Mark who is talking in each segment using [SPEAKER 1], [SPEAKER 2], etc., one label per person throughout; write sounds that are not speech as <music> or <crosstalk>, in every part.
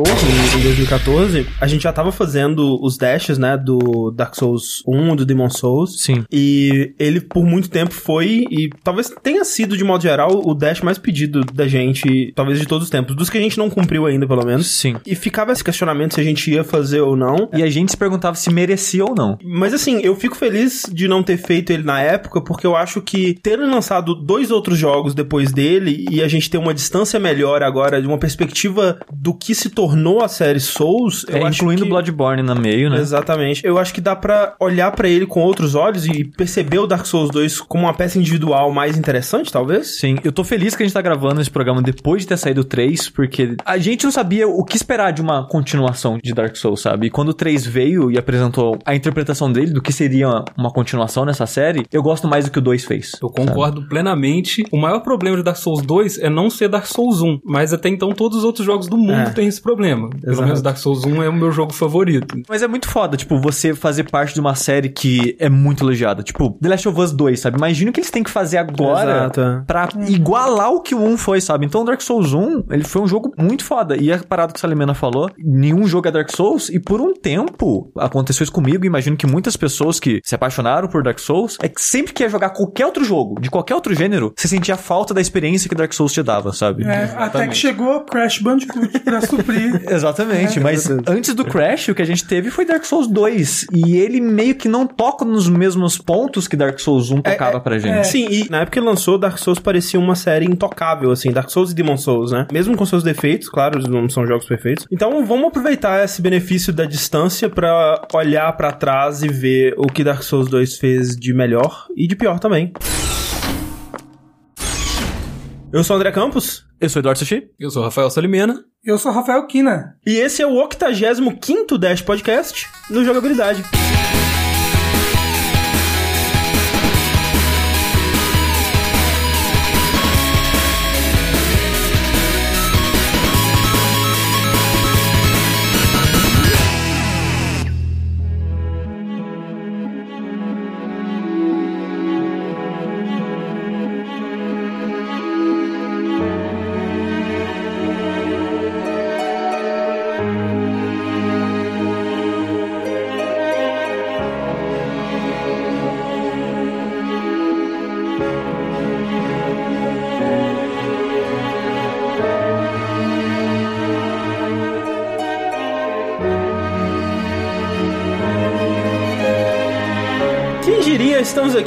[SPEAKER 1] Em, em 2014, a gente já tava fazendo os dashes, né, do Dark Souls 1, do Demon Souls.
[SPEAKER 2] Sim.
[SPEAKER 1] E ele, por muito tempo, foi, e talvez tenha sido, de modo geral, o dash mais pedido da gente, talvez de todos os tempos. Dos que a gente não cumpriu ainda, pelo menos.
[SPEAKER 2] Sim.
[SPEAKER 1] E ficava esse questionamento se a gente ia fazer ou não.
[SPEAKER 2] E a gente se perguntava se merecia ou não.
[SPEAKER 1] Mas assim, eu fico feliz de não ter feito ele na época, porque eu acho que ter lançado dois outros jogos depois dele e a gente ter uma distância melhor agora, de uma perspectiva do que se tornou a série Souls, eu
[SPEAKER 2] É,
[SPEAKER 1] acho
[SPEAKER 2] incluindo
[SPEAKER 1] que...
[SPEAKER 2] Bloodborne no meio, né?
[SPEAKER 1] Exatamente. Eu acho que dá pra olhar pra ele com outros olhos e perceber o Dark Souls 2 como uma peça individual mais interessante, talvez.
[SPEAKER 2] Sim, eu tô feliz que a gente tá gravando esse programa depois de ter saído o 3, porque a gente não sabia o que esperar de uma continuação de Dark Souls, sabe? E quando o 3 veio e apresentou a interpretação dele do que seria uma continuação nessa série, eu gosto mais do que o 2 fez.
[SPEAKER 3] Eu concordo plenamente. O maior problema de Dark Souls 2 é não ser Dark Souls 1, mas até então todos os outros jogos do mundo
[SPEAKER 1] É.
[SPEAKER 3] têm esse problema. Pelo
[SPEAKER 1] Exato.
[SPEAKER 3] menos Dark Souls 1 é o meu jogo favorito.
[SPEAKER 2] Mas é muito foda, tipo, você fazer parte de uma série que é muito elogiada. Tipo, The Last of Us 2, sabe? Imagina o que eles têm que fazer agora
[SPEAKER 1] Exato, é.
[SPEAKER 2] pra igualar o que o 1 foi, sabe? Então, Dark Souls 1, ele foi um jogo muito foda. E a parada que a Salimena falou, nenhum jogo é Dark Souls, e por um tempo aconteceu isso comigo, imagino que muitas pessoas que se apaixonaram por Dark Souls, é que sempre que ia jogar qualquer outro jogo, de qualquer outro gênero, você sentia falta da experiência que Dark Souls te dava, sabe?
[SPEAKER 4] É, até que chegou Crash Bandicoot pra suprir. <laughs>
[SPEAKER 2] Exatamente, mas antes do Crash, o que a gente teve foi Dark Souls 2. E ele meio que não toca nos mesmos pontos que Dark Souls 1 tocava pra gente.
[SPEAKER 1] Sim, e na época que ele lançou, Dark Souls parecia uma série intocável, assim, Dark Souls e Demon Souls, né? Mesmo com seus defeitos, claro, eles não são jogos perfeitos. Então vamos aproveitar esse benefício da distância pra olhar pra trás e ver o que Dark Souls 2 fez de melhor e de pior também. Eu sou o André Campos,
[SPEAKER 2] Eu sou Eduardo Sushi.
[SPEAKER 3] Eu sou o Rafael Salimena.
[SPEAKER 4] Eu sou Rafael Kina.
[SPEAKER 1] e esse é o 85º Dash Podcast no Jogabilidade.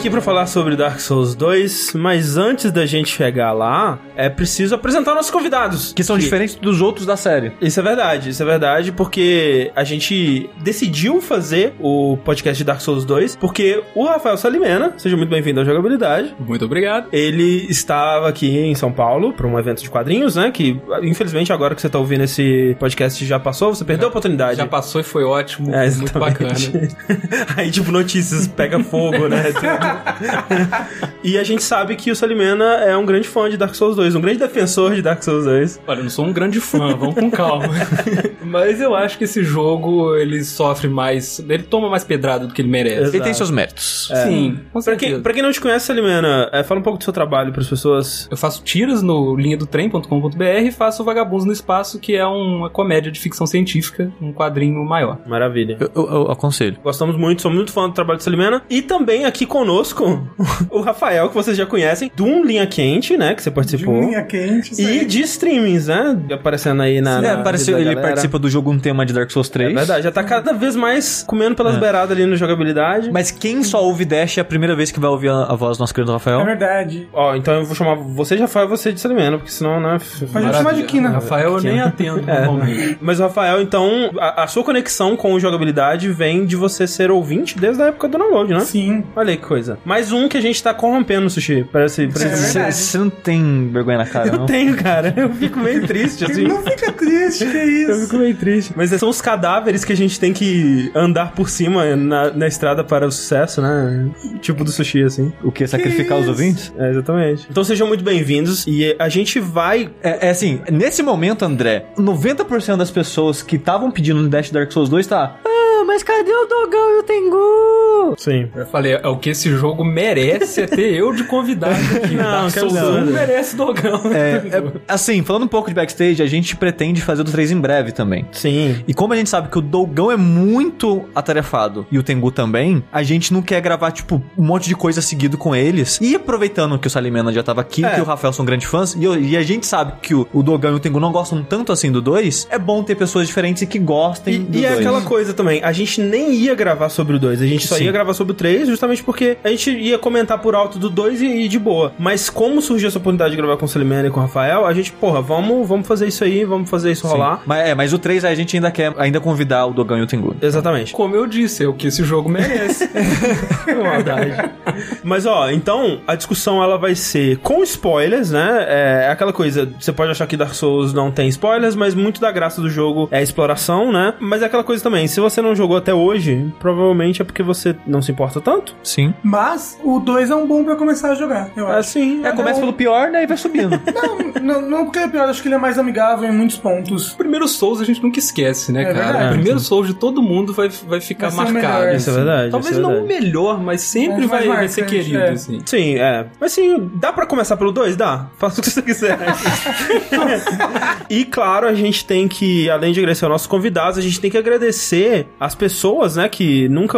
[SPEAKER 1] Aqui para falar sobre Dark Souls 2, mas antes da gente chegar lá, é preciso apresentar nossos convidados.
[SPEAKER 2] Que são diferentes dos outros da série.
[SPEAKER 1] Isso é verdade, isso é verdade, porque a gente decidiu fazer o podcast de Dark Souls 2, porque o Rafael Salimena, seja muito bem-vindo ao Jogabilidade,
[SPEAKER 3] Muito obrigado.
[SPEAKER 1] ele estava aqui em São Paulo para um evento de quadrinhos, né? Que infelizmente agora que você tá ouvindo esse podcast já passou, você perdeu a oportunidade.
[SPEAKER 3] Já passou e foi ótimo.
[SPEAKER 1] É,
[SPEAKER 3] muito bacana. <laughs>
[SPEAKER 1] Aí, tipo, notícias pega fogo, né? <laughs> e a gente sabe que o Salimena é um grande fã de Dark Souls 2, um grande defensor de Dark Souls 2.
[SPEAKER 3] Olha, eu não sou um grande fã, vamos com calma. <laughs> Mas eu acho que esse jogo, ele sofre mais... Ele toma mais pedrada do que ele merece.
[SPEAKER 1] Exato.
[SPEAKER 2] Ele tem seus méritos.
[SPEAKER 3] Sim, com
[SPEAKER 1] Pra
[SPEAKER 3] certeza.
[SPEAKER 1] quem, pra quem não te conhece, Salimena, é, fala um pouco do seu trabalho para as pessoas.
[SPEAKER 3] Eu faço tiras no linha do trem.com.br e faço Vagabundos no Espaço, que é uma comédia de ficção científica, um quadrinho maior.
[SPEAKER 1] Maravilha.
[SPEAKER 2] Eu, eu- eu aconselho.
[SPEAKER 1] Gostamos muito, somos muito fã do trabalho do Salimena. E também aqui conosco, o Rafael, que vocês já conhecem, do Um Linha Quente, né? Que você
[SPEAKER 4] De
[SPEAKER 1] participou.
[SPEAKER 4] linha quente.
[SPEAKER 1] E
[SPEAKER 4] aí.
[SPEAKER 1] de streamings, né? Aparecendo aí na.
[SPEAKER 2] É,
[SPEAKER 1] na
[SPEAKER 2] apareceu,
[SPEAKER 1] vida da
[SPEAKER 2] ele participa do jogo Um Tema de Dark Souls 3.
[SPEAKER 1] É verdade, já tá cada vez mais comendo pelas beiradas ali no jogabilidade.
[SPEAKER 2] Mas quem só ouve Dash é a primeira vez que vai ouvir a, a voz do nosso querido Rafael.
[SPEAKER 4] É verdade.
[SPEAKER 1] Ó, então eu vou chamar você de Rafael e você de Salimena, porque senão, né?
[SPEAKER 4] Pode chamar de Kina.
[SPEAKER 3] Rafael eu nem atendo <laughs> normalmente.
[SPEAKER 1] Mas, Rafael, então, a, a sua conexão com o jogabilidade vem de você ser ouvinte desde a época do download, né?
[SPEAKER 4] Sim.
[SPEAKER 1] Olha aí que coisa. Mais um que a gente tá corrompendo, Sushi. Pra
[SPEAKER 4] É.
[SPEAKER 2] Você não tem vergonha na cara,
[SPEAKER 1] Eu
[SPEAKER 2] não?
[SPEAKER 1] tenho, cara. Eu fico meio triste, <laughs> assim.
[SPEAKER 4] Não fica triste, que
[SPEAKER 1] Eu
[SPEAKER 4] isso.
[SPEAKER 1] fico meio triste. Mas são os cadáveres que a gente tem que andar por cima na, na estrada para o sucesso, né? Tipo do sushi, assim.
[SPEAKER 2] O que? Sacrificar os
[SPEAKER 4] isso?
[SPEAKER 2] ouvintes?
[SPEAKER 1] É, exatamente. Então sejam muito bem-vindos e a gente vai.
[SPEAKER 2] É, é assim, nesse momento, André, 90% das pessoas que estavam pedindo no Dash Dark Souls 2 tá. Ah, mas cadê o Dogão e o Tengu?
[SPEAKER 1] Sim.
[SPEAKER 3] Eu falei, é o que esse jogo merece é ter eu de convidado aqui. <laughs>
[SPEAKER 1] Não,
[SPEAKER 3] Dark
[SPEAKER 1] não,
[SPEAKER 3] 1
[SPEAKER 1] né?
[SPEAKER 3] merece dogão.
[SPEAKER 2] É, é, assim, falando um pouco de backstage, a gente pretende fazer o 3 em breve também.
[SPEAKER 1] Sim.
[SPEAKER 2] E como a gente sabe que o Dogão é muito atarefado e o Tengu também, a gente não quer gravar, tipo, um monte de coisa seguido com eles. E aproveitando que o Salimena já tava aqui,
[SPEAKER 1] É.
[SPEAKER 2] que o Rafael são grandes fãs, e, eu- e a gente sabe que o, o Dogão e o Tengu não gostam tanto assim do 2, é bom ter pessoas diferentes e que gostem
[SPEAKER 1] E,
[SPEAKER 2] do
[SPEAKER 1] e é
[SPEAKER 2] 2.
[SPEAKER 1] aquela coisa também, a gente nem ia gravar sobre o 2, a gente só
[SPEAKER 2] Sim.
[SPEAKER 1] ia gravar sobre o 3 justamente porque a gente ia comentar por alto do 2 e, e de boa. Mas como surgiu essa oportunidade de gravar com o Salimena e com o Rafael, a gente, porra, vamos, vamos fazer isso aí, vamos fazer isso
[SPEAKER 2] Sim.
[SPEAKER 1] rolar.
[SPEAKER 2] Mas, é, mas o 3 a gente ainda quer ainda convidar o Dogão e o Tengu.
[SPEAKER 1] Exatamente.
[SPEAKER 3] Como eu disse, é o que esse jogo merece. <laughs> <laughs>
[SPEAKER 1] Maldade. Mas ó, então a discussão ela vai ser com spoilers, né? É aquela coisa, você pode achar que Dark Souls não tem spoilers, mas muito da graça do jogo é a exploração, né? Mas é aquela coisa também, se você não jogou até hoje, provavelmente é porque você não se importa tanto.
[SPEAKER 2] Sim.
[SPEAKER 4] Mas o 2 é um bom pra começar a jogar, eu acho.
[SPEAKER 1] Assim,
[SPEAKER 2] É, começa pelo pior, né? E vai subindo. <laughs>
[SPEAKER 4] Não, não, não porque é pior, acho que ele é mais amigável em muitos pontos.
[SPEAKER 3] O primeiro Souls a gente nunca esquece, né,
[SPEAKER 4] É
[SPEAKER 3] cara?
[SPEAKER 4] verdade.
[SPEAKER 3] O primeiro Souls de todo mundo vai, vai ficar
[SPEAKER 4] Vai
[SPEAKER 3] marcado.
[SPEAKER 4] melhor.
[SPEAKER 1] Isso é
[SPEAKER 3] assim.
[SPEAKER 1] verdade,
[SPEAKER 3] Talvez
[SPEAKER 1] isso é
[SPEAKER 3] não
[SPEAKER 1] verdade.
[SPEAKER 3] o melhor, mas sempre
[SPEAKER 4] Mas
[SPEAKER 3] vai,
[SPEAKER 4] mais
[SPEAKER 3] vai ser
[SPEAKER 4] marcante,
[SPEAKER 3] querido,
[SPEAKER 4] é.
[SPEAKER 3] assim.
[SPEAKER 1] Sim, é. Mas sim, dá pra começar pelo 2? Dá. <laughs> Faça o que você quiser. <laughs> e claro, a gente tem que, além de agradecer aos nossos convidados, a gente tem que agradecer as pessoas, né, que nunca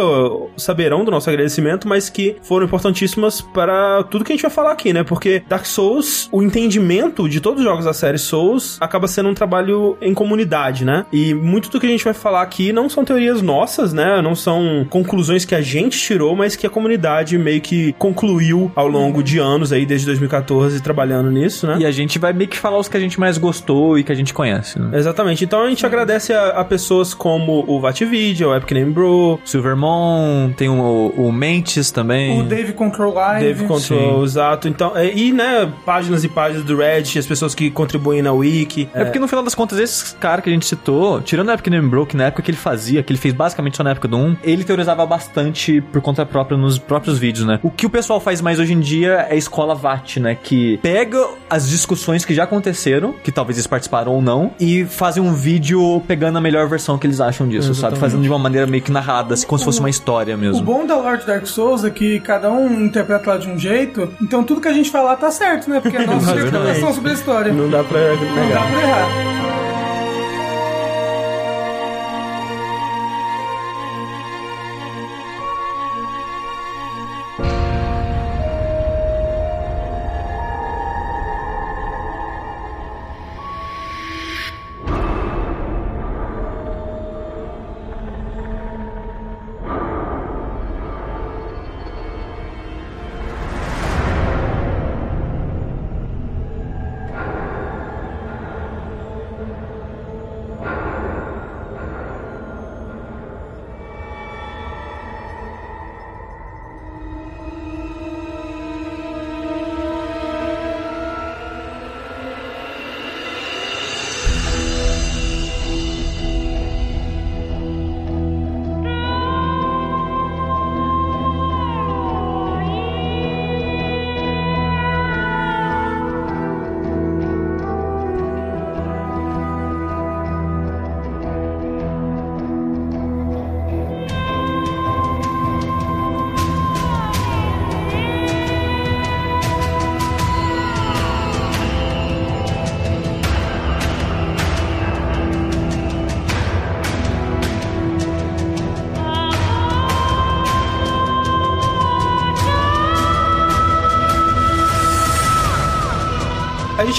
[SPEAKER 1] saberão do nosso agradecimento, mas que foram importantíssimas para tudo que a gente vai falar aqui, né? Porque Dark Souls, o entendimento de todos os jogos da série Souls acaba sendo um trabalho em comunidade, né? E muito do que a gente vai falar aqui não são teorias nossas, né? Não são conclusões que a gente tirou, mas que a comunidade meio que concluiu ao longo de anos aí, desde 2014, trabalhando nisso, né?
[SPEAKER 2] e a gente vai meio que falar os que a gente mais gostou e que a gente conhece, né?
[SPEAKER 1] Exatamente. Então a gente agradece a, a pessoas como o Vatvidia, o Epic Name Bro,
[SPEAKER 2] Silvermon, tem o, o Mentes também.
[SPEAKER 4] O Dave Control Live.
[SPEAKER 1] Dave Control, exato. Então, é, e, né, páginas e páginas do Reddit, as pessoas que contribuem na Wiki.
[SPEAKER 2] É porque no final das contas, esse cara que a gente citou, tirando a Epic Name Broke na época que ele fazia, que ele fez basicamente só na época do 1, ele teorizava bastante por conta própria nos próprios vídeos, né? O que o pessoal faz mais hoje em dia é a escola VAT, né? Que pega as discussões que já aconteceram, que talvez eles participaram ou não, e fazem um vídeo pegando a melhor versão que eles acham disso, sabe?
[SPEAKER 1] Exatamente.
[SPEAKER 2] Fazendo de uma maneira meio que narrada, assim, como se fosse uma história
[SPEAKER 4] O
[SPEAKER 2] mesmo.
[SPEAKER 4] bom da Lord Dark Souls é que cada um interpreta lá de um jeito, então tudo que a gente falar tá certo, né? Porque é a <laughs> nossa interpretação sobre a história.
[SPEAKER 1] Não dá pra
[SPEAKER 4] Não dá pra errar.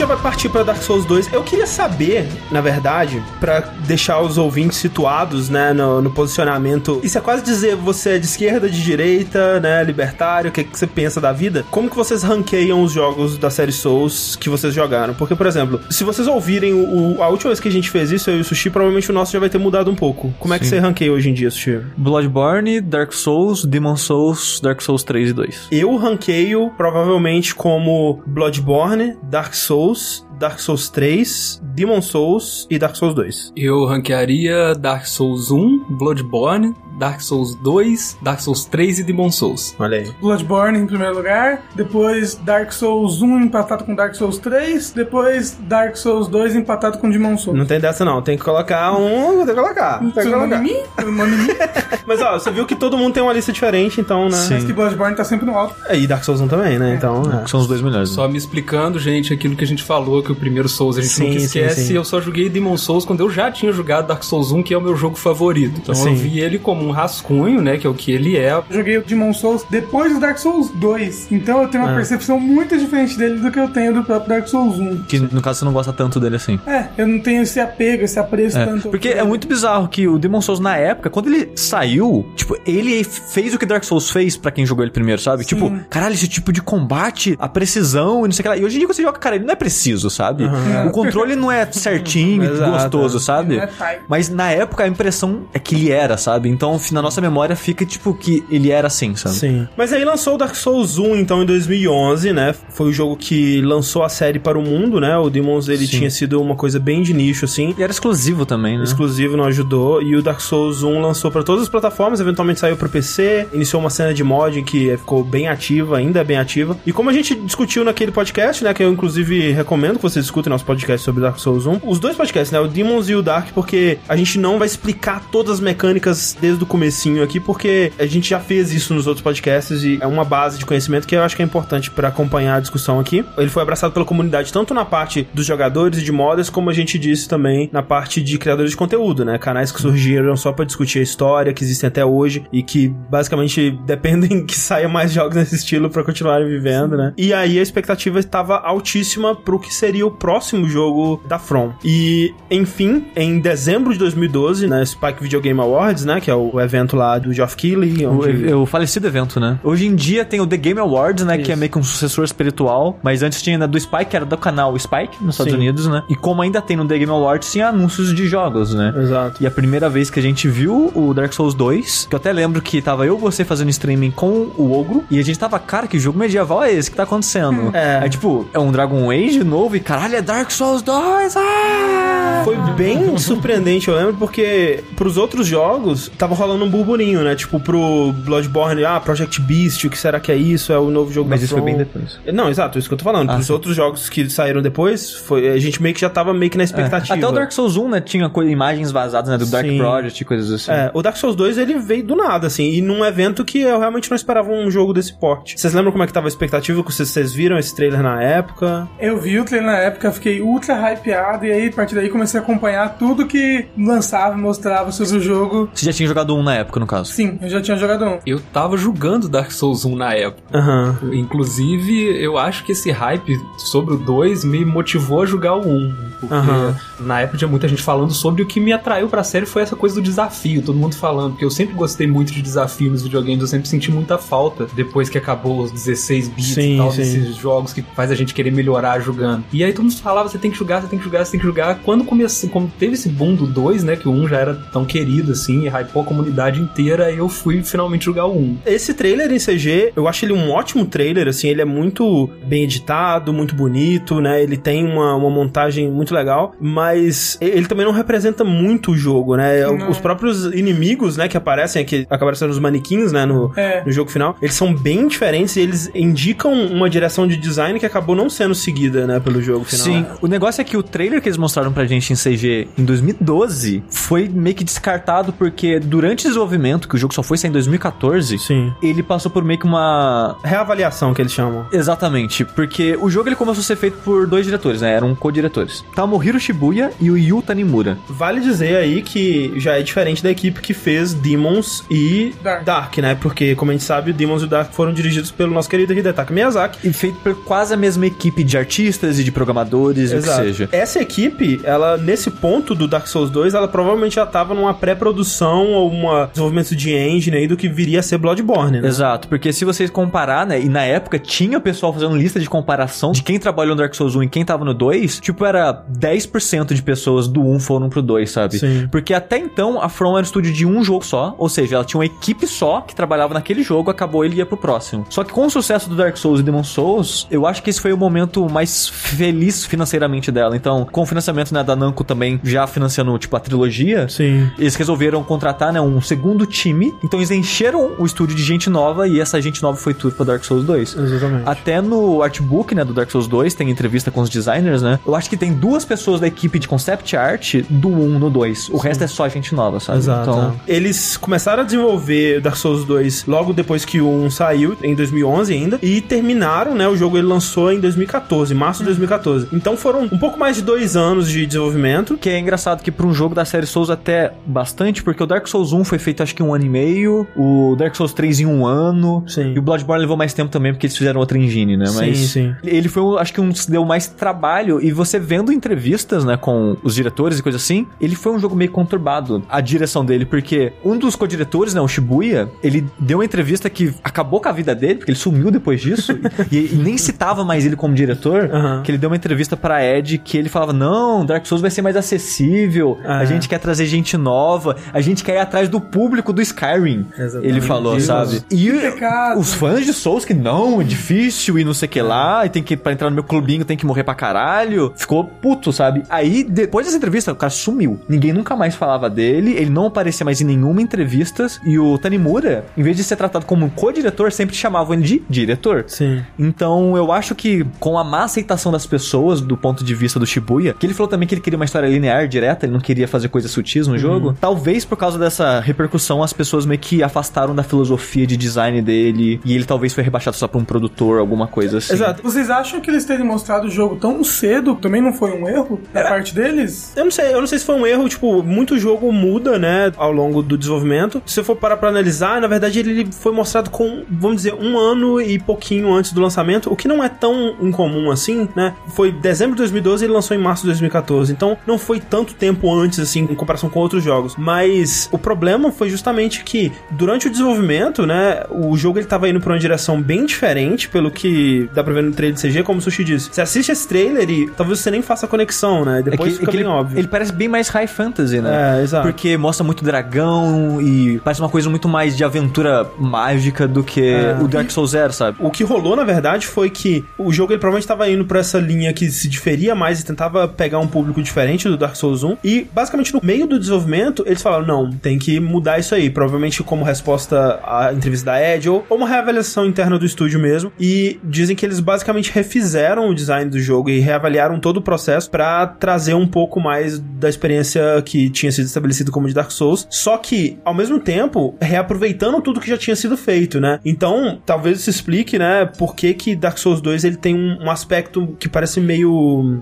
[SPEAKER 1] Vai partir pra Dark Souls 2. Eu queria saber, na verdade, pra deixar os ouvintes situados, né, no, no posicionamento. Isso é quase dizer você é de esquerda, de direita, né, libertário, o que, que você pensa da vida. Como que vocês ranqueiam os jogos da série Souls que vocês jogaram? Porque, por exemplo, se vocês ouvirem o, o- a última vez que a gente fez isso, eu e o Sushi, provavelmente o nosso já vai ter mudado um pouco. Como é que
[SPEAKER 2] Sim.
[SPEAKER 1] você ranqueia hoje em dia, Sushi?
[SPEAKER 2] Bloodborne, Dark Souls, Demon Souls, Dark Souls 3 e 2.
[SPEAKER 1] Eu ranqueio provavelmente como Bloodborne, Dark Souls, Dark Souls 3, Demon Souls e Dark Souls 2.
[SPEAKER 3] Eu ranquearia Dark Souls 1, Bloodborne, Dark Souls 2, Dark Souls 3 e Demon Souls.
[SPEAKER 1] Olha aí.
[SPEAKER 4] Bloodborne em primeiro lugar, depois Dark Souls 1 empatado com Dark Souls 3, depois Dark Souls 2 empatado com Demon Souls.
[SPEAKER 1] Não tem dessa não, tem que colocar um, tem que colocar. Tem que
[SPEAKER 4] Você manda
[SPEAKER 1] colocar.
[SPEAKER 4] em mim? <laughs>
[SPEAKER 1] Mas ó, você viu que todo mundo tem uma lista diferente, então, né?
[SPEAKER 2] Sim.
[SPEAKER 4] Mas que Bloodborne tá sempre no alto.
[SPEAKER 1] É, E Dark Souls 1 também, né? Então, é.
[SPEAKER 2] São os dois melhores. né?
[SPEAKER 3] Só me explicando, gente, aquilo que a gente falou, que o primeiro Souls a gente
[SPEAKER 1] Sim,
[SPEAKER 3] nunca
[SPEAKER 1] sim,
[SPEAKER 3] esquece.
[SPEAKER 1] sim.
[SPEAKER 3] Eu só joguei Demon Souls quando eu já tinha jogado Dark Souls 1, que é o meu jogo favorito. Então
[SPEAKER 1] Sim.
[SPEAKER 3] eu vi ele como um rascunho, né? Que é o que ele é.
[SPEAKER 4] Eu joguei o Demon Souls depois do Dark Souls 2. Então eu tenho uma
[SPEAKER 1] Ah.
[SPEAKER 4] percepção muito diferente dele do que eu tenho do próprio Dark Souls 1.
[SPEAKER 2] Que no caso você não gosta tanto dele assim.
[SPEAKER 4] É, eu não tenho esse apego, esse apreço
[SPEAKER 2] É,
[SPEAKER 4] tanto.
[SPEAKER 2] porque é muito bizarro que o Demon Souls na época, quando ele saiu, tipo, ele fez o que Dark Souls fez pra quem jogou ele primeiro, sabe? Tipo, caralho, esse tipo de combate, a precisão e não sei o que lá. E hoje em dia quando você joga, cara, ele não é preciso, sabe? O controle não é certinho e <laughs> gostoso,
[SPEAKER 1] é.
[SPEAKER 2] sabe?
[SPEAKER 4] É.
[SPEAKER 2] Mas na época a impressão é que ele era, sabe? Então na nossa memória fica tipo que ele era assim, sabe?
[SPEAKER 1] Sim. Mas aí lançou o Dark Souls 1, então, em 2011, né? Foi o jogo que lançou a série para o mundo, né? O Demons, ele
[SPEAKER 2] Sim.
[SPEAKER 1] tinha sido uma coisa bem de nicho, assim.
[SPEAKER 2] E era exclusivo também, né?
[SPEAKER 1] Exclusivo, não ajudou. E o Dark Souls 1 lançou para todas as plataformas, eventualmente saiu pro PC, iniciou uma cena de mod que ficou bem ativa, ainda é bem ativa. E como a gente discutiu naquele podcast, né, que eu inclusive recomendo que vocês escutem nosso podcast sobre Dark Souls 1, os dois podcasts, né, o Demons e o Dark, porque a gente não vai explicar todas as mecânicas desde o comecinho aqui, porque a gente já fez isso nos outros podcasts e é uma base de conhecimento que eu acho que é importante para acompanhar a discussão aqui. Ele foi abraçado pela comunidade tanto na parte dos jogadores e de modders, como a gente disse também na parte de criadores de conteúdo, né? Canais que surgiram só pra discutir a história, que existem até hoje e que basicamente dependem <laughs> que saia mais jogos nesse estilo pra continuarem vivendo, né? E aí a expectativa estava altíssima pro que seria o próximo jogo da From. E, enfim, em dezembro de 2012, na Spike Video Game Awards, né? Que é o evento lá do Geoff Keighley,
[SPEAKER 2] O,
[SPEAKER 1] onde...
[SPEAKER 2] o falecido evento, né? Hoje em dia tem o The Game Awards, né? Que
[SPEAKER 1] Isso.
[SPEAKER 2] é meio que um sucessor espiritual. Mas antes tinha ainda do Spike, que era do canal Spike, nos Estados
[SPEAKER 1] Sim.
[SPEAKER 2] Unidos, né? E como ainda tem no The Game Awards, tinha anúncios de jogos, né?
[SPEAKER 1] Exato.
[SPEAKER 2] E a primeira vez que a gente viu o Dark Souls 2, que eu até lembro que tava eu e você fazendo streaming com o Ogro, e a gente tava, cara, que jogo medieval é esse que tá acontecendo? <laughs>
[SPEAKER 1] É.
[SPEAKER 2] Aí, tipo, é um Dragon Age novo e caralho, é Dark Souls 2! Ah!
[SPEAKER 1] Foi bem surpreendente, eu lembro, porque pros outros jogos tava rolando um burburinho, né? Tipo, pro Bloodborne, ah, Project Beast, o que será que é isso? É o novo jogo
[SPEAKER 2] Mas
[SPEAKER 1] da
[SPEAKER 2] isso foi
[SPEAKER 1] From.
[SPEAKER 2] bem depois.
[SPEAKER 1] Não, exato, isso que eu tô falando.
[SPEAKER 2] Ah, sim.
[SPEAKER 1] outros jogos que saíram depois, foi, a gente meio que já tava meio que na expectativa.
[SPEAKER 2] É. Até o Dark Souls 1, né, tinha imagens vazadas, né, do Dark
[SPEAKER 1] Sim.
[SPEAKER 2] Project e coisas assim.
[SPEAKER 1] É, o Dark Souls 2 ele veio do nada, assim, e num evento que eu realmente não esperava um jogo desse porte. Vocês lembram como é que tava a expectativa? Vocês, viram esse trailer na época?
[SPEAKER 4] Eu vi o trailer na época, fiquei ultra hypeado e aí a partir daí comecei a acompanhar tudo que lançava e mostrava sobre o jogo.
[SPEAKER 2] Você já tinha jogado um na época, no caso.
[SPEAKER 4] Sim, eu já tinha jogado um.
[SPEAKER 3] Eu tava jogando Dark Souls 1 na época.
[SPEAKER 1] Aham.
[SPEAKER 3] Inclusive, eu acho que esse hype sobre o 2 me motivou a jogar o 1. Porque
[SPEAKER 1] Aham.
[SPEAKER 3] na época tinha muita gente falando sobre o que me atraiu pra série foi essa coisa do desafio, todo mundo falando. Porque eu sempre gostei muito de desafio nos videogames, eu sempre senti muita falta depois que acabou os 16 bits
[SPEAKER 1] Sim,
[SPEAKER 3] e tal,
[SPEAKER 1] sim.
[SPEAKER 3] desses jogos que faz a gente querer melhorar jogando. E aí todo mundo falava, você tem que jogar, você tem que jogar, você tem que jogar. Quando começou, como teve esse boom do 2, né, que o 1 já era tão querido assim, e hypou a comunidade inteira, eu fui finalmente jogar o 1.
[SPEAKER 1] Esse trailer em CG, eu acho ele um ótimo trailer, assim, ele é muito bem editado, muito bonito, né? Ele tem uma, uma montagem muito legal, mas ele também não representa muito o jogo, né?
[SPEAKER 4] Não.
[SPEAKER 1] Os próprios inimigos, né, que aparecem aqui, acabaram sendo os manequins, né, no,
[SPEAKER 4] É.
[SPEAKER 1] no jogo final, eles são bem diferentes e eles indicam uma direção de design que acabou não sendo seguida, né, pelo jogo final.
[SPEAKER 2] Sim, o negócio é que o trailer que eles mostraram pra gente em CG em 2012 foi meio que descartado porque durante o desenvolvimento, que o jogo só foi sair em 2014,
[SPEAKER 1] Sim.
[SPEAKER 2] ele passou por meio que uma
[SPEAKER 1] Reavaliação que eles chamam.
[SPEAKER 2] Exatamente, porque o jogo ele começou a ser feito por dois diretores, né? Eram co-diretores. Tamohiro Shibuya e o Yu Tanimura.
[SPEAKER 1] Vale dizer aí que já é diferente da equipe que fez Demons e
[SPEAKER 4] Dark.
[SPEAKER 1] Dark, né? Porque, como a gente sabe, o Demons e o Dark foram dirigidos pelo nosso querido Hidetaka Miyazaki.
[SPEAKER 2] E feito por quase a mesma equipe de artistas e de programadores e o que seja.
[SPEAKER 1] Essa equipe, ela, nesse ponto do Dark Souls 2, ela provavelmente já tava numa pré-produção ou um desenvolvimento de engine aí do que viria a ser Bloodborne, né?
[SPEAKER 2] Exato, porque se vocês comparar, né, e na época tinha o pessoal fazendo lista de comparação de quem trabalhou no Dark Souls 1 e quem tava no 2, tipo, era 10% de pessoas do 1 foram pro 2, sabe?
[SPEAKER 1] Sim.
[SPEAKER 2] Porque até então a From era um estúdio de um jogo só, ou seja, ela tinha uma equipe só que trabalhava naquele jogo, acabou ele ia pro próximo. Só que com o sucesso do Dark Souls e Demon Souls, eu acho que esse foi o momento mais feliz financeiramente dela. Então, com o financiamento né, da Namco também já financiando, tipo, a trilogia,
[SPEAKER 1] Sim.
[SPEAKER 2] eles resolveram contratar, né, um segundo time. Então eles encheram o estúdio de gente nova e essa gente nova foi tudo pra Dark Souls 2.
[SPEAKER 1] Exatamente.
[SPEAKER 2] Até no artbook, né, do Dark Souls 2, tem entrevista com os designers, né? Eu acho que tem duas pessoas da equipe de concept art do 1 no 2. O resto é só gente nova, sabe?
[SPEAKER 1] Exato.
[SPEAKER 2] Então.
[SPEAKER 1] Eles começaram a desenvolver Dark Souls 2 logo depois que o 1 saiu, em 2011 ainda, e terminaram, né? O jogo ele lançou em 2014, março de 2014. Então foram um pouco mais de dois anos de desenvolvimento.
[SPEAKER 2] que é engraçado que pra um jogo da série Souls até bastante, porque o Dark Souls 1 foi feito acho que um ano e meio, o Dark Souls 3 em um ano,
[SPEAKER 1] Sim.
[SPEAKER 2] e o Bloodborne levou mais tempo também porque eles fizeram outra engine, né? Mas
[SPEAKER 1] Sim, sim.
[SPEAKER 2] ele foi, um- acho que um deu mais trabalho, e você vendo entrevistas, né, com os diretores e coisa assim, ele foi um jogo meio conturbado, a direção dele, porque um dos co-diretores, né, o Shibuya, ele deu uma entrevista que acabou com a vida dele, porque ele sumiu depois disso, <laughs> e, e nem citava mais ele como diretor,
[SPEAKER 1] Aham.
[SPEAKER 2] que ele deu uma entrevista pra Ed que ele falava: Não, Dark Souls vai ser mais acessível,
[SPEAKER 1] Ah,
[SPEAKER 2] a
[SPEAKER 1] é.
[SPEAKER 2] gente quer trazer gente nova, a gente quer ir atrás do público do Skyrim.
[SPEAKER 1] Exatamente.
[SPEAKER 2] Ele falou,
[SPEAKER 1] Deus.
[SPEAKER 2] sabe? E
[SPEAKER 4] pecado.
[SPEAKER 2] os fãs de Souls que não, é difícil e não sei o que lá, e tem que, pra entrar no meu clubinho, tem que morrer pra caralho. Ficou puto, sabe? Aí, depois dessa entrevista, o cara sumiu. Ninguém nunca mais falava dele, ele não aparecia mais em nenhuma entrevista, e o Tanimura, em vez de ser tratado como um co-diretor, sempre chamavam ele de diretor.
[SPEAKER 1] Sim.
[SPEAKER 2] Então, eu acho que com a má aceitação das pessoas, do ponto de vista do Shibuya, que ele falou também que ele queria uma história linear, direta, ele não queria fazer coisas sutis no jogo, talvez por causa dessa repercussão, as pessoas meio que afastaram da filosofia de design dele, e ele talvez foi rebaixado só pra um produtor, alguma coisa assim.
[SPEAKER 1] Exato.
[SPEAKER 4] Vocês acham que eles terem mostrado o jogo tão cedo também não foi um erro da parte deles?
[SPEAKER 1] Eu não sei, eu não sei se foi um erro, tipo, muito jogo muda, né, ao longo do desenvolvimento. Se você for parar pra analisar, na verdade ele foi mostrado com, vamos dizer, um ano e pouquinho antes do lançamento, o que não é tão incomum assim, né? Foi dezembro de 2012 e ele lançou em março de 2014. Então não foi tanto tempo antes, assim, em comparação com outros jogos. Mas o problema foi justamente que durante o desenvolvimento, né, o jogo ele tava indo pra uma direção bem diferente, pelo que dá pra ver no trailer de CG, como o Sushi disse. Você assiste esse trailer e talvez você nem faça a conexão, né?
[SPEAKER 2] É que,
[SPEAKER 1] Depois
[SPEAKER 2] é
[SPEAKER 1] fica
[SPEAKER 2] que
[SPEAKER 1] bem
[SPEAKER 2] ele,
[SPEAKER 1] óbvio.
[SPEAKER 2] ele parece bem mais high fantasy, né?
[SPEAKER 1] É, exato.
[SPEAKER 2] Porque mostra muito dragão e parece uma coisa muito mais de aventura mágica do que
[SPEAKER 1] É.
[SPEAKER 2] o Dark Souls Zero, sabe?
[SPEAKER 1] O que rolou, na verdade, foi que o jogo ele provavelmente estava indo pra essa linha que se diferia mais e tentava pegar um público diferente do Dark Souls 1. E, basicamente, no meio do desenvolvimento, eles falaram: não, tem que mudar isso aí. Provavelmente como resposta à entrevista da Ed ou, ou uma reavaliação interna do estúdio mesmo. E dizem que eles basicamente refizeram o design do jogo e reavaliaram todo o processo pra trazer um pouco mais da experiência que tinha sido estabelecido como de Dark Souls. Só que, ao mesmo tempo, reaproveitando tudo que já tinha sido feito, né? Então, talvez isso explique, né, por que, que Dark Souls 2 ele tem um, um aspecto que parece meio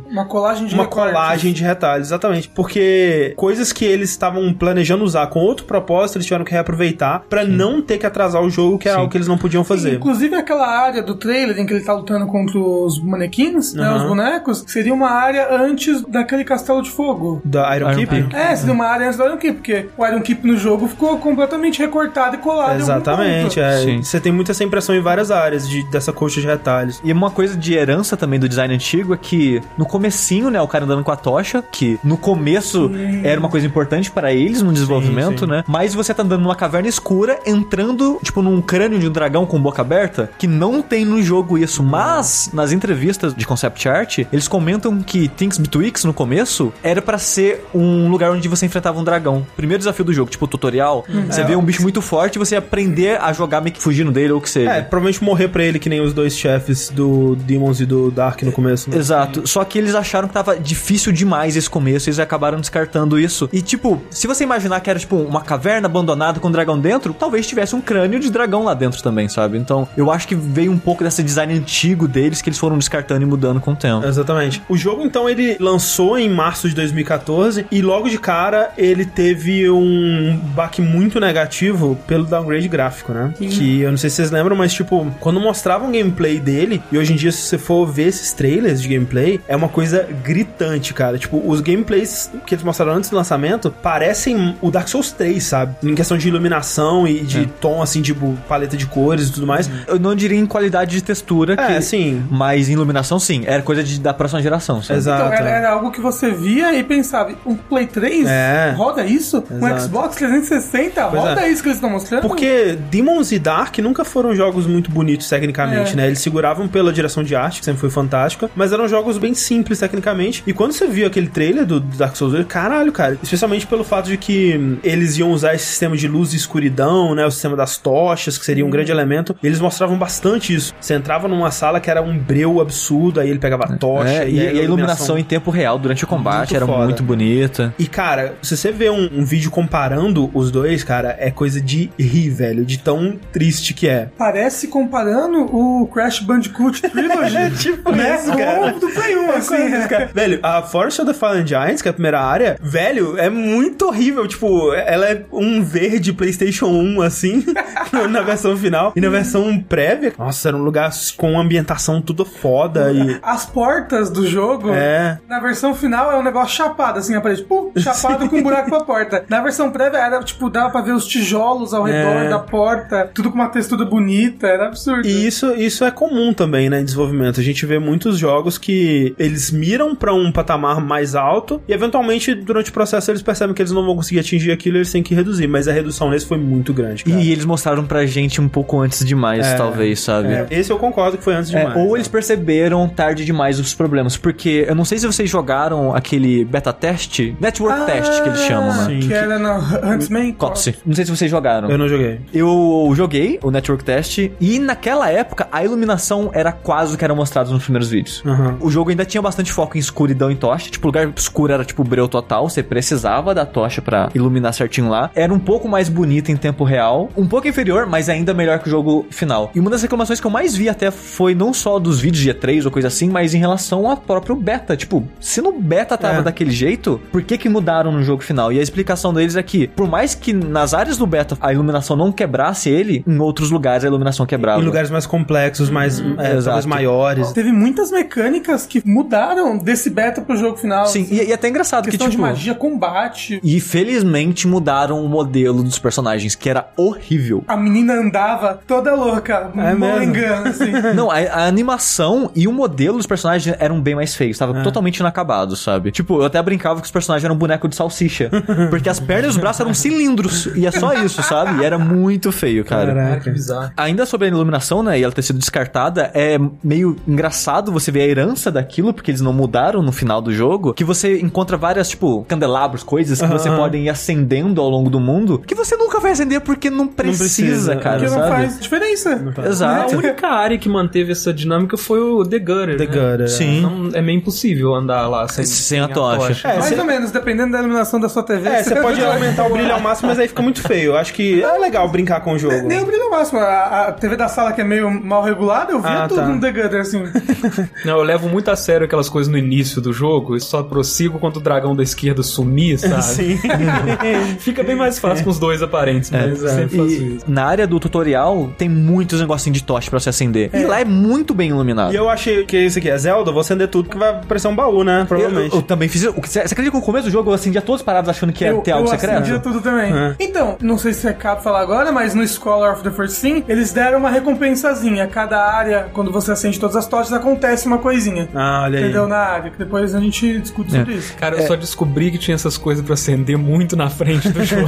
[SPEAKER 4] Uma colagem de
[SPEAKER 1] uma
[SPEAKER 4] recortes.
[SPEAKER 1] colagem de retalhos, exatamente. Porque coisas que eles estavam planejando usar com outro propósito, eles tiveram que reaproveitar pra não ter que atrasar o jogo, que era
[SPEAKER 2] Sim.
[SPEAKER 1] algo que eles não podiam fazer.
[SPEAKER 4] Inclusive aquela área do trailer em que ele tá lutando contra os manequins, né, os bonecos, seria uma área antes daquele castelo de fogo.
[SPEAKER 1] Da Iron,
[SPEAKER 2] Iron
[SPEAKER 1] Keep?
[SPEAKER 2] Keep.
[SPEAKER 4] É, seria uma área antes do Iron Keep, porque o Iron Keep no jogo ficou completamente recortado e colado em algum
[SPEAKER 1] Exatamente,
[SPEAKER 4] ponto.
[SPEAKER 1] é.
[SPEAKER 2] Sim.
[SPEAKER 1] Você tem muita essa impressão em várias áreas de, dessa coxa de retalhos.
[SPEAKER 2] E uma coisa de herança também do design antigo é que no comecinho, né, o cara andando com a tocha, que no começo era uma coisa importante para eles no desenvolvimento,
[SPEAKER 1] sim.
[SPEAKER 2] Né? Mas você tá andando numa caverna escura, entrando, tipo, num crânio de um dragão com boca aberta, que não tem no jogo isso. Mas, nas entrevistas de concept art, eles comentam que Things Betwixt, no começo, era pra ser um lugar onde você enfrentava um dragão. Primeiro desafio do jogo, tipo, tutorial, você vê um bicho muito forte e você aprender a jogar meio que fugindo dele ou o que seja.
[SPEAKER 1] É, provavelmente morrer pra ele que nem os dois chefes do Demons e do Dark no começo. Né?
[SPEAKER 2] Exato. Só que eles acharam que tava difícil demais esse começo, eles acabaram descartando isso. E tipo, se você imaginar que era tipo uma caverna abandonada com um dragão dentro, talvez tivesse um crânio de dragão lá dentro também, sabe? Então, eu acho que veio um pouco desse design antigo deles que eles foram descartando e mudando com o tempo.
[SPEAKER 1] Exatamente. O jogo, então, ele lançou em março de 2014 e logo de cara ele teve um baque muito negativo pelo downgrade gráfico, né? Que eu não sei se vocês lembram, mas tipo, quando mostravam gameplay dele, e hoje em dia, se você for ver esses trailers de gameplay, é uma coisa gritante, cara. Tipo, os gameplays que eles mostraram antes do lançamento parecem o Dark Souls 3, sabe? Em questão de iluminação e de tom, assim, tipo, paleta de cores e tudo mais.
[SPEAKER 2] Eu não diria em qualidade de textura,
[SPEAKER 1] É,
[SPEAKER 2] que...
[SPEAKER 1] sim.
[SPEAKER 2] mas em iluminação sim. Era coisa de- da próxima geração, sabe?
[SPEAKER 1] Exato.
[SPEAKER 4] Então, era, era algo que você via e pensava, um Play 3
[SPEAKER 1] É.
[SPEAKER 4] roda isso? Um
[SPEAKER 1] Exato.
[SPEAKER 4] Xbox 360
[SPEAKER 1] Pois
[SPEAKER 4] roda
[SPEAKER 1] é.
[SPEAKER 4] isso que eles estão mostrando?
[SPEAKER 1] Porque Demons e Dark nunca foram jogos muito bonitos tecnicamente,
[SPEAKER 4] É.
[SPEAKER 1] né? Eles seguravam pela direção de arte, que sempre foi fantástica, mas eram jogos bem simples tecnicamente. E quando você viu aquele trailer do Dark Souls 2, caralho, cara. Especialmente pelo fato de que hum, eles iam usar esse sistema de luz e escuridão, né? O sistema das tochas, que seria um grande elemento. Eles mostravam bastante isso. Você entrava numa sala que era um breu absurdo, aí ele pegava a tocha.
[SPEAKER 2] É, e, e a iluminação em tempo real durante o combate
[SPEAKER 1] Muito
[SPEAKER 2] era
[SPEAKER 1] foda.
[SPEAKER 2] muito bonita.
[SPEAKER 1] E, cara, se você vê um, um vídeo comparando os dois, cara, é coisa de rir, velho. De tão triste que é.
[SPEAKER 4] Parece comparando o Crash Bandicoot Trilogy. <laughs>
[SPEAKER 1] tipo
[SPEAKER 4] né?
[SPEAKER 1] isso, cara.
[SPEAKER 4] do Play 1, assim. né?
[SPEAKER 1] Cara, velho, a Forest of the Fallen Giants, que é a primeira área, velho, é muito horrível. Tipo, ela é um verde PlayStation 1, assim, <laughs> na versão final. E na versão prévia, nossa, era um lugar com ambientação tudo foda e.
[SPEAKER 4] As portas do jogo,
[SPEAKER 1] É.
[SPEAKER 4] na versão final, é um negócio chapado, assim, a parede. Pum, <laughs> chapado com um buraco pra porta. Na versão prévia, era, tipo, dava pra ver os tijolos ao redor
[SPEAKER 1] É.
[SPEAKER 4] da porta, tudo com uma textura bonita, era absurdo.
[SPEAKER 1] E isso, isso é comum também, né, em desenvolvimento. A gente vê muitos jogos que eles miram pra um patamar mais alto e eventualmente durante o processo eles percebem que eles não vão conseguir atingir aquilo, e eles têm que reduzir, mas a redução nesse foi muito grande, cara.
[SPEAKER 2] E eles mostraram pra gente um pouco antes demais,
[SPEAKER 1] É.
[SPEAKER 2] talvez, sabe?
[SPEAKER 1] É, esse eu concordo que foi antes
[SPEAKER 2] É,
[SPEAKER 1] demais.
[SPEAKER 2] ou eles perceberam tarde demais os problemas, porque eu não sei se vocês jogaram aquele beta teste, network test que eles chamam, né?
[SPEAKER 1] Sim.
[SPEAKER 4] Que era no Huntsman.
[SPEAKER 2] Kotze. Não sei se vocês jogaram.
[SPEAKER 1] Eu não joguei.
[SPEAKER 2] Eu joguei o Network Test e naquela época a iluminação era quase o que era mostrado nos primeiros vídeos.
[SPEAKER 1] Aham.
[SPEAKER 2] O jogo ainda tinha bastante foco em escuridão e tocha. Tipo, lugar escuro era tipo breu total. Você precisava da tocha pra iluminar certinho lá. Era um pouco mais bonita em tempo real. Um pouco inferior, mas ainda melhor que o jogo final. E uma das reclamações que eu mais vi até foi não só dos vídeos de E3 ou coisa assim, mas em relação ao próprio beta. Tipo, se no beta tava
[SPEAKER 1] É.
[SPEAKER 2] daquele jeito, por que que mudaram no jogo final? E a explicação deles é que, por mais que nas áreas do beta a iluminação não quebrasse ele, em outros lugares a iluminação quebrava.
[SPEAKER 1] Em lugares mais complexos, mais é,
[SPEAKER 2] exato.
[SPEAKER 1] talvez maiores.
[SPEAKER 4] Teve muitas mecânicas que mudaram desse beta pro jogo final.
[SPEAKER 2] Sim,
[SPEAKER 4] assim.
[SPEAKER 2] e, e é até engraçado que,
[SPEAKER 4] Questão
[SPEAKER 2] tipo...
[SPEAKER 4] de magia, combate.
[SPEAKER 2] E felizmente mudaram o modelo dos personagens, que era horrível.
[SPEAKER 4] A menina andava toda louca,
[SPEAKER 1] É mesmo?
[SPEAKER 4] molengando, assim. <laughs>
[SPEAKER 2] Não, a, a animação e o modelo dos personagens eram bem mais feios,
[SPEAKER 1] É.
[SPEAKER 2] tava totalmente inacabado, sabe? Tipo, eu até brincava que os personagens eram um boneco de salsicha, <laughs> porque as pernas e os braços eram cilindros, e é só isso, sabe? E era muito feio, cara.
[SPEAKER 3] Cara, que bizarro.
[SPEAKER 2] Ainda sobre a iluminação, né, e ela ter sido descartada, é meio engraçado você ver a herança daquilo, porque eles não mudaram no final do jogo, que você encontra várias, tipo, candelabros, coisas que você podem ir acendendo ao longo do mundo, que você nunca vai acender porque não precisa,
[SPEAKER 1] precisa,
[SPEAKER 2] cara,
[SPEAKER 4] Porque não
[SPEAKER 2] sabe?
[SPEAKER 4] faz diferença.
[SPEAKER 3] A
[SPEAKER 2] Exato.
[SPEAKER 3] única área que manteve essa dinâmica foi o The Gutter.
[SPEAKER 1] The
[SPEAKER 3] né?
[SPEAKER 1] Gutter,
[SPEAKER 2] Sim.
[SPEAKER 3] Não, é meio impossível andar lá sem,
[SPEAKER 2] Sem a tocha.
[SPEAKER 1] É,
[SPEAKER 4] Mais
[SPEAKER 1] cê-
[SPEAKER 4] ou menos, dependendo da iluminação da sua TV.
[SPEAKER 1] É, você pode aumentar o brilho ao máximo, mas aí fica muito feio. Eu acho que é legal brincar com o jogo.
[SPEAKER 4] Nem o brilho máximo. A, a TV da sala que é meio mal regulada, eu via
[SPEAKER 1] Ah,
[SPEAKER 4] tudo
[SPEAKER 1] tá.
[SPEAKER 4] no The Gutter, assim. <laughs>
[SPEAKER 3] Não, eu levo muito a sério aquelas coisas no início do jogo e só prossigo quando o dragão da esquerda sumir, sabe?
[SPEAKER 1] Sim. <laughs>
[SPEAKER 3] Fica bem mais fácil com os dois aparentes, mas eu
[SPEAKER 1] exato.
[SPEAKER 3] sempre faço
[SPEAKER 2] E
[SPEAKER 3] isso.
[SPEAKER 2] na área do tutorial tem muitos negocinhos de tocha pra você acender. E lá é muito bem iluminado.
[SPEAKER 1] E eu achei que isso aqui é Zelda, eu vou acender tudo que vai aparecer um baú, né?
[SPEAKER 2] Eu,
[SPEAKER 1] Provavelmente.
[SPEAKER 2] eu também fiz. Você acredita que no começo do jogo eu acendia todos parados achando que ia
[SPEAKER 4] eu,
[SPEAKER 2] ter algo
[SPEAKER 4] eu
[SPEAKER 2] secreto?
[SPEAKER 4] acendia tudo também.
[SPEAKER 1] É.
[SPEAKER 4] Então, não sei se é cabe falar agora, mas no Scholar of the First Sin, eles deram uma recompensazinha. Cada área, quando você acende todas as tochas, acontece uma coisinha.
[SPEAKER 1] Ah, olha aí.
[SPEAKER 4] Entendeu? Na área. Que depois a gente discute sobre isso.
[SPEAKER 3] Cara, eu só descobri que tinha essas coisas pra acender muito na frente do jogo.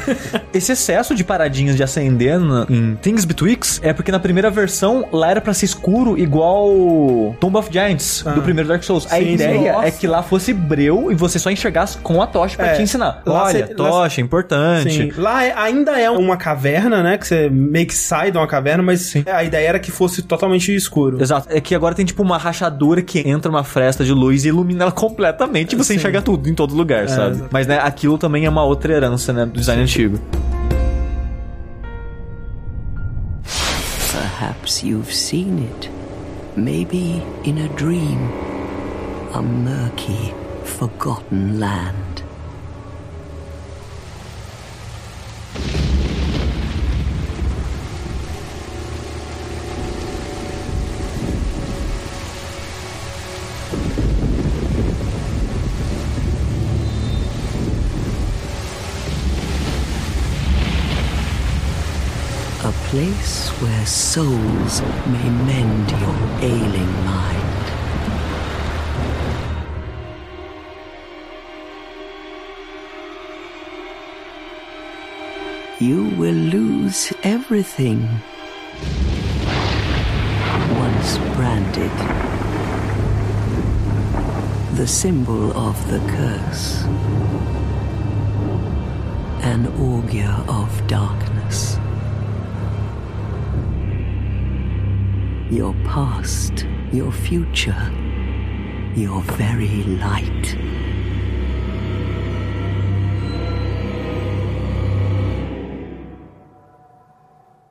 [SPEAKER 3] <laughs>
[SPEAKER 2] Esse excesso de paradinhas de acender na- em Things Betwixt é porque na primeira versão lá era pra ser escuro igual Tomb of Giants do primeiro Dark Souls. a
[SPEAKER 1] Sim, sim.
[SPEAKER 2] ideia
[SPEAKER 4] Nossa.
[SPEAKER 2] é que lá fosse breu e você só enxergasse com a tocha pra
[SPEAKER 1] É.
[SPEAKER 2] te ensinar.
[SPEAKER 1] Lá
[SPEAKER 2] Olha,
[SPEAKER 1] cê- lá
[SPEAKER 2] tocha, é importante.
[SPEAKER 1] Sim. Lá é- ainda é uma caverna, né? Que você meio que sai de uma caverna, mas a ideia era que fosse totalmente escuro.
[SPEAKER 2] Exato. É que agora tem tipo uma rachadura que entra uma fresta de luz e ilumina ela completamente e você
[SPEAKER 1] Sim.
[SPEAKER 2] enxerga tudo em todo lugar, sabe?
[SPEAKER 1] exato.
[SPEAKER 2] Mas né, aquilo também é uma outra herança, né, do design antigo.
[SPEAKER 5] Perhaps you've seen it. Maybe in a dream. A murky, forgotten land. A place where souls may mend your ailing mind. You will lose everything. Once branded. the symbol of the curse. An augur of darkness. Your past, your future, your very light.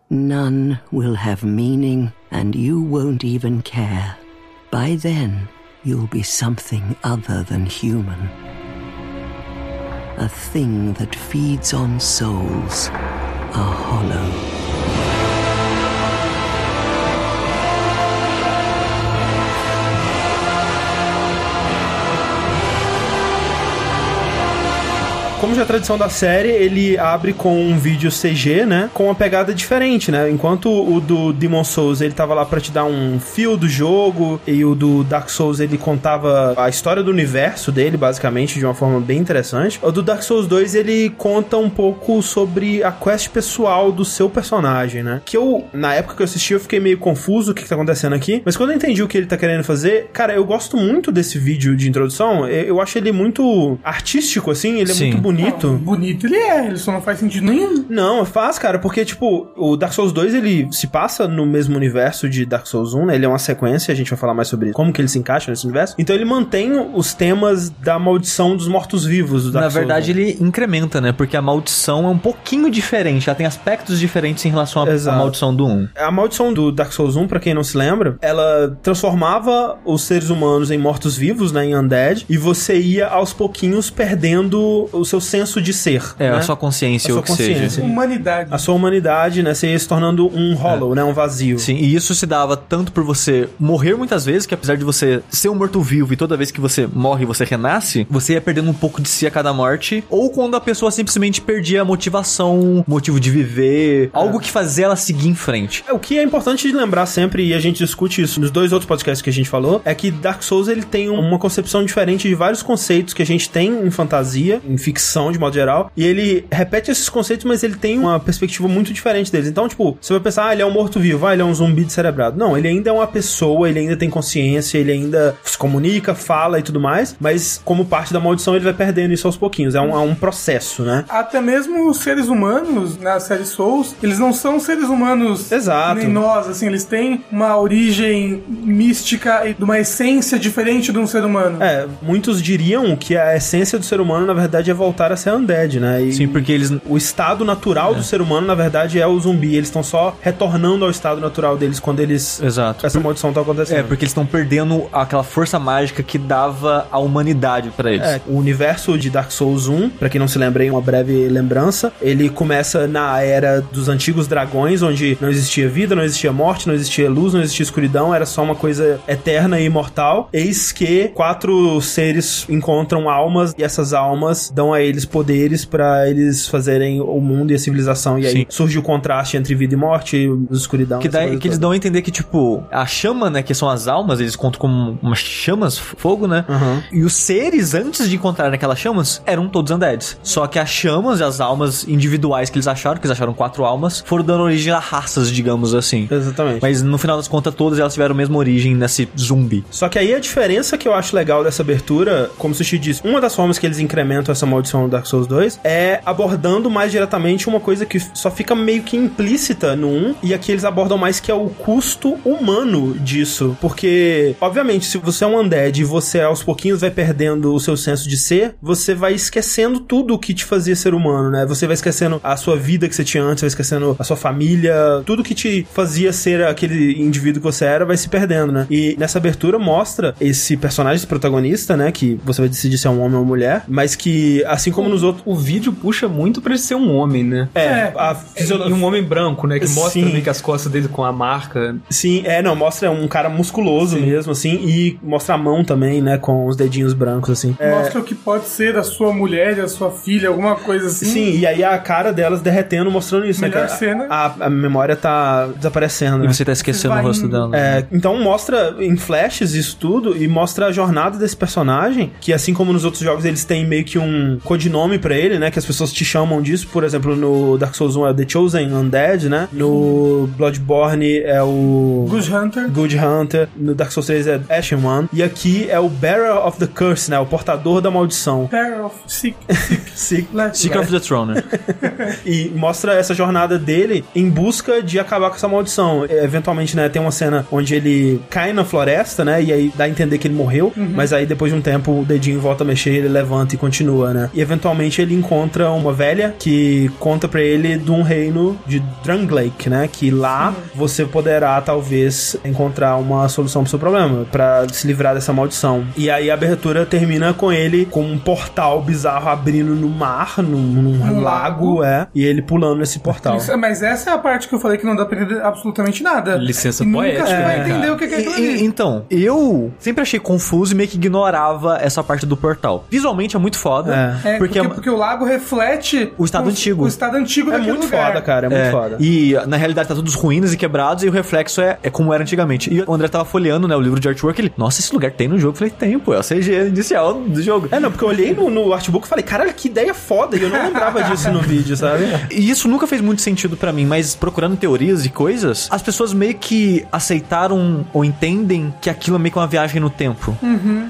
[SPEAKER 5] None will have meaning, and you won't even care. By then, you'll be something other than human. A thing that feeds on souls, a hollow.
[SPEAKER 1] Como já é tradição da série, ele abre com um vídeo CG, né? Com uma pegada diferente, né? Enquanto o do Demon Souls ele tava lá pra te dar um fio do jogo, e o do Dark Souls ele contava a história do universo dele, basicamente, de uma forma bem interessante. O do Dark Souls 2 ele conta um pouco sobre a quest pessoal do seu personagem, né? Que eu, na época que eu assisti, eu fiquei meio confuso o que, que tá acontecendo aqui, mas quando eu entendi o que ele tá querendo fazer, cara, eu gosto muito desse vídeo de introdução. Eu eu acho ele muito artístico, assim, ele é
[SPEAKER 2] Sim.
[SPEAKER 1] muito bonito.
[SPEAKER 4] Bonito ele é, ele só não faz sentido nenhum.
[SPEAKER 1] Não, faz, cara, porque, tipo, o Dark Souls 2, ele se passa no mesmo universo de Dark Souls 1, né? Ele é uma sequência, a gente vai falar mais sobre como que ele se encaixa nesse universo. Então ele mantém os temas da maldição dos mortos-vivos do Dark
[SPEAKER 2] Na
[SPEAKER 1] Souls
[SPEAKER 2] verdade,
[SPEAKER 1] 1.
[SPEAKER 2] ele incrementa, né? Porque a maldição é um pouquinho diferente. Ela tem aspectos diferentes em relação à- maldição do 1.
[SPEAKER 1] A maldição do Dark Souls 1, pra quem não se lembra, ela transformava os seres humanos em mortos-vivos, né, em undead, e você ia aos pouquinhos perdendo o seu senso de ser.
[SPEAKER 2] É,
[SPEAKER 1] né?
[SPEAKER 2] a sua consciência
[SPEAKER 1] A
[SPEAKER 2] ou
[SPEAKER 1] sua
[SPEAKER 2] o que seja.
[SPEAKER 1] consciência.
[SPEAKER 4] Humanidade.
[SPEAKER 1] A sua humanidade, né, você ia se tornando um hollow, né, um vazio.
[SPEAKER 2] Sim, e isso se dava tanto por você morrer muitas vezes, que apesar de você ser um morto-vivo e toda vez que você morre você renasce, você ia perdendo um pouco de si a cada morte, ou quando a pessoa simplesmente perdia a motivação, motivo de viver, algo que fazia ela seguir em frente.
[SPEAKER 1] É, O que é importante de lembrar sempre, e a gente discute isso nos dois outros podcasts que a gente falou, é que Dark Souls ele tem um- uma concepção diferente de vários conceitos que a gente tem em fantasia, em ficção de modo geral, e ele repete esses conceitos, mas ele tem uma perspectiva muito diferente deles. Então, tipo, você vai pensar, ah, ele é um morto-vivo, ah, ele é um zumbi descerebrado. Não, ele ainda é uma pessoa, ele ainda tem consciência, ele ainda se comunica, fala e tudo mais, mas como parte da maldição ele vai perdendo isso aos pouquinhos. É um, é um processo, né?
[SPEAKER 4] Até mesmo os seres humanos na série Souls, eles não são seres humanos
[SPEAKER 1] Exato.
[SPEAKER 4] nem nós, assim, eles têm uma origem mística e de uma essência diferente de um ser humano.
[SPEAKER 1] É, muitos diriam que a essência do ser humano, na verdade, é voltar a ser undead, né? E
[SPEAKER 2] Sim, porque eles
[SPEAKER 1] o estado natural do ser humano, na verdade, é o zumbi. Eles estão só retornando ao estado natural deles quando eles.
[SPEAKER 2] Exato.
[SPEAKER 1] Essa maldição tá acontecendo.
[SPEAKER 2] É, porque eles estão perdendo aquela força mágica que dava a humanidade pra eles.
[SPEAKER 1] É, o universo de Dark Souls 1, pra quem não se lembra, aí, uma breve lembrança, ele começa na era dos antigos dragões, onde não existia vida, não existia morte, não existia luz, não existia escuridão, era só uma coisa eterna e imortal. Eis que quatro seres encontram almas e essas almas dão a eles poderes pra eles fazerem o mundo e a civilização. E aí
[SPEAKER 2] Sim.
[SPEAKER 1] surge o contraste entre vida e morte, escuridão.
[SPEAKER 2] Que, dá, que eles dão a entender que, tipo, a chama, né, que são as almas, eles contam como umas chamas, fogo, né?
[SPEAKER 1] Aham.
[SPEAKER 2] E os seres, antes de encontrarem aquelas chamas, eram todos undeads. Só que as chamas e as almas individuais que eles acharam, que eles acharam quatro almas, foram dando origem a raças, digamos assim.
[SPEAKER 1] Exatamente.
[SPEAKER 2] Mas no final das contas, todas elas tiveram a mesma origem nesse zumbi.
[SPEAKER 1] Só que aí a diferença que eu acho legal dessa abertura, como o Sushi disse, uma das formas que eles incrementam essa maldição no Dark Souls 2 é abordando mais diretamente uma coisa que só fica meio que implícita no 1, e aqui eles abordam mais que é o custo humano disso. Porque, obviamente, se você é um undead e você aos pouquinhos vai perdendo o seu senso de ser, você vai esquecendo tudo o que te fazia ser humano, né? Você vai esquecendo a sua vida que você tinha antes, vai esquecendo a sua família, tudo que te fazia ser aquele indivíduo que você era vai se perdendo, né? E nessa abertura mostra esse personagem esse protagonista, né? Que você vai decidir se é um homem ou uma mulher, mas que, assim como nos outros.
[SPEAKER 3] O vídeo puxa muito pra ele ser um homem, né?
[SPEAKER 1] É,
[SPEAKER 4] É.
[SPEAKER 1] a
[SPEAKER 3] E
[SPEAKER 1] fisiologia.
[SPEAKER 3] um homem branco, né? Que mostra
[SPEAKER 1] Sim.
[SPEAKER 3] meio que as costas dele com a marca.
[SPEAKER 1] Sim, é, não, mostra um cara musculoso mesmo, assim, e mostra a mão também, né, com os dedinhos brancos, assim. É,
[SPEAKER 4] Mostra o que pode ser a sua mulher e a sua filha, alguma coisa assim.
[SPEAKER 1] Sim, e aí a cara delas derretendo, mostrando isso,
[SPEAKER 4] Melhor
[SPEAKER 1] né? que a-
[SPEAKER 4] cena.
[SPEAKER 1] A, a memória tá desaparecendo,
[SPEAKER 2] E
[SPEAKER 1] né?
[SPEAKER 2] você tá esquecendo o
[SPEAKER 4] Vai
[SPEAKER 2] rosto
[SPEAKER 4] indo.
[SPEAKER 2] dela.
[SPEAKER 1] É, então mostra em flashes isso tudo e mostra a jornada desse personagem, que assim como nos outros jogos eles têm meio que um codinome pra ele, né? Que as pessoas te chamam disso. Por exemplo, no Dark Souls 1 é o The Chosen Undead, né? No Bloodborne é o...
[SPEAKER 4] Good Hunter.
[SPEAKER 1] Good Hunter. No Dark Souls 3 é Ashen One. E aqui é o Bearer of the Curse, né? O portador da maldição.
[SPEAKER 4] Pair of Sick. Left.
[SPEAKER 2] Secret of the Throne, né? <laughs>
[SPEAKER 1] E mostra essa jornada dele em busca de acabar com essa maldição. É, Eventualmente, né, tem uma cena onde ele cai na floresta, né? E aí dá a entender que ele morreu. Mas aí depois de um tempo o dedinho volta a mexer, ele levanta e continua, né? E eventualmente ele encontra uma velha que conta pra ele de um reino de Drangleic, né? Que lá você poderá talvez encontrar uma solução pro seu problema, pra se livrar dessa maldição. E aí a abertura termina com ele com um portal bizarro abrindo no mar, num, num
[SPEAKER 4] Um
[SPEAKER 1] lago,
[SPEAKER 4] lago.
[SPEAKER 1] é, e ele pulando nesse portal.
[SPEAKER 4] Isso, mas essa é a parte que eu falei que não dá pra entender absolutamente nada.
[SPEAKER 3] Licença
[SPEAKER 4] E nunca
[SPEAKER 3] poética,
[SPEAKER 4] você vai
[SPEAKER 3] né,
[SPEAKER 4] entender
[SPEAKER 3] cara?
[SPEAKER 4] o que que é aquilo
[SPEAKER 2] E- e-
[SPEAKER 4] ali.
[SPEAKER 2] então, eu sempre achei confuso e meio que ignorava essa parte do portal. Visualmente é muito foda.
[SPEAKER 1] É.
[SPEAKER 4] É, porque, porque, o lago reflete
[SPEAKER 2] O estado antigo.
[SPEAKER 4] O estado antigo
[SPEAKER 1] É muito
[SPEAKER 4] lugar.
[SPEAKER 1] foda, cara, é muito
[SPEAKER 2] É,
[SPEAKER 1] foda.
[SPEAKER 2] E na realidade tá todos ruínas e quebrados, e o reflexo é, é como era antigamente. E o André tava folheando, né, o livro de artwork, ele, nossa, esse lugar tem no jogo. Eu falei, tem, pô, é o CG inicial do jogo.
[SPEAKER 1] É, não, porque eu olhei no, no artbook e falei, caralho, que ideia foda, e eu não lembrava disso no vídeo, sabe? <laughs>
[SPEAKER 2] E isso nunca fez muito sentido pra mim, mas procurando teorias e coisas, as pessoas meio que aceitaram ou entendem que aquilo é meio que uma viagem no tempo.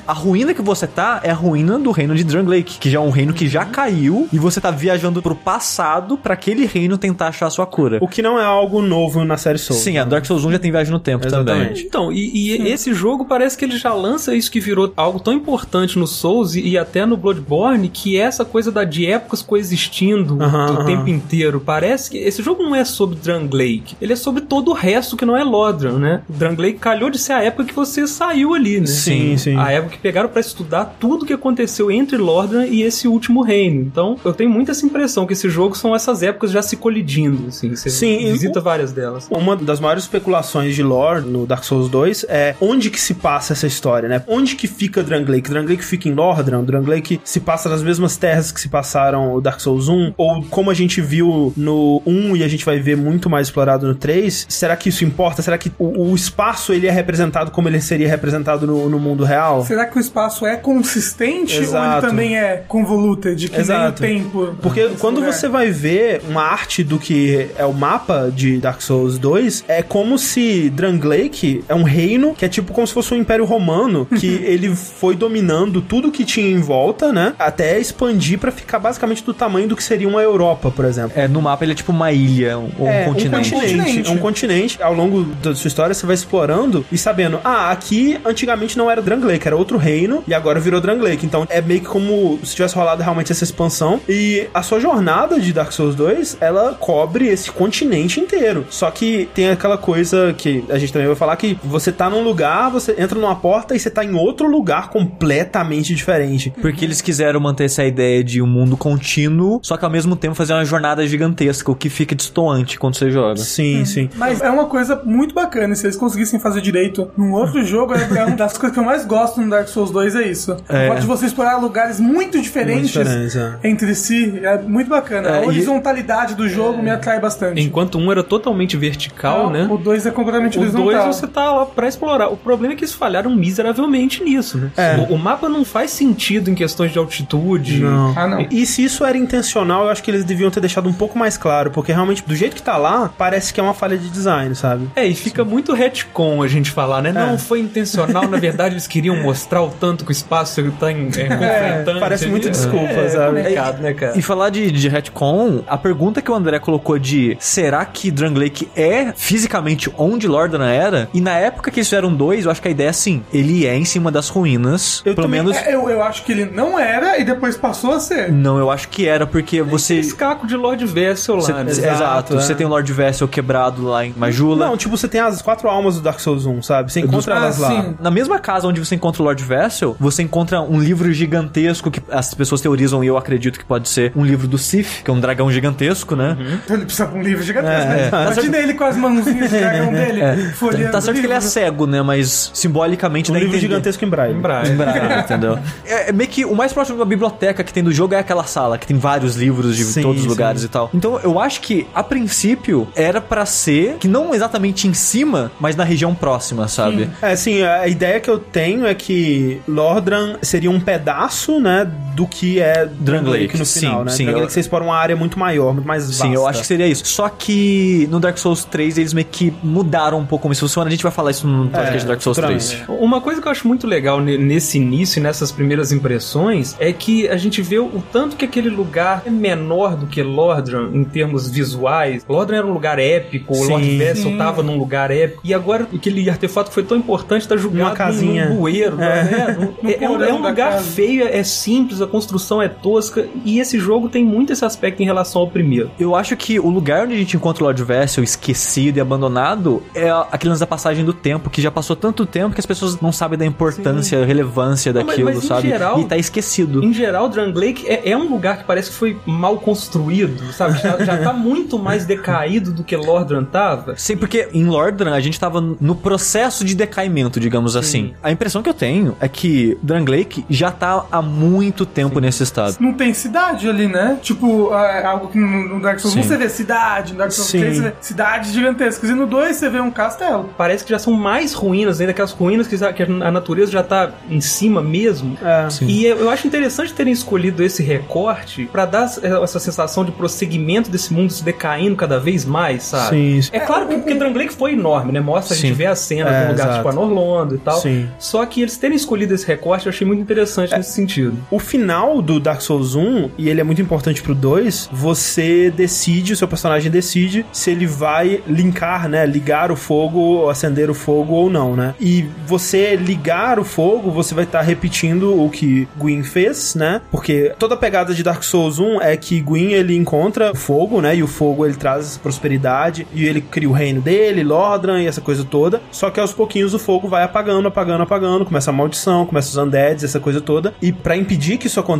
[SPEAKER 2] A ruína que você tá é a ruína do reino de Drangleic, que já é um reino que já caiu e você tá viajando pro passado pra aquele reino tentar achar a sua cura.
[SPEAKER 1] O que não é algo novo na série Souls.
[SPEAKER 2] Sim, a Dark Souls 1 já tem viagem no tempo também.
[SPEAKER 1] Exatamente.
[SPEAKER 3] Então, e, e esse jogo parece que ele já lança isso que virou algo tão importante no Souls e, e até no Bloodborne, que é essa coisa da, de épocas coexistindo o tempo inteiro. Parece que esse jogo não é sobre Drangleic, ele é sobre todo o resto que não é Lodran, né? Drangleic calhou de ser a época que você saiu ali, né?
[SPEAKER 1] Sim, sim.
[SPEAKER 3] A época que pegaram pra estudar tudo que aconteceu entre Lordran e esse último reino. Então, eu tenho muito essa impressão que esse jogo são essas épocas já se colidindo, assim. Você
[SPEAKER 1] Sim, e
[SPEAKER 3] visita
[SPEAKER 1] o-
[SPEAKER 3] várias delas.
[SPEAKER 1] Uma das maiores especulações de lore no Dark Souls 2 é onde que se passa essa história, né? Onde que fica Drangleic? Drangleic fica em Lordran? Drangleic se passa nas mesmas terras que se passaram o Dark Souls 1? Ou como a gente viu no 1 e a gente vai ver muito mais explorado no 3, será que isso importa? Será que o, o espaço ele é representado como ele seria representado no, no mundo real?
[SPEAKER 4] Será que o espaço é consistente ou ele
[SPEAKER 1] Exato.
[SPEAKER 4] também é convoluted, que
[SPEAKER 1] Exato.
[SPEAKER 4] nem o tempo?
[SPEAKER 1] Porque quando
[SPEAKER 4] lugar?
[SPEAKER 1] você vai ver uma arte do que é o mapa de Dark Souls 2, é como se Drangleic é um reino que é tipo como se fosse um império romano, que <laughs> ele foi dominando tudo que tinha em volta, né? Até expandir pra ficar basicamente do tamanho do que seria uma Europa, por exemplo.
[SPEAKER 2] É, no mapa ele é tipo uma ilha um- ou
[SPEAKER 1] É,
[SPEAKER 2] um continente.
[SPEAKER 1] Um continente. É um continente. Ao longo da sua história, você vai explorando e sabendo, ah, aqui antigamente não era Drangleic, era outro reino e agora virou Drangleic. Então é meio que como se tivesse rolado realmente essa expansão. E a sua jornada de Dark Souls 2, ela cobre esse continente inteiro. Só que tem aquela coisa que a gente também vai falar que você tá num lugar, você entra numa porta e você tá em outro lugar completamente diferente.
[SPEAKER 2] Porque eles quiseram manter essa ideia de um mundo contínuo, só que ao mesmo tempo fazer uma jornada gigantesca, o que fica destoante quando você joga.
[SPEAKER 1] Sim, sim.
[SPEAKER 4] Mas é uma coisa muito bacana. e Se eles conseguissem fazer direito num outro jogo, é é uma das coisas que eu mais gosto no Dark Souls 2 é isso.
[SPEAKER 2] É.
[SPEAKER 4] O fato de você explorar lugares muito diferentes
[SPEAKER 1] diferentes, é.
[SPEAKER 4] entre si é muito bacana.
[SPEAKER 2] É,
[SPEAKER 4] a
[SPEAKER 2] e-
[SPEAKER 4] horizontalidade do jogo me atrai bastante.
[SPEAKER 3] Enquanto um era totalmente vertical,
[SPEAKER 4] Não,
[SPEAKER 3] né?
[SPEAKER 4] O 2 é completamente
[SPEAKER 3] O 2
[SPEAKER 4] horizontal.
[SPEAKER 3] você tá lá pra explorar. O problema é que eles falharam miseravelmente nisso, né?
[SPEAKER 1] É.
[SPEAKER 3] O, o mapa não faz sentido em questões de altitude.
[SPEAKER 1] Não.
[SPEAKER 4] Ah, não.
[SPEAKER 1] E se isso era intencional, eu acho que eles deviam ter deixado um pouco mais claro, porque realmente, do jeito que tá lá, parece que é uma falha de design, sabe?
[SPEAKER 3] É, e fica muito retcon a gente falar, né? Não foi intencional, na verdade eles queriam mostrar o tanto que o espaço tá em, é, conflitante.
[SPEAKER 1] parece muito
[SPEAKER 3] É,
[SPEAKER 1] desculpa,
[SPEAKER 3] é,
[SPEAKER 1] sabe?
[SPEAKER 3] complicado, né, cara?
[SPEAKER 2] E falar de, de retcon, a pergunta que o André colocou de será que Drangleic é fisicamente onde Lordran era? E na época que eles fizeram dois, eu acho que a ideia é assim, ele é em cima das ruínas,
[SPEAKER 1] Eu
[SPEAKER 2] pelo
[SPEAKER 1] também-
[SPEAKER 2] menos...
[SPEAKER 4] É, eu, eu acho que ele não era e depois passou a ser.
[SPEAKER 2] Não, eu acho que era, porque você...
[SPEAKER 3] Esse caco de Lord Vessel lá,
[SPEAKER 2] Você-
[SPEAKER 3] né?
[SPEAKER 2] exato,
[SPEAKER 1] Exato, é.
[SPEAKER 2] você tem o Lord Vessel quebrado lá em Majula.
[SPEAKER 1] Não, tipo, você tem as quatro almas do Dark Souls 1, sabe? Você encontra
[SPEAKER 4] Ah,
[SPEAKER 1] elas lá.
[SPEAKER 4] sim.
[SPEAKER 2] Na mesma casa onde você encontra o Lord Vessel, você encontra um livro gigantesco que as pessoas teorizam e eu acredito que pode ser um livro do Sif, que é um dragão gigantesco, né?
[SPEAKER 4] Então ele precisa de um livro gigantesco.
[SPEAKER 1] É,
[SPEAKER 4] né?
[SPEAKER 1] é.
[SPEAKER 4] Imagina ele com as mãozinhas de dragão <laughs> dele, folheando.
[SPEAKER 2] Tá certo que ele é
[SPEAKER 4] livro.
[SPEAKER 2] cego, né? Mas simbolicamente
[SPEAKER 1] Um
[SPEAKER 2] dá
[SPEAKER 1] livro
[SPEAKER 2] entender.
[SPEAKER 1] gigantesco em braille.
[SPEAKER 3] Em Braille.
[SPEAKER 2] Bravo, <laughs> entendeu? É, é meio que o mais próximo de uma biblioteca que tem do jogo é aquela sala, que tem vários livros de
[SPEAKER 1] Sim,
[SPEAKER 2] todos os
[SPEAKER 1] sim.
[SPEAKER 2] lugares e tal. Então eu acho que, a princípio, era pra ser, que não exatamente em cima, mas na região próxima, sabe?
[SPEAKER 1] É, assim, a ideia que eu tenho é que Lordran seria um pedaço, né, do que que é
[SPEAKER 2] Drangleic,
[SPEAKER 1] no
[SPEAKER 2] sim,
[SPEAKER 1] final, né?
[SPEAKER 2] sim,
[SPEAKER 1] Drangleic
[SPEAKER 2] eu-
[SPEAKER 1] você explora uma área muito maior, muito mais vasta.
[SPEAKER 2] Sim, eu acho que seria isso. Só que no Dark Souls 3 eles meio que mudaram um pouco como isso funciona. A gente vai falar isso no podcast
[SPEAKER 1] É,
[SPEAKER 2] de Dark Souls 3.
[SPEAKER 1] futuramente.
[SPEAKER 3] Uma coisa que eu acho muito legal ne- nesse início e nessas primeiras impressões é que a gente vê o tanto que aquele lugar é menor do que Lordran em termos visuais. Lordran era um lugar épico, o
[SPEAKER 1] Sim.
[SPEAKER 3] Lord Vessel
[SPEAKER 4] Sim.
[SPEAKER 3] tava num lugar épico. E agora aquele artefato que foi tão importante tá jogado
[SPEAKER 1] Numa casinha.
[SPEAKER 3] num bueiro. né? <laughs> Num- é, é um, é um lugar
[SPEAKER 4] casa.
[SPEAKER 3] feio, é simples, a construção é tosca. E esse jogo tem muito esse aspecto em relação ao primeiro.
[SPEAKER 2] Eu acho que o lugar onde a gente encontra o Lord Vessel esquecido e abandonado é aquele lance da passagem do tempo, que já passou tanto tempo que as pessoas não sabem da importância, relevância
[SPEAKER 3] Não, mas-
[SPEAKER 2] daquilo,
[SPEAKER 3] mas em
[SPEAKER 2] sabe?
[SPEAKER 3] geral-
[SPEAKER 2] e tá esquecido.
[SPEAKER 3] Em geral, Drangleic é, é um lugar que parece que foi mal construído, sabe? Já, já tá muito mais decaído do que Lordran tava.
[SPEAKER 2] Sim, porque em Lordran a gente tava no processo de decaimento, digamos assim. A impressão que eu tenho é que Drangleic já tá há muito tempo nesse estado.
[SPEAKER 4] Não tem cidade ali, né? Tipo, é algo que no Dark Souls
[SPEAKER 2] Sim.
[SPEAKER 4] 1 você vê cidade, no Dark Souls
[SPEAKER 1] Sim.
[SPEAKER 4] 3 você vê cidades gigantescas. E no 2 você vê um castelo.
[SPEAKER 3] Parece que já são mais ruínas, ainda aquelas ruínas que, a natureza já tá em cima mesmo.
[SPEAKER 1] É.
[SPEAKER 3] E eu acho interessante terem escolhido esse recorte pra dar essa sensação de prosseguimento desse mundo se decaindo cada vez mais, sabe?
[SPEAKER 1] Sim, sim.
[SPEAKER 3] É claro que porque Drangleic foi enorme, né? Mostra, a gente
[SPEAKER 2] Sim.
[SPEAKER 3] vê as cenas
[SPEAKER 1] É,
[SPEAKER 3] num lugar
[SPEAKER 1] exato.
[SPEAKER 3] tipo a Norlondo e tal.
[SPEAKER 1] Sim.
[SPEAKER 3] Só que eles terem escolhido esse recorte eu achei muito interessante nesse sentido.
[SPEAKER 1] O final do Dark Souls 1, e ele é muito importante pro 2, você decide, o seu personagem decide se ele vai linkar, né? Ligar o fogo, acender o fogo ou não, né? E você ligar o fogo, você vai estar repetindo o que Gwyn fez, né? Porque toda a pegada de Dark Souls 1 é que Gwyn ele encontra fogo, né? E o fogo ele traz prosperidade e ele cria o reino dele, Lordran e essa coisa toda. Só que aos pouquinhos o fogo vai apagando, apagando, apagando, começa a maldição, começa os undeads, essa coisa toda. E pra impedir que isso aconteça,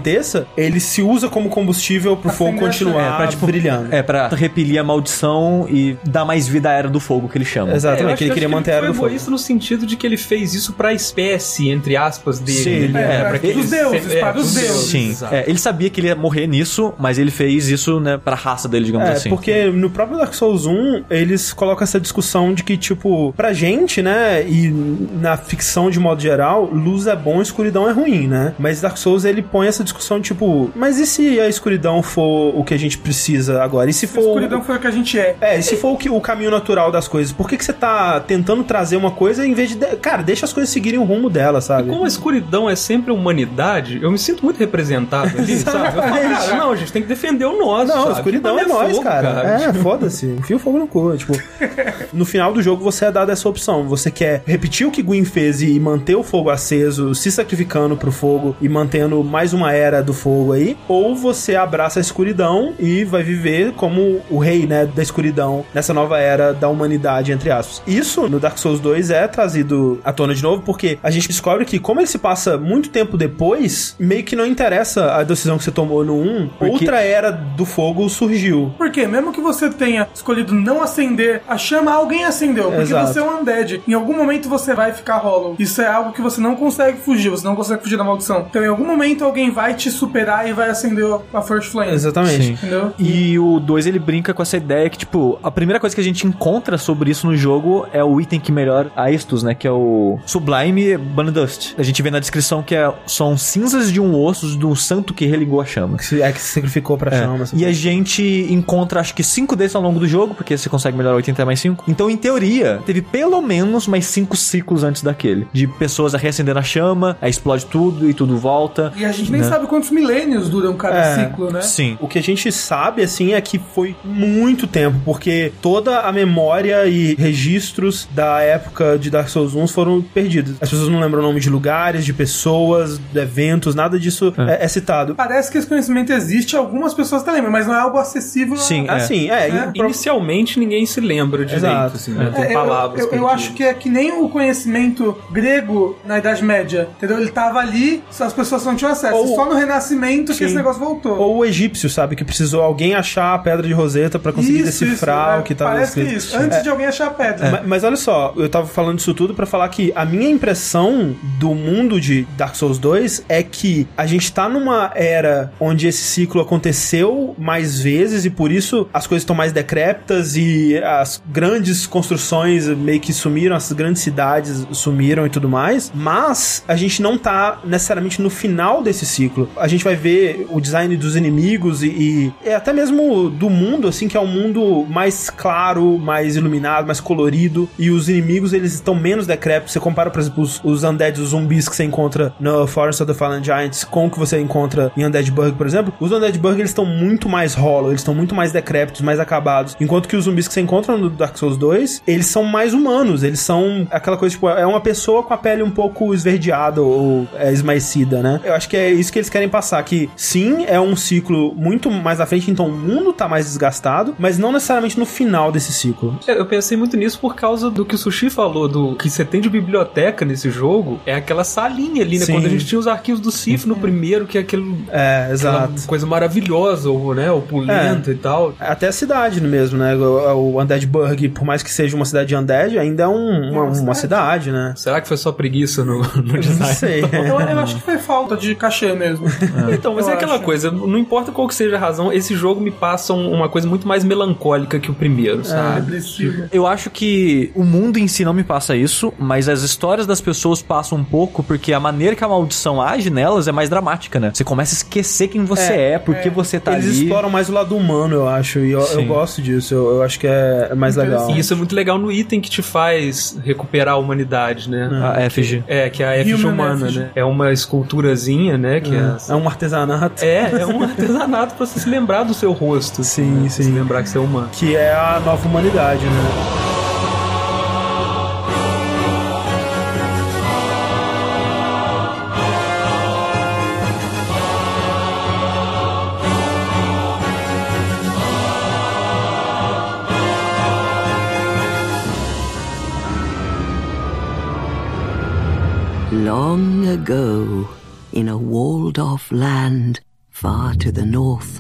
[SPEAKER 1] ele se usa como combustível pro fogo continuar.
[SPEAKER 2] É, pra, tipo,
[SPEAKER 1] brilhando.
[SPEAKER 2] É, pra repelir a maldição e dar mais vida à era do fogo que ele chama.
[SPEAKER 3] É,
[SPEAKER 1] Exatamente,
[SPEAKER 3] acho
[SPEAKER 1] que ele queria manter a era
[SPEAKER 3] ele
[SPEAKER 1] do
[SPEAKER 3] foi
[SPEAKER 1] fogo.
[SPEAKER 3] egoísta no sentido de que ele fez isso pra espécie, entre aspas, dele.
[SPEAKER 1] Sim,
[SPEAKER 3] né?
[SPEAKER 1] é,
[SPEAKER 4] pra
[SPEAKER 3] pra
[SPEAKER 4] que- dos deuses, para os deuses.
[SPEAKER 2] Sim, é, ele sabia que ele ia morrer nisso, mas ele fez isso, né, pra raça dele, digamos
[SPEAKER 1] É,
[SPEAKER 2] assim.
[SPEAKER 1] porque no próprio Dark Souls 1, eles colocam essa discussão de que, tipo, pra gente, né, e na ficção de modo geral, luz é bom, escuridão é ruim, né? Mas Dark Souls, ele põe essa discussão, tipo, mas e se a escuridão for o que a gente precisa agora? E se
[SPEAKER 4] A
[SPEAKER 1] for...
[SPEAKER 4] escuridão foi o que a gente é.
[SPEAKER 1] É, e se for o, que, o caminho natural das coisas, por que, que você tá tentando trazer uma coisa em vez de... de- Cara, deixa as coisas seguirem o rumo dela, sabe?
[SPEAKER 3] Como a escuridão é sempre a humanidade, eu me sinto muito representado ali, <laughs> sabe? Eu falo, cara, não, a gente tem que defender o nosso.
[SPEAKER 1] Não,
[SPEAKER 3] sabe?
[SPEAKER 1] a escuridão
[SPEAKER 3] Que
[SPEAKER 1] é nós,
[SPEAKER 3] fogo,
[SPEAKER 1] cara. É, foda-se. Enfia o fogo no cu. Tipo, no final do jogo você é dado essa opção. Você quer repetir o que Gwyn fez e manter o fogo aceso, se sacrificando pro fogo e mantendo mais uma era do fogo aí, ou você abraça a escuridão e vai viver como o rei, né, da escuridão nessa nova era da humanidade, entre aspas. Isso no Dark Souls 2 é trazido à tona de novo porque a gente descobre que como ele se passa muito tempo depois, meio que não interessa a decisão que você tomou no 1,
[SPEAKER 2] Porque-
[SPEAKER 1] outra era do fogo surgiu.
[SPEAKER 4] Porque mesmo que você tenha escolhido não acender a chama, alguém acendeu. Porque
[SPEAKER 1] Exato.
[SPEAKER 4] você é um undead. Em algum momento você vai ficar hollow. Isso é algo que você não consegue fugir. Você não consegue fugir da maldição. Então em algum momento alguém vai te superar e vai acender a First Flame.
[SPEAKER 1] Exatamente.
[SPEAKER 2] Sim.
[SPEAKER 4] Entendeu?
[SPEAKER 2] E o 2 ele brinca com essa ideia que, tipo, a primeira coisa que a gente encontra sobre isso no jogo é o item que melhora a Estus, né? Que é o Sublime Banadust. A gente vê na descrição que é, são cinzas de um osso do santo que religou a chama.
[SPEAKER 1] Que É que se sacrificou pra
[SPEAKER 2] É.
[SPEAKER 1] chama.
[SPEAKER 2] E a gente encontra acho que cinco desses ao longo do jogo, porque você consegue melhorar 80 mais 5. Então, em teoria, teve pelo menos mais cinco ciclos antes daquele. De pessoas a reacender a chama, aí explode tudo e tudo volta.
[SPEAKER 4] E a gente nem
[SPEAKER 2] Né?
[SPEAKER 4] Sabe quantos milênios duram cada
[SPEAKER 1] É,
[SPEAKER 4] ciclo, né?
[SPEAKER 2] Sim.
[SPEAKER 1] O que a gente sabe, assim, é que foi muito tempo, porque toda a memória e registros da época de Dark Souls 1 foram perdidos. As pessoas não lembram o nome de lugares, de pessoas, de eventos, nada disso é, é citado.
[SPEAKER 4] Parece que esse conhecimento existe, algumas pessoas até lembram, mas não é algo acessível. a-
[SPEAKER 2] Sim, é.
[SPEAKER 1] Assim, é.
[SPEAKER 4] É.
[SPEAKER 1] pro-
[SPEAKER 3] Inicialmente ninguém se lembra direito,
[SPEAKER 1] Exato.
[SPEAKER 3] assim, né? Tem
[SPEAKER 4] É, eu-
[SPEAKER 3] palavras
[SPEAKER 4] Eu, eu,
[SPEAKER 3] perdidas.
[SPEAKER 4] acho que é que nem o conhecimento grego na Idade Média, entendeu? Ele tava ali, só as pessoas não tinham acesso.
[SPEAKER 1] Ou-
[SPEAKER 4] Só no Renascimento que
[SPEAKER 1] Sim.
[SPEAKER 4] esse negócio voltou.
[SPEAKER 1] Ou o egípcio, sabe? Que precisou alguém achar a pedra de Roseta pra conseguir
[SPEAKER 4] Isso,
[SPEAKER 1] decifrar
[SPEAKER 4] isso,
[SPEAKER 1] o que
[SPEAKER 4] é,
[SPEAKER 1] tava
[SPEAKER 4] Parece que é
[SPEAKER 1] escrito.
[SPEAKER 4] isso. Antes de alguém achar a pedra.
[SPEAKER 1] Ma- Mas, olha só, eu tava falando isso tudo pra falar que a minha impressão do mundo de Dark Souls 2 é que a gente tá numa era onde esse ciclo aconteceu mais vezes e por isso as coisas estão mais decrépitas e as grandes construções meio que sumiram, as grandes cidades sumiram e tudo mais, mas a gente não tá necessariamente no final desse ciclo. Ciclo. A gente vai ver o design dos inimigos e, e, e até mesmo do mundo, assim, que é um mundo mais claro, mais iluminado, mais colorido. E os inimigos, eles estão menos decrépitos. Você compara, por exemplo, os, os undeads, os zumbis que você encontra no Forest of the Fallen Giants com o que você encontra em Undead Burg, por exemplo. Os Undead Burg, eles estão muito mais hollow, eles estão muito mais decrépitos, mais acabados. Enquanto que os zumbis que você encontra no Dark Souls 2, eles são mais humanos. Eles são aquela coisa, tipo, é uma pessoa com a pele um pouco esverdeada ou é, esmaecida, né? Eu acho que é isso que eles querem passar, que sim, é um ciclo muito mais à frente, então o mundo tá mais desgastado, mas não necessariamente no final desse ciclo.
[SPEAKER 3] É, Eu pensei muito nisso por causa do que o Sushi falou, do que você tem de biblioteca nesse jogo, é aquela salinha ali, né?
[SPEAKER 1] Sim.
[SPEAKER 3] Quando a gente tinha os arquivos do Sif no primeiro, que é aquele,
[SPEAKER 1] É,
[SPEAKER 3] aquela
[SPEAKER 1] exato.
[SPEAKER 3] coisa maravilhosa, ou, né? Opulenta e tal.
[SPEAKER 1] Até a cidade mesmo, né? O, o Undead Burg, por mais que seja uma cidade de Undead, ainda é um- uma, uma cidade, né?
[SPEAKER 3] Será que foi só preguiça no, no <laughs>
[SPEAKER 1] Não
[SPEAKER 3] design?
[SPEAKER 1] sei.
[SPEAKER 4] Eu, eu acho que foi falta de cachê mesmo.
[SPEAKER 3] Então, mas
[SPEAKER 4] Eu
[SPEAKER 3] é aquela
[SPEAKER 4] acho.
[SPEAKER 3] coisa, não importa qual que seja a razão, esse jogo me passa um- uma coisa muito mais melancólica que o primeiro, sabe?
[SPEAKER 4] Depressivo.
[SPEAKER 2] Eu acho que o mundo em si não me passa isso, mas as histórias das pessoas passam um pouco, porque a maneira que a maldição age nelas é mais dramática, né? Você começa a esquecer quem você é, por que você tá
[SPEAKER 1] Eles
[SPEAKER 2] ali.
[SPEAKER 1] exploram mais o lado humano, eu acho, e eu, eu gosto disso. Eu, eu acho que é, é mais legal.
[SPEAKER 3] E isso é muito legal no item que te faz recuperar a humanidade, né?
[SPEAKER 2] A efígie.
[SPEAKER 3] É, que é a efígie
[SPEAKER 4] Human
[SPEAKER 3] humana, né? É uma esculturazinha, né? Que é,
[SPEAKER 1] É um artesanato.
[SPEAKER 3] é, é um artesanato pra você se lembrar do seu rosto.
[SPEAKER 1] Sim,
[SPEAKER 3] né?
[SPEAKER 1] sim.
[SPEAKER 3] Se lembrar que você é humano.
[SPEAKER 1] Que é a nova humanidade, né?
[SPEAKER 5] Long ago, in a walled off land far to the north,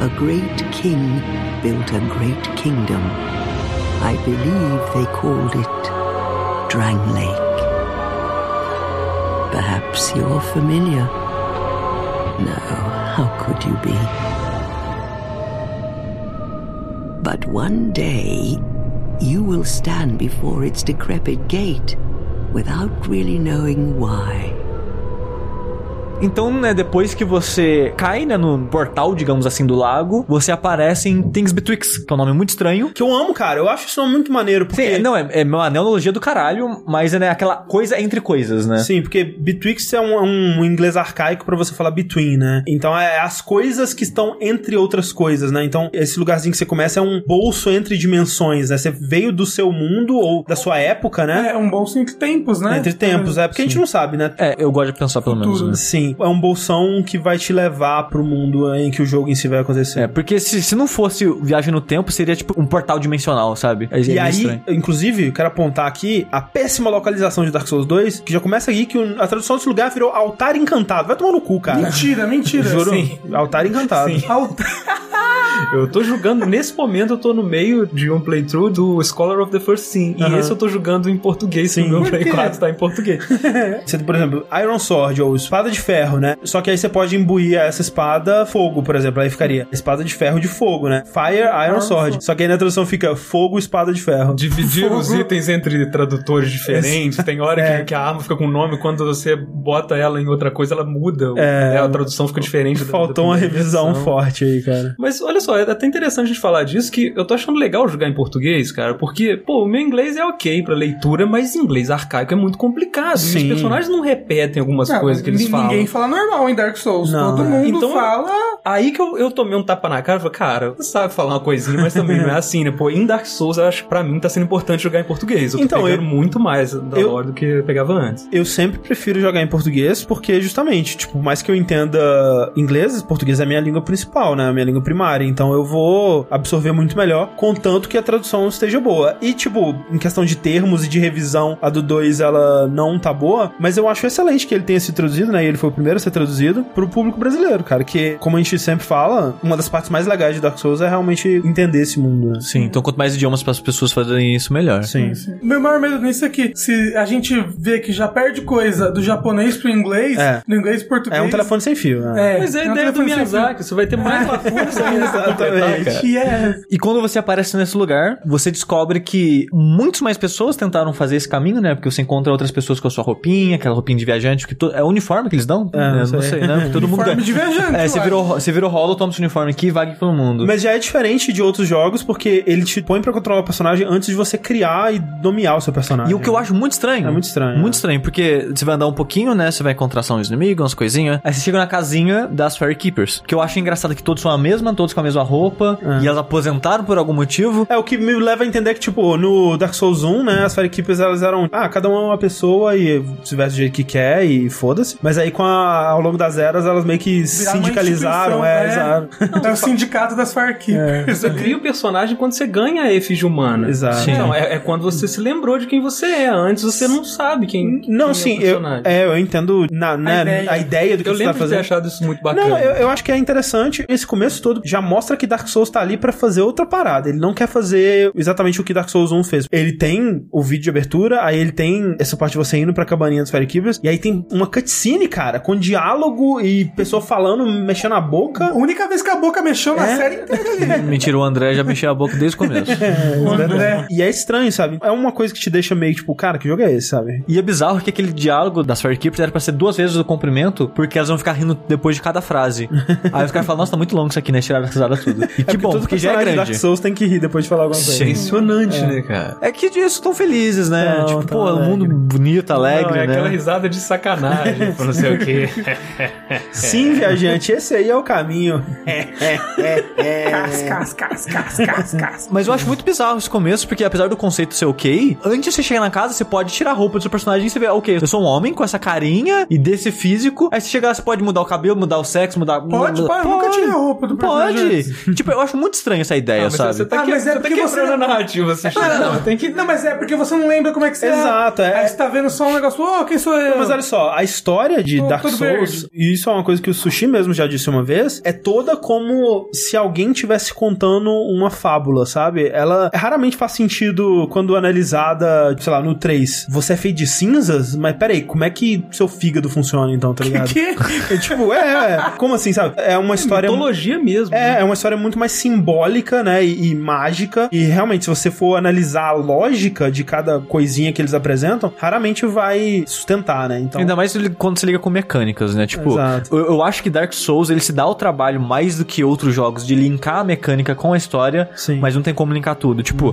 [SPEAKER 5] a great king built a great kingdom. I believe they called it Drang Lake. Perhaps you're familiar. No, how could you be? But one day, you will stand before its decrepit gate without really knowing why.
[SPEAKER 2] Então, né, depois que você cai, né, no portal, digamos assim, do lago, você aparece em Things Betwixt, que é um nome muito estranho.
[SPEAKER 1] Que eu amo, cara. Eu acho isso nome muito maneiro. Porque...
[SPEAKER 2] Sim, não, é, é uma analogia do caralho, mas é né, aquela coisa entre coisas, né?
[SPEAKER 1] Sim, porque betwixt é um, um inglês arcaico pra você falar between, né? Então é as coisas que estão entre outras coisas, né? Então esse lugarzinho que você começa é um bolso entre dimensões, né? Você veio do seu mundo ou da sua época, né?
[SPEAKER 4] É um bolso entre tempos, né?
[SPEAKER 1] Entre tempos, é porque a gente não sabe, né?
[SPEAKER 2] É, eu gosto de pensar pelo menos, né?
[SPEAKER 1] Sim, é um bolsão que vai te levar pro mundo em que o jogo em si vai acontecer.
[SPEAKER 2] É, porque se, se não fosse viagem no tempo, seria tipo um portal dimensional, sabe? É, é
[SPEAKER 1] E
[SPEAKER 2] meio
[SPEAKER 1] aí,
[SPEAKER 2] estranho.
[SPEAKER 1] inclusive, eu quero apontar aqui a péssima localização de Dark Souls 2, que já começa aqui que a tradução desse lugar virou altar encantado. Vai tomar no cu, cara.
[SPEAKER 4] Mentira, mentira.
[SPEAKER 1] Juro.
[SPEAKER 3] Sim.
[SPEAKER 1] Altar encantado.
[SPEAKER 3] Sim.
[SPEAKER 4] Alta- <laughs>
[SPEAKER 3] Eu tô jogando, nesse momento eu tô no meio de um playthrough do Scholar of the First Sin. E
[SPEAKER 1] Aham.
[SPEAKER 3] esse eu tô jogando em português,
[SPEAKER 1] Sim.
[SPEAKER 3] o meu Play
[SPEAKER 1] quê?
[SPEAKER 3] 4 tá em português.
[SPEAKER 1] Você tem, por exemplo, Iron Sword ou espada de ferro, né? Só que aí você pode imbuir essa espada fogo, por exemplo. Aí ficaria espada de ferro de fogo, né? Fire Iron Sword. Só que aí na tradução fica fogo espada de ferro.
[SPEAKER 3] Dividir
[SPEAKER 4] Fogo.
[SPEAKER 3] os itens entre tradutores diferentes. Tem hora <laughs>
[SPEAKER 1] É.
[SPEAKER 3] que, que a arma fica com nome, quando você bota ela em outra coisa, ela muda.
[SPEAKER 1] É.
[SPEAKER 3] né? A tradução fica diferente. da-
[SPEAKER 1] Faltou
[SPEAKER 3] da
[SPEAKER 1] uma
[SPEAKER 3] primeira
[SPEAKER 1] revisão
[SPEAKER 3] versão.
[SPEAKER 1] forte aí, cara.
[SPEAKER 3] Mas olha só, é até interessante a gente falar disso, que eu tô achando legal jogar em português, cara, porque, pô, o meu inglês é ok pra leitura, mas inglês arcaico é muito complicado. E
[SPEAKER 1] Sim.
[SPEAKER 3] os personagens não repetem algumas
[SPEAKER 4] Não,
[SPEAKER 3] coisas que eles falam.
[SPEAKER 4] Ninguém fala normal em Dark Souls.
[SPEAKER 1] Não,
[SPEAKER 4] Todo
[SPEAKER 1] é.
[SPEAKER 4] mundo
[SPEAKER 3] Então-
[SPEAKER 4] fala.
[SPEAKER 3] Aí que eu, eu tomei um tapa na cara e falei, cara, você sabe falar uma coisinha, mas também não é assim, né? Pô, em Dark Souls, eu acho que pra mim tá sendo importante jogar em português. Eu tô
[SPEAKER 1] Então,
[SPEAKER 3] pegando
[SPEAKER 1] eu-
[SPEAKER 3] muito mais da
[SPEAKER 1] eu-
[SPEAKER 3] lore do que eu pegava antes.
[SPEAKER 1] Eu sempre prefiro jogar em português porque, justamente, tipo, por mais que eu entenda inglês, português é a minha língua principal, né? A minha língua primária. Então eu vou absorver muito melhor, contanto que a tradução esteja boa. E, tipo, em questão de termos e de revisão, a do 2 ela não tá boa, mas eu acho excelente que ele tenha sido traduzido, né? E ele foi o primeiro a ser traduzido pro público brasileiro, cara. Que, como a gente sempre fala, uma das partes mais legais de Dark Souls é realmente entender esse mundo, né?
[SPEAKER 2] Sim, então quanto mais idiomas para as pessoas fazerem isso, melhor.
[SPEAKER 1] Sim.
[SPEAKER 4] O meu maior medo nisso é que se a gente vê que já perde coisa do japonês pro inglês,
[SPEAKER 1] É.
[SPEAKER 4] do inglês pro português.
[SPEAKER 1] É um telefone sem fio, né?
[SPEAKER 4] É,
[SPEAKER 3] Mas é a
[SPEAKER 4] é um
[SPEAKER 3] ideia do. Miyazaki, você vai ter mais lacunas ainda
[SPEAKER 1] Exatamente.
[SPEAKER 4] Yes.
[SPEAKER 2] E quando você aparece nesse lugar, você descobre que muitas mais pessoas tentaram fazer esse caminho, né? Porque você encontra outras pessoas com a sua roupinha, aquela roupinha de viajante, que to... é o uniforme que eles dão?
[SPEAKER 1] É, não
[SPEAKER 2] não
[SPEAKER 1] sei.
[SPEAKER 2] sei, né? Todo mundo
[SPEAKER 4] Uniforme de viajante,
[SPEAKER 2] É, você virou, você virou rolo, toma seu uniforme aqui e vague pelo mundo.
[SPEAKER 1] Mas já é diferente de outros jogos, porque ele te põe pra controlar o personagem antes de você criar e nomear o seu personagem.
[SPEAKER 2] E o que eu acho muito estranho.
[SPEAKER 1] É muito estranho,
[SPEAKER 2] Muito
[SPEAKER 1] é.
[SPEAKER 2] estranho, porque você vai andar um pouquinho, né? Você vai encontrar só uns inimigos, umas coisinhas. Aí você chega na casinha das Fairy Keepers. Que eu acho engraçado que todos são a mesma, todos com a mesma roupa.
[SPEAKER 1] É.
[SPEAKER 2] E elas aposentaram por algum motivo.
[SPEAKER 1] É o que me leva a entender que, tipo, no Dark Souls 1, né, as Fire Keepers, elas eram, ah, cada uma é uma pessoa e se veste do jeito que quer e foda-se. Mas aí, com a, ao longo das eras, elas meio que sindicalizaram, é,
[SPEAKER 4] né?
[SPEAKER 1] exato. <laughs>
[SPEAKER 4] É o sindicato das Firekeepers.
[SPEAKER 3] Você cria o personagem quando você ganha a efígie humana.
[SPEAKER 1] Exato.
[SPEAKER 2] Sim.
[SPEAKER 3] Então, é, é quando você se lembrou de quem você é. Antes você não sabe quem,
[SPEAKER 1] Não,
[SPEAKER 3] quem
[SPEAKER 1] sim,
[SPEAKER 3] é o
[SPEAKER 1] eu,
[SPEAKER 3] personagem.
[SPEAKER 1] é, eu entendo na, né, a,
[SPEAKER 4] ideia.
[SPEAKER 1] ideia. do que
[SPEAKER 3] Eu
[SPEAKER 1] você
[SPEAKER 3] lembro
[SPEAKER 1] tá
[SPEAKER 3] de ter
[SPEAKER 1] fazendo.
[SPEAKER 3] achado isso muito bacana.
[SPEAKER 1] Não, eu, eu acho que é interessante. Esse começo todo já mostra que Dark Souls tá ali pra fazer outra parada. Ele não quer fazer exatamente o que Dark Souls 1 fez. Ele tem o vídeo de abertura, aí ele tem essa parte de você indo pra cabaninha dos Fire Keepers, e aí tem uma cutscene, cara, com diálogo e pessoa falando, mexendo a boca.
[SPEAKER 4] A única vez que a boca mexeu na
[SPEAKER 1] É.
[SPEAKER 4] série inteira ali. <laughs>
[SPEAKER 2] Mentira, o André já mexeu a boca desde o começo. <laughs>
[SPEAKER 4] O André.
[SPEAKER 1] E é estranho, sabe? É uma coisa que te deixa meio tipo, cara, que jogo é esse, sabe?
[SPEAKER 2] E é bizarro que aquele diálogo das Fire Keepers era pra ser duas vezes o comprimento, porque elas vão ficar rindo depois de cada frase. <laughs> Aí os caras falam, nossa, tá muito longo isso aqui, né? Tiraram a risada tudo. E que bom, porque já é grande.
[SPEAKER 1] Dark Souls tem que rir depois de falar alguma coisa.
[SPEAKER 3] Impressionante, né, cara?
[SPEAKER 2] É que disso tão felizes, né?
[SPEAKER 1] Tão,
[SPEAKER 2] tipo,
[SPEAKER 1] tão
[SPEAKER 2] pô, o
[SPEAKER 1] alegre.
[SPEAKER 2] mundo bonito, alegre,
[SPEAKER 3] Não, é
[SPEAKER 2] né?
[SPEAKER 3] aquela risada de sacanagem, pra não sei o quê. <laughs>
[SPEAKER 1] Sim, viajante, esse aí é o caminho.
[SPEAKER 4] Cas, cas, cas, cas, cas, cas.
[SPEAKER 2] Mas eu acho muito bizarro esse começo, porque apesar do conceito ser ok, antes de você chegar na casa, você pode tirar a roupa do seu personagem e você vê, ok, eu sou um homem com essa carinha e desse físico. Aí você chega lá, você pode mudar o cabelo, mudar o sexo, mudar.
[SPEAKER 4] Pode,
[SPEAKER 2] mudar-
[SPEAKER 4] pode, eu nunca tirei a roupa do personagem
[SPEAKER 2] Pode. tipo, eu acho muito estranho essa ideia,
[SPEAKER 3] Ah, mas
[SPEAKER 2] sabe?
[SPEAKER 3] você tá,
[SPEAKER 4] Ah,
[SPEAKER 3] que-
[SPEAKER 4] mas é
[SPEAKER 3] você tá
[SPEAKER 4] porque
[SPEAKER 3] quebrando
[SPEAKER 4] você-
[SPEAKER 3] a narrativa. Você
[SPEAKER 4] Ah, não,
[SPEAKER 3] tem que...
[SPEAKER 4] Não, mas é porque você não lembra como é que você
[SPEAKER 1] Exato,
[SPEAKER 4] é.
[SPEAKER 1] é.
[SPEAKER 4] Aí você tá vendo só um negócio, ô, quem sou eu?
[SPEAKER 1] Mas olha só, a história de
[SPEAKER 4] Tô
[SPEAKER 1] Dark
[SPEAKER 4] todo
[SPEAKER 1] Souls,
[SPEAKER 4] verde.
[SPEAKER 1] e isso é uma coisa que o Sushi mesmo já disse uma vez, é toda como se alguém tivesse contando uma fábula, sabe? Ela raramente faz sentido quando analisada, sei lá, no 3. Você é feito de cinzas? Mas peraí, como é que seu fígado funciona então, tá <laughs> ligado?
[SPEAKER 4] Que?
[SPEAKER 1] É tipo, é, é, como assim, sabe? É uma história...
[SPEAKER 3] Mitologia mesmo.
[SPEAKER 1] É, é uma história muito mais simbólica, né? E, e mágica. E realmente, se você for analisar a lógica de cada coisinha que eles apresentam, raramente vai sustentar, né? Então.
[SPEAKER 2] Ainda mais quando você liga com mecânicas, né? Tipo,
[SPEAKER 1] Exato.
[SPEAKER 2] eu, eu acho que Dark Souls ele se dá o trabalho mais do que outros jogos de linkar a mecânica com a história,
[SPEAKER 1] Sim.
[SPEAKER 2] mas não tem como linkar tudo. Tipo,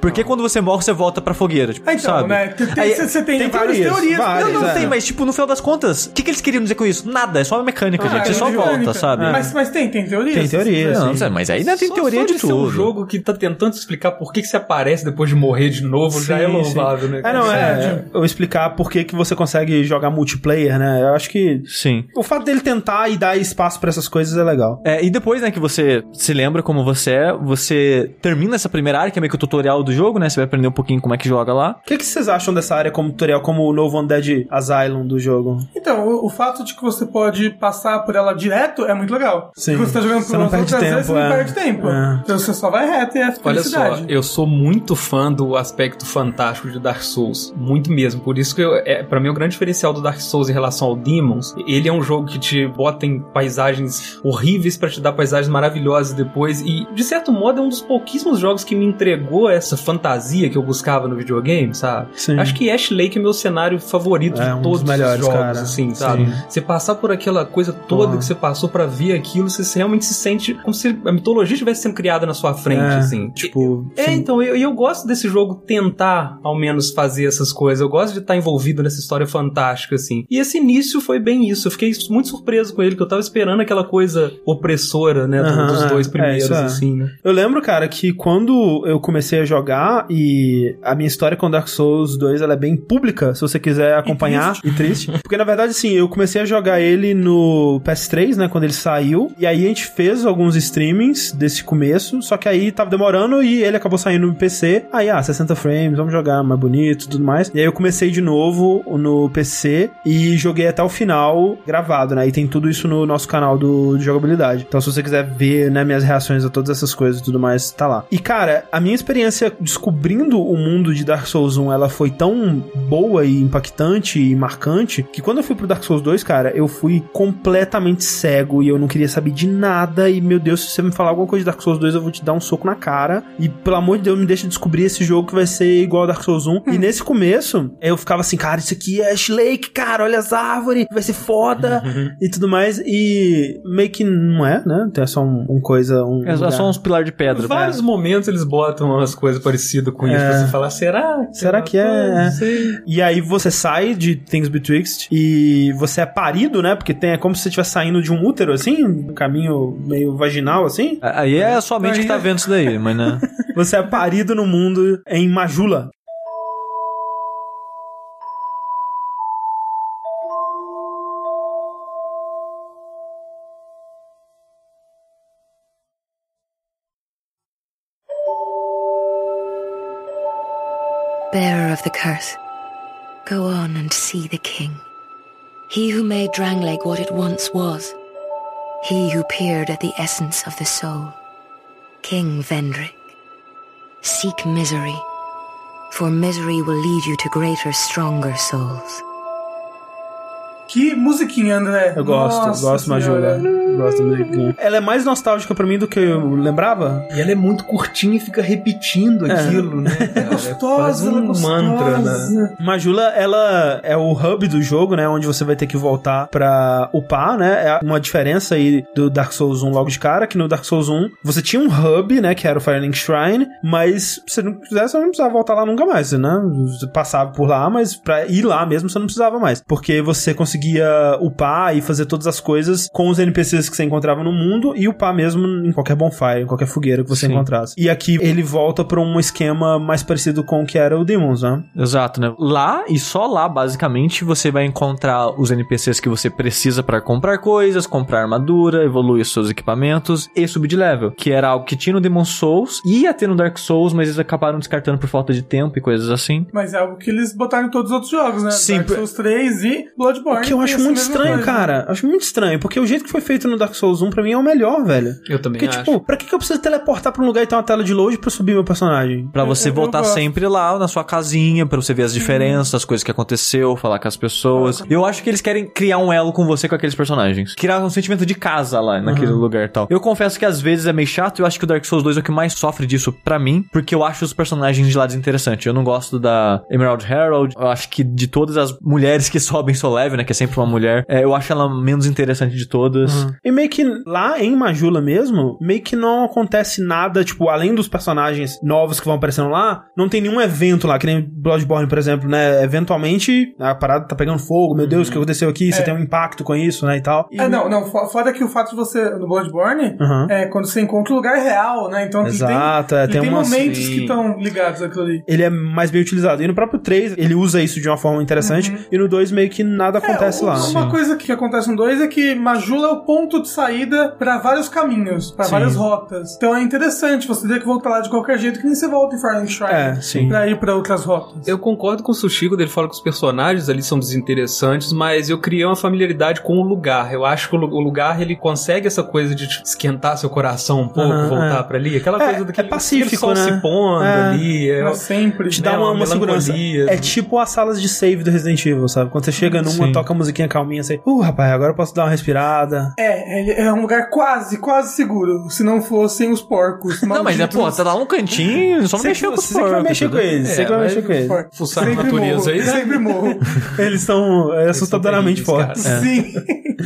[SPEAKER 2] porque quando você morre, você volta pra fogueira, tipo,
[SPEAKER 4] Ah, então,
[SPEAKER 2] sabe?
[SPEAKER 4] né?
[SPEAKER 2] Aí-
[SPEAKER 4] Você tem,
[SPEAKER 1] tem
[SPEAKER 4] várias
[SPEAKER 1] teorias,
[SPEAKER 4] teorias.
[SPEAKER 1] várias,
[SPEAKER 2] Não, não
[SPEAKER 1] é.
[SPEAKER 2] tem, mas tipo, no final das contas, o que, que eles queriam dizer com isso? Nada, é só uma mecânica,
[SPEAKER 4] Ah,
[SPEAKER 2] gente. Você
[SPEAKER 4] é
[SPEAKER 2] só
[SPEAKER 4] mecânica.
[SPEAKER 2] volta, sabe?
[SPEAKER 4] Mas, mas tem, tem teorias?
[SPEAKER 1] Tem teorias.
[SPEAKER 2] Não,
[SPEAKER 1] sim.
[SPEAKER 2] mas ainda tem
[SPEAKER 3] Só-
[SPEAKER 2] teoria
[SPEAKER 3] só
[SPEAKER 2] de
[SPEAKER 3] ser
[SPEAKER 2] tudo.
[SPEAKER 3] um jogo que tá tentando explicar por que, que você aparece depois de morrer de novo já é
[SPEAKER 1] Sim,
[SPEAKER 3] louvável,
[SPEAKER 1] sim.
[SPEAKER 3] né?
[SPEAKER 1] É, não, é.
[SPEAKER 4] Sério.
[SPEAKER 1] Eu explicar por que, que você consegue jogar multiplayer, né? Eu acho que.
[SPEAKER 2] Sim.
[SPEAKER 1] O fato dele tentar e dar espaço pra essas coisas é legal.
[SPEAKER 2] É, e depois, né, que você se lembra como você é, você termina essa primeira área, que é meio que o tutorial do jogo, né? Você vai aprender um pouquinho como é que joga lá.
[SPEAKER 1] O que, que vocês acham dessa área como tutorial, como o novo Undead Asylum do jogo?
[SPEAKER 4] Então, o, o fato de que você pode passar por ela direto é muito legal.
[SPEAKER 1] Sim.
[SPEAKER 4] Porque você tá jogando
[SPEAKER 1] Você
[SPEAKER 4] por
[SPEAKER 1] não
[SPEAKER 4] umas
[SPEAKER 1] perde
[SPEAKER 4] outras vezes,
[SPEAKER 1] tempo,
[SPEAKER 4] você não
[SPEAKER 1] é.
[SPEAKER 4] perde tempo.
[SPEAKER 1] É.
[SPEAKER 4] Então você só vai reto e é
[SPEAKER 3] Olha só,
[SPEAKER 4] felicidade.
[SPEAKER 3] eu sou muito fã do aspecto fantástico de Dark Souls, muito mesmo. Por isso que eu, é, para mim o grande diferencial do Dark Souls em relação ao Demons, ele é um jogo que te bota em paisagens horríveis pra te dar paisagens maravilhosas depois e de certo modo é um dos pouquíssimos jogos que me entregou essa fantasia que eu buscava no videogame, sabe?
[SPEAKER 1] Sim.
[SPEAKER 3] Acho que Ash Lake é meu cenário favorito
[SPEAKER 1] É,
[SPEAKER 3] de
[SPEAKER 1] um
[SPEAKER 3] todos
[SPEAKER 1] dos melhores,
[SPEAKER 3] os jogos,
[SPEAKER 1] cara.
[SPEAKER 3] assim, sabe?
[SPEAKER 1] Sim.
[SPEAKER 3] Você passar por aquela coisa toda que você passou pra ver aquilo, você realmente se sente como se a mitologia estivesse sendo criada na sua frente,
[SPEAKER 1] É,
[SPEAKER 3] assim.
[SPEAKER 1] Tipo.
[SPEAKER 3] É,
[SPEAKER 1] sim.
[SPEAKER 3] então, eu, eu gosto desse jogo tentar, ao menos, fazer essas coisas. Eu gosto de estar envolvido nessa história fantástica, assim. E esse início foi bem isso. Eu fiquei muito surpreso com ele, que eu tava esperando aquela coisa opressora, né, dos
[SPEAKER 1] é.
[SPEAKER 3] dois
[SPEAKER 1] É,
[SPEAKER 3] primeiros,
[SPEAKER 1] isso é.
[SPEAKER 3] assim, né.
[SPEAKER 1] Eu lembro, cara, que quando eu comecei a jogar e a minha história com Dark Souls 2 ela é bem pública, se você quiser acompanhar, e triste. <laughs> Porque na verdade, assim, eu comecei a jogar ele no PS3, né, quando ele saiu, e aí a gente fez alguns streamings desse começo, só que aí tava demorando e ele acabou saindo no PC. Aí, ah, 60 frames, vamos jogar mais bonito e tudo mais. E aí eu comecei de novo no PC e joguei até o final gravado, né? E tem tudo isso no nosso canal do, de jogabilidade. Então, se você quiser ver, né, minhas reações a todas essas coisas e tudo mais, tá lá. E, cara, a minha experiência descobrindo o mundo de Dark Souls 1, ela foi tão boa e impactante e marcante que quando eu fui pro Dark Souls 2, cara, eu fui completamente cego e eu não queria saber de nada. E, meu Deus, se você me falar alguma coisa de Dark Souls 2, eu vou te dar um soco na cara. E pelo amor de Deus, me deixa descobrir esse jogo que vai ser igual ao Dark Souls 1. E nesse começo, eu ficava assim, cara, isso aqui é Ash Lake, cara, olha as árvores, vai ser foda e tudo mais. E meio que não é, né? Tem só um, um coisa. Um
[SPEAKER 2] É
[SPEAKER 1] lugar.
[SPEAKER 2] só uns pilar de pedra.
[SPEAKER 3] Em vários momentos eles botam umas coisas parecidas com isso
[SPEAKER 1] É.
[SPEAKER 3] pra você falar, será?
[SPEAKER 1] Será que é?
[SPEAKER 3] Sei.
[SPEAKER 1] E aí você sai de Things Betwixt e você é parido, né? Porque tem, é como se você estivesse saindo de um útero, assim, um caminho meio vaginal, assim.
[SPEAKER 2] Aí é a sua mente que tá vendo isso daí, mas né? <laughs>
[SPEAKER 1] Você é parido no mundo em Majula.
[SPEAKER 6] Bearer of the curse, go on and see the king. He who made Drangleg what it once was. He who peered at the essence of the soul. King Vendrick. Seek misery, for misery will lead you to greater, stronger souls.
[SPEAKER 4] Que musiquinha, André.
[SPEAKER 1] Eu gosto,
[SPEAKER 4] Nossa
[SPEAKER 1] gosto
[SPEAKER 4] senhora.
[SPEAKER 1] Majula. Gosto da musiquinha. Ela é mais nostálgica pra mim do que eu lembrava.
[SPEAKER 3] E ela é muito curtinha e fica repetindo aquilo, né? <laughs> É
[SPEAKER 4] Gostosa, é
[SPEAKER 3] um
[SPEAKER 4] gostosa.
[SPEAKER 3] mantra, né?
[SPEAKER 1] Majula, ela é o hub do jogo, né? Onde você vai ter que voltar pra upar, né? É uma diferença aí do Dark Souls 1 logo de cara, que no Dark Souls 1 você tinha um hub, né? Que era o Firelink Shrine, mas se não quisesse, você não precisava voltar lá nunca mais, né? Você passava por lá, mas pra ir lá mesmo você não precisava mais. Porque você conseguia upar e fazer todas as coisas com os NPCs que você encontrava no mundo e upar mesmo em qualquer bonfire, em qualquer fogueira que você
[SPEAKER 2] Sim.
[SPEAKER 1] encontrasse. E aqui ele volta pra um esquema mais parecido com o que era o Demons, né?
[SPEAKER 2] Exato, né? Lá e só lá, basicamente, você vai encontrar os NPCs que você precisa pra comprar coisas, comprar armadura, evoluir seus equipamentos e subir de level. Que era algo que tinha no Demon Souls, ia ter no Dark Souls, mas eles acabaram descartando por falta de tempo e coisas assim.
[SPEAKER 4] Mas é algo que eles botaram em todos os outros jogos, né?
[SPEAKER 1] Sim,
[SPEAKER 4] Dark Souls 3 e Bloodborne.
[SPEAKER 1] O que eu acho muito estranho,
[SPEAKER 4] coisa.
[SPEAKER 1] cara. Acho muito estranho, porque o jeito que foi feito no Dark Souls 1 pra mim é o melhor, velho.
[SPEAKER 3] Eu também
[SPEAKER 1] Porque,
[SPEAKER 3] acho.
[SPEAKER 1] tipo, pra que que eu preciso teleportar pra um lugar e ter uma tela de load pra subir meu personagem?
[SPEAKER 2] Pra você
[SPEAKER 4] eu
[SPEAKER 2] voltar
[SPEAKER 4] gosto.
[SPEAKER 2] sempre lá na sua casinha, pra você ver as diferenças, as coisas que aconteceu, falar com as pessoas. Eu acho que eles querem criar um elo com você com aqueles personagens. Criar um sentimento de casa lá, naquele lugar e tal. Eu confesso que às vezes é meio chato, eu acho que o Dark Souls 2 é o que mais sofre disso pra mim, porque eu acho os personagens de lá desinteressantes. Eu não gosto da Emerald Herald, eu acho que de todas as mulheres que <laughs> sobem Soul Leve, né, que é sempre uma mulher, é, eu acho ela menos interessante de todas.
[SPEAKER 1] E meio que lá em Majula mesmo, meio que não acontece nada, tipo, além dos personagens novos que vão aparecendo lá, não tem nenhum evento lá, que nem Bloodborne, por exemplo, né? Eventualmente, a parada tá pegando fogo, meu Deus, o que aconteceu aqui? Você tem um impacto com isso, né? E tal. E-
[SPEAKER 4] É, não, não. fo- Foda que o fato de você, no Bloodborne,
[SPEAKER 1] Aham.
[SPEAKER 4] é quando você encontra o lugar real, né? Então ele
[SPEAKER 1] Exato,
[SPEAKER 4] tem,
[SPEAKER 1] é, tem
[SPEAKER 4] tem
[SPEAKER 1] umas-
[SPEAKER 4] momentos
[SPEAKER 3] Sim.
[SPEAKER 4] que estão ligados àquilo ali.
[SPEAKER 1] Ele é mais bem utilizado. E no próprio 3, ele usa isso de uma forma interessante. E no 2, meio que nada acontece
[SPEAKER 4] É,
[SPEAKER 1] lá.
[SPEAKER 4] Uma coisa que acontece no 2 é que Majula é o ponto de saída pra vários caminhos, pra
[SPEAKER 1] Sim.
[SPEAKER 4] várias rotas. Então é interessante você ter que voltar lá de qualquer jeito, que nem você volta em Fire Shrine
[SPEAKER 1] É, sim.
[SPEAKER 4] pra ir pra outras rotas.
[SPEAKER 3] Eu concordo com o Sushi quando ele fala que os personagens ali são desinteressantes, mas eu criei uma familiaridade com o lugar. Eu acho que o lu- o lugar ele consegue essa coisa de tipo, esquentar seu coração um pouco,
[SPEAKER 1] Aham,
[SPEAKER 3] voltar
[SPEAKER 1] é.
[SPEAKER 3] pra ali. Aquela
[SPEAKER 1] É,
[SPEAKER 3] coisa daquele,
[SPEAKER 1] é pacífico,
[SPEAKER 3] sol
[SPEAKER 1] né?
[SPEAKER 3] se pondo
[SPEAKER 1] É.
[SPEAKER 3] ali. É,
[SPEAKER 4] sempre.
[SPEAKER 1] Te dá
[SPEAKER 3] né,
[SPEAKER 1] uma,
[SPEAKER 3] uma
[SPEAKER 1] uma segurança. É tipo as salas de save do Resident Evil, sabe? Quando você chega numa,
[SPEAKER 2] Sim.
[SPEAKER 1] toca a musiquinha calminha, você, uh, rapaz, agora eu posso dar uma respirada.
[SPEAKER 4] É, ele é um lugar quase, quase seguro. Se não fossem os porcos.
[SPEAKER 2] Não, mas é, pô, tá lá no cantinho, só não mexeu com os
[SPEAKER 1] você que vai
[SPEAKER 2] porcos,
[SPEAKER 1] mexer com eles, você
[SPEAKER 3] É,
[SPEAKER 1] que vai mexer com eles.
[SPEAKER 3] Fuçar a natureza aí, né?
[SPEAKER 4] Sempre morro. <laughs>
[SPEAKER 1] Eles são é, assustadoramente fortes.
[SPEAKER 3] cara.
[SPEAKER 4] Sim.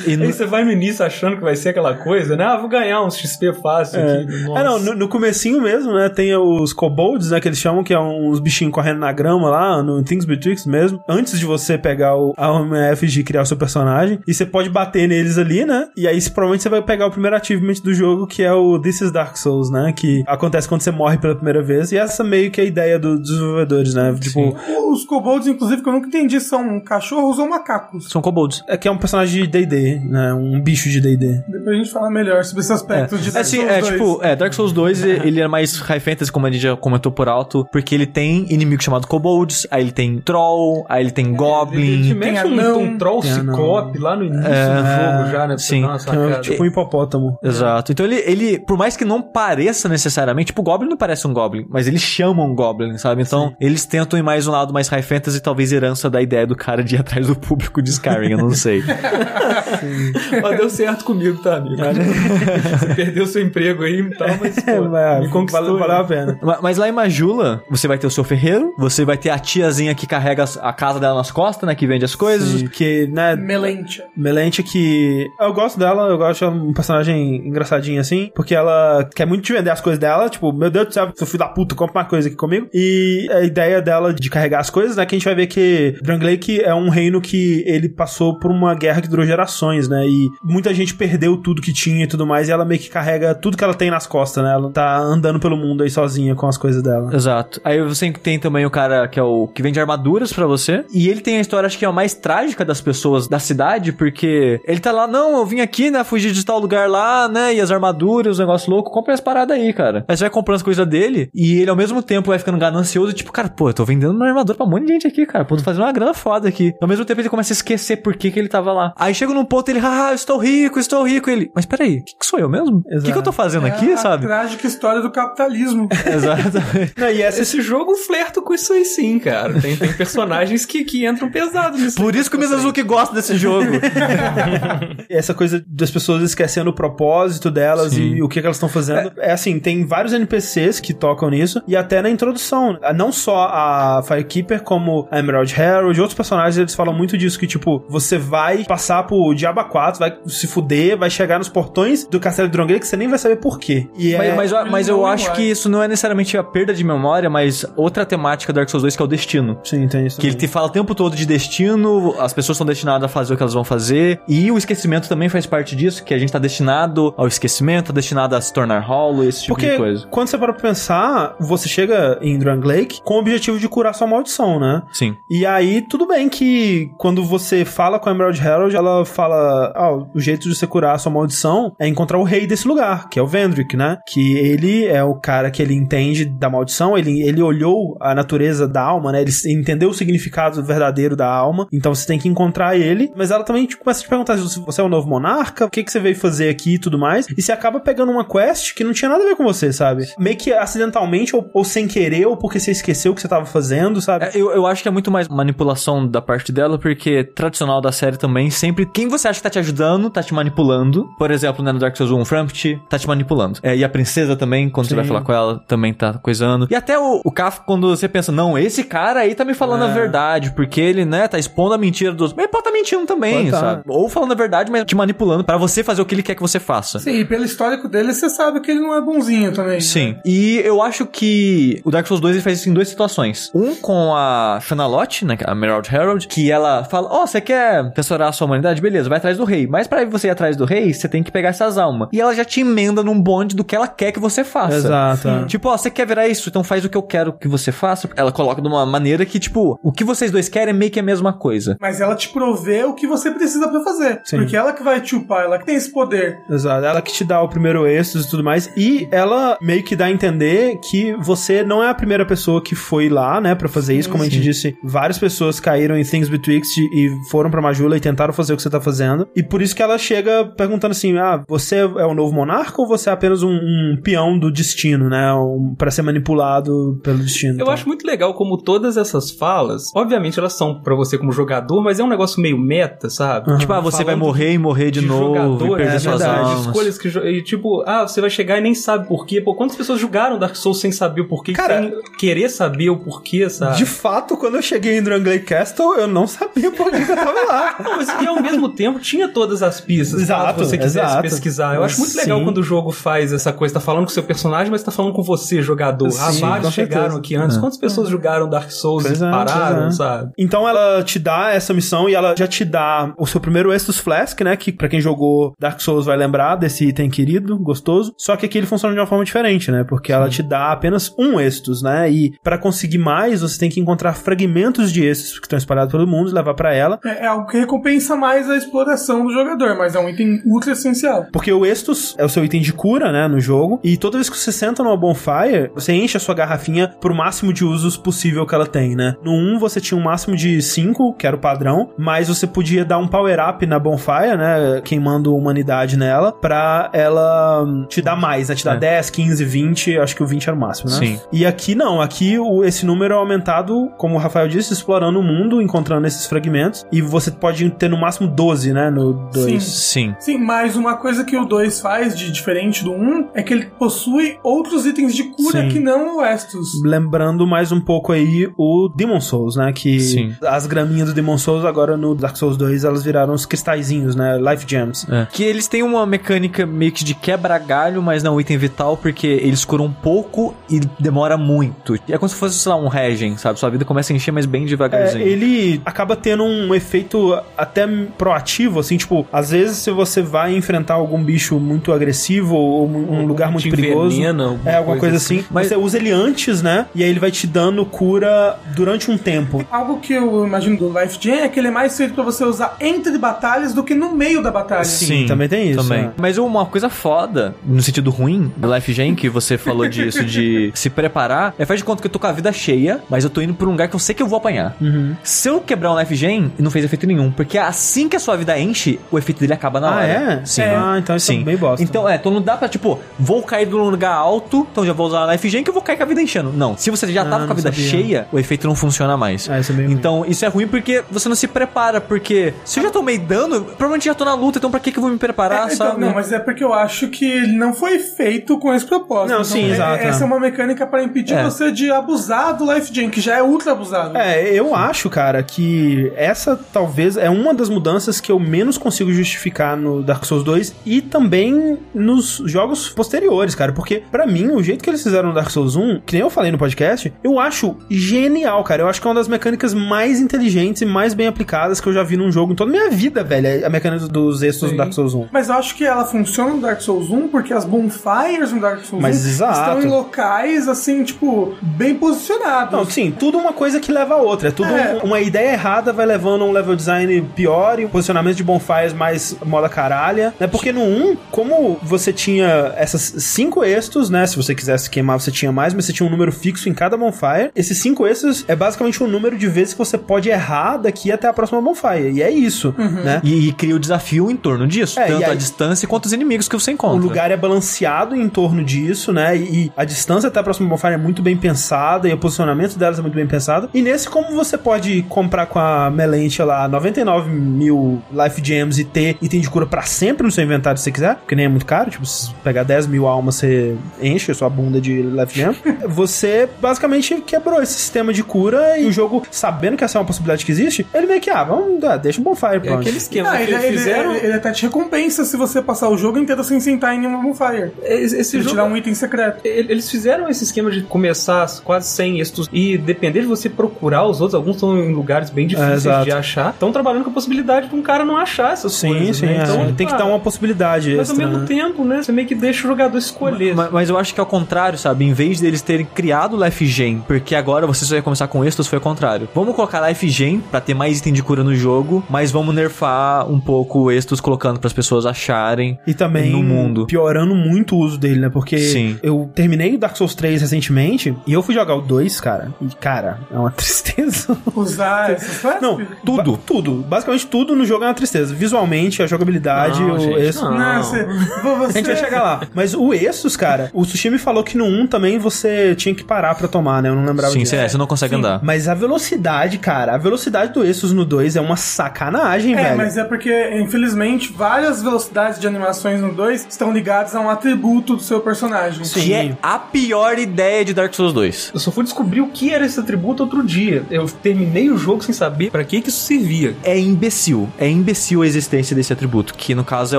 [SPEAKER 2] E no-
[SPEAKER 3] Aí você vai no início achando que vai ser aquela coisa, né? Ah, vou ganhar uns XP fácil aqui. Nossa.
[SPEAKER 1] É, não, no, no comecinho mesmo, né, tem os kobolds, né, que eles chamam, que é uns bichinhos correndo na grama lá, no Things Betwixt mesmo, antes de você pegar o, a OMF e criar o seu personagem, e você pode bater neles ali, né, e aí provavelmente você vai pegar o primeiro achievement do jogo, que é o This is Dark Souls, né, que acontece quando você morre pela primeira vez, e essa meio que é a ideia do- dos desenvolvedores, né, tipo,
[SPEAKER 4] Os kobolds, inclusive, que eu nunca entendi, são cachorros ou macacos.
[SPEAKER 2] São kobolds.
[SPEAKER 1] é que é um personagem de D&D, né, um bicho de D&D.
[SPEAKER 4] Depois a gente fala melhor sobre esse aspecto de
[SPEAKER 2] É,
[SPEAKER 4] Dark
[SPEAKER 2] assim,
[SPEAKER 4] Souls
[SPEAKER 2] é
[SPEAKER 4] 2.
[SPEAKER 2] tipo, é, Dark Souls 2, ele é mais high fantasy, como a gente já comentou por alto, porque ele tem inimigo chamado kobolds, aí ele tem troll, aí ele tem
[SPEAKER 3] Ele te
[SPEAKER 2] goblin.
[SPEAKER 3] mete
[SPEAKER 4] Tem
[SPEAKER 3] um,
[SPEAKER 4] anão.
[SPEAKER 3] um troll
[SPEAKER 1] Tem anão.
[SPEAKER 3] ciclope lá no início
[SPEAKER 2] É,
[SPEAKER 3] do jogo já, né?
[SPEAKER 2] sim.
[SPEAKER 3] dar
[SPEAKER 1] tipo um hipopótamo.
[SPEAKER 2] Exato. Então ele, ele, por mais que não pareça necessariamente, tipo, o Goblin não parece um Goblin, mas eles chamam um Goblin, sabe? Então eles tentam ir mais um lado mais high fantasy, talvez herança da ideia do cara de ir atrás do público de Skyrim, eu não sei. <laughs>
[SPEAKER 3] Mas deu certo comigo, tá, amigo? Você <laughs> perdeu seu emprego aí e tal, mas pô,
[SPEAKER 1] É, <laughs> mas
[SPEAKER 3] me conquistou.
[SPEAKER 1] valeu, valeu a pena.
[SPEAKER 2] Ma- Mas lá em Majula, você vai ter o seu ferreiro, você vai ter a tiazinha que carrega a casa dela nas costas, né? Que vende as coisas.
[SPEAKER 1] Sim, que, né,
[SPEAKER 4] Melentia.
[SPEAKER 1] Melente que. Eu gosto dela, eu gosto ela um personagem engraçadinho assim, porque ela quer muito te vender as coisas dela, tipo, meu Deus do céu, seu filho da puta, compra uma coisa aqui comigo. E a ideia dela de carregar as coisas, né, que a gente vai ver que Drangleic é um reino que ele passou por uma guerra que durou gerações, né, e muita gente perdeu tudo que tinha e tudo mais, e ela meio que carrega tudo que ela tem nas costas, né, ela tá andando pelo mundo aí sozinha com as coisas dela.
[SPEAKER 2] Exato. Aí você tem também o cara que é o que vende armaduras pra você. E ele tem a história, acho que é a mais trágica das pessoas da cidade, porque ele tá lá, não, eu vim aqui, né, fugir de tal lugar lá, né, e as armaduras, os negócios loucos, compra as paradas aí, cara. Aí você vai comprando as coisas dele, e ele ao mesmo tempo vai ficando ganancioso, tipo, cara, pô, eu tô vendendo uma armadura pra um monte de gente aqui, cara, pô, tô fazendo uma grana foda aqui. Ao mesmo tempo ele começa a esquecer por que que ele tava lá. Aí chega num ponto ele, ah, eu estou rico, estou rico. Ele, mas peraí, o que, que sou eu mesmo? O que, que eu tô fazendo aqui,
[SPEAKER 4] é
[SPEAKER 2] sabe?
[SPEAKER 4] a trágica história do capitalismo. <laughs>
[SPEAKER 2] Exatamente.
[SPEAKER 1] Não, e essa
[SPEAKER 3] Esse jogo flerta com isso aí sim, cara. Tem, tem personagens que, que entram pesado nisso.
[SPEAKER 2] Por isso que o Mizazuki gosta desse jogo. <laughs> <laughs>
[SPEAKER 1] essa coisa das pessoas esquecendo o propósito delas e o que, que elas estão fazendo. É. assim, tem vários NPCs que tocam nisso, e até na introdução. Não só a Firekeeper, como a Emerald Herald, outros personagens, eles falam muito disso, que tipo, você vai passar por Diaba 4, vai se fuder, vai chegar nos portões do Castelo de Drongay que você nem vai saber por quê. E é...
[SPEAKER 2] Mas, mas, mas eu acho
[SPEAKER 4] vai.
[SPEAKER 2] que isso não é necessariamente a perda de memória, mas outra temática do Dark Souls 2 que é o destino.
[SPEAKER 1] Sim, tem isso
[SPEAKER 2] Que ele
[SPEAKER 1] também.
[SPEAKER 2] te fala o tempo todo de destino, as pessoas são destinadas a fazer o que elas vão fazer, e o esquecimento também faz parte disso, que a gente tá destinado ao esquecimento, tá destinado a se tornar hollow, esse tipo
[SPEAKER 1] Porque
[SPEAKER 2] de coisa.
[SPEAKER 1] quando você para pra pensar, você chega em Drang Lake com o objetivo de curar sua maldição, né?
[SPEAKER 2] Sim.
[SPEAKER 1] E aí, tudo bem que quando você fala com a Emerald Herald, ela fala: ah, o jeito de você curar a sua maldição é encontrar o rei desse lugar, que é o Vendrick, né? Que ele é o cara que ele entende da maldição, ele, ele olhou a natureza da alma, né? Ele entendeu o significado verdadeiro da alma, então você tem que encontrar ele. Mas ela também tipo, começa a te perguntar se você é o novo monarca, o que, que você veio fazer aqui e tudo mais. E você acaba pegando uma quest que não tinha nada a ver com você, sabe? Meio que acidentalmente ou, ou sem querer, ou porque você esqueceu o que você tava fazendo, sabe?
[SPEAKER 2] É, Eu, eu acho que é muito mais manipulação da parte dela, porque tradicional da série também, sempre quem você acha que tá te ajudando, tá te manipulando. Por exemplo, né, no Dark Souls 1, o Frampty tá te manipulando. É, e a princesa também, quando você vai
[SPEAKER 1] Sim.
[SPEAKER 2] falar com ela, também tá coisando. E até o, o Kaf, quando você pensa, não, esse cara aí tá me falando
[SPEAKER 1] É.
[SPEAKER 2] a verdade, porque ele, né, tá expondo a mentira dos... Mas ele pode tá mentindo também,
[SPEAKER 1] Pode tá.
[SPEAKER 2] sabe? Ou falando a verdade, mas te manipulando pra você fazer o que ele quer que você faça.
[SPEAKER 4] Sim, e pelo histórico dele, você sabe que ele não é bonzinho também.
[SPEAKER 2] Sim.
[SPEAKER 4] né?
[SPEAKER 2] E eu acho que o Dark Souls 2 ele faz isso em duas situações. Um com a Fenalote, né, é a Emerald Herald, que ela fala: Ó, você quer restaurar a sua humanidade? Beleza, vai atrás do rei. Mas pra você ir atrás do rei, você tem que pegar essas almas. E ela já te emenda num bonde do que ela quer que você faça.
[SPEAKER 1] Exato. é.
[SPEAKER 2] Tipo, ó, você quer virar isso, então faz o que eu quero que você faça. Ela coloca de uma maneira que, tipo, o que vocês dois querem é meio que a mesma coisa.
[SPEAKER 4] Mas ela te provê o que você precisa pra fazer.
[SPEAKER 1] Sim.
[SPEAKER 4] Porque ela que vai te upar, ela que tem esse poder.
[SPEAKER 1] Exato. Ela que te dá o primeiro êxito e tudo mais. E ela meio que dá a entender que você não é a primeira pessoa que foi lá, né, pra fazer isso. Como a gente disse, várias pessoas caíram em Things Betwixt e foram pra Majula e tentaram fazer o que você tá fazendo. E por isso que ela chega perguntando assim: ah, você é o novo monarca ou você é apenas um, um peão do destino, né? Um, pra ser manipulado pelo destino.
[SPEAKER 3] Eu
[SPEAKER 1] Então,
[SPEAKER 3] acho muito legal como todas essas falas, obviamente elas são pra você como jogador, mas é um negócio meio meta, sabe?
[SPEAKER 2] Tipo, ah, você vai
[SPEAKER 3] Falando
[SPEAKER 2] morrer e morrer de, novo
[SPEAKER 3] jogador,
[SPEAKER 2] e perder
[SPEAKER 3] é verdade, escolhas que e tipo, ah, você vai chegar e nem sabe por quê. Pô, quantas pessoas jogaram Dark Souls sem saber o porquê,
[SPEAKER 1] Cara,
[SPEAKER 3] sem querer saber o porquê, sabe?
[SPEAKER 1] De fato, quando eu cheguei em Drangley Castle, eu não sabia por que que eu tava lá. <laughs>
[SPEAKER 3] Não, mas e ao mesmo tempo tinha todas as pistas,
[SPEAKER 1] Exato,
[SPEAKER 3] caso você quisesse
[SPEAKER 1] exato.
[SPEAKER 3] pesquisar. Eu acho muito legal
[SPEAKER 1] Sim.
[SPEAKER 3] quando o jogo faz essa coisa, tá falando com o seu personagem, mas tá falando com você, jogador. ah,
[SPEAKER 1] Sim,
[SPEAKER 3] vários
[SPEAKER 1] com
[SPEAKER 3] chegaram
[SPEAKER 1] certeza.
[SPEAKER 3] aqui antes. Quantas pessoas jogaram Dark Souls
[SPEAKER 1] Pois
[SPEAKER 3] e
[SPEAKER 1] é,
[SPEAKER 3] pararam,
[SPEAKER 1] é.
[SPEAKER 3] sabe?
[SPEAKER 1] Então ela te dá essa missão e ela já te dá o seu primeiro Estus Flask, né? Que pra quem jogou Dark Souls vai lembrar desse item querido, gostoso. Só que aqui ele funciona de uma forma diferente, né? Porque ela te dá apenas um Estus, né? E pra conseguir mais, você tem que encontrar fragmentos de Estus que estão espalhados pelo mundo e levar pra ela.
[SPEAKER 4] É, é algo que recompensa mais a exploração do jogador, mas é um item ultra essencial.
[SPEAKER 1] Porque o Estus é o seu item de cura, né, no jogo. E toda vez que você senta numa bonfire, você enche a sua garrafinha pro máximo de usos possível que ela tem, né? No 1 você tinha um máximo de 5, que era o padrão, mas você podia dar um power up na bonfire, né, transformando humanidade nela pra ela hum, te dar mais, né? Te dar
[SPEAKER 2] É.
[SPEAKER 1] 10, 15, 20, acho que o 20 era o máximo, né?
[SPEAKER 2] Sim.
[SPEAKER 1] E aqui não, aqui o- esse número é aumentado, como o Rafael disse, explorando o mundo, encontrando esses fragmentos. E você pode ter no máximo 12, né? No 2.
[SPEAKER 2] Sim.
[SPEAKER 4] Sim, mas uma coisa que o 2 faz de diferente do 1 é que ele possui outros itens de cura
[SPEAKER 1] Sim.
[SPEAKER 4] que não o Estus.
[SPEAKER 1] Lembrando mais um pouco aí o Demon Souls, né? Que
[SPEAKER 2] Sim.
[SPEAKER 1] as graminhas do Demon Souls agora no Dark Souls 2 elas viraram os cristalzinhos, né? Life
[SPEAKER 2] É. Que eles têm uma mecânica meio que de quebra-galho, mas não item vital, porque eles curam pouco e demora muito. E é como se fosse, sei lá, um regen, sabe? Sua vida começa a encher, mas bem
[SPEAKER 1] É,
[SPEAKER 2] devagarzinho.
[SPEAKER 1] ele acaba tendo um efeito até proativo, assim, tipo, às vezes se você vai enfrentar algum bicho muito agressivo ou um, um lugar muito perigoso,
[SPEAKER 3] envenena, alguma
[SPEAKER 1] é alguma coisa,
[SPEAKER 3] coisa
[SPEAKER 1] assim,
[SPEAKER 2] Mas-
[SPEAKER 1] você usa ele antes, né? E aí ele vai te dando cura durante um tempo.
[SPEAKER 4] Algo que eu imagino do Life Gen é que ele é mais feito pra você usar entre batalhas do que no meio da batalha.
[SPEAKER 1] Sim, também tem isso,
[SPEAKER 2] Também.
[SPEAKER 1] é.
[SPEAKER 2] Mas uma coisa foda, no sentido ruim, do Life Gen, que você falou disso, de <laughs> se preparar, é faz de conta que eu tô com a vida cheia, mas eu tô indo pra um lugar que eu sei que eu vou apanhar.
[SPEAKER 1] Uhum.
[SPEAKER 2] Se eu quebrar um Life Gen, não fez efeito nenhum, porque assim que a sua vida enche, o efeito dele acaba na
[SPEAKER 1] Ah,
[SPEAKER 2] hora.
[SPEAKER 1] é?
[SPEAKER 2] Sim.
[SPEAKER 1] Ah, então isso é bem bosta.
[SPEAKER 2] Então, é, então não dá pra, tipo, vou cair num lugar alto, então já vou usar a Life Gen que eu vou cair com a vida enchendo. Não, se você já
[SPEAKER 1] Ah,
[SPEAKER 2] tava com a vida
[SPEAKER 1] sabia.
[SPEAKER 2] cheia, o efeito não funciona mais.
[SPEAKER 1] Ah, isso é meio ruim.
[SPEAKER 2] então, isso é ruim porque você não se prepara, porque se eu já tomei dano, provavelmente já tô na luta, então pra que que eu vou me preparar,
[SPEAKER 4] É, então,
[SPEAKER 2] sabe?
[SPEAKER 4] não, mas é porque eu acho que ele não foi feito com esse propósito.
[SPEAKER 1] Não,
[SPEAKER 4] Então,
[SPEAKER 1] sim,
[SPEAKER 4] é-
[SPEAKER 1] exato,
[SPEAKER 4] Essa
[SPEAKER 1] é.
[SPEAKER 4] é uma mecânica pra impedir
[SPEAKER 2] É.
[SPEAKER 4] você de abusar do Life Gen, que já é ultra abusado.
[SPEAKER 1] É, eu acho, cara, que essa talvez é uma das mudanças que eu menos consigo justificar no Dark Souls 2 e também nos jogos posteriores, cara, porque pra mim o jeito que eles fizeram no Dark Souls 1, que nem eu falei no podcast, eu acho genial, cara. Eu acho que é uma das mecânicas mais inteligentes e mais bem aplicadas que eu já vi num jogo em toda a minha vida, velho, a mecânica dos extras do Dark Souls 1.
[SPEAKER 4] Mas eu acho que ela funciona no Dark Souls 1 porque as bonfires no Dark Souls
[SPEAKER 1] Mas
[SPEAKER 4] 1
[SPEAKER 1] exato.
[SPEAKER 4] estão em locais, assim, tipo, bem posicionados.
[SPEAKER 1] Não, sim, tudo uma coisa que leva a outra. É tudo
[SPEAKER 4] É.
[SPEAKER 1] um- uma ideia errada vai levando a um level design pior e um posicionamento de bonfires mais moda caralha, né? Porque no 1, como você tinha essas cinco extos, né? Se você quisesse queimar, você tinha mais, mas você tinha um número fixo em cada bonfire. Esses cinco extras é basicamente o número de vezes que você pode errar daqui até a próxima bonfire. E é isso, né?
[SPEAKER 2] E, e cria o desafio em torno disso,
[SPEAKER 1] É,
[SPEAKER 2] tanto
[SPEAKER 1] aí-
[SPEAKER 2] a distância quanto os inimigos que você
[SPEAKER 1] O
[SPEAKER 2] encontra.
[SPEAKER 1] lugar é balanceado em torno disso, né? E, e a distância até a próxima bonfire é muito bem pensada e o posicionamento delas é muito bem pensado. E nesse, como você pode comprar com a Melentia lá 99 mil Life Gems e ter item de cura pra sempre no seu inventário se você quiser, porque nem é muito caro, tipo, se pegar 10 mil almas, você enche a sua bunda de Life Gem. <laughs> você basicamente quebrou esse sistema de cura e o jogo, sabendo que essa é uma possibilidade que existe, ele meio que, ah, vamos, ah, deixa o bonfire
[SPEAKER 3] É
[SPEAKER 1] pronto.
[SPEAKER 3] aquele esquema
[SPEAKER 4] Ah,
[SPEAKER 3] que
[SPEAKER 4] ele,
[SPEAKER 3] eles
[SPEAKER 4] ele-
[SPEAKER 3] fizeram.
[SPEAKER 4] ele- ele até te recompensa se você passar o jogo inteiro sem sentar em nenhuma bonfire.
[SPEAKER 3] Esse, esse
[SPEAKER 4] Ele te
[SPEAKER 3] jogo.
[SPEAKER 4] dá um item secreto.
[SPEAKER 3] Eles fizeram esse esquema de começar quase sem estos e depender de você procurar os outros, alguns estão em lugares bem difíceis
[SPEAKER 1] exato.
[SPEAKER 3] de achar, estão trabalhando com a possibilidade de um cara não achar essas
[SPEAKER 1] Sim,
[SPEAKER 3] coisas.
[SPEAKER 1] sim,
[SPEAKER 3] né?
[SPEAKER 1] é.
[SPEAKER 3] Então,
[SPEAKER 1] tem que
[SPEAKER 3] ah,
[SPEAKER 1] dar uma possibilidade
[SPEAKER 3] Mas ao
[SPEAKER 1] extra,
[SPEAKER 3] mesmo
[SPEAKER 1] né?
[SPEAKER 3] tempo, né? Você meio que deixa o jogador escolher.
[SPEAKER 2] Ma- Mas, eu acho que é o contrário, sabe? Em vez deles terem criado o Life Gen, porque agora você só ia começar com Estos, foi o contrário. Vamos colocar Life Gen pra ter mais item de cura no jogo, mas vamos nerfar um pouco o Estos, colocando pras pessoas acharem
[SPEAKER 1] E também
[SPEAKER 2] no mundo.
[SPEAKER 1] piorando muito o uso dele, né? Porque
[SPEAKER 2] Sim.
[SPEAKER 1] eu terminei o Dark Souls 3 recentemente e eu fui jogar o 2, cara. E, cara, é uma <laughs> tristeza.
[SPEAKER 4] Usar essas?
[SPEAKER 1] Não,
[SPEAKER 2] Tudo.
[SPEAKER 1] ba- tudo. Basicamente tudo no jogo é uma tristeza. Visualmente, a jogabilidade,
[SPEAKER 3] Não,
[SPEAKER 1] o
[SPEAKER 3] gente,
[SPEAKER 1] Estus-
[SPEAKER 3] não.
[SPEAKER 4] Não, você, você...
[SPEAKER 1] A gente vai chegar lá. Mas o Estus, cara, o Sushi me falou que no 1 também você tinha que parar pra tomar, né? Eu não lembrava
[SPEAKER 2] Sim,
[SPEAKER 1] disso.
[SPEAKER 2] você, você não consegue andar.
[SPEAKER 1] Mas a velocidade, cara, a velocidade do Estus no 2 é uma sacanagem,
[SPEAKER 4] É,
[SPEAKER 1] velho.
[SPEAKER 4] mas é porque, infelizmente, várias velocidades de animações no 2 estão ligadas a um atributo do seu personagem.
[SPEAKER 1] Sim.
[SPEAKER 2] Que é a pior ideia de Dark Souls 2.
[SPEAKER 3] Eu só fui descobrir o que era esse atributo outro dia. Eu terminei o jogo sem saber pra que que isso servia.
[SPEAKER 2] É imbecil. É imbecil a existência desse atributo, que no caso é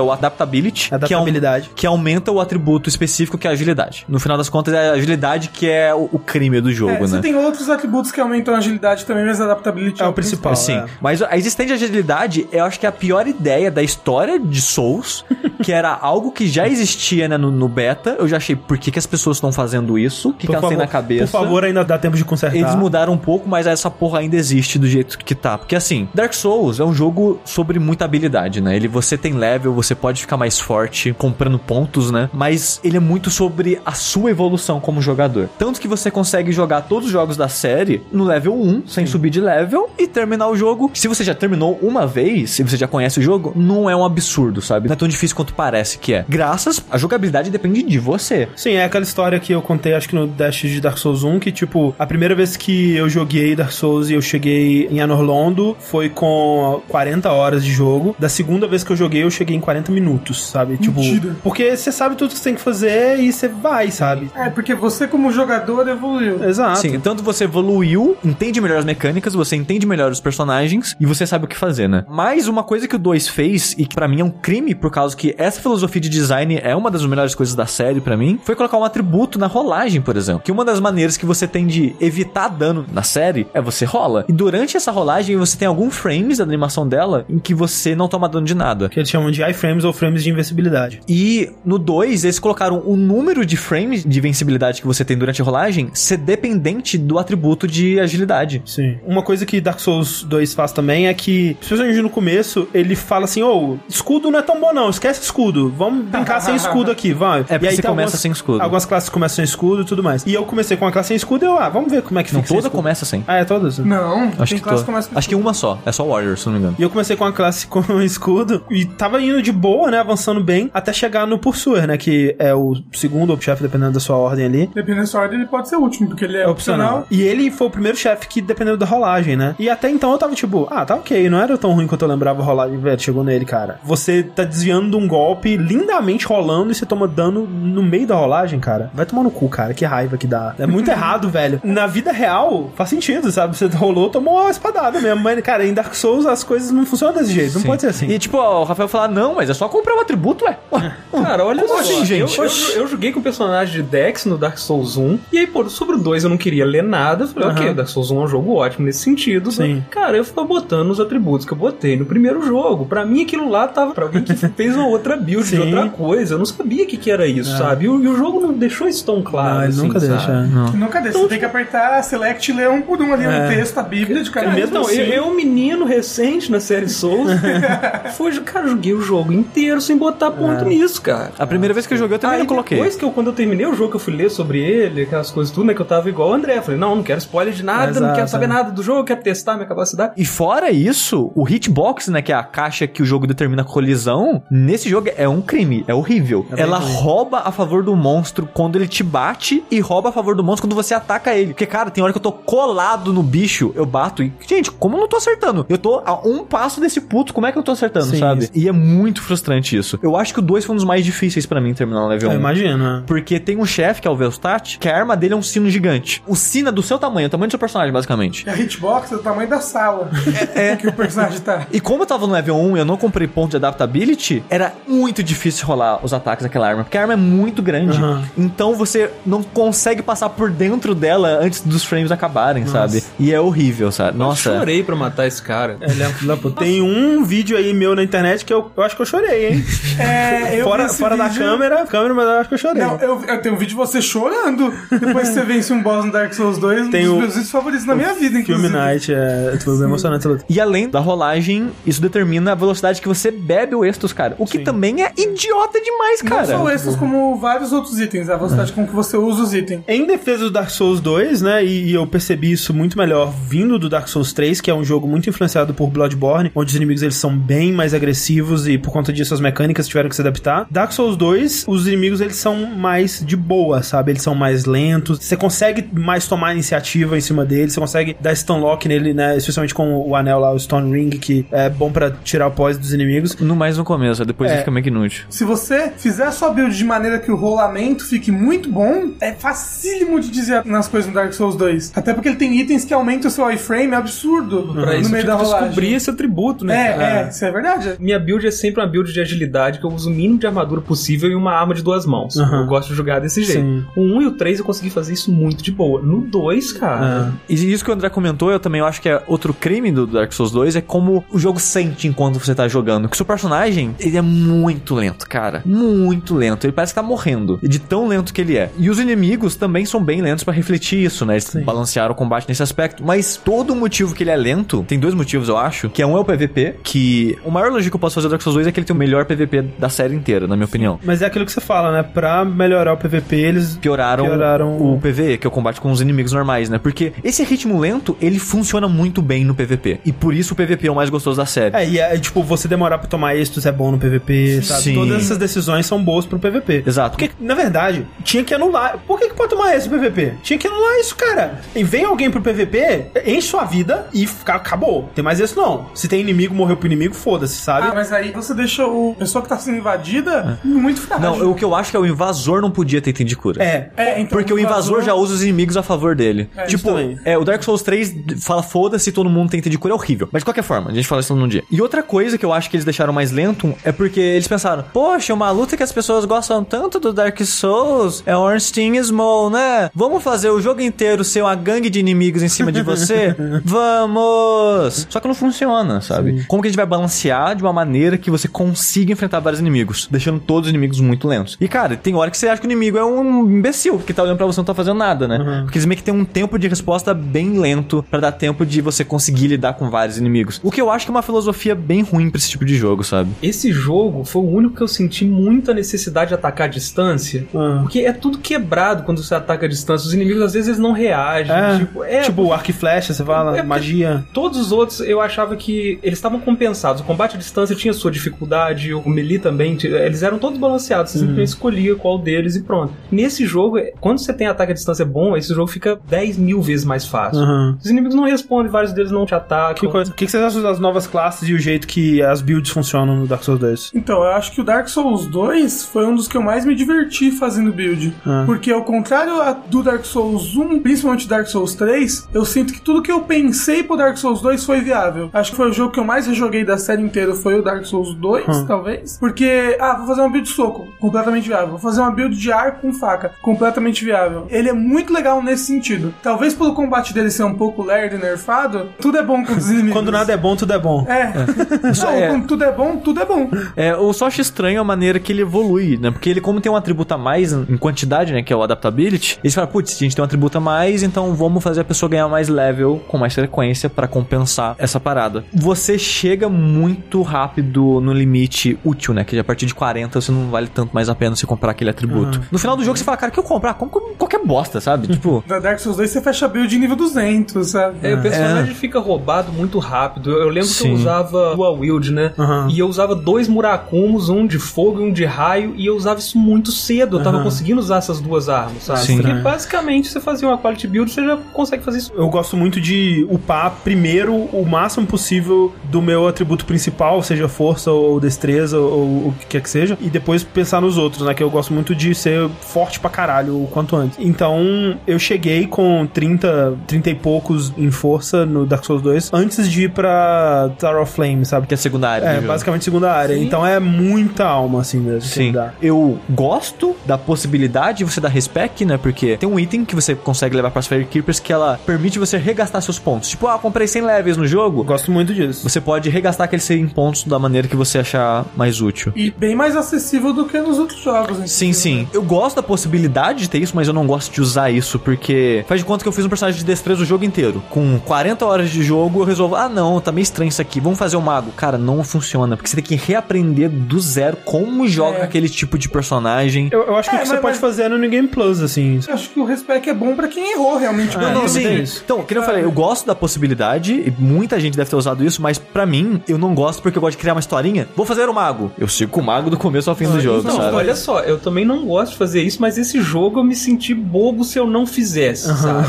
[SPEAKER 2] o Adaptability,
[SPEAKER 1] Adaptabilidade.
[SPEAKER 2] Que, é um- que aumenta o atributo específico que é a agilidade. No final das contas, é a agilidade que é o, o crime do
[SPEAKER 4] É,
[SPEAKER 2] jogo,
[SPEAKER 4] você
[SPEAKER 2] né?
[SPEAKER 4] tem outros atributos que aumentam a agilidade também, mas a adaptability
[SPEAKER 1] É o principal.
[SPEAKER 2] Sim,
[SPEAKER 1] é.
[SPEAKER 2] mas a existência de agilidade eu acho que é a pior ideia da história de Souls <laughs> que era algo que já existia né, no, no beta. Eu já achei, por que, que as pessoas estão fazendo isso? O que, que elas têm na cabeça?
[SPEAKER 1] Por favor, ainda dá tempo de consertar.
[SPEAKER 2] Eles mudaram um pouco, mas essa porra ainda existe do jeito que tá. Porque assim, Dark Souls é um jogo sobre muita habilidade, né? Ele você tem level, você pode ficar mais forte comprando pontos, né? Mas ele é muito sobre a sua evolução como jogador. Tanto que você consegue jogar todos os jogos da série no level 1, sem subir de level e terminar o jogo. Se você já terminou uma vez, se você já conhece o jogo, não é um absurdo, sabe? Não é tão difícil quanto parece que é. Graças a jogabilidade depende de você.
[SPEAKER 1] Sim, é aquela história que eu contei, acho que no Dash de Dark Souls 1, que, tipo, a primeira vez que eu joguei Dark Souls e eu cheguei em Anorlondo foi com 40 horas de jogo. Da segunda vez que eu joguei, eu cheguei em 40 minutos, sabe? Tipo,
[SPEAKER 4] Mentira.
[SPEAKER 1] porque você sabe tudo que você tem que fazer e você vai, sabe?
[SPEAKER 4] É, porque você como jogador evoluiu.
[SPEAKER 1] Exato.
[SPEAKER 2] Sim, tanto você evoluiu, entende melhor as mecânicas, você entende melhor os personagens e você sabe o que fazer, né? Mas uma coisa que o 2 fez e que pra mim é um crime por causa que essa filosofia de design é uma das melhores coisas da série pra mim, foi colocar um atributo na rolagem, por exemplo. Que uma das maneiras que você tem de evitar dano na série é você rola. E durante essa rolagem você tem algum frames da animação dela em que você não toma dano de nada.
[SPEAKER 1] Que eles chamam de iframes ou frames de invencibilidade.
[SPEAKER 2] E no 2, eles colocaram o número de frames de vencibilidade que você tem durante a rolagem ser dependente do atributo de agilidade.
[SPEAKER 1] Sim. Uma coisa que Dark Souls 2 faz também é que, especialmente no começo, ele fala assim: ô, escudo não é tão bom não, esquece escudo. Vamos brincar sem escudo aqui, vai.
[SPEAKER 2] É, porque você
[SPEAKER 1] tem
[SPEAKER 2] começa sem escudo.
[SPEAKER 1] Algumas classes começam sem escudo e tudo mais. E eu comecei com a classe sem escudo e eu, ah, vamos ver como é que
[SPEAKER 2] Não,
[SPEAKER 1] fica sem
[SPEAKER 2] toda
[SPEAKER 1] escudo.
[SPEAKER 2] começa sem.
[SPEAKER 1] Ah, é todas?
[SPEAKER 4] Não,
[SPEAKER 2] Acho
[SPEAKER 4] tem
[SPEAKER 2] que,
[SPEAKER 4] classe começa com
[SPEAKER 2] Acho que uma só. É só Warrior, se não me engano.
[SPEAKER 1] E eu comecei com a classe <laughs> com escudo e tava indo de boa, né? Avançando bem, até chegar no Pursuer, né? Que é o segundo ou chefe, dependendo da sua ordem ali.
[SPEAKER 4] Dependendo da sua ordem, ele pode ser o último, porque ele é,
[SPEAKER 1] É
[SPEAKER 4] opcional.
[SPEAKER 1] opcional. E ele foi o primeiro chefe que dependeu da rolagem, né? E até então eu tava tipo, ah, tá ok, não era tão ruim quanto eu lembrava a rolagem, velho. Chegou nele, cara. Você tá desviando de um golpe lindamente rolando e você toma dano no meio da rolagem, cara. Vai tomar no cu, cara. Que raiva que dá. É muito <laughs> errado, velho. Na vida real, faz sentido, sabe? Você rolou, tomou uma espadada mesmo. Mas, cara, em Dark Souls as coisas não funcionam desse jeito. Não
[SPEAKER 2] Sim.
[SPEAKER 1] pode ser assim.
[SPEAKER 2] E tipo, ó, o Rafael falar, não, mas é só comprar o atributo, ué. <laughs>
[SPEAKER 3] Cara, olha
[SPEAKER 2] Como
[SPEAKER 3] só,
[SPEAKER 2] assim, gente?
[SPEAKER 3] Eu, eu, eu joguei com o personagem de Dex no Dark Souls 1, e aí, pô, sobre o 2 eu não queria ler nada. Eu falei,
[SPEAKER 1] Aham.
[SPEAKER 3] ok, Dark Souls 1 é um jogo ótimo nesse sentido.
[SPEAKER 1] Sim.
[SPEAKER 3] Cara, eu fui botando os atributos que eu botei no primeiro jogo. Pra mim, aquilo lá tava pra alguém que fez uma outra build de
[SPEAKER 1] Sim.
[SPEAKER 3] outra coisa. Eu não sabia o que, que era isso, sabe? E o, e o jogo não deixou isso tão claro.
[SPEAKER 1] não,
[SPEAKER 3] assim,
[SPEAKER 1] nunca
[SPEAKER 3] sabe?
[SPEAKER 1] deixa.
[SPEAKER 2] Não.
[SPEAKER 4] Nunca deixa. Você tem que apertar select e ler um por um ali
[SPEAKER 1] É.
[SPEAKER 4] um texto, a Bíblia de cada
[SPEAKER 1] mesmo
[SPEAKER 3] Então,
[SPEAKER 1] assim-
[SPEAKER 3] eu, eu, menino recente na série Souls, <laughs> foi, cara, joguei o jogo inteiro sem botar ponto nisso, cara.
[SPEAKER 2] A primeira vez que eu joguei, eu também
[SPEAKER 3] Aí
[SPEAKER 2] não coloquei.
[SPEAKER 3] depois que eu, quando eu terminei o jogo, que eu fui ler sobre ele, aquelas coisas tudo, né, que eu tava igual o André. Eu falei, não, não quero spoiler de nada, não
[SPEAKER 1] Exato,
[SPEAKER 3] quero saber
[SPEAKER 1] é.
[SPEAKER 3] nada do jogo, quero testar minha capacidade.
[SPEAKER 2] E fora isso, o hitbox, né, que é a caixa que o jogo determina a colisão, nesse jogo é um crime, é horrível.
[SPEAKER 1] bem
[SPEAKER 2] Ela
[SPEAKER 1] ruim.
[SPEAKER 2] rouba a favor do monstro quando ele te bate e rouba a favor do monstro quando você ataca ele. Porque, cara, tem hora que eu tô colado no bicho, eu bato e, gente, como eu não tô acertando? Eu tô a um passo desse puto, como é que eu tô acertando,
[SPEAKER 1] Sim,
[SPEAKER 2] sabe?
[SPEAKER 1] isso.
[SPEAKER 2] E é muito frustrante isso. Eu acho que o 2 foi um dos mais difíceis pra mim terminar no level
[SPEAKER 1] Eu
[SPEAKER 2] 1.
[SPEAKER 1] imagino, né?
[SPEAKER 2] Porque tem um chefe, que é o Velstadt, que a arma dele é um sino gigante. O sino é do seu tamanho, é o tamanho do seu personagem, basicamente.
[SPEAKER 4] E a hitbox é do tamanho da sala é. <laughs> que o personagem tá.
[SPEAKER 2] E como eu tava no level 1 e eu não comprei ponto de adaptability, era muito difícil rolar os ataques daquela arma, porque a arma é muito grande.
[SPEAKER 1] Aham.
[SPEAKER 2] Então você não consegue passar por dentro dela antes dos frames acabarem, sabe? E é horrível, sabe? Nossa.
[SPEAKER 3] Eu chorei pra matar esse cara.
[SPEAKER 1] É um da puta. Tem um vídeo aí meu na internet que eu, eu acho que eu chorei, hein? <laughs>
[SPEAKER 4] É, eu
[SPEAKER 1] fora fora da
[SPEAKER 4] vídeo-
[SPEAKER 1] câmera, câmera, mas eu acho que eu chorei.
[SPEAKER 4] Não, eu, eu tenho um vídeo de você chorando depois que você vence um boss no Dark Souls 2, um
[SPEAKER 1] Tem
[SPEAKER 4] dos
[SPEAKER 1] o-
[SPEAKER 4] meus vídeos favoritos na minha vida,
[SPEAKER 1] Filme
[SPEAKER 4] inclusive.
[SPEAKER 1] Night, é, foi bem emocionante. luta.
[SPEAKER 2] E além da rolagem, isso determina a velocidade que você bebe o Estus, cara. O que
[SPEAKER 1] Sim.
[SPEAKER 2] também é idiota demais,
[SPEAKER 4] Não
[SPEAKER 2] cara.
[SPEAKER 4] só esses, como vários outros itens, a velocidade com que você usa os itens.
[SPEAKER 1] Em defesa do Dark Souls 2, né, e, e eu percebi isso muito melhor vindo do Dark Souls 3, que é um jogo muito influenciado por Bloodborne, onde os inimigos eles são bem mais agressivos e por conta disso as mecânicas tiveram que se adaptar. Dark Souls 2, os inimigos eles são mais de boa, sabe? Eles são mais lentos, você consegue mais tomar iniciativa em cima deles, você consegue dar stun lock nele, né, especialmente com o anel lá, o Stone Ring, que é bom pra tirar o pós dos inimigos.
[SPEAKER 2] No mais no começo, depois
[SPEAKER 1] É.
[SPEAKER 2] ele fica meio que inútil.
[SPEAKER 4] Se você fizer a sua build de maneira que o rolamento fique muito bom, é facílimo de dizer nas coisas no Dark Souls 2. Até porque ele tem itens que aumentam o seu iframe, é absurdo
[SPEAKER 3] Pra
[SPEAKER 4] no
[SPEAKER 3] isso eu
[SPEAKER 4] meio da rolagem.
[SPEAKER 3] descobrir esse atributo, né?
[SPEAKER 4] É,
[SPEAKER 3] cara?
[SPEAKER 4] é, isso é verdade.
[SPEAKER 3] Minha build é sempre uma build de agilidade, que eu uso o mínimo de armadura possível e uma arma de duas mãos.
[SPEAKER 1] Aham.
[SPEAKER 3] Eu gosto de jogar desse jeito.
[SPEAKER 1] Sim.
[SPEAKER 3] O 1 e o 3 eu consegui fazer isso muito de boa. No 2, cara.
[SPEAKER 1] É.
[SPEAKER 2] E isso que o André comentou, eu também acho que é outro crime do Dark Souls 2, é como o jogo sente enquanto você tá jogando. Que o seu personagem, ele é muito lento, cara. Muito lento. Ele parece que tá morrendo. De tão lento que ele é. E os inimigos também são bem lentos pra refletir isso, né? Eles balancearam o combate nesse aspecto. Mas todo o motivo que ele é lento, tem dois motivos, eu acho. Que é um é o PVP, que o maior elogio que eu posso fazer do Dark Souls 2 é que ele tem o melhor PVP da série inteira, na minha opinião.
[SPEAKER 1] Mas é aquilo que você fala, né? Pra melhorar o PVP, eles
[SPEAKER 2] Pioraram,
[SPEAKER 1] Pioraram
[SPEAKER 2] o PVE, que é o combate com os inimigos normais, né? Porque esse ritmo lento, ele funciona muito bem no PVP. E por isso o PVP é o mais gostoso da série.
[SPEAKER 1] É, e é, tipo, você demorar pra tomar êxitos é bom no PVP, sabe?
[SPEAKER 2] Sim.
[SPEAKER 1] Todas essas decisões são boas pro PVP.
[SPEAKER 2] Exato.
[SPEAKER 1] Porque, na verdade, tinha que anular. Por que, que pode tomar esse PVP? Tinha que anular isso, cara. E vem alguém pro PVP, enche sua vida e fica, acabou. Tem mais isso não. Se tem inimigo, morreu pro inimigo, foda-se, sabe?
[SPEAKER 4] Ah, mas aí você deixa o pessoa que tá sendo invadida muito frágil.
[SPEAKER 2] Não, o que eu acho que é o invasor não podia ter item de cura.
[SPEAKER 1] É.
[SPEAKER 4] É, então,
[SPEAKER 2] Porque o invasor já usa os inimigos a favor dele.
[SPEAKER 4] É,
[SPEAKER 2] tipo, é, o Dark Souls 3 fala foda-se, todo mundo tem item de cura, é horrível. Mas de qualquer forma, a gente fala isso num dia. E outra coisa que eu acho que eles deixaram mais lento é porque eles pensaram, poxa, uma luta que as pessoas gostam tanto do Dark Souls é Ornstein Small, né? Vamos fazer o jogo inteiro ser uma gangue de inimigos em cima de você? <laughs> Vamos! Só que não funciona, sabe? Como que a gente vai balancear de uma maneira que você consiga enfrentar vários inimigos, deixando todos os inimigos muito lentos? E cara, tem hora que você acha que o inimigo é um imbecil, que tá olhando pra você e não tá fazendo nada, né? Porque eles meio que tem um tempo de resposta bem lento pra dar tempo de você conseguir lidar com vários inimigos. O que eu acho que é uma filosofia bem ruim pra esse tipo de jogo, sabe?
[SPEAKER 3] Esse jogo foi o único que eu senti muita necessidade de atacar à distância.
[SPEAKER 1] Ah.
[SPEAKER 3] Porque é tudo quebrado quando você ataca à distância. Os inimigos às vezes eles não reagem.
[SPEAKER 1] É,
[SPEAKER 3] Tipo, é,
[SPEAKER 1] tipo arco e flecha, você fala,
[SPEAKER 3] É
[SPEAKER 1] magia.
[SPEAKER 3] Todos os outros eu achava que eles estavam compensados. O combate à distância tinha sua dificuldade, o melee também, eles eram todos balanceados. Você simplesmente escolhia qual deles e pronto. Nesse jogo, quando você tem ataque à distância bom, esse jogo fica 10 mil vezes mais fácil.
[SPEAKER 1] Aham.
[SPEAKER 3] Os inimigos não respondem, vários deles não te atacam.
[SPEAKER 1] Que coisa. O que que vocês acham das novas classes e o jeito que as builds funcionam no Dark Souls 2?
[SPEAKER 4] Então, eu acho que o Dark Souls 2 foi um dos que eu mais me diverti fazendo build.
[SPEAKER 1] Ah.
[SPEAKER 4] Porque, ao contrário do Dark Souls 1, principalmente Dark Souls 3, eu sinto que tudo que eu pensei pro Dark Souls 2 foi viável. Acho que foi o jogo que eu mais rejoguei da série inteira, foi o Dark Souls 2,
[SPEAKER 1] Hum.
[SPEAKER 4] talvez. Porque, ah, vou fazer uma build de soco, completamente viável. Vou fazer uma build de arco com faca, completamente viável. Ele é muito legal nesse sentido. Talvez pelo combate dele ser um pouco lerdo e nerfado, tudo é bom com os <laughs> inimigos.
[SPEAKER 1] Quando nada é bom, tudo é bom.
[SPEAKER 4] É. <laughs> Só
[SPEAKER 2] É.
[SPEAKER 4] tudo é bom, tudo é bom.
[SPEAKER 2] É, eu só acho estranho a maneira que ele evolui, né? Porque ele, como tem um atributo a mais em quantidade, né? Que é o adaptability, eles falam, putz, a gente tem um atributo a mais, então vamos fazer a pessoa ganhar mais level com mais frequência pra compensar essa parada. Você chega muito rápido no limite útil, né? Que a partir de 40 você não vale tanto mais a pena você comprar aquele atributo. No final do jogo você fala, cara, que eu comprar? Como qualquer bosta, sabe? tipo. <laughs>
[SPEAKER 4] Da Dark Souls 2 você fecha a build nível 200, sabe?
[SPEAKER 3] É, o personagem fica roubado muito rápido. Eu, lembro que
[SPEAKER 2] Sim.
[SPEAKER 3] eu usava dual wield, né?
[SPEAKER 1] Aham.
[SPEAKER 3] E eu usava dois muracumos, um de fogo e um de raio, e eu usava isso muito cedo. Eu tava
[SPEAKER 1] Aham.
[SPEAKER 3] conseguindo usar essas duas armas, sabe?
[SPEAKER 2] Sim.
[SPEAKER 3] Porque
[SPEAKER 1] É.
[SPEAKER 3] basicamente você fazia uma quality build, você já consegue fazer isso.
[SPEAKER 1] Eu gosto muito de upar primeiro o máximo possível do meu atributo principal, seja força ou destreza ou o que quer que seja, e depois pensar nos outros, né? Que eu gosto muito de ser forte pra caralho o quanto antes. Então, eu cheguei com 30, 30 e poucos em força no Dark Souls 2 antes de ir pra Tower of Flame, sabe?
[SPEAKER 2] Que é secundária.
[SPEAKER 1] É,
[SPEAKER 2] do jogo.
[SPEAKER 1] basicamente segunda área. Então é muita alma, assim mesmo. que
[SPEAKER 2] Sim.
[SPEAKER 1] dá.
[SPEAKER 2] Eu gosto da possibilidade de você dar respec, né? Porque tem um item que você consegue levar para as Fire Keepers que ela permite você regastar seus pontos. Tipo, ah, comprei 100 levels no jogo.
[SPEAKER 1] Gosto muito disso.
[SPEAKER 2] Você pode regastar aqueles 100 pontos da maneira que você achar mais útil.
[SPEAKER 4] E bem mais acessível do que nos outros jogos.
[SPEAKER 2] Sim,
[SPEAKER 4] inclusive,
[SPEAKER 2] sim.
[SPEAKER 4] né?
[SPEAKER 2] Eu gosto da possibilidade de ter isso, mas eu não gosto de usar isso porque faz de conta que eu fiz um personagem de destreza o jogo inteiro. Com 40 horas de jogo, eu resolvo, ah, não, tá meio estranho isso aqui, vamos fazer o mago. Cara, não funciona, porque você tem que reaprender do zero como joga
[SPEAKER 4] É.
[SPEAKER 2] aquele tipo de personagem.
[SPEAKER 1] Eu, eu acho que
[SPEAKER 4] É,
[SPEAKER 1] o que você
[SPEAKER 4] mas-
[SPEAKER 1] pode
[SPEAKER 4] mas-
[SPEAKER 1] fazer no New Game Plus, assim.
[SPEAKER 4] Eu Acho que o respec é bom pra quem errou realmente.
[SPEAKER 1] Ah,
[SPEAKER 4] Não,
[SPEAKER 1] não,
[SPEAKER 4] não,
[SPEAKER 1] mas
[SPEAKER 2] sim.
[SPEAKER 1] é isso.
[SPEAKER 2] Então, como eu falei, eu gosto da possibilidade, e muita gente deve ter usado isso, mas pra mim, eu não gosto porque eu gosto de criar uma historinha. Vou fazer o mago. Eu sigo com o mago do começo ao fim do jogo,
[SPEAKER 3] Não,
[SPEAKER 2] sabe?
[SPEAKER 3] olha só, eu também não gosto de fazer isso, mas esse jogo eu me senti bobo se eu não fizesse, sabe?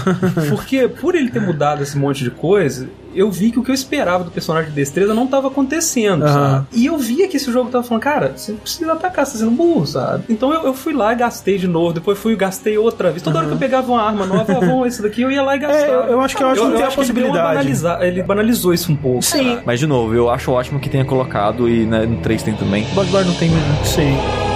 [SPEAKER 3] Porque por ele ter mudado esse monte de coisa, eu vi que o que eu esperava do personagem de destreza não tava acontecendo,
[SPEAKER 1] Aham.
[SPEAKER 3] sabe? E eu via que esse jogo tava falando, cara, você não precisa atacar, você tá sendo burro, sabe? Então eu, eu fui lá e gastei de novo, depois fui e gastei outra vez. Toda hora que eu pegava uma arma nova, ah, vamos esse daqui, eu ia lá e gastava.
[SPEAKER 1] É, eu- eu acho que é a
[SPEAKER 3] acho que ele deu uma
[SPEAKER 1] possibilidade.
[SPEAKER 3] banaliza- Ele banalizou isso um pouco.
[SPEAKER 1] Sim.
[SPEAKER 2] Mas, de novo, eu acho ótimo que tenha colocado e né, no 3 tem também. Bloodborne não tem mesmo.
[SPEAKER 1] Sim.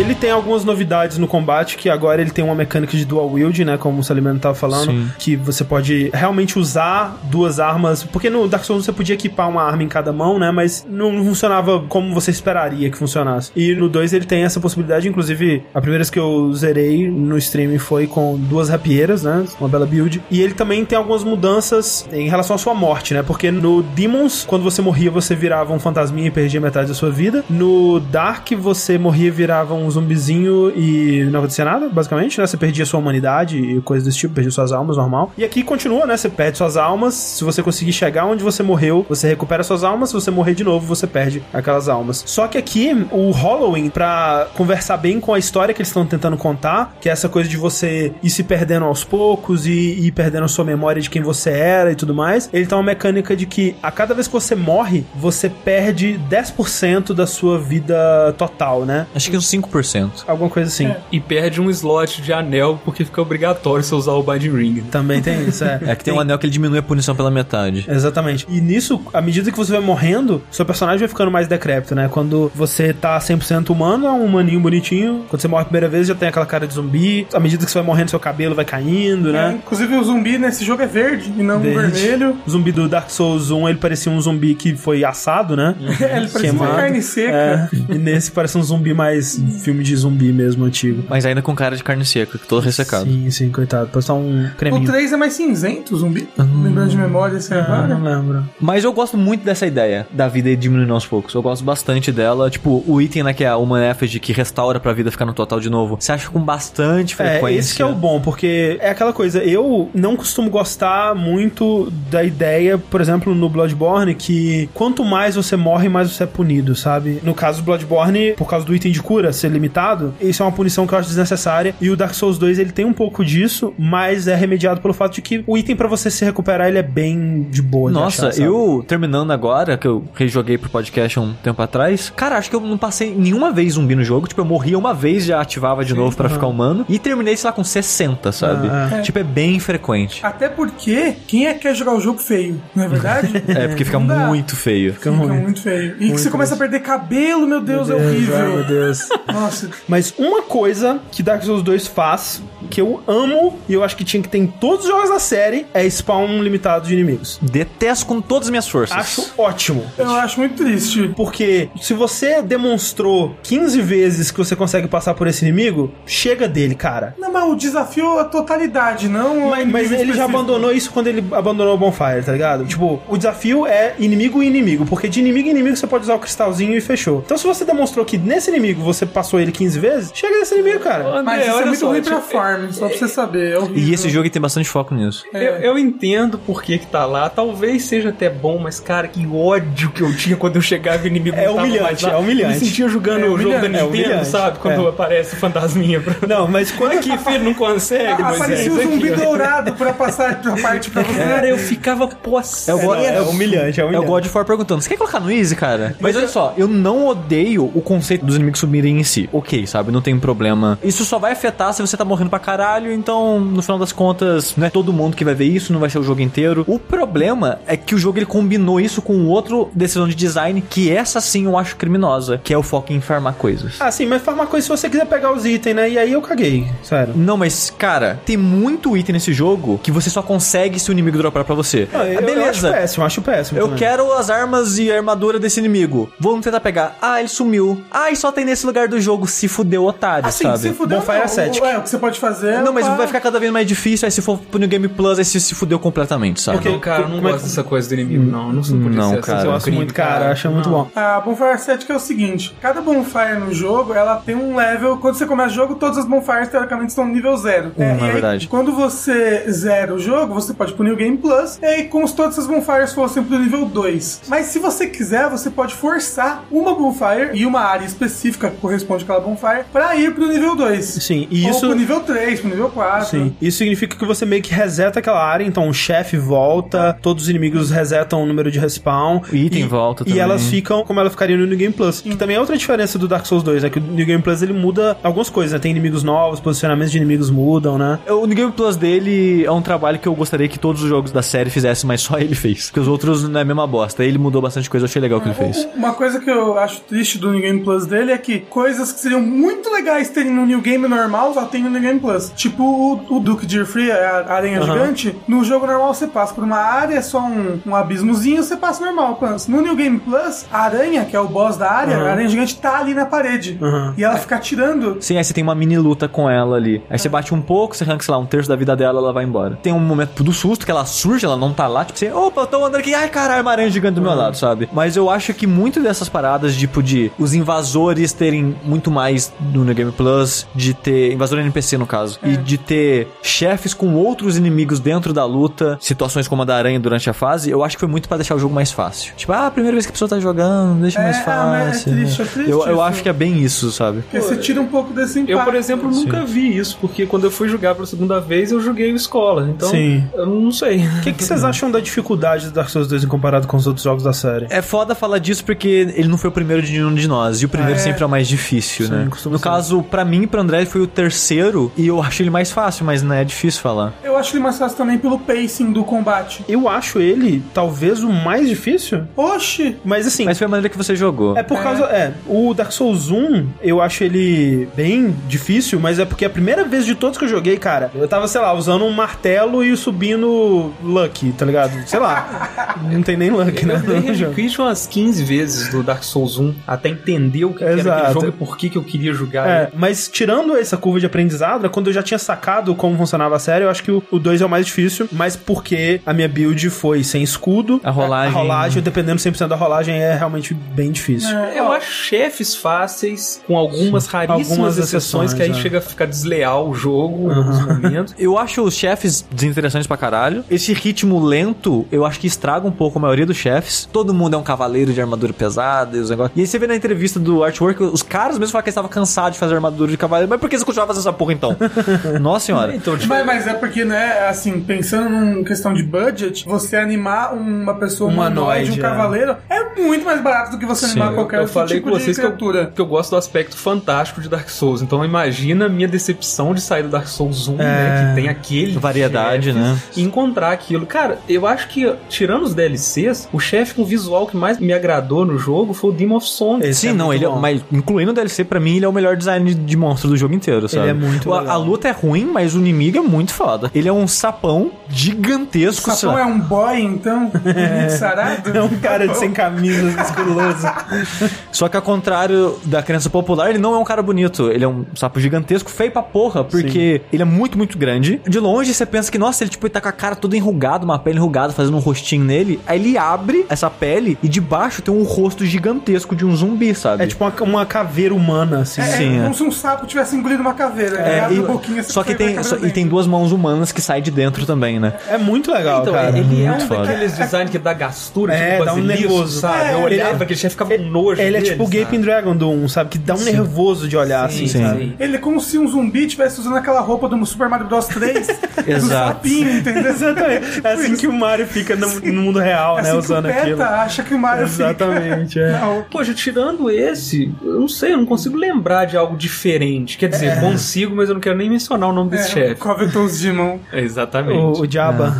[SPEAKER 1] Ele tem algumas novidades no combate, que agora ele tem uma mecânica de dual wield, né? Como o Salimeno tava falando.
[SPEAKER 2] Sim.
[SPEAKER 1] Que você pode realmente usar duas armas. Porque no Dark Souls você podia equipar uma arma em cada mão, né? Mas não funcionava como você esperaria que funcionasse. E no 2 ele tem essa possibilidade. Inclusive, a primeira vez que eu zerei no streaming foi com duas rapieiras, né? Uma bela build. E ele também tem algumas mudanças em relação à sua morte, né? Porque no Demons, quando você morria, você virava um fantasminha e perdia metade da sua vida. No Dark, você morria e virava um zumbizinho e não acontecia nada, basicamente, né? Você perdia sua humanidade e coisas desse tipo, perdia suas almas, normal. E aqui continua, né? Você perde suas almas. Se você conseguir chegar onde você morreu, você recupera suas almas. Se você morrer de novo, você perde aquelas almas. Só que aqui, o Halloween, pra conversar bem com a história que eles estão tentando contar, que é essa coisa de você ir se perdendo aos poucos e ir perdendo a sua memória de quem você era e tudo mais, ele tem uma mecânica de que a cada vez que você morre, você perde 10% da sua vida total, né?
[SPEAKER 2] Acho que uns 5%.
[SPEAKER 1] Alguma coisa assim.
[SPEAKER 3] E perde um slot de anel porque fica obrigatório você usar o Binding Ring.
[SPEAKER 1] Também tem isso, é. <laughs>
[SPEAKER 2] É que tem um anel que ele diminui a punição pela metade.
[SPEAKER 1] Exatamente. E nisso, à medida que você vai morrendo, seu personagem vai ficando mais decrépito, né? Quando você tá 100% humano, é um humaninho bonitinho. Quando você morre a primeira vez, já tem aquela cara de zumbi. À medida que você vai morrendo, seu cabelo vai caindo,
[SPEAKER 4] É,
[SPEAKER 1] né?
[SPEAKER 4] inclusive o zumbi nesse jogo é verde e não
[SPEAKER 1] Verde.
[SPEAKER 4] vermelho.
[SPEAKER 1] O zumbi do Dark Souls 1, ele parecia um zumbi que foi assado, né? <laughs>
[SPEAKER 4] Ele parecia uma carne seca.
[SPEAKER 1] É, e nesse parece um zumbi mais filme de zumbi mesmo, antigo.
[SPEAKER 2] Mas ainda com cara de carne seca, todo ressecado.
[SPEAKER 1] Sim, sim, coitado. Só um
[SPEAKER 4] O
[SPEAKER 1] creminho.
[SPEAKER 4] 3 é mais cinzento, o zumbi. Lembrando de memória assim
[SPEAKER 1] Ah,
[SPEAKER 4] agora.
[SPEAKER 1] não lembro.
[SPEAKER 2] Mas eu gosto muito dessa ideia da vida diminuindo aos poucos. Eu gosto bastante dela. Tipo, o item, né, que é a Human Effort, que restaura pra vida ficar no total de novo. Você acha com bastante frequência.
[SPEAKER 1] É, esse que é o bom, porque é aquela coisa, eu não costumo gostar muito da ideia, por exemplo, no Bloodborne, que quanto mais você morre, mais você é punido, sabe? No caso do Bloodborne, por causa do item de cura ser limitado, isso é uma punição que eu acho desnecessária, e o Dark Souls 2, ele tem um pouco disso, mas é remediado pelo fato de que o item pra você se recuperar, ele é bem de boa de
[SPEAKER 2] Nossa,
[SPEAKER 1] achar, sabe?
[SPEAKER 2] eu terminando agora, que eu rejoguei pro podcast há um tempo atrás, cara, acho que eu não passei nenhuma vez zumbi no jogo. Tipo, eu morria uma vez, já ativava de novo pra ficar humano. E terminei, sei lá, com 60, sabe?
[SPEAKER 1] Ah,
[SPEAKER 2] Tipo, é bem frequente.
[SPEAKER 4] Até porque, quem é que quer jogar o jogo feio? Não é verdade? <laughs>
[SPEAKER 2] É, porque fica
[SPEAKER 4] Não dá.
[SPEAKER 2] muito feio.
[SPEAKER 1] Fica
[SPEAKER 4] Fica muito feio. E que você começa a perder cabelo, meu Deus, é
[SPEAKER 1] Ai, meu
[SPEAKER 4] horrível.
[SPEAKER 1] Deus.
[SPEAKER 4] Nossa,
[SPEAKER 1] Mas uma coisa que Dark Souls 2 faz, que eu amo, e eu acho que tinha que ter em todos os jogos da série, é spawn limitado de inimigos.
[SPEAKER 2] Detesto com todas as minhas forças.
[SPEAKER 1] Acho ótimo.
[SPEAKER 4] eu acho muito triste.
[SPEAKER 1] Porque se você demonstrou 15 vezes que você consegue passar por esse inimigo, chega dele, cara.
[SPEAKER 4] Não, mas o desafio é a totalidade, não
[SPEAKER 1] Mas, mas ele já abandonou isso quando ele abandonou o Bonfire, tá ligado? Tipo, o desafio é inimigo e inimigo, porque de inimigo em inimigo você pode usar o cristalzinho e fechou. Então se você demonstrou que nesse inimigo você passou ele 15 vezes, chega nesse inimigo, cara.
[SPEAKER 4] Mas isso é muito
[SPEAKER 3] só,
[SPEAKER 4] ruim pra
[SPEAKER 3] tipo,
[SPEAKER 4] farm, só pra você saber. É horrível.
[SPEAKER 2] E esse jogo tem bastante foco nisso.
[SPEAKER 3] Eu, eu entendo por que que tá lá. Talvez seja até bom, mas, cara, que ódio que eu tinha quando eu chegava e o inimigo
[SPEAKER 1] É humilhante, é humilhante.
[SPEAKER 3] Eu me sentia jogando
[SPEAKER 4] É
[SPEAKER 3] o jogo da
[SPEAKER 4] humilhante,
[SPEAKER 1] é
[SPEAKER 3] Nintendo,
[SPEAKER 1] humilhante.
[SPEAKER 3] sabe? Quando
[SPEAKER 1] É.
[SPEAKER 3] aparece o fantasminha. Pra...
[SPEAKER 1] Não, mas <laughs> quando
[SPEAKER 3] Aqui, filho, não consegue, mas
[SPEAKER 4] Aparecia o zumbi dourado pra passar a <laughs> parte pra você.
[SPEAKER 3] Cara, eu ficava
[SPEAKER 2] go-
[SPEAKER 1] é, é humilhante, é
[SPEAKER 2] É o
[SPEAKER 1] humilhante.
[SPEAKER 2] God of War perguntando, você quer colocar no Easy, cara? Mas, olha só, eu não odeio o conceito dos inimigos subirem em si. Ok, sabe? Não tem problema. Isso só vai afetar se você tá morrendo pra caralho, então, no final das contas, não é todo mundo que vai ver isso, não vai ser o jogo inteiro. O problema é que o jogo ele combinou isso com outro decisão de design, que essa sim eu acho criminosa, que é o foco em farmar coisas.
[SPEAKER 1] Ah, sim, mas farmar coisa se você quiser pegar os itens, né? E aí eu caguei, sério.
[SPEAKER 2] Não, mas, cara, tem muito item nesse jogo que você só consegue se o inimigo dropar pra você.
[SPEAKER 1] Não, eu,
[SPEAKER 2] Ah,
[SPEAKER 1] eu acho péssimo, acho péssimo.
[SPEAKER 2] Eu
[SPEAKER 1] também.
[SPEAKER 2] quero as armas e a armadura desse inimigo. Vamos tentar pegar. Ah, ele sumiu. Ah, e só tem nesse lugar do jogo. Se fudeu, otário,
[SPEAKER 4] Assim,
[SPEAKER 2] sabe?
[SPEAKER 4] se fudeu,
[SPEAKER 1] Bonfire
[SPEAKER 4] não.
[SPEAKER 1] Ascetic.
[SPEAKER 4] O- É, o que você pode fazer é
[SPEAKER 2] Não, mas
[SPEAKER 4] pá,
[SPEAKER 2] vai ficar cada vez mais difícil. Aí se for pro New Game Plus, aí se, se fudeu completamente, sabe?
[SPEAKER 3] Não, cara, eu não
[SPEAKER 1] é
[SPEAKER 3] gosto
[SPEAKER 1] que-
[SPEAKER 3] dessa coisa do inimigo, não. Eu Não sou por
[SPEAKER 2] Não,
[SPEAKER 3] isso.
[SPEAKER 2] cara,
[SPEAKER 3] é
[SPEAKER 1] Eu gosto
[SPEAKER 3] crime,
[SPEAKER 1] muito, cara, acho muito bom.
[SPEAKER 4] A Bonfire Ascetic é o seguinte: cada Bonfire no jogo ela tem um level. Quando você começa o jogo, todas as Bonfires teoricamente estão no nível zero.
[SPEAKER 2] Hum,
[SPEAKER 4] e
[SPEAKER 2] é
[SPEAKER 4] aí,
[SPEAKER 2] verdade.
[SPEAKER 4] Quando você zera o jogo, você pode ir pro New Game Plus. E aí, como se todas essas Bonfires fossem pro nível 2. Mas se você quiser, você pode forçar uma Bonfire e uma área específica que corresponde àquela Bonfire pra ir pro nível 2.
[SPEAKER 1] Sim, e
[SPEAKER 4] Ou
[SPEAKER 1] isso.
[SPEAKER 4] pro nível 3. 3 pro nível 4.
[SPEAKER 1] Sim. Isso significa que você meio que reseta aquela área, então o chefe volta, todos os inimigos resetam o número de respawn.
[SPEAKER 2] O item
[SPEAKER 1] e,
[SPEAKER 2] volta
[SPEAKER 1] E
[SPEAKER 2] também.
[SPEAKER 1] elas ficam como ela ficaria no New Game Plus. Que também é outra diferença do Dark Souls 2, é que o New Game Plus ele muda algumas coisas, né? Tem inimigos novos, posicionamentos de inimigos mudam, né?
[SPEAKER 2] O New Game Plus dele é um trabalho que eu gostaria que todos os jogos da série fizessem, mas só ele fez. Porque os outros não é a mesma bosta. Ele mudou bastante coisa, eu achei legal o que ele fez.
[SPEAKER 4] Uma coisa que eu acho triste do New Game Plus dele é que coisas que seriam muito legais terem no New Game normal só tem no New Game Plus. Tipo o, o Duke de Free, a aranha gigante. No jogo normal você passa por uma área, é só um, um abismozinho, você passa normal. Pans. No New Game Plus, a aranha, que é o boss da área, a aranha gigante tá ali na parede. E ela fica atirando.
[SPEAKER 2] Sim, aí você tem uma mini luta com ela ali. Aí você bate um pouco, você arranca, sei lá, um terço da vida dela, ela vai embora. Tem um momento do susto que ela surge, ela não tá lá, tipo assim, opa, eu tô andando aqui, ai caralho, uma aranha gigante do meu lado, sabe? Mas eu acho que muito dessas paradas, tipo, de os invasores terem muito mais no New Game Plus, de ter. Invasor NPC no caso. E de ter chefes com outros inimigos dentro da luta, situações como a da aranha durante a fase, eu acho que foi muito pra deixar o jogo mais fácil. Tipo, ah, a primeira vez que a pessoa tá jogando, deixa
[SPEAKER 4] É,
[SPEAKER 2] mais
[SPEAKER 4] ah, é
[SPEAKER 2] fácil.
[SPEAKER 4] triste, é triste
[SPEAKER 2] eu, eu acho que é bem isso, sabe?
[SPEAKER 4] Porque você tira um pouco desse impacto.
[SPEAKER 3] Eu, por exemplo, nunca vi isso, porque quando eu fui jogar pela segunda vez, eu joguei o Escola. Então,
[SPEAKER 1] Sim.
[SPEAKER 3] eu não sei.
[SPEAKER 1] O que, que vocês <laughs> acham da dificuldade do Dark Souls 2 em comparado com os outros jogos da série?
[SPEAKER 2] É foda falar disso porque ele não foi o primeiro de nenhum de nós. E o primeiro
[SPEAKER 4] É.
[SPEAKER 2] sempre é o mais difícil,
[SPEAKER 1] Sim,
[SPEAKER 2] né? No
[SPEAKER 1] ser.
[SPEAKER 2] caso, pra mim e pro André foi o terceiro. E eu acho ele mais fácil, mas não é difícil falar.
[SPEAKER 4] Eu acho ele mais fácil também pelo pacing do combate.
[SPEAKER 1] Eu acho ele talvez o mais difícil,
[SPEAKER 4] Oxi!
[SPEAKER 1] mas assim.
[SPEAKER 2] Mas foi a maneira que você jogou.
[SPEAKER 1] É por causa. É, o Dark Souls 1, eu acho ele bem difícil, mas é porque a primeira vez de todos que eu joguei, cara, eu tava, sei lá, usando um martelo e subindo Lucky, tá ligado? Sei lá. <laughs> Não tem nem Lucky, né?
[SPEAKER 3] Eu
[SPEAKER 1] jogo.
[SPEAKER 3] request umas 15 vezes do Dark Souls 1 até entender o que, que era aquele jogo e por que, que eu queria jogar.
[SPEAKER 1] É,
[SPEAKER 3] ele.
[SPEAKER 1] mas tirando essa curva de aprendizado, quando eu já tinha sacado como funcionava a série, eu acho que o, o 2 é o mais difícil, mas porque a minha build foi sem escudo.
[SPEAKER 2] A rolagem-
[SPEAKER 1] A rolagem, dependendo 100% da rolagem, é realmente bem difícil.
[SPEAKER 4] É,
[SPEAKER 3] Eu acho chefes fáceis, com algumas raríssimas
[SPEAKER 1] Algumas
[SPEAKER 3] exceções,
[SPEAKER 1] exceções,
[SPEAKER 3] que aí
[SPEAKER 1] é.
[SPEAKER 3] chega a ficar desleal o jogo em alguns momentos.
[SPEAKER 2] Eu acho os chefes desinteressantes pra caralho. Esse ritmo lento, eu acho que estraga um pouco a maioria dos chefes. Todo mundo é um cavaleiro de armadura pesada e os negócios. E aí você vê na entrevista do Artwork, os caras mesmo falam que eles estavam cansados de fazer armadura de cavaleiro. Mas por que você continuava fazendo essa porra então? <laughs> Nossa senhora.
[SPEAKER 3] Então, tipo,
[SPEAKER 4] Mas, mas é porque, né, assim, pensando em questão de budget, você animar uma pessoa humanoide, um
[SPEAKER 1] é.
[SPEAKER 4] cavaleiro, é muito mais barato do que você animar qualquer
[SPEAKER 3] eu
[SPEAKER 4] outro
[SPEAKER 3] falei
[SPEAKER 4] tipo
[SPEAKER 3] com vocês
[SPEAKER 4] de
[SPEAKER 3] que eu,
[SPEAKER 4] criatura.
[SPEAKER 3] que eu gosto do aspecto fantástico de Dark Souls. Então imagina a minha decepção de sair do Dark Souls 1, né? Que tem aquele.
[SPEAKER 2] Variedade,
[SPEAKER 3] chefe,
[SPEAKER 2] né?
[SPEAKER 3] E encontrar aquilo. Cara, eu acho que, tirando os DLCs, o chefe com visual que mais me agradou no jogo foi o Demon of Song.
[SPEAKER 1] Esse
[SPEAKER 2] Sim,
[SPEAKER 1] é
[SPEAKER 2] não, ele é,
[SPEAKER 1] bom.
[SPEAKER 2] mas incluindo o DLC, pra mim, ele é o melhor design de monstro do jogo inteiro, sabe?
[SPEAKER 1] é muito
[SPEAKER 2] a,
[SPEAKER 1] legal.
[SPEAKER 2] a luta é ruim, mas o inimigo é muito foda. Ele é um sapão gigantesco,
[SPEAKER 4] O sapão
[SPEAKER 2] sabe?
[SPEAKER 4] é um boy, então, <laughs> bonito, sarado.
[SPEAKER 1] É um cara de sem camisa, musculoso. <laughs>
[SPEAKER 2] Só que ao contrário da crença popular, ele não é um cara bonito. Ele é um sapo gigantesco, feio pra porra, porque ele é muito, muito grande. De longe você pensa que, nossa, ele tipo, ele tá com a cara toda enrugada, uma pele enrugada, fazendo um rostinho nele. Aí ele abre essa pele e debaixo tem um rosto gigantesco de um zumbi, sabe?
[SPEAKER 1] É tipo uma, uma caveira humana, assim.
[SPEAKER 4] É,
[SPEAKER 2] Sim, é.
[SPEAKER 4] como se um sapo tivesse engolido uma caveira.
[SPEAKER 2] É,
[SPEAKER 4] É, abre
[SPEAKER 2] e-
[SPEAKER 4] a boquinha, você
[SPEAKER 2] só que tem, só- e tem duas mãos humanas que saem de dentro também, né?
[SPEAKER 1] É muito legal,
[SPEAKER 3] Então,
[SPEAKER 1] cara.
[SPEAKER 3] ele é um
[SPEAKER 2] muito foda.
[SPEAKER 3] daqueles designs que dá gastura,
[SPEAKER 1] É,
[SPEAKER 3] tipo
[SPEAKER 1] dá um nervoso.
[SPEAKER 3] sabe?
[SPEAKER 1] É,
[SPEAKER 3] eu olhava
[SPEAKER 1] ele-
[SPEAKER 3] aquele chefe ficava com nojo
[SPEAKER 1] Ele é tipo o? Gaping Dragon do 1, sabe? Que dá um nervoso de olhar, assim,
[SPEAKER 2] Sim.
[SPEAKER 1] sabe?
[SPEAKER 4] Ele é como se um zumbi estivesse usando aquela roupa do Super Mario Bros 3 <laughs> do
[SPEAKER 2] Exato.
[SPEAKER 4] sapinho, entendeu? <laughs>
[SPEAKER 1] Exatamente. É assim que o Mario fica no, mundo real,
[SPEAKER 4] É
[SPEAKER 1] né?
[SPEAKER 4] assim
[SPEAKER 1] Usando aquilo.
[SPEAKER 4] Acha que o Mario
[SPEAKER 1] Exatamente,
[SPEAKER 4] fica.
[SPEAKER 1] é.
[SPEAKER 3] Poxa, tirando esse, eu não sei, eu não consigo lembrar de algo diferente. Quer dizer, consigo, mas eu não quero nem mencionar o nome desse
[SPEAKER 4] é,
[SPEAKER 3] chefe.
[SPEAKER 4] Covetous Demon.
[SPEAKER 3] Exatamente.
[SPEAKER 1] O, o Jabba.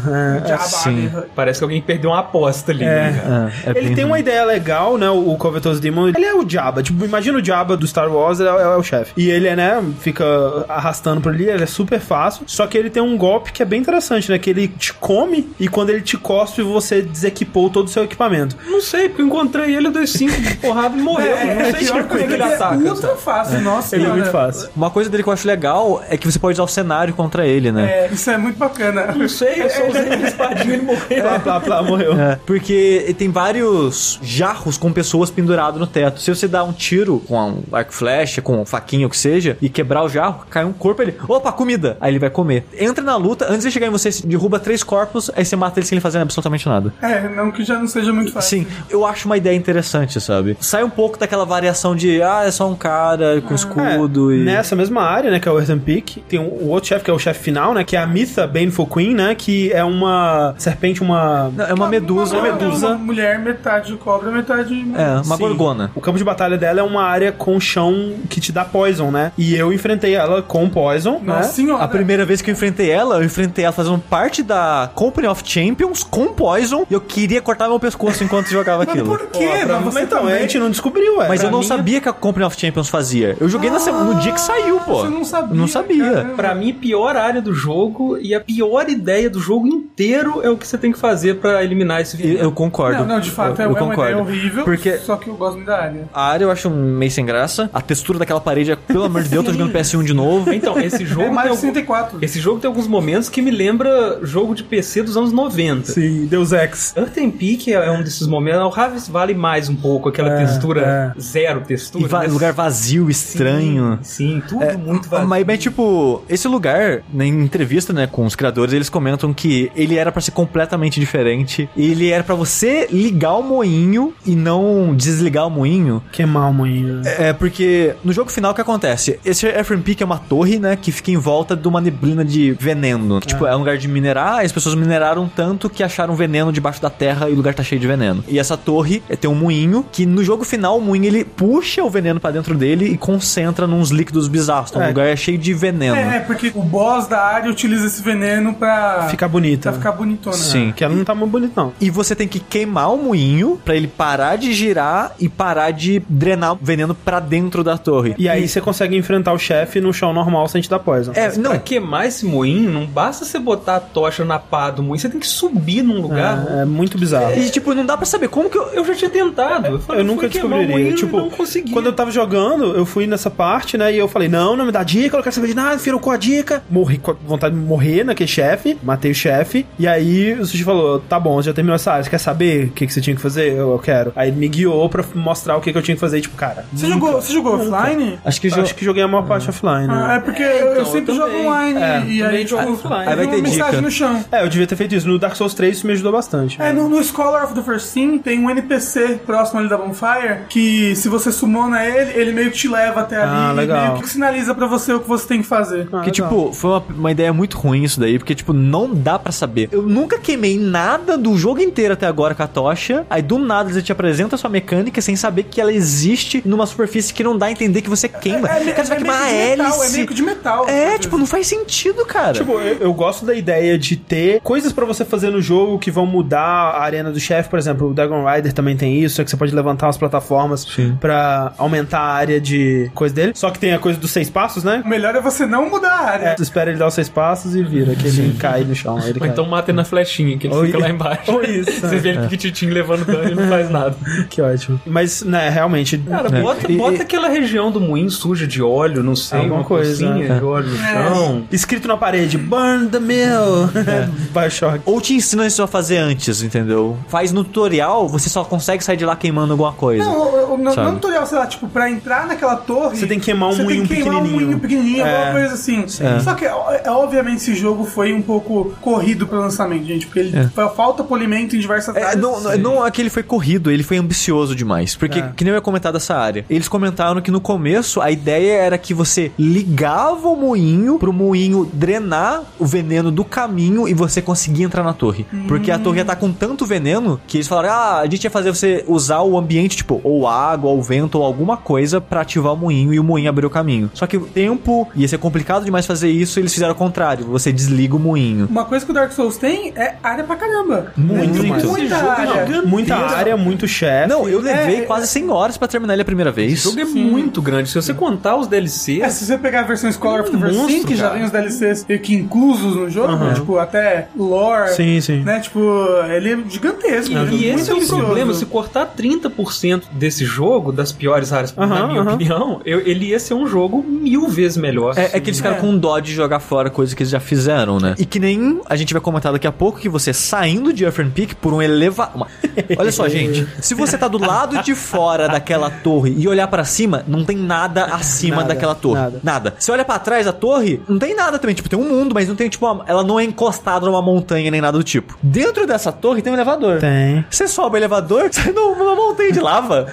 [SPEAKER 1] é,
[SPEAKER 4] Jabba,
[SPEAKER 2] sim.
[SPEAKER 4] né?
[SPEAKER 3] Parece que alguém perdeu uma aposta ali,
[SPEAKER 1] É.
[SPEAKER 3] né, cara?
[SPEAKER 2] É, é
[SPEAKER 1] Ele tem
[SPEAKER 2] ruim.
[SPEAKER 1] uma ideia legal, né? O Covetous Demon. Ele é o Jabba. Tipo, imagina o Jabba do Star Wars, ele é, é o chefe. E ele, né, fica arrastando por ali, ele é super fácil. Só que ele tem um golpe que é bem interessante, né? Que ele te come e quando ele te cospe, você desequipou todo o seu equipamento.
[SPEAKER 3] Não sei, porque eu encontrei ele, eu dei cinco de porrada e morreu.
[SPEAKER 4] É,
[SPEAKER 3] não sei é que ele
[SPEAKER 4] é
[SPEAKER 3] ataca.
[SPEAKER 4] Ultra
[SPEAKER 3] sabe?
[SPEAKER 4] fácil, nossa.
[SPEAKER 1] Ele é
[SPEAKER 4] cara.
[SPEAKER 1] muito fácil.
[SPEAKER 2] Uma coisa dele que eu acho legal é que você pode usar o cenário contra ele, né?
[SPEAKER 4] É, isso é muito bacana.
[SPEAKER 3] Não sei, eu só usei a espadinha e ele morreu.
[SPEAKER 1] Plá, plá, plá, morreu.
[SPEAKER 2] É, porque tem vários jarros com pessoas penduradas no teto. Se você dá um tiro com um arco flecha, com um faquinha, o que seja, e quebrar o jarro, cai um corpo, ele, opa, comida! Aí ele vai comer. Entra na luta, antes de chegar em você, você derruba três corpos, aí você mata ele sem ele fazer absolutamente nada.
[SPEAKER 4] É, não que já não seja muito fácil.
[SPEAKER 2] Sim, eu acho uma ideia interessante, sabe? Sai um pouco daquela variação de, ah, é só um cara com escudo
[SPEAKER 1] É,
[SPEAKER 2] e...
[SPEAKER 1] Nessa mesma área, né, que é o Earthen Peak. Tem o outro chefe, que é o chefe final, né? Que é a Mitha Baneful Queen, né? Que é uma serpente, uma...
[SPEAKER 2] Não, É uma medusa.
[SPEAKER 1] Uma medusa.
[SPEAKER 4] Uma mulher, metade cobra, metade.
[SPEAKER 2] É, uma
[SPEAKER 1] Sim.
[SPEAKER 2] gorgona.
[SPEAKER 1] O campo de batalha dela é uma área com chão que te dá poison, né? E eu enfrentei ela com poison,
[SPEAKER 4] Nossa
[SPEAKER 1] né?
[SPEAKER 4] senhora.
[SPEAKER 2] A primeira vez que eu enfrentei ela, eu enfrentei ela fazendo parte da Company of Champions com Poison e eu queria cortar meu pescoço enquanto jogava
[SPEAKER 4] Mas
[SPEAKER 2] aquilo.
[SPEAKER 4] por quê?
[SPEAKER 1] Pô,
[SPEAKER 4] Mas você
[SPEAKER 1] então,
[SPEAKER 4] também.
[SPEAKER 1] a gente não descobriu, é.
[SPEAKER 2] Mas
[SPEAKER 1] Pra
[SPEAKER 2] eu não
[SPEAKER 1] mim,
[SPEAKER 2] sabia que a Company of Champions fazia. Eu joguei semana, no dia que saiu, pô.
[SPEAKER 4] Você não sabia.
[SPEAKER 2] Não sabia.
[SPEAKER 4] caramba.
[SPEAKER 3] Pra mim, pior área do jogo e a pior ideia do jogo inteiro é o que você tem que fazer pra eliminar esse vilão.
[SPEAKER 2] Eu concordo.
[SPEAKER 4] Não, não, de fato
[SPEAKER 2] eu,
[SPEAKER 4] é
[SPEAKER 2] eu
[SPEAKER 4] uma
[SPEAKER 2] concordo.
[SPEAKER 4] ideia horrível.
[SPEAKER 2] Porque
[SPEAKER 4] Só que eu gosto muito da área.
[SPEAKER 2] a área eu acho meio sem graça. A textura daquela parede, é, pelo amor de Deus, eu tô jogando PS1 de novo. <laughs>
[SPEAKER 3] Então, esse jogo
[SPEAKER 4] É mais
[SPEAKER 3] algum-
[SPEAKER 4] 64.
[SPEAKER 3] Esse jogo tem alguns momentos que me lembra jogo de PC dos anos 90.
[SPEAKER 1] Sim, Deus Ex.
[SPEAKER 3] Earth and Peak é é um desses momentos. O Harvest vale mais um pouco, aquela
[SPEAKER 1] É,
[SPEAKER 3] textura zero textura.
[SPEAKER 2] E
[SPEAKER 3] né?
[SPEAKER 2] Lugar vazio, estranho.
[SPEAKER 3] Sim, tudo muito vazio.
[SPEAKER 2] Mas, mas, tipo, esse lugar, em entrevista, né, com os criadores, eles comentam que ele era pra ser completamente diferente. Ele era pra você ligar o moinho e não desligar o moinho.
[SPEAKER 1] Queimar o moinho.
[SPEAKER 2] É, porque no jogo final o que acontece? Esse Ephraim Peak é uma torre, né, que fica em volta de uma neblina de veneno. Que, tipo, é um lugar de minerar, e as pessoas mineraram tanto que acharam veneno debaixo da terra e o lugar tá cheio de veneno. E essa torre é, tem um moinho, que no jogo final o moinho ele puxa o veneno pra dentro dele e concentra nos líquidos bizarros. Então
[SPEAKER 1] É.
[SPEAKER 2] o lugar é cheio de veneno.
[SPEAKER 4] É, é, porque o boss da área utiliza esse veneno pra.
[SPEAKER 1] Ficar bonita.
[SPEAKER 4] Pra ficar bonitona.
[SPEAKER 2] Sim.
[SPEAKER 1] Que ela não tá muito bonita, não.
[SPEAKER 2] E você tem que queimar o moinho pra ele parar de girar e parar de drenar o veneno pra dentro da torre.
[SPEAKER 1] E aí você consegue enfrentar o chefe no chão normal sem te dar poison.
[SPEAKER 2] É, não,
[SPEAKER 3] Pra queimar esse moinho, não basta você botar a tocha na pá do moinho, você tem que subir num lugar.
[SPEAKER 1] É, é muito bizarro.
[SPEAKER 2] E tipo, não dá pra saber como que eu.
[SPEAKER 3] Eu já tinha tentado. Eu, falei,
[SPEAKER 1] Eu nunca descobriria.
[SPEAKER 3] moinho e
[SPEAKER 1] Tipo,
[SPEAKER 3] não consegui.
[SPEAKER 1] quando eu tava jogando, eu fui nessa parte, né? E eu falei, não, não me dá dica, eu não quero saber de nada, firou com a dica. Morri com a vontade de morrer naquele chefe, matei o chefe. E aí o Sushi falou: tá bom, já terminou essa área, você quer saber o que, que você tinha que fazer? Eu, eu quero. Aí ele me guiou pra mostrar o que, que eu tinha que fazer. Tipo, cara.
[SPEAKER 4] Você jogou, você jogou offline?
[SPEAKER 2] Acho que
[SPEAKER 1] Eu
[SPEAKER 2] jo-
[SPEAKER 1] acho que joguei a maior parte offline.
[SPEAKER 4] Ah,
[SPEAKER 1] né?
[SPEAKER 4] é porque eu, eu
[SPEAKER 3] então,
[SPEAKER 4] sempre
[SPEAKER 3] eu
[SPEAKER 4] jogo online
[SPEAKER 1] É,
[SPEAKER 4] e aí
[SPEAKER 3] jogo offline.
[SPEAKER 2] Aí vai ter
[SPEAKER 4] mensagem
[SPEAKER 2] dica.
[SPEAKER 4] no chão.
[SPEAKER 1] É, eu devia ter feito isso. No Dark Souls 3 isso me ajudou bastante.
[SPEAKER 4] É, no, no Scholar of the First Sin tem um NPC próximo ali da Bonfire que se você sumona ele, ele meio que te leva até ali
[SPEAKER 1] Ah,
[SPEAKER 4] e
[SPEAKER 1] legal.
[SPEAKER 4] meio que sinaliza pra você o que você tem que fazer.
[SPEAKER 1] Ah,
[SPEAKER 2] Que, tipo, foi uma, uma ideia muito ruim isso daí, porque, tipo, não dá pra saber. Eu nunca queimei nada do jogo inteiro até agora com a tocha, aí do nada você te apresenta a sua mecânica sem saber que ela existe numa superfície que não dá a entender que você queima.
[SPEAKER 4] É, é,
[SPEAKER 2] Cara, você vai
[SPEAKER 4] é
[SPEAKER 2] queimar a
[SPEAKER 4] meio que de metal,
[SPEAKER 2] hélice.
[SPEAKER 4] é meio que de metal.
[SPEAKER 2] É, tipo, não faz sentido, cara.
[SPEAKER 1] Tipo, eu, eu gosto da ideia de ter coisas pra você fazer no jogo que vão mudar a arena do chefe. Por exemplo, o Dragon Rider também tem isso, é que você pode levantar umas plataformas pra aumentar a área de coisa dele. Só que tem a coisa dos seis passos, né?
[SPEAKER 4] O melhor é você não mudar a área.
[SPEAKER 1] É, você espera ele dar os seis passos e vira, que ele cai no chão. Ele
[SPEAKER 3] Ou
[SPEAKER 1] cai.
[SPEAKER 3] então mata ele na flechinha, que ele
[SPEAKER 1] Ou
[SPEAKER 3] fica
[SPEAKER 1] i-
[SPEAKER 3] lá embaixo. <laughs>
[SPEAKER 1] ou isso,
[SPEAKER 3] Você
[SPEAKER 1] é.
[SPEAKER 3] vê ele piquititinho levando dano e não faz <laughs> nada.
[SPEAKER 1] Que ótimo. Mas, né, realmente.
[SPEAKER 3] Cara,
[SPEAKER 2] É.
[SPEAKER 3] bota,
[SPEAKER 2] E-
[SPEAKER 3] bota
[SPEAKER 2] e-
[SPEAKER 3] aquela região do moinho suja de óleo, não sei,
[SPEAKER 1] Alguma
[SPEAKER 3] uma
[SPEAKER 1] coisa,
[SPEAKER 3] coisinha
[SPEAKER 1] é.
[SPEAKER 3] de óleo no
[SPEAKER 4] É.
[SPEAKER 3] chão.
[SPEAKER 1] Escrito na parede, burn the mill. <laughs> Bioshock.
[SPEAKER 2] Ou te ensina isso a fazer antes, entendeu? Faz no tutorial, você só consegue sair de lá queimando alguma coisa.
[SPEAKER 4] Não, o- o- no,
[SPEAKER 2] Sabe?
[SPEAKER 4] no tutorial, sei lá, tipo, pra entrar naquela torre.
[SPEAKER 1] Você tem que queimar um
[SPEAKER 4] você
[SPEAKER 1] moinho
[SPEAKER 4] tem que queimar
[SPEAKER 1] pequenininho.
[SPEAKER 4] um moinho pequenininho,
[SPEAKER 1] É.
[SPEAKER 4] alguma coisa assim. Só que, é, é, obviamente, esse jogo foi um pouco corrido pro lançamento, gente, porque ele fa- falta polimento em diversas
[SPEAKER 2] É,
[SPEAKER 4] áreas.
[SPEAKER 2] não, não, não é que ele foi corrido, ele foi ambicioso demais. Porque,
[SPEAKER 1] É.
[SPEAKER 2] que nem eu ia comentar dessa área, eles comentaram que no começo a ideia era que você ligava o moinho pro moinho drenar o veneno do caminho e você conseguia entrar na torre. Porque a torre ia estar com tanto veneno que eles falaram: ah, a gente ia fazer você usar o ambiente, tipo, ou água, ou vento, ou alguma coisa pra ativar o moinho e o moinho abrir o caminho. Só que o tempo ia ser complicado demais fazer isso, eles fizeram o contrário: você desliga o moinho.
[SPEAKER 4] Uma coisa que o Dark Souls tem é área pra caramba.
[SPEAKER 1] Muito, muito.
[SPEAKER 4] muita
[SPEAKER 3] é
[SPEAKER 4] área.
[SPEAKER 3] gigante.
[SPEAKER 1] Muita área, muito chefe.
[SPEAKER 2] Não, eu levei
[SPEAKER 4] É,
[SPEAKER 2] quase 100 horas pra terminar ele a primeira vez.
[SPEAKER 3] O jogo é muito grande. Se você contar os
[SPEAKER 4] É,
[SPEAKER 3] DLCs,
[SPEAKER 4] se você pegar a versão Scholar of the First Sin,
[SPEAKER 3] monstro,
[SPEAKER 4] que já vem os DLCs meio que inclusos no jogo, tipo, até lore,
[SPEAKER 1] Sim, sim.
[SPEAKER 4] né? Tipo, ele é gigantesco. ele
[SPEAKER 3] E
[SPEAKER 4] muito
[SPEAKER 3] esse é o problema, se cortar 30% desse jogo, das piores áreas, na minha opinião, eu- ele ia ser um jogo mil vezes melhor.
[SPEAKER 2] É, é que eles ficaram
[SPEAKER 4] É.
[SPEAKER 2] com dó de jogar fora coisas que eles já fizeram, né? E que nem a gente vai comentar daqui a pouco que você saindo de Earth and Peak por um elevador. Olha só, gente. Se você tá do lado de fora daquela torre e olhar pra cima, não tem nada acima
[SPEAKER 1] Nada,
[SPEAKER 2] daquela torre.
[SPEAKER 1] nada.
[SPEAKER 2] Nada. Se olha pra trás da torre, não tem nada também. Tipo, tem um mundo, mas não tem, tipo, uma- ela não é encostada numa montanha nem nada do tipo. Dentro dessa torre tem um elevador.
[SPEAKER 1] Tem.
[SPEAKER 2] Você sobe o elevador, sai num- numa montanha de lava.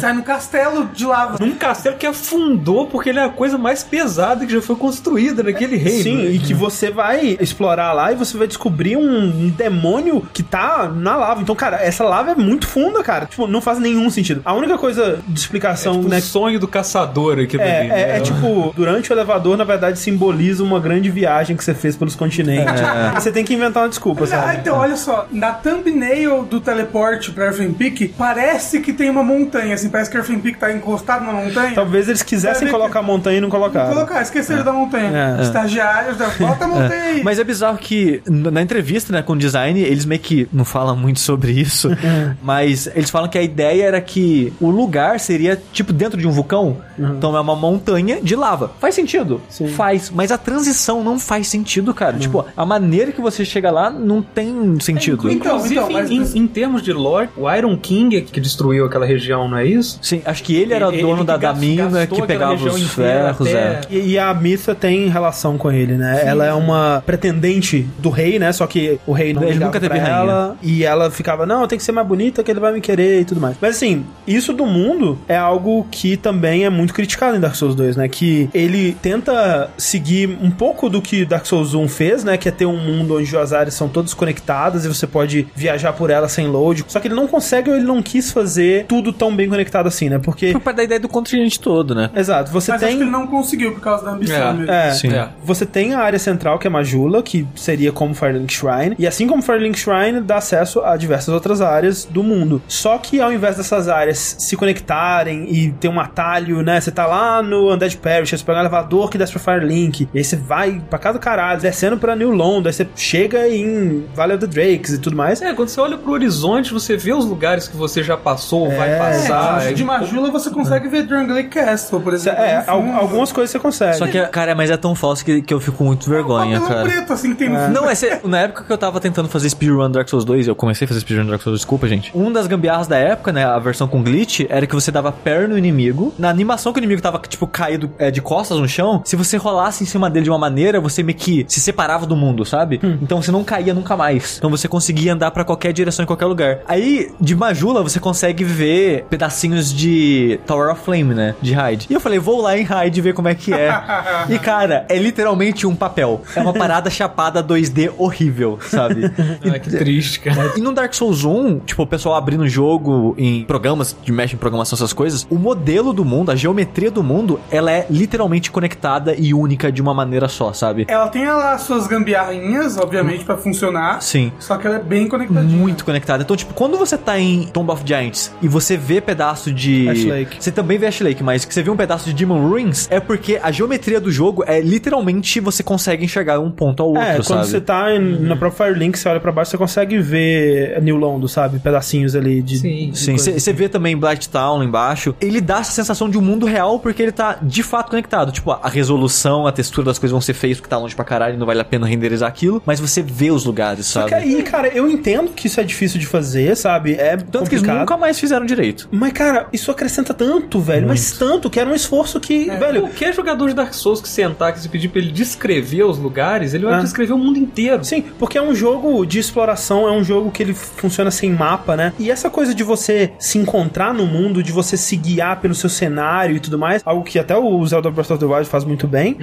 [SPEAKER 4] Sai no castelo de lava.
[SPEAKER 3] Num castelo que afundou porque ele é a coisa mais pesada que já foi construída naquele reino.
[SPEAKER 1] Sim, e que você vai explorar lá e você vai descobrir um, um demônio que tá na lava. Então, cara, essa lava é muito funda, cara. Tipo, não faz nenhum sentido. A única coisa de explicação,
[SPEAKER 3] Tipo,
[SPEAKER 1] né?
[SPEAKER 3] o sonho do caçador aqui
[SPEAKER 1] É,
[SPEAKER 3] ali,
[SPEAKER 1] é,
[SPEAKER 3] né?
[SPEAKER 1] é tipo, durante o elevador, na verdade, simboliza uma grande viagem que você fez pelos continentes. E Você tem que inventar uma desculpa,
[SPEAKER 4] Ah,
[SPEAKER 1] sabe?
[SPEAKER 4] então, olha só, na thumbnail do teleporte pra Earthen Peak, parece que tem uma montanha, assim, parece que Earthen Peak tá encostado na montanha.
[SPEAKER 1] Talvez eles quisessem
[SPEAKER 4] ver que-
[SPEAKER 1] colocar a montanha e não colocaram.
[SPEAKER 4] Colocar, esqueceram da montanha.
[SPEAKER 1] É.
[SPEAKER 4] Estagiários, da- bota a montanha aí. <laughs>
[SPEAKER 2] Mas é bizarro que na entrevista, né, com o design, eles meio que não falam muito sobre isso, <laughs> mas eles falam que a ideia era que o lugar seria tipo dentro de um vulcão, então é uma montanha de lava. Faz sentido? Faz, mas a transição não faz sentido, cara. Tipo, a maneira que você chega lá não tem sentido.
[SPEAKER 4] Então,
[SPEAKER 3] Inclusive,
[SPEAKER 4] então, mas-
[SPEAKER 3] em, em termos de lore, o Iron King é que destruiu aquela região, não é isso?
[SPEAKER 2] Sim, acho que ele era
[SPEAKER 3] Ele-
[SPEAKER 2] dono
[SPEAKER 3] ele
[SPEAKER 2] da, da mina que pegava os ferros,
[SPEAKER 3] até-
[SPEAKER 2] é.
[SPEAKER 1] E, e a Missa tem relação com ele, né? Ela é uma pretendente do rei, né? Só que o rei não
[SPEAKER 2] Ele nunca teve
[SPEAKER 1] pra
[SPEAKER 2] rainha.
[SPEAKER 1] ela. E ela ficava, não, tem que ser mais bonita que ele vai me querer e tudo mais. Mas assim, isso do mundo é algo que também é muito criticado em Dark Souls 2, né? Que ele tenta seguir um pouco do que Dark Souls 1 fez, né? Que é ter um mundo onde as áreas são todas conectadas e você pode viajar por elas sem load. Só que ele não consegue ou ele não quis fazer tudo tão bem conectado assim, né? Porque...
[SPEAKER 2] Parte da ideia do continente todo, né?
[SPEAKER 1] Exato, você
[SPEAKER 4] Mas
[SPEAKER 1] tem...
[SPEAKER 4] acho que ele não conseguiu por causa da ambição
[SPEAKER 3] É,
[SPEAKER 4] mesmo.
[SPEAKER 1] É,
[SPEAKER 2] Sim.
[SPEAKER 3] É.
[SPEAKER 1] você tem a área central, que é Majula, que seria como Firelink Shrine, e assim como Firelink Shrine, dá acesso a diversas outras áreas do mundo. Só que ao invés dessas áreas se conectarem e ter um atalho, né? Você tá lá no Undead Parish, você pega um elevador que desce pra Firelink, e aí você vai pra cada caralho, descendo pra New London, aí você chega em Valley of the Drakes e tudo mais.
[SPEAKER 3] É, quando você olha pro horizonte, você vê os lugares que você já passou, vai
[SPEAKER 4] É,
[SPEAKER 3] passar.
[SPEAKER 4] de- de Majula você consegue ver Drangleic Castle, por exemplo.
[SPEAKER 1] É, al- algumas coisas você consegue.
[SPEAKER 2] Só que, cara, mas é tão falso que, que eu fico com muito vergonha,
[SPEAKER 4] Papelão
[SPEAKER 2] cara.
[SPEAKER 4] preto, assim, que tem no fundo.
[SPEAKER 2] Não, é sério, na época que eu tava tentando fazer speedrun Dark Souls 2, eu comecei a fazer speedrun Dark Souls, desculpa, gente. Um das gambiarras da época, né, a versão com glitch, era que você dava parry no inimigo. Na animação que o inimigo tava, tipo, caído é, de costas no chão, se você rolasse em cima dele de uma maneira, você meio que se separava do mundo, sabe? Então você não caía nunca mais. Então você conseguia andar pra qualquer direção em qualquer lugar. Aí, de Majula, você consegue ver pedacinhos de Tower of Flame, né, de Hyde. E eu falei, vou lá em Hyde ver como é que é. <laughs> e, cara, é literalmente um papel. É uma parada chapada 2D horrível, sabe? <laughs>
[SPEAKER 3] Ah, que triste, cara.
[SPEAKER 2] E no Dark Souls 1, tipo, o pessoal abrindo o jogo em programas que mexem em programação, essas coisas, o modelo do mundo, a geometria do mundo, ela é literalmente conectada e única de uma maneira só, sabe?
[SPEAKER 4] Ela tem lá as suas gambiarrinhas, obviamente, pra funcionar.
[SPEAKER 2] Sim.
[SPEAKER 4] Só que ela é bem conectadinha.
[SPEAKER 2] Muito conectada. Então, tipo, quando você tá em Tomb of Giants e você vê pedaço de.
[SPEAKER 1] Ash Lake.
[SPEAKER 2] Você também vê Ash Lake, mas que você vê um pedaço de Demon Ruins, é porque a geometria do jogo é literalmente você consegue enxergar um ponto ao outro,
[SPEAKER 1] É, quando
[SPEAKER 2] sabe?
[SPEAKER 1] você tá em- na própria Firelink, você olha pra baixo, você consegue ver New London, sabe? Pedacinhos ali de.
[SPEAKER 3] Sim.
[SPEAKER 1] de
[SPEAKER 2] Sim, você vê também Black Town lá embaixo. Ele dá essa sensação de um mundo real porque ele tá de fato conectado. Tipo, a resolução, a textura das coisas vão ser feias porque tá longe pra caralho e não vale a pena renderizar aquilo. Mas você vê os lugares,
[SPEAKER 1] Só
[SPEAKER 2] sabe?
[SPEAKER 1] que aí, cara, eu entendo que isso é difícil de fazer, sabe? É
[SPEAKER 2] Tanto que eles
[SPEAKER 1] complicado.
[SPEAKER 2] nunca mais fizeram direito.
[SPEAKER 1] Mas, cara, isso acrescenta tanto, velho. Mas tanto, que era um esforço que, velho.
[SPEAKER 3] Qualquer jogador de Dark Souls que sentar, que se pedir pra ele descrever os lugares, ele vai
[SPEAKER 1] Ah.
[SPEAKER 3] descrever o mundo inteiro.
[SPEAKER 1] Sim, porque é um jogo de exploração, é um jogo que ele funciona sem mapa, né? E essa coisa de você se encontrar no mundo, de você se guiar pelo seu cenário e tudo mais, algo que até o Zelda Breath of the Wild faz muito bem,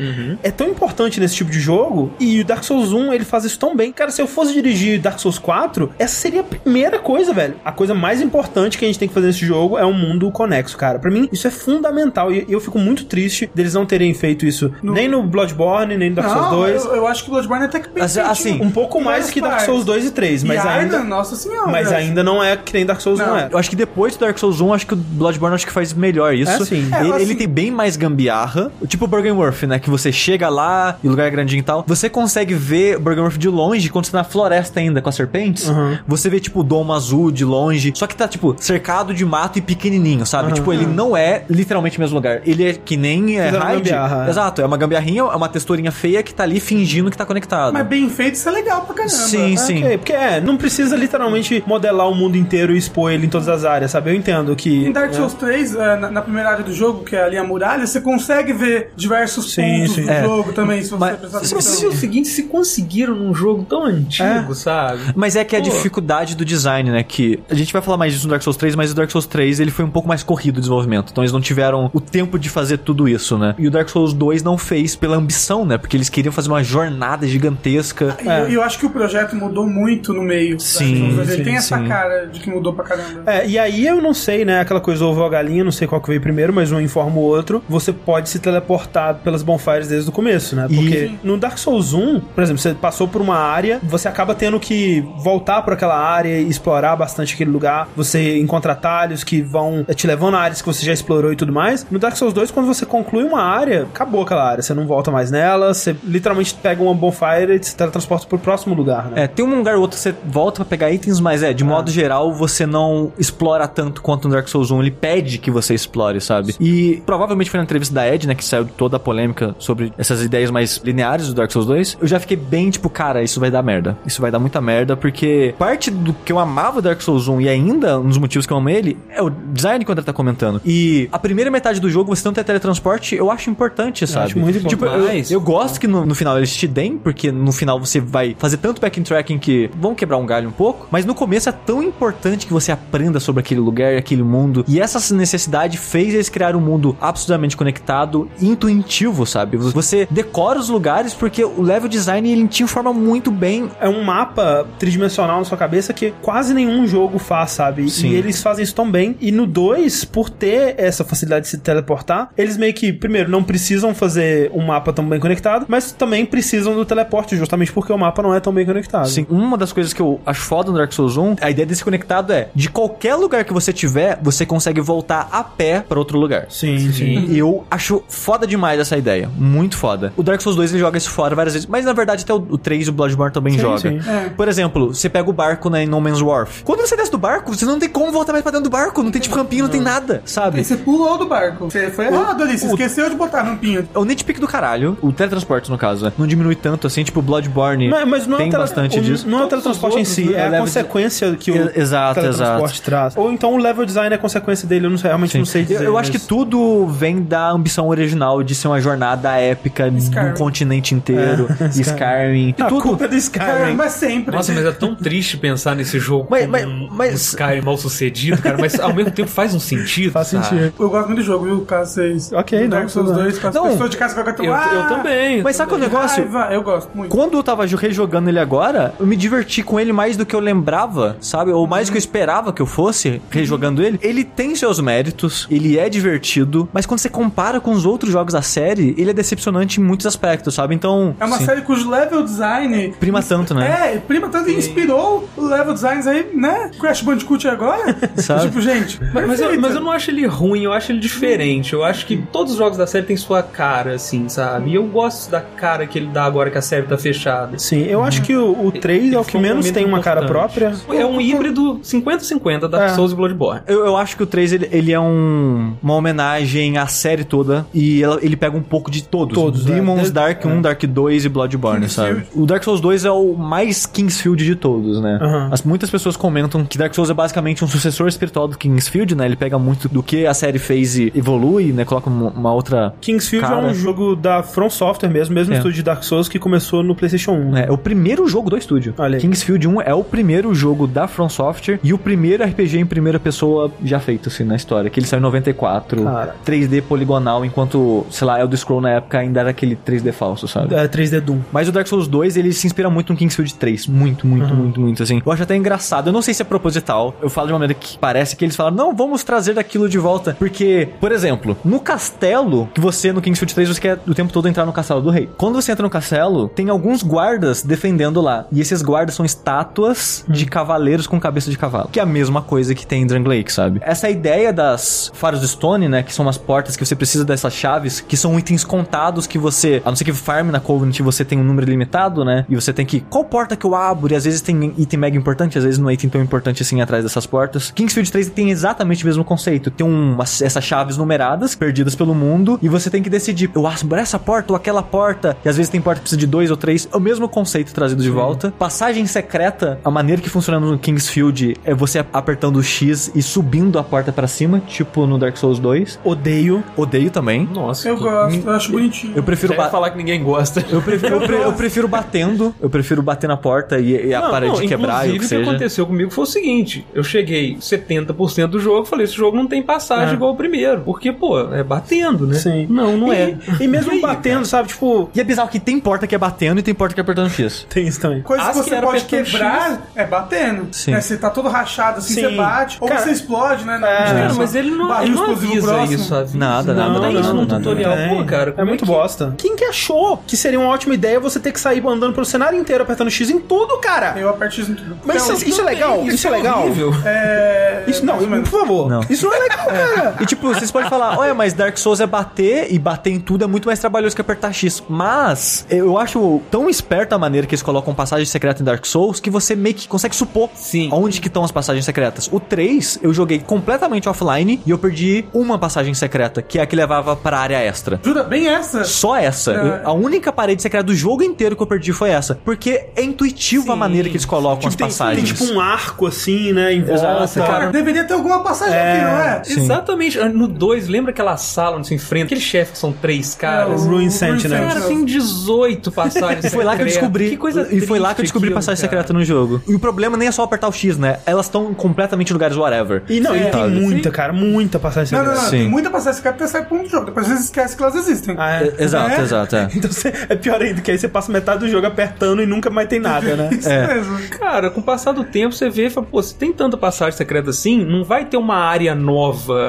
[SPEAKER 1] é tão importante nesse tipo de jogo. E o Dark Souls 1, ele faz isso tão bem. Cara, se eu fosse dirigir Dark Souls 4, essa seria a primeira coisa, velho. A coisa mais importante que a gente tem que fazer nesse jogo é um mundo conexo, cara. Pra mim, isso é fundamental. E eu fico muito triste deles não terem feito isso nem no Bloodborne, nem no Dark Souls
[SPEAKER 4] Não,
[SPEAKER 1] 2.
[SPEAKER 4] eu, eu acho que Bloodborne até que bem
[SPEAKER 2] Assim, assim,
[SPEAKER 1] Um pouco mais que Dark. Souls 2 e 3, mas
[SPEAKER 4] e
[SPEAKER 1] ainda.
[SPEAKER 4] Nossa senhora.
[SPEAKER 1] Mas ainda não é que nem Dark Souls não,
[SPEAKER 4] Não.
[SPEAKER 1] é.
[SPEAKER 2] Eu acho que depois do Dark Souls 1, acho que o Bloodborne acho que faz melhor isso.
[SPEAKER 1] É, sim.
[SPEAKER 4] É,
[SPEAKER 2] ele,
[SPEAKER 4] assim-
[SPEAKER 2] ele tem bem mais gambiarra. Tipo o Burgenworth, né? Que você chega lá e o lugar é grandinho e tal. Você consegue ver o Burgenworth de longe, quando você tá na floresta ainda com as serpentes.
[SPEAKER 1] Uhum.
[SPEAKER 2] Você vê, tipo, o domo azul de longe. Só que tá, tipo, cercado de mato e pequenininho, sabe? Tipo, ele não é literalmente o mesmo lugar. Ele é que nem é, Hyde.
[SPEAKER 1] gambiarra, é.
[SPEAKER 2] Exato, é uma gambiarrinha, é uma texturinha feia que tá ali fingindo que tá conectado.
[SPEAKER 4] Mas bem feito, isso é legal pra caramba.
[SPEAKER 2] Sim, sim.
[SPEAKER 1] Ok, porque é, não precisa literalmente modelar o mundo inteiro e expor ele em todas as áreas, sabe? Eu entendo que.
[SPEAKER 4] Em Dark Souls 3, eh, na, na primeira área do jogo, que é ali a muralha, você consegue ver diversos
[SPEAKER 1] Sim,
[SPEAKER 4] pontos
[SPEAKER 1] sim.
[SPEAKER 4] do
[SPEAKER 2] É.
[SPEAKER 4] jogo também, se você
[SPEAKER 2] Mas-
[SPEAKER 4] prestar
[SPEAKER 3] Mas é o seguinte, se conseguiram num jogo tão antigo,
[SPEAKER 1] É.
[SPEAKER 3] sabe?
[SPEAKER 2] Mas é que a
[SPEAKER 3] Pô.
[SPEAKER 2] dificuldade do design, né? Que a gente vai falar mais disso no Dark Souls 3, mas o Dark Souls 3 ele foi um pouco mais corrido desenvolvimento. Então eles não tiveram o tempo de fazer tudo isso, né? E o Dark Souls 2 não fez pela ambição, né? Porque eles queriam fazer uma jornada gigantesca.
[SPEAKER 4] E eu, eu acho que o projeto mudou muito no meio. da
[SPEAKER 2] Sim.
[SPEAKER 4] Ele
[SPEAKER 2] sim,
[SPEAKER 4] tem essa
[SPEAKER 2] sim.
[SPEAKER 4] cara de que mudou pra caramba.
[SPEAKER 1] É, e aí eu não sei, né? Aquela coisa ovo ou a galinha, não sei qual que veio primeiro, mas um informa o outro. Você pode se teleportar pelas bonfires desde o começo, né?
[SPEAKER 2] E-
[SPEAKER 1] Porque no Dark Souls 1, por exemplo, você passou por uma área, você acaba tendo que voltar por aquela área e explorar bastante aquele lugar. Você encontra atalhos que vão te levando a áreas que você já explorou e tudo mais. No Dark Souls 2, quando você conclui uma área, acabou aquela área. Você não volta mais nela, você literalmente pega uma bonfire e se teletransporta pro próximo lugar, né?
[SPEAKER 2] É, tem um lugar ou outro que você volta pra pegar itens, mas é, de modo geral, você não explora tanto quanto no Dark Souls 1. Ele pede que você explore, sabe? E provavelmente foi na entrevista da Ed, né, que saiu toda a polêmica sobre essas ideias mais lineares do Dark Souls 2. Eu já fiquei bem tipo, cara, isso vai dar merda. Isso vai dar muita merda, porque parte do que eu amava Dark Souls 1 e ainda um dos motivos que eu amo ele é o design que o André tá comentando. E a primeira metade do jogo você não ter teletransporte, eu acho importante, sabe?
[SPEAKER 1] acho muito
[SPEAKER 2] Tipo, eu,
[SPEAKER 3] demais.
[SPEAKER 2] eu gosto que no, no final eles te deem, porque no final você vai fazer tanto backing tracking que vão quebrar um galho um pouco, mas no começo é tão importante que você aprenda sobre aquele lugar e aquele mundo. E essa necessidade fez eles criar um mundo absolutamente conectado e intuitivo, sabe? Você decora os lugares porque o level design ele te informa muito bem.
[SPEAKER 1] é um mapa tridimensional na sua cabeça que quase nenhum jogo faz, sabe?
[SPEAKER 2] Sim.
[SPEAKER 1] E eles fazem isso tão bem. E no 2, por ter essa facilidade de se teleportar, eles meio que, primeiro, não precisam fazer um mapa tão bem conectado, mas também precisam do teleporte, justamente porque o mapa não é tão bem conectado.
[SPEAKER 2] Assim, uma das coisas que eu acho foda no Dark Souls 1, a ideia desse conectado é, de qualquer lugar que você tiver, você consegue voltar a pé pra outro lugar.
[SPEAKER 1] Sim, sim.
[SPEAKER 2] E eu acho foda demais essa ideia. Muito foda. O Dark Souls 2 ele joga isso fora várias vezes. Mas na verdade até o, o 3 e o Bloodborne também
[SPEAKER 1] Sim,
[SPEAKER 2] joga.
[SPEAKER 1] sim.
[SPEAKER 4] É.
[SPEAKER 2] Por exemplo, você pega o barco né, em No Man's Wharf. Quando você desce do barco, você não tem como voltar mais pra dentro do barco. Não tem tipo rampinha, não tem nada, sabe?
[SPEAKER 4] Aí você pulou do barco. Você foi errado ali, você
[SPEAKER 2] o-
[SPEAKER 4] esqueceu de botar rampinha.
[SPEAKER 2] É o nitpick do caralho. O teletransporte, no caso, né? Não diminui tanto assim, tipo Bloodborne.
[SPEAKER 1] Não, mas não é
[SPEAKER 2] tem
[SPEAKER 1] tele-
[SPEAKER 2] bastante
[SPEAKER 1] o-
[SPEAKER 2] disso.
[SPEAKER 1] Não é o teletransporte
[SPEAKER 3] os
[SPEAKER 1] em
[SPEAKER 3] outros,
[SPEAKER 1] si,
[SPEAKER 3] né?
[SPEAKER 1] é a
[SPEAKER 2] Level de-
[SPEAKER 1] consequência que o
[SPEAKER 2] exato,
[SPEAKER 1] teletransporte
[SPEAKER 2] exato.
[SPEAKER 1] traz. Ou então o level design é a consequência dele, eu não sei, realmente não sei
[SPEAKER 2] Eu,
[SPEAKER 1] dizer.
[SPEAKER 2] eu acho que tudo vem da ambição original de ser uma jornada épica
[SPEAKER 4] Skyrim.
[SPEAKER 2] num continente inteiro. <laughs> Skyrim. E
[SPEAKER 1] A
[SPEAKER 2] tudo.
[SPEAKER 1] culpa é do Skyrim.
[SPEAKER 4] mas sempre.
[SPEAKER 3] Nossa, mas é tão triste pensar nesse jogo
[SPEAKER 2] Mas-
[SPEAKER 3] como
[SPEAKER 2] mas- mas-
[SPEAKER 3] um Skyrim mal sucedido, cara, mas ao mesmo tempo faz um sentido.
[SPEAKER 1] Faz
[SPEAKER 3] sabe?
[SPEAKER 1] sentido.
[SPEAKER 4] Eu gosto muito do jogo, viu? Caso vocês.
[SPEAKER 1] Ok, não,
[SPEAKER 4] Dark Souls
[SPEAKER 1] tudo bem.
[SPEAKER 4] 2, caso
[SPEAKER 2] Não,
[SPEAKER 4] as pessoas de casa estão
[SPEAKER 3] Eu,
[SPEAKER 4] ah,
[SPEAKER 3] eu também.
[SPEAKER 2] Mas sabe é o negócio?
[SPEAKER 4] Raiva, eu gosto muito.
[SPEAKER 2] Quando eu tava rejogando ele agora, eu me diverti com ele mais do que eu lembrava, sabe? Ou mais do que eu esperava que eu fosse rejogando ele. Ele tem seus méritos, ele é divertido, mas quando você compara com os outros jogos da série, ele é decepcionante em muitos aspectos, sabe? Então.
[SPEAKER 4] É uma
[SPEAKER 2] sim.
[SPEAKER 4] série cujo level design.
[SPEAKER 2] Prima tanto, né?
[SPEAKER 4] É, prima tanto e inspirou o level designs aí, né? Crash Bandicoot agora. <laughs>
[SPEAKER 2] Sabe?
[SPEAKER 4] tipo, gente.
[SPEAKER 3] Mas, mas eu, mas eu não acho ele ruim, eu acho ele diferente. Eu acho que todos os jogos da série têm sua cara, assim, sabe? E eu gosto da cara que ele dá agora que a série tá fechada.
[SPEAKER 1] Sim, eu acho que o, o 3 é o que
[SPEAKER 3] um
[SPEAKER 1] menos tem uma cara própria.
[SPEAKER 3] importante. É um híbrido 50-50 Dark
[SPEAKER 1] É.
[SPEAKER 3] Souls e Bloodborne.
[SPEAKER 2] Eu, eu acho que o 3 ele, ele é um, uma homenagem à série toda e ela- ele pega um pouco de todos.
[SPEAKER 1] Todos, é.
[SPEAKER 2] Demons,
[SPEAKER 1] Desde-
[SPEAKER 2] Dark 1, Dark 2 e Bloodborne,
[SPEAKER 4] Kingsfield.
[SPEAKER 2] sabe? O Dark Souls 2 é o mais Kingsfield de todos, né?
[SPEAKER 1] Aham.
[SPEAKER 2] As, muitas pessoas comentam que Dark Souls é basicamente um sucessor espiritual do Kingsfield, né? Ele pega muito do que a série fez e evolui, né? Coloca uma, outra...
[SPEAKER 1] Kingsfield é
[SPEAKER 2] Cara.
[SPEAKER 1] um jogo da From Software mesmo, mesmo
[SPEAKER 2] É.
[SPEAKER 1] estúdio de Dark Souls que começou no PlayStation 1.
[SPEAKER 2] É, é o primeiro jogo do estúdio.
[SPEAKER 1] Olha aí.
[SPEAKER 2] Kingsfield 1 é o primeiro jogo da From Software e o primeiro RPG em primeira pessoa já feito, assim, na história. Que ele saiu em 94.
[SPEAKER 1] Cara.
[SPEAKER 2] 3D poligonal, enquanto, sei lá, Elder Scroll na época ainda era aquele 3D falso, sabe?
[SPEAKER 1] É, 3D Doom.
[SPEAKER 2] Mas o Dark Souls 2, ele se inspira muito no Kingsfield 3. Muito, muito, muito, muito, assim. Eu acho até engraçado. Eu não sei se é proposital. Eu falo de uma maneira que parece que eles falaram, não, vamos trazer aquilo de volta. Porque, por exemplo, no castelo, que você, no Kingsfield 3, você quer o tempo todo entrar no castelo do rei. Quando você entra no castelo, tem alguns guardas defendendo lá. E esses guardas são estátuas de cavaleiros com cabeça de cavalo. Que é a mesma coisa que tem em Drangleic, sabe? Essa ideia das faros de Stone, né? Que são umas portas que você precisa dessas chaves, que são itens contados que você, a não ser que farm na Covenant você tem um número limitado, né? E você tem que, qual porta que eu abro? E às vezes tem item mega importante, às vezes não é item tão importante assim atrás dessas portas. Kingsfield 3 tem exatamente o mesmo conceito. Tem umas, essas chaves numeradas, perdidas pelo mundo, e você tem que decidir, eu abro essa porta ou aquela porta. E às vezes tem porta que precisa de dois ou três. É o mesmo conceito trazido de volta. Passagem secreta, a maneira que funciona no Kingsfield é você apertando o X e subindo a porta pra cima, tipo no Dark Souls 2.
[SPEAKER 1] Odeio.
[SPEAKER 2] Odeio também.
[SPEAKER 3] Nossa.
[SPEAKER 4] Eu
[SPEAKER 3] que-
[SPEAKER 4] gosto, eu acho bonitinho.
[SPEAKER 2] Eu prefiro ba-
[SPEAKER 3] falar que ninguém gosta.
[SPEAKER 2] eu prefiro, eu, pre- eu prefiro batendo, eu prefiro bater na porta e, e a
[SPEAKER 3] Não,
[SPEAKER 2] parede
[SPEAKER 3] não,
[SPEAKER 2] quebrar e o
[SPEAKER 3] inclusive,
[SPEAKER 2] que
[SPEAKER 3] o que
[SPEAKER 2] seja.
[SPEAKER 3] aconteceu comigo foi o seguinte: eu cheguei 70% do jogo, falei, esse jogo não tem passagem
[SPEAKER 1] É.
[SPEAKER 3] igual o primeiro. Porque, pô, é batendo, né?
[SPEAKER 1] Sim.
[SPEAKER 3] Não Não, não é.
[SPEAKER 1] E mesmo <laughs> batendo, sabe? Tipo,
[SPEAKER 2] E é bizarro que tem porta que é batendo e tem porta que é apertando X.
[SPEAKER 1] tem isso também.
[SPEAKER 4] Coisa
[SPEAKER 3] As
[SPEAKER 4] que você pode quebrar é batendo.
[SPEAKER 2] Sim.
[SPEAKER 4] Né? Você tá todo rachado assim,
[SPEAKER 1] Sim.
[SPEAKER 4] você bate. Ou
[SPEAKER 1] Cara,
[SPEAKER 4] você explode, né?
[SPEAKER 1] é,
[SPEAKER 3] mas ele não, ele não
[SPEAKER 4] explosivo
[SPEAKER 3] avisa
[SPEAKER 4] próximo.
[SPEAKER 3] isso. Avisa.
[SPEAKER 2] Nada,
[SPEAKER 3] não,
[SPEAKER 2] nada,
[SPEAKER 3] Não, tem isso
[SPEAKER 2] nada,
[SPEAKER 3] no
[SPEAKER 2] nada.
[SPEAKER 3] tutorial.
[SPEAKER 1] Tem.
[SPEAKER 3] Pô, cara,
[SPEAKER 1] é
[SPEAKER 3] como
[SPEAKER 1] muito
[SPEAKER 3] que...
[SPEAKER 1] bosta. Quem que achou que seria uma ótima ideia você ter que sair andando pelo cenário inteiro apertando X em tudo, cara?
[SPEAKER 4] Eu aperto isso em tudo.
[SPEAKER 1] Mas isso, isso é legal? Isso, é legal?
[SPEAKER 4] É.
[SPEAKER 1] Isso não, por favor.
[SPEAKER 2] Não.
[SPEAKER 1] Isso não é legal, cara.
[SPEAKER 2] E tipo, vocês podem falar, olha, mas Dark Souls é bater e bater em tudo é muito mais trabalhoso que apertar X. Mas eu acho tão esperta a maneira que eles colocam passagem secreta em Dark Souls que você meio que consegue supor
[SPEAKER 3] Sim.
[SPEAKER 2] onde que estão as passagens secretas. O 3, eu joguei completamente offline e eu perdi uma passagem secreta, que é a que levava pra área extra.
[SPEAKER 4] Jura, bem essa.
[SPEAKER 2] Só essa.
[SPEAKER 4] É.
[SPEAKER 2] Eu- a única parede secreta do jogo inteiro que eu perdi foi essa. Porque é intuitivo a
[SPEAKER 3] Sim.
[SPEAKER 2] maneira que eles colocam as
[SPEAKER 1] Tipo, tem,
[SPEAKER 2] passagens.
[SPEAKER 1] tem tipo um arco assim, né, em
[SPEAKER 2] Exato,
[SPEAKER 1] volta.
[SPEAKER 4] Cara, deveria ter alguma passagem
[SPEAKER 1] É,
[SPEAKER 4] aqui, não é?
[SPEAKER 2] Sim.
[SPEAKER 3] Exatamente. No 2, lembra aquela sala onde se enfrenta? Aquele chefe que são três caras?
[SPEAKER 4] É, o-
[SPEAKER 1] Ruin Sentinel.
[SPEAKER 3] Cara, tem 18 passagens <laughs>
[SPEAKER 2] E foi lá que eu
[SPEAKER 3] secretas.
[SPEAKER 2] descobri.
[SPEAKER 3] Que coisa
[SPEAKER 2] e foi lá que eu descobri
[SPEAKER 3] aquilo,
[SPEAKER 2] passagem
[SPEAKER 3] cara.
[SPEAKER 2] secreta no jogo. E o problema nem é só apertar o X, né? Elas estão completamente em lugares whatever.
[SPEAKER 1] E não, e tem muita, cara, muita passagem
[SPEAKER 4] Não, não,
[SPEAKER 1] secreta.
[SPEAKER 4] não.
[SPEAKER 2] Sim.
[SPEAKER 4] Tem muita passagem secreta até sair ponto do jogo. Depois você esquece que elas existem.
[SPEAKER 1] Ah, é.
[SPEAKER 2] É, Exato,
[SPEAKER 4] É?
[SPEAKER 2] exato, é. <laughs>
[SPEAKER 1] Então você, é pior ainda, que aí você passa metade do jogo apertando e nunca mais tem nada, né? <laughs>
[SPEAKER 4] Isso
[SPEAKER 2] É.
[SPEAKER 4] mesmo.
[SPEAKER 3] Cara, com o passar do tempo, você vê e fala, pô, se tem tanta passagem secreta assim, não vai ter uma área nova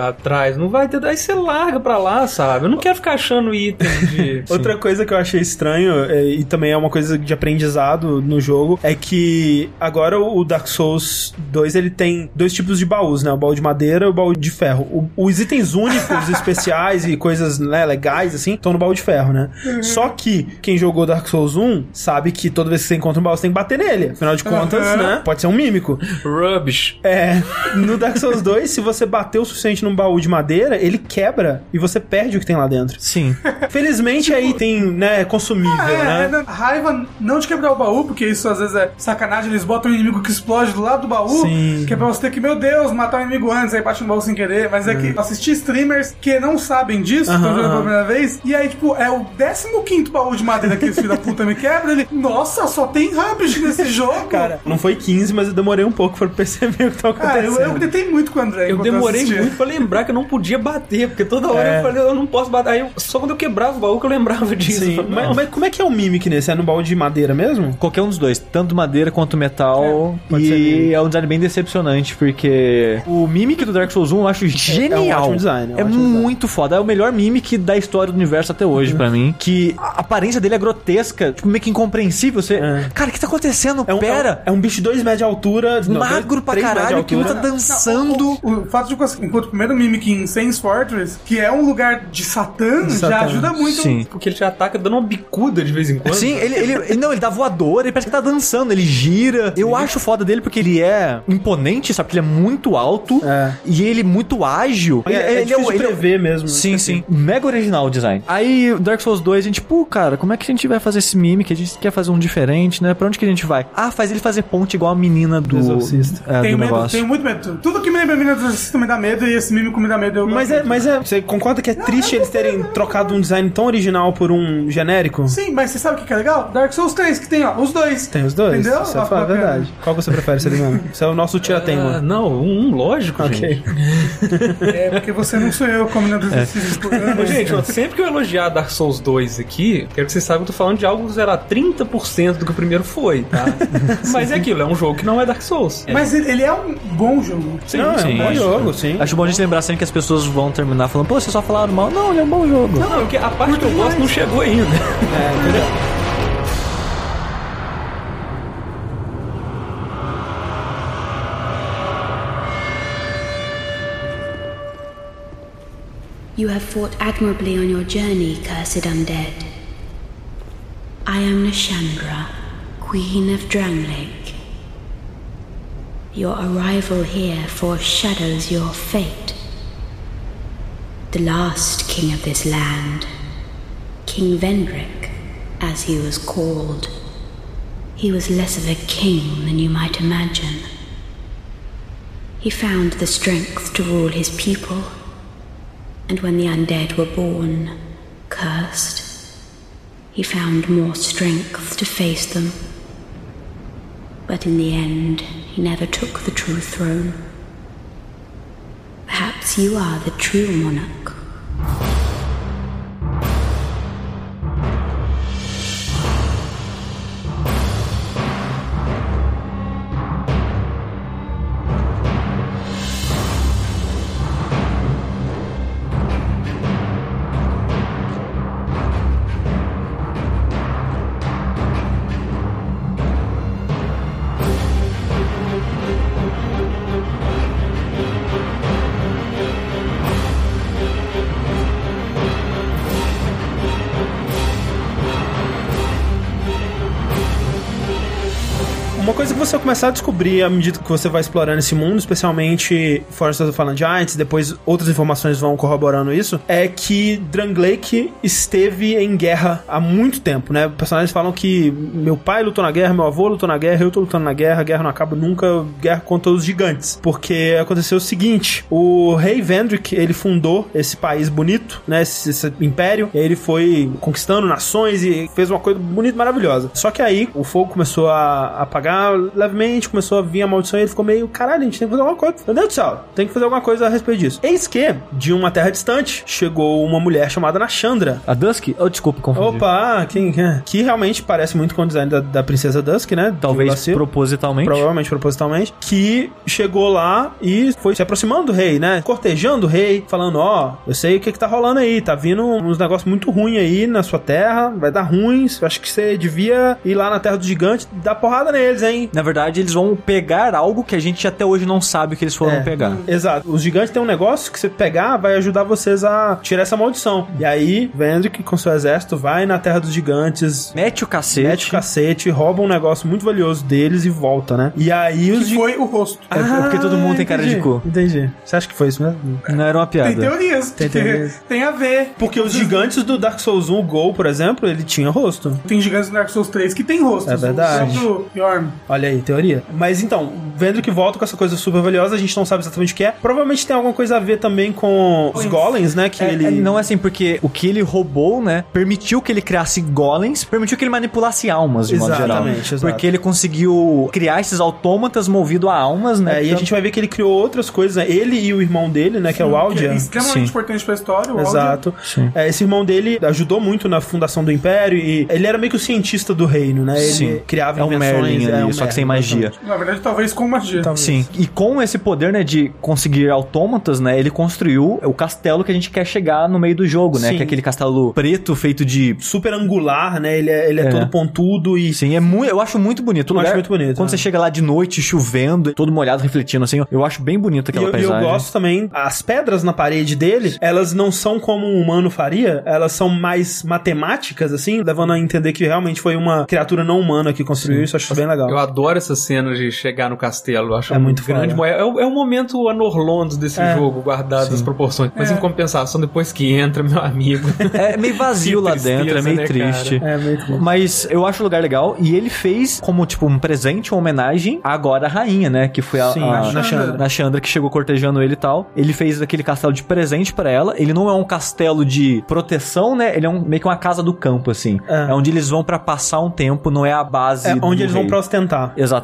[SPEAKER 3] atrás, não vai ter. Aí você larga pra lá, sabe? Eu não quero ficar achando item de. <laughs>
[SPEAKER 1] Outra coisa que eu achei estranho, é, e também é uma coisa de aprendizado no jogo, é que agora o Dark Souls 2 ele tem dois tipos de baús, né? O baú de madeira e o baú de ferro. O- os itens únicos, <laughs> especiais e coisas né, legais, assim, estão no baú de ferro, né? Só que quem jogou Dark Souls 1 sabe que toda vez que você encontra um baú, você tem que bater nele. Afinal de contas,
[SPEAKER 4] Aham.
[SPEAKER 1] né? Pode ser um mímico.
[SPEAKER 3] Rubbish.
[SPEAKER 1] É, no Dark Souls 2, se você bater o suficiente num baú de madeira, ele quebra e você perde o que tem lá dentro.
[SPEAKER 2] Sim. <laughs>
[SPEAKER 1] Felizmente aí tem, né, consumível,
[SPEAKER 4] Ah, é,
[SPEAKER 1] né?
[SPEAKER 4] é, não, raiva não de quebrar o baú, porque isso às vezes é sacanagem, eles botam um inimigo que explode do lado do baú,
[SPEAKER 1] Sim.
[SPEAKER 4] que é pra você ter que, meu Deus, matar o inimigo antes, aí bate no baú sem querer, mas é que eu assisti streamers que não sabem disso, estão
[SPEAKER 1] Aham,
[SPEAKER 4] jogando pela primeira vez, e aí, tipo, é o 15 baú de madeira que esse filho da puta me quebra, ele, nossa, só tem rubbish nesse jogo.
[SPEAKER 1] Cara, não foi 15, mas eu demorei um pouco pra perceber o que tava
[SPEAKER 4] Cara, eu,
[SPEAKER 1] acontecendo.
[SPEAKER 4] eu gritei muito com o André.
[SPEAKER 3] Eu demorei
[SPEAKER 4] assistia.
[SPEAKER 3] muito pra lembrar que eu não podia bater, porque toda hora
[SPEAKER 1] É.
[SPEAKER 3] eu falei, eu não posso bater. Aí eu- só quando eu quebrava o baú que eu lembrava disso.
[SPEAKER 1] Sim,
[SPEAKER 3] Eu
[SPEAKER 1] mas,
[SPEAKER 3] não.
[SPEAKER 1] mas como é que é o Mimic nesse? É no baú de madeira mesmo?
[SPEAKER 2] Qualquer um dos dois, tanto madeira quanto metal.
[SPEAKER 1] pode ser
[SPEAKER 2] e é um design bem decepcionante, porque o Mimic do Dark Souls 1 eu acho genial.
[SPEAKER 1] ótimo design, é um
[SPEAKER 2] É,
[SPEAKER 1] ótimo design.
[SPEAKER 2] muito foda. É o melhor Mimic da história do universo até hoje, pra mim. Que a aparência dele é grotesca, tipo, meio que incompreensível. Você.
[SPEAKER 1] É.
[SPEAKER 2] Cara, o que tá acontecendo?
[SPEAKER 1] É um,
[SPEAKER 2] Pera!
[SPEAKER 1] É um, é um bicho de 2 metros de altura. não,
[SPEAKER 2] magro
[SPEAKER 1] dois-
[SPEAKER 2] pra caralho que luta dançando.
[SPEAKER 4] O, o fato de você encontrar o primeiro Mimic em Saints Fortress, que é um lugar de Satã,
[SPEAKER 1] De
[SPEAKER 4] já
[SPEAKER 1] Satã.
[SPEAKER 4] ajuda muito.
[SPEAKER 2] Sim.
[SPEAKER 3] Porque ele te ataca dando uma bicuda de vez em quando.
[SPEAKER 2] Sim, ele, ele, ele- não, ele dá voador, ele parece que tá dançando, ele gira. Eu acho foda dele porque ele é imponente, sabe? Porque ele é muito alto
[SPEAKER 1] É.
[SPEAKER 2] e ele é muito ágil.
[SPEAKER 1] É,
[SPEAKER 2] ele,
[SPEAKER 1] é
[SPEAKER 2] ele
[SPEAKER 1] difícil
[SPEAKER 2] o-
[SPEAKER 1] de
[SPEAKER 2] ele é
[SPEAKER 1] prever mesmo.
[SPEAKER 2] Sim,
[SPEAKER 1] Esqueci.
[SPEAKER 2] sim. Mega original o design. Aí, Dark Souls 2, a gente, pô, cara, como é que a gente vai fazer esse mimic? A gente quer fazer um diferente, né? Pra onde que a gente vai? Ah, faz ele fazer ponte igual a menina do,
[SPEAKER 1] Exorcista.
[SPEAKER 2] é,
[SPEAKER 4] Tenho
[SPEAKER 2] do
[SPEAKER 4] medo,
[SPEAKER 2] negócio.
[SPEAKER 4] tenho muito medo. Tudo que me lembra Menina do Exorcista me dá medo e esse Mímico me dá medo. Eu
[SPEAKER 1] Mas é, mas é. Você concorda que é triste eles terem trocado um design tão original por um genérico?
[SPEAKER 4] Sim, mas você sabe o que é legal? Dark Souls 3, que tem, ó, os dois.
[SPEAKER 1] Tem os dois?
[SPEAKER 4] Entendeu?
[SPEAKER 1] Isso é fa-
[SPEAKER 4] bacana.
[SPEAKER 1] verdade. Qual você prefere, Selimano? Isso <laughs> é o nosso
[SPEAKER 3] Ah,
[SPEAKER 1] tirateima.
[SPEAKER 3] não, um, lógico,
[SPEAKER 1] Ok.
[SPEAKER 3] gente. <laughs>
[SPEAKER 4] É, porque você não sou eu como Menina do Exorcista.
[SPEAKER 3] Ô, gente, ó, sempre que eu elogiar Dark Souls 2 aqui, quero que vocês saibam que eu tô falando de algo que será 30% do que o primeiro foi, tá? <laughs> Mas é aquilo, é um jogo que não é Dark Souls. É.
[SPEAKER 4] Mas ele, é um bom jogo.
[SPEAKER 3] Sim,
[SPEAKER 1] não, é
[SPEAKER 2] sim.
[SPEAKER 1] um bom jogo, sim.
[SPEAKER 2] Acho bom a gente lembrar sempre que as pessoas vão terminar falando, pô, vocês só falaram mal. Não, ele é um bom jogo.
[SPEAKER 3] Não, porque a parte que eu gosto não chegou ainda. <laughs>
[SPEAKER 1] É, entendeu?
[SPEAKER 6] You have fought admirably on your journey, cursed undead. I am Nishandra, Queen of Dranglake. Your arrival here foreshadows your fate. The last king of this land, King Vendrick, as he was called, he was less of a king than you might imagine. He found the strength to rule his people and when the undead were born, cursed, he found more strength to face them. But in the end, he never took the true throne. Perhaps you are the true monarch.
[SPEAKER 1] Começar a descobrir, à medida que você vai explorando esse mundo, especialmente Forest of the Fallen Giants, depois outras informações vão corroborando isso, é que Drangleic esteve em guerra há muito tempo, né? Personagens falam que meu pai lutou na guerra, meu avô lutou na guerra, eu tô lutando na guerra, a guerra não acaba nunca, guerra contra os gigantes. Porque aconteceu o seguinte, o rei Vendrick, ele fundou esse país bonito, né? Esse, esse império, ele foi conquistando nações e fez uma coisa bonita, maravilhosa. Só que aí o fogo começou a apagar levemente, começou a vir a maldição e ele ficou meio, caralho, a gente tem que fazer alguma coisa. Meu Deus do céu, tem que fazer alguma coisa a respeito disso. Eis que, de uma terra distante, chegou uma mulher chamada Nashandra.
[SPEAKER 2] A Dusk? Oh, desculpa, confundi.
[SPEAKER 1] Opa, quem é? Que realmente parece muito com o design da, da princesa Dusk, né?
[SPEAKER 2] Talvez propositalmente.
[SPEAKER 1] Provavelmente propositalmente, que chegou lá e foi se aproximando do rei, né? Cortejando o rei, falando: Ó, eu sei o que, que tá rolando aí, tá vindo uns negócios muito ruins aí na sua terra, vai dar ruins. Acho que você devia ir lá na terra do gigante e dar porrada neles, hein?
[SPEAKER 2] Na verdade, eles vão pegar algo que a gente até hoje não sabe o que eles foram
[SPEAKER 1] É.
[SPEAKER 2] pegar.
[SPEAKER 1] Exato. Os gigantes têm um negócio que você pegar vai ajudar vocês a tirar essa maldição. E aí, Vendrick com seu exército vai na terra dos gigantes,
[SPEAKER 2] Mete o cacete.
[SPEAKER 1] mete o cacete, rouba um negócio muito valioso deles e volta, né? E aí os
[SPEAKER 4] Que foi o rosto.
[SPEAKER 2] É porque todo mundo tem cara de
[SPEAKER 1] entendi,
[SPEAKER 2] cu.
[SPEAKER 1] Entendi. Você acha que foi isso mesmo?
[SPEAKER 2] Não era uma piada.
[SPEAKER 4] Tem teorias.
[SPEAKER 1] Tem teorias. <laughs>
[SPEAKER 4] Tem a ver.
[SPEAKER 1] Porque os gigantes do Dark Souls 1, o Gol, por exemplo, ele tinha rosto.
[SPEAKER 4] Tem gigantes do Dark Souls 3 que tem rosto.
[SPEAKER 1] É verdade. Olha aí, teoria. Mas então, vendo que volta com essa coisa super valiosa, a gente não sabe exatamente o que é. Provavelmente tem alguma coisa a ver também com os golems, né? Que
[SPEAKER 2] É,
[SPEAKER 1] ele.
[SPEAKER 2] é, não é assim, porque o que ele roubou, né, permitiu que ele criasse golems, permitiu que ele manipulasse almas, de modo geral.
[SPEAKER 1] Exatamente.
[SPEAKER 2] Porque ele conseguiu criar esses autômatas movido a almas, né?
[SPEAKER 1] É, e a gente vai ver que ele criou outras coisas, né? Ele e o irmão dele, né? Que é o
[SPEAKER 4] Que é
[SPEAKER 1] Aldia.
[SPEAKER 4] extremamente
[SPEAKER 2] Sim.
[SPEAKER 4] importante pra história. O Aldia.
[SPEAKER 1] Exato.
[SPEAKER 2] Sim.
[SPEAKER 1] É, esse irmão dele ajudou muito na fundação do Império e ele era meio que o cientista do reino, né? Ele
[SPEAKER 2] Sim.
[SPEAKER 1] criava
[SPEAKER 2] É um
[SPEAKER 1] invenções.
[SPEAKER 2] Merlin ali,
[SPEAKER 1] é um
[SPEAKER 2] só que sem
[SPEAKER 1] Merlin,
[SPEAKER 2] magia.
[SPEAKER 4] Na verdade, talvez com magia.
[SPEAKER 1] Talvez.
[SPEAKER 2] Sim, e com esse poder, né, de conseguir autômatas, né, ele construiu o castelo que a gente quer chegar no meio do jogo, né,
[SPEAKER 1] Sim.
[SPEAKER 2] que é aquele castelo preto feito de...
[SPEAKER 1] Super angular, né? Ele é, ele é,
[SPEAKER 2] É.
[SPEAKER 1] todo pontudo e.
[SPEAKER 2] Sim, é muito, eu acho muito bonito. O
[SPEAKER 1] Eu
[SPEAKER 2] lugar,
[SPEAKER 1] acho muito bonito,
[SPEAKER 2] Quando
[SPEAKER 1] né?
[SPEAKER 2] você chega lá de noite, chovendo, todo molhado, refletindo, assim, eu acho bem bonito
[SPEAKER 1] E
[SPEAKER 2] aquela
[SPEAKER 1] eu, e eu
[SPEAKER 2] paisagem.
[SPEAKER 1] gosto também, as pedras na parede dele, elas não são como um humano faria, elas são mais matemáticas, assim, levando a entender que realmente foi uma criatura não humana que construiu isso, acho bem legal.
[SPEAKER 3] Eu adoro essa cena de chegar no castelo. Acho
[SPEAKER 1] É
[SPEAKER 3] um
[SPEAKER 1] muito
[SPEAKER 3] grande. É, o- é o momento anorlondo desse
[SPEAKER 1] É.
[SPEAKER 3] jogo, guardado as proporções. Mas em compensação, depois que entra, meu amigo. <laughs>
[SPEAKER 2] É meio vazio lá
[SPEAKER 3] tristeza,
[SPEAKER 2] dentro, é meio
[SPEAKER 3] né,
[SPEAKER 2] triste.
[SPEAKER 1] É, muito bom.
[SPEAKER 2] Mas eu acho o lugar legal e ele fez como, tipo, um presente, uma homenagem agora à rainha, né? Que foi a,
[SPEAKER 1] Sim,
[SPEAKER 2] a,
[SPEAKER 1] a Nashandra.
[SPEAKER 2] Nashandra que chegou cortejando ele e tal. Ele fez aquele castelo de presente pra ela. Ele não é um castelo de proteção, né? Ele é um, meio que uma casa do campo, assim.
[SPEAKER 1] É.
[SPEAKER 2] É, onde eles vão pra passar um tempo, não é a base.
[SPEAKER 1] É
[SPEAKER 2] do
[SPEAKER 1] onde eles vão
[SPEAKER 2] rei.
[SPEAKER 1] pra ostentar.
[SPEAKER 2] Exatamente.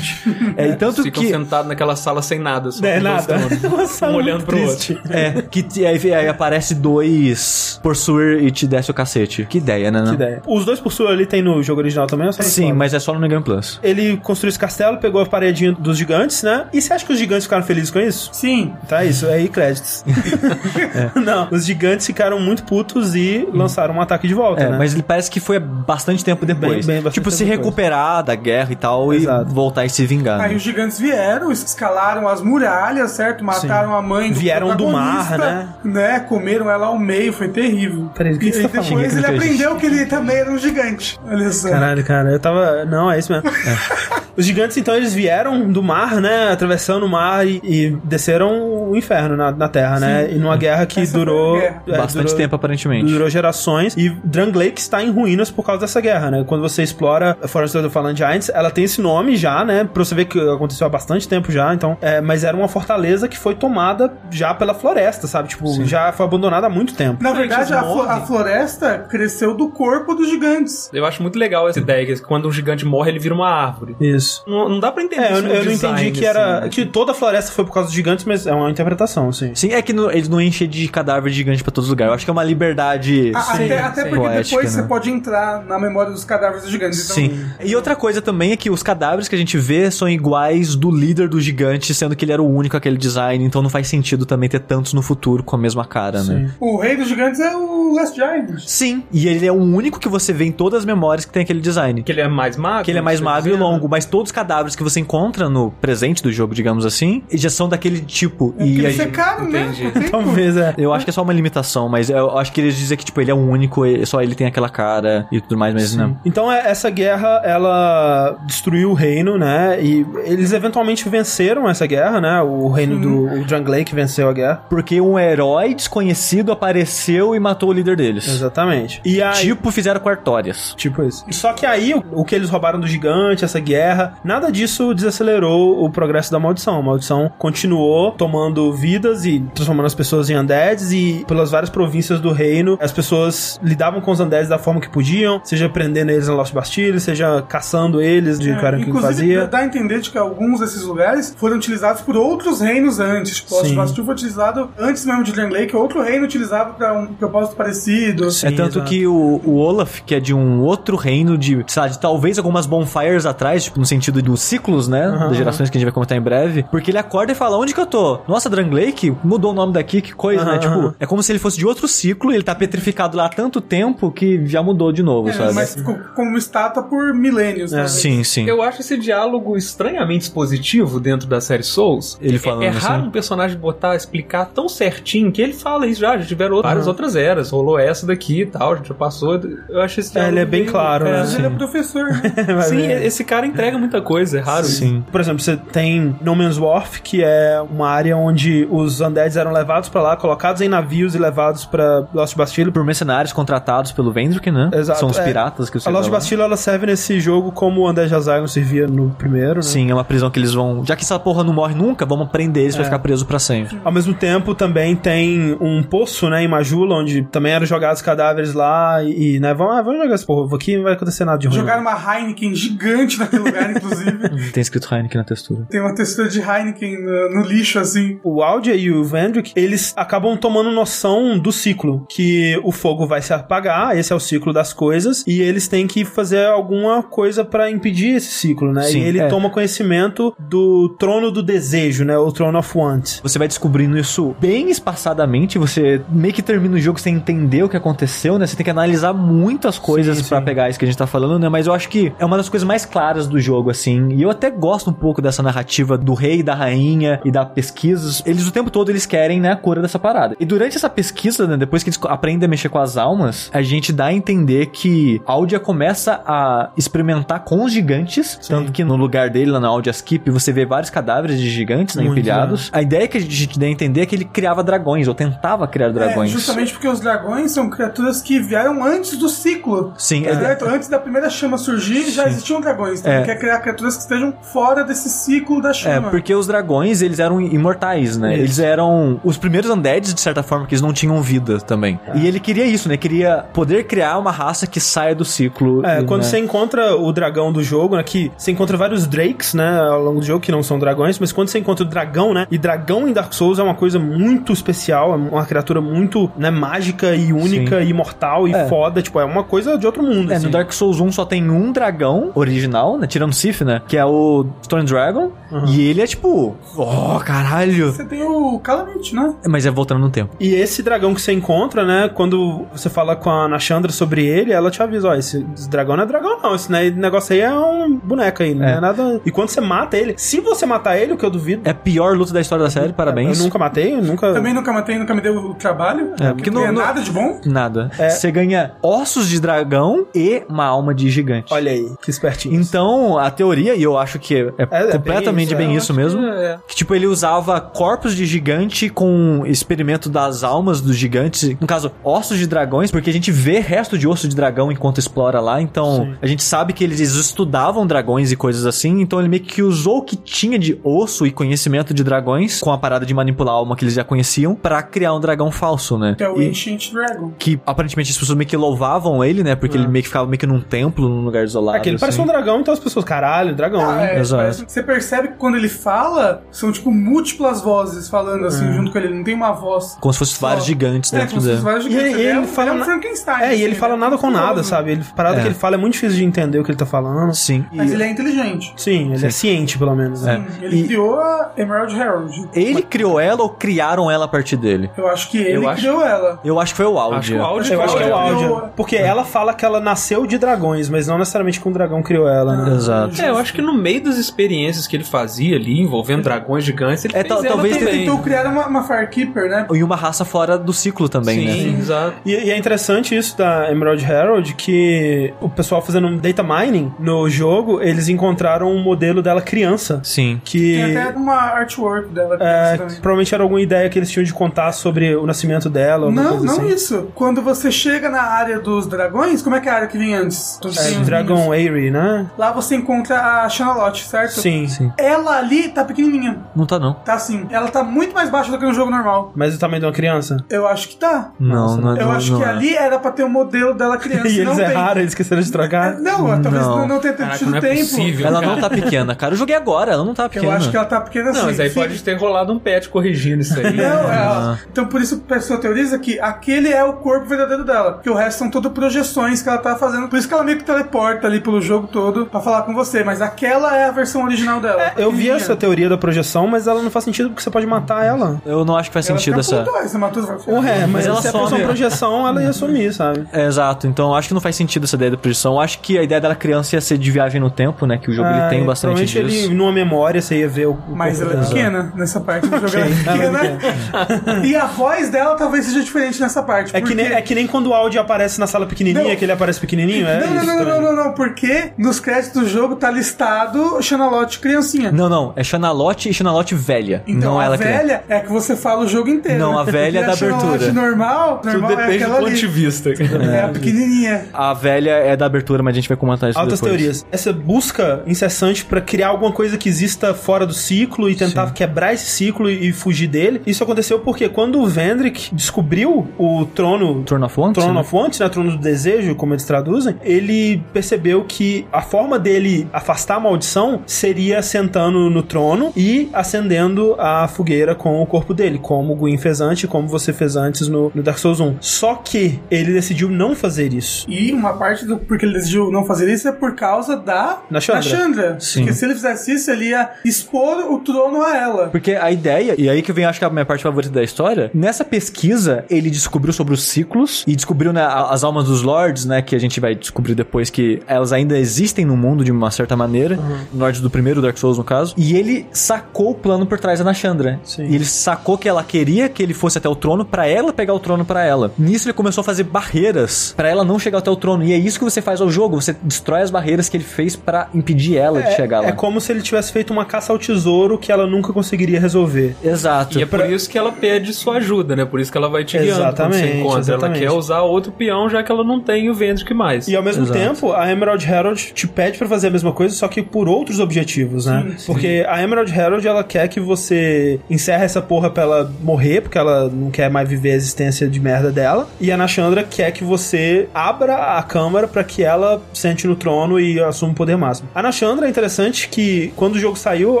[SPEAKER 2] <laughs> é, e tanto
[SPEAKER 3] Ficam
[SPEAKER 2] que.
[SPEAKER 3] sentados naquela sala sem nada. Só
[SPEAKER 1] É nada.
[SPEAKER 3] tronos, <laughs>
[SPEAKER 1] Uma sala
[SPEAKER 3] Um olhando pro
[SPEAKER 1] triste.
[SPEAKER 3] outro.
[SPEAKER 2] É, que aí, aí aparece dois Pursuer e te desce o cacete. Que ideia, né?
[SPEAKER 1] Que ideia. Os dois por sua ali tem no jogo original também,
[SPEAKER 2] Sim, mas é só no Game Plus.
[SPEAKER 1] Ele construiu esse castelo, pegou a paredinha dos gigantes, né? E você acha que os gigantes ficaram felizes com isso?
[SPEAKER 4] Sim.
[SPEAKER 1] Tá, isso aí, créditos. <laughs> Não, os gigantes ficaram muito putos e lançaram um ataque de volta,
[SPEAKER 2] É,
[SPEAKER 1] né?
[SPEAKER 2] mas ele parece que foi bastante tempo depois.
[SPEAKER 1] bem bastante
[SPEAKER 2] tipo, se
[SPEAKER 1] tempo depois.
[SPEAKER 2] recuperar da guerra e tal
[SPEAKER 1] Exato.
[SPEAKER 2] e voltar e se vingar.
[SPEAKER 4] Aí
[SPEAKER 2] né?
[SPEAKER 4] os gigantes vieram, escalaram as muralhas, certo? Mataram a mãe do
[SPEAKER 1] Vieram do mar,
[SPEAKER 4] protagonista, né? Comeram ela ao meio, foi terrível.
[SPEAKER 1] Peraí, o que
[SPEAKER 4] e
[SPEAKER 1] você
[SPEAKER 4] aí
[SPEAKER 1] tá
[SPEAKER 4] depois ele
[SPEAKER 2] que
[SPEAKER 4] aprendeu que ele também era um gigante. Olha só.
[SPEAKER 1] Caralho, cara, eu tava. Não, é isso mesmo. <laughs> Os gigantes, então, eles vieram do mar, né? Atravessando o mar e, e desceram o inferno na, na Terra, né? E numa guerra que
[SPEAKER 4] Essa
[SPEAKER 1] durou.
[SPEAKER 4] guerra.
[SPEAKER 1] é,
[SPEAKER 2] Bastante
[SPEAKER 1] durou-
[SPEAKER 2] tempo, aparentemente.
[SPEAKER 1] Durou gerações. E Drangleic está em ruínas por causa dessa guerra, né? Quando você explora a Forest of the Fallen Giants, ela tem esse nome já, né? Pra você ver que aconteceu há bastante tempo já. Então, é, mas era uma fortaleza que foi tomada já pela floresta, sabe? Tipo, já foi abandonada há muito tempo.
[SPEAKER 4] Na verdade, a, a floresta cresceu do corpo dos gigantes.
[SPEAKER 3] Eu acho muito legal essa ideia, que quando um gigante morre, ele vira uma árvore.
[SPEAKER 1] Isso.
[SPEAKER 3] Não, não dá pra entender
[SPEAKER 1] É, eu, eu não entendi que era.
[SPEAKER 3] assim.
[SPEAKER 1] que toda a floresta foi por causa dos gigantes, mas é uma interpretação, assim.
[SPEAKER 2] Sim, é que no- eles não enchem de cadáver gigante pra todos os lugares. Eu acho que é uma liberdade.
[SPEAKER 4] A- até até
[SPEAKER 3] sim.
[SPEAKER 4] porque
[SPEAKER 2] Poética,
[SPEAKER 4] depois
[SPEAKER 2] né?
[SPEAKER 4] você pode entrar na memória dos cadáveres dos gigantes. Então,
[SPEAKER 2] Sim. E outra coisa também é que os cadáveres que a gente vê são iguais do líder do gigante, sendo que ele era o único aquele design, então não faz sentido também ter tantos no futuro com a mesma cara, né?
[SPEAKER 4] O rei dos gigantes é o Last Giant.
[SPEAKER 2] Sim, e ele é o único que você vê em todas as memórias que tem aquele design.
[SPEAKER 3] Que ele é mais magro?
[SPEAKER 2] Que ele é mais magro e
[SPEAKER 3] dizendo?
[SPEAKER 2] longo, mas todos os cadáveres que você encontra no presente do jogo, digamos assim, já são daquele tipo.
[SPEAKER 4] É
[SPEAKER 2] e gente-
[SPEAKER 4] caro, né?
[SPEAKER 1] Talvez, é.
[SPEAKER 2] eu acho que é só uma limitação, mas eu acho que eles dizem que, tipo, ele é único, e só ele tem aquela cara e tudo mais, mas não.
[SPEAKER 1] Então é- essa guerra, ela destruiu o reino, né? E eles eventualmente venceram essa guerra, né? O reino do o Jangley que venceu a guerra.
[SPEAKER 2] Porque um herói desconhecido apareceu e matou o líder deles.
[SPEAKER 1] Exatamente. E aí,
[SPEAKER 2] Tipo, fizeram com Artorias.
[SPEAKER 1] Tipo isso. Só que aí, o, o que eles roubaram do gigante, essa guerra, nada disso desacelerou o progresso da maldição. A maldição continuou tomando vidas e transformando as pessoas em undeads e pelas várias províncias do reino, as pessoas lidavam com os undeads da forma que podiam, seja prendendo eles na Lost Bastille, seja caçando eles de cara que
[SPEAKER 4] É, Inclusive,
[SPEAKER 1] fazia.
[SPEAKER 4] dá a entender de que alguns desses lugares foram utilizados por outros reinos antes. Tipo, Lost. Bastille foi utilizado antes mesmo de Drangleic, que outro reino utilizava pra um propósito parecido.
[SPEAKER 1] Sim,
[SPEAKER 2] é tanto
[SPEAKER 1] exato.
[SPEAKER 2] que o, o Olaf, que é de um outro reino, de, sei lá, de talvez algumas bonfires atrás, tipo, no sentido dos ciclos, né?
[SPEAKER 1] Aham,
[SPEAKER 2] das gerações que a gente vai comentar em breve. Porque ele acorda e fala: Onde que eu tô? Nossa, Drangleic mudou o nome daqui, que coisa, né?
[SPEAKER 1] Aham,
[SPEAKER 2] Tipo, é como se ele fosse de outro ciclo ele tá petrificado lá há tanto tempo que já mudou de novo,
[SPEAKER 4] É,
[SPEAKER 2] sabe?
[SPEAKER 4] mas ficou como estátua por milênios. talvez.
[SPEAKER 2] Sim, sim.
[SPEAKER 3] Eu acho esse diálogo estranhamente expositivo dentro da série Souls.
[SPEAKER 2] Ele
[SPEAKER 3] É-
[SPEAKER 2] falando
[SPEAKER 3] É, raro
[SPEAKER 2] assim.
[SPEAKER 3] um personagem botar, explicar tão certinho que ele fala isso já. Já tiveram várias outras eras. Rolou essa daqui e tal, a gente já passou. Eu acho esse
[SPEAKER 1] É,
[SPEAKER 3] diálogo
[SPEAKER 1] ele é bem claro, né?
[SPEAKER 4] Mas ele é professor, né? <laughs>
[SPEAKER 3] Sim, esse cara entrega muita coisa, é raro. isso.
[SPEAKER 2] Sim.
[SPEAKER 1] Por exemplo, você tem No Man's Wharf, que é uma área onde os undeads eram levados pra lá, colocados em navios e levados pra Lost Bastille.
[SPEAKER 2] Por mercenários contratados pelo Vendrick, né?
[SPEAKER 1] Exato,
[SPEAKER 2] São os
[SPEAKER 1] é.
[SPEAKER 2] piratas que você
[SPEAKER 1] A Lost. Bastille ela serve nesse jogo como o Undead Asylum servia no primeiro, né?
[SPEAKER 2] Sim, é uma prisão que eles vão. Já que essa porra não morre nunca, vamos prender eles pra
[SPEAKER 1] É.
[SPEAKER 2] ficar preso pra sempre.
[SPEAKER 1] Ao mesmo tempo, também tem um poço, né, em Majula, onde também eram jogados cadáveres lá e, né, vamos, ah, vamos jogar esse povo aqui, não vai acontecer nada de ruim.
[SPEAKER 4] Jogaram uma Heineken gigante naquele lugar, inclusive. <laughs>
[SPEAKER 2] Tem escrito Heineken na textura.
[SPEAKER 4] Tem uma textura de Heineken no, no lixo, assim.
[SPEAKER 1] O Aldia e o Vendrick, eles acabam tomando noção do ciclo, que o fogo vai se apagar, esse é o ciclo das coisas, e eles têm que fazer alguma coisa pra impedir esse ciclo, né?
[SPEAKER 2] Sim,
[SPEAKER 1] e ele
[SPEAKER 2] é.
[SPEAKER 1] toma conhecimento do trono do desejo, né? O Throne of Want.
[SPEAKER 2] Você vai descobrindo isso bem espaçadamente, você meio que termina o jogo sem entender o que aconteceu, né? Você tem que analisar muitas coisas
[SPEAKER 1] sim.
[SPEAKER 2] pegar isso que a gente tá falando, né? Mas eu acho que é uma das coisas mais claras do jogo, assim. E eu até gosto um pouco dessa narrativa do rei, da rainha e da pesquisa. Eles o tempo todo eles querem, né, a cura dessa parada. E durante essa pesquisa, né, depois que eles aprendem a mexer com as almas, a gente dá a entender que Aldia começa a experimentar com os gigantes, tanto que no lugar dele, lá na Aldia Skip, você vê vários cadáveres de gigantes, né,
[SPEAKER 1] Muito,
[SPEAKER 2] empilhados. A ideia que a gente dá a entender é que ele criava dragões, ou tentava criar dragões.
[SPEAKER 4] É, justamente porque os dragões são criaturas que vieram antes do ciclo.
[SPEAKER 2] Sim,
[SPEAKER 4] Tá
[SPEAKER 2] é.
[SPEAKER 4] certo? Antes da primeira chama surgir, já existiam dragões. Então
[SPEAKER 2] É.
[SPEAKER 4] criar criaturas que estejam fora desse ciclo da
[SPEAKER 2] É,
[SPEAKER 4] chama.
[SPEAKER 2] porque os dragões, eles eram imortais, né?
[SPEAKER 1] Isso.
[SPEAKER 2] Eles eram os primeiros undeads, de certa forma, que eles não tinham vida também. E ele queria isso, né? Queria poder criar uma raça que saia do ciclo.
[SPEAKER 1] É,
[SPEAKER 2] e,
[SPEAKER 1] quando
[SPEAKER 2] né?
[SPEAKER 1] você encontra o dragão do jogo, né, que você encontra vários Drakes, né, ao longo do jogo, que não são dragões, mas quando você encontra o dragão, né, e dragão em Dark Souls é uma coisa muito especial, é uma criatura muito, né, mágica e única e imortal e
[SPEAKER 2] É.
[SPEAKER 1] foda, tipo, é uma coisa de outro mundo,
[SPEAKER 2] É,
[SPEAKER 1] assim.
[SPEAKER 2] no Dark Souls 1 só tem um dragão original, né? Tirando Sif, né? Que é o Stone Dragon. E ele é tipo. Oh, caralho!
[SPEAKER 4] Você tem o Calamity, né?
[SPEAKER 2] Mas é voltando no tempo.
[SPEAKER 1] E esse dragão que você encontra, né, quando você fala com a Nashandra sobre ele, ela te avisa, ó, esse, esse dragão não é dragão não, esse negócio aí é um boneco aí, não
[SPEAKER 2] É.
[SPEAKER 1] é nada... E quando você mata ele, se você matar ele, o que eu duvido...
[SPEAKER 2] É a pior luta da história da série, parabéns.
[SPEAKER 1] Eu nunca matei, eu nunca...
[SPEAKER 4] Também nunca matei, nunca me deu o trabalho.
[SPEAKER 2] É, porque
[SPEAKER 4] não
[SPEAKER 2] não-
[SPEAKER 4] é nada de bom.
[SPEAKER 2] Nada.
[SPEAKER 1] É.
[SPEAKER 2] Você ganha ossos de dragão e uma alma de gigante.
[SPEAKER 1] Olha aí, que espertinho.
[SPEAKER 2] Então, a teoria, e eu acho que é,
[SPEAKER 1] É, é
[SPEAKER 2] completamente
[SPEAKER 1] bem
[SPEAKER 2] bem
[SPEAKER 1] isso,
[SPEAKER 2] isso,
[SPEAKER 1] é,
[SPEAKER 2] mesmo,
[SPEAKER 3] É,
[SPEAKER 2] que tipo, ele usava corpos de gigante com experimento das almas dos gigantes, no caso, ossos de dragões, porque a gente vê resto de osso de dragão enquanto explora lá, então a gente sabe que eles estudavam dragões e coisas assim, então ele meio que usou o que tinha de osso e conhecimento de dragões, com a parada de manipular a alma que eles já conheciam, pra criar um dragão falso, né?
[SPEAKER 4] Que é o
[SPEAKER 2] E-
[SPEAKER 4] Ancient Dragon.
[SPEAKER 2] que aparentemente as pessoas meio que louvavam ele, né? Porque ele meio que ficava meio que num templo, num lugar isolado.
[SPEAKER 1] É que ele parece
[SPEAKER 2] assim.
[SPEAKER 1] um dragão, então as pessoas, caralho, dragão.
[SPEAKER 4] Ah,
[SPEAKER 1] né?
[SPEAKER 4] é,
[SPEAKER 2] Exato.
[SPEAKER 4] você percebe que quando ele fala, são tipo múltiplas vozes falando
[SPEAKER 1] É.
[SPEAKER 4] assim junto com ele. Ele não tem uma voz.
[SPEAKER 2] Como se fossem vários gigantes
[SPEAKER 4] É,
[SPEAKER 2] dentro
[SPEAKER 4] como se
[SPEAKER 2] dele.
[SPEAKER 4] fosse vários
[SPEAKER 1] E
[SPEAKER 4] gigantes.
[SPEAKER 1] ele-
[SPEAKER 4] é
[SPEAKER 1] ele
[SPEAKER 4] um-
[SPEAKER 1] fala
[SPEAKER 4] ele é um
[SPEAKER 1] na-
[SPEAKER 4] Frankenstein.
[SPEAKER 1] É, e ele
[SPEAKER 4] assim,
[SPEAKER 1] fala nada com nada, sabe? Ele, parada
[SPEAKER 2] É.
[SPEAKER 1] que ele fala é muito difícil de entender o que ele tá falando.
[SPEAKER 2] Sim.
[SPEAKER 4] Mas ele é inteligente.
[SPEAKER 1] Sim, ele é ciente, pelo menos. né?
[SPEAKER 4] Sim, ele
[SPEAKER 2] E-
[SPEAKER 4] criou a Emerald Herald.
[SPEAKER 2] Ele criou ela ou criaram ela a partir dele?
[SPEAKER 4] Eu acho que ele
[SPEAKER 3] Eu acho-
[SPEAKER 4] criou ela.
[SPEAKER 2] Eu acho que foi o áudio.
[SPEAKER 3] Acho que o áudio
[SPEAKER 1] Eu acho que é o áudio. Porque ela fala que ela nasceu de dragões, mas não necessariamente que um dragão criou ela, né?
[SPEAKER 2] Exato. Exato.
[SPEAKER 3] É, eu acho que no meio das experiências que ele fazia ali, envolvendo dragões gigantes, ele
[SPEAKER 2] É,
[SPEAKER 3] fez
[SPEAKER 2] talvez
[SPEAKER 4] Ele tentou criar uma, uma Firekeeper, né?
[SPEAKER 2] E uma raça fora do ciclo também, né?
[SPEAKER 3] Sim, exato.
[SPEAKER 1] E, e é interessante isso da Emerald Herald, que o pessoal fazendo um data mining no jogo, eles encontraram um modelo dela criança.
[SPEAKER 2] Sim.
[SPEAKER 1] Que
[SPEAKER 4] Tem até uma artwork dela.
[SPEAKER 1] é,
[SPEAKER 4] também.
[SPEAKER 1] provavelmente era alguma ideia que eles tinham de contar sobre o nascimento dela.
[SPEAKER 4] Não,
[SPEAKER 1] coisa
[SPEAKER 4] não
[SPEAKER 1] assim.
[SPEAKER 4] isso. Quando você chega na área dos dragões, como é que é a área que vem antes? Onde
[SPEAKER 1] É, Dragon? Airy, né?
[SPEAKER 4] Lá você encontra a Shanalotte, certo?
[SPEAKER 1] Sim.
[SPEAKER 2] Sim.
[SPEAKER 4] Ela ali tá pequenininha.
[SPEAKER 2] Não tá, não.
[SPEAKER 4] Tá assim. Ela tá muito mais baixa do que no jogo normal.
[SPEAKER 1] Mas o tamanho de uma criança?
[SPEAKER 4] Eu acho que tá.
[SPEAKER 2] Não, não,
[SPEAKER 4] Eu
[SPEAKER 2] não,
[SPEAKER 4] acho
[SPEAKER 2] não
[SPEAKER 4] que
[SPEAKER 2] é.
[SPEAKER 4] ali era pra ter o modelo dela criança. <laughs>
[SPEAKER 1] E
[SPEAKER 4] não
[SPEAKER 1] eles
[SPEAKER 4] tem.
[SPEAKER 1] erraram, eles esqueceram de trocar.
[SPEAKER 4] Não, talvez
[SPEAKER 2] Não.
[SPEAKER 4] não, tenha
[SPEAKER 3] Caraca,
[SPEAKER 4] tido
[SPEAKER 3] não é
[SPEAKER 4] tempo.
[SPEAKER 3] possível.
[SPEAKER 2] Ela
[SPEAKER 3] cara.
[SPEAKER 2] não tá pequena, cara. Eu joguei agora, ela não tá pequena.
[SPEAKER 4] Eu acho que ela tá pequena assim.
[SPEAKER 3] Não, mas aí
[SPEAKER 4] Fica-
[SPEAKER 3] pode ter rolado um patch corrigindo isso aí. <laughs>
[SPEAKER 4] Não,
[SPEAKER 2] Ah.
[SPEAKER 4] é, então por isso a pessoa teoriza que aquele é o corpo verdadeiro dela. Que o resto são tudo projeções que ela tá fazendo. Por isso que ela meio que teleporta ali pelo jogo todo pra falar com você. Mas aquela é a versão original dela.
[SPEAKER 1] Eu vi essa teoria da projeção, mas ela não faz sentido porque você pode matar ela.
[SPEAKER 2] Eu não acho que faz
[SPEAKER 4] Ela
[SPEAKER 2] sentido essa.
[SPEAKER 4] ué, Você matou, vai-
[SPEAKER 1] Ué, mas,
[SPEAKER 2] Mas ela
[SPEAKER 1] se a
[SPEAKER 2] some.
[SPEAKER 1] pessoa projeção, ela ia sumir, sabe?
[SPEAKER 2] É, exato, então eu acho que não faz sentido essa ideia da projeção. Eu acho que a ideia dela criança ia ser de viagem no tempo, né? Que o jogo ele
[SPEAKER 1] Ah,
[SPEAKER 2] tem
[SPEAKER 1] e
[SPEAKER 2] bastante
[SPEAKER 1] Provavelmente
[SPEAKER 2] disso.
[SPEAKER 1] ele, numa memória, você ia ver o. o
[SPEAKER 4] Mas ela é pequena nessa parte do jogo. Ela é pequena. e a voz dela talvez seja diferente nessa parte.
[SPEAKER 1] É que, nem,
[SPEAKER 4] porque-
[SPEAKER 1] é que nem quando o áudio aparece na sala pequenininha,
[SPEAKER 4] Não.
[SPEAKER 1] que ele aparece pequenininho, é
[SPEAKER 4] Não, não, não, não, não, não, porque nos créditos do jogo tá listado Xanalote criancinha.
[SPEAKER 2] Não, não, é Chanalote e Chanalote velha.
[SPEAKER 4] Então
[SPEAKER 2] não
[SPEAKER 4] a
[SPEAKER 2] ela criança.
[SPEAKER 4] velha é que você fala o jogo inteiro.
[SPEAKER 2] Não,
[SPEAKER 4] né?
[SPEAKER 2] a <laughs> velha é da
[SPEAKER 4] Xanalote
[SPEAKER 2] abertura.
[SPEAKER 4] normal,
[SPEAKER 3] Tudo
[SPEAKER 4] normal é
[SPEAKER 3] depende do
[SPEAKER 4] aquela
[SPEAKER 3] ponto de
[SPEAKER 4] ali.
[SPEAKER 3] vista.
[SPEAKER 4] É a pequenininha.
[SPEAKER 2] A velha é da abertura, mas a gente vai comentar isso
[SPEAKER 1] Altas
[SPEAKER 2] depois.
[SPEAKER 1] teorias. Essa busca incessante pra criar alguma coisa que exista fora do ciclo e tentar quebrar esse ciclo e, fugir dele. Isso aconteceu porque quando o Vendrick descobriu o trono
[SPEAKER 2] Turn of Wanted,
[SPEAKER 1] Throne
[SPEAKER 2] né?
[SPEAKER 1] of Wanted, né? Trono do Desejo, como eles traduzem, ele percebeu que a forma dele afastar a maldição seria sentando no trono e acendendo a fogueira com o corpo dele, como o Gwyn fez antes, como você fez antes no, no Dark Souls 1. Só que ele decidiu não fazer isso.
[SPEAKER 4] E uma parte do porque ele decidiu não fazer isso é por causa da
[SPEAKER 1] Da Chandra.
[SPEAKER 4] Chandra.
[SPEAKER 2] Sim.
[SPEAKER 4] Porque se ele fizesse isso, ele ia expor o trono a ela.
[SPEAKER 2] Porque a ideia, e aí que vem acho que a minha parte favorita da história, nessa pesquisa ele descobriu sobre os ciclos e descobriu né, as almas dos lords, né, que a gente vai descobrir depois que elas ainda existem no mundo de uma certa maneira, lords do primeiro Dark Souls no caso, e ele sacou o plano por trás da Nashandra.
[SPEAKER 1] Sim.
[SPEAKER 2] E ele sacou que ela queria que ele fosse até o trono pra ela pegar o trono pra ela. Nisso ele começou a fazer barreiras pra ela não chegar até o trono. E é isso que você faz ao jogo, você destrói as barreiras que ele fez pra impedir ela de chegar lá.
[SPEAKER 1] É como se ele tivesse feito uma caça ao tesouro que ela nunca conseguiria resolver.
[SPEAKER 2] Exato.
[SPEAKER 3] E é por isso que ela pede sua ajuda, né? Por isso que ela vai te guiando quando você
[SPEAKER 1] Exatamente,
[SPEAKER 3] encontra.
[SPEAKER 1] exatamente.
[SPEAKER 3] Ela quer usar outro peão, já que ela não tem o Vendrick mais.
[SPEAKER 1] E ao mesmo
[SPEAKER 2] Exato.
[SPEAKER 1] tempo, a Emerald Herald te pede pra fazer a mesma coisa, só que por outros objetivos, né? Porque a Emerald Herald, ela quer que você encerre essa porra pra ela morrer, porque ela não quer mais viver a existência de merda dela. E a Nashandra quer que você abra a câmara pra que ela sente no trono e assuma o poder máximo. A Nashandra é interessante que quando o jogo saiu,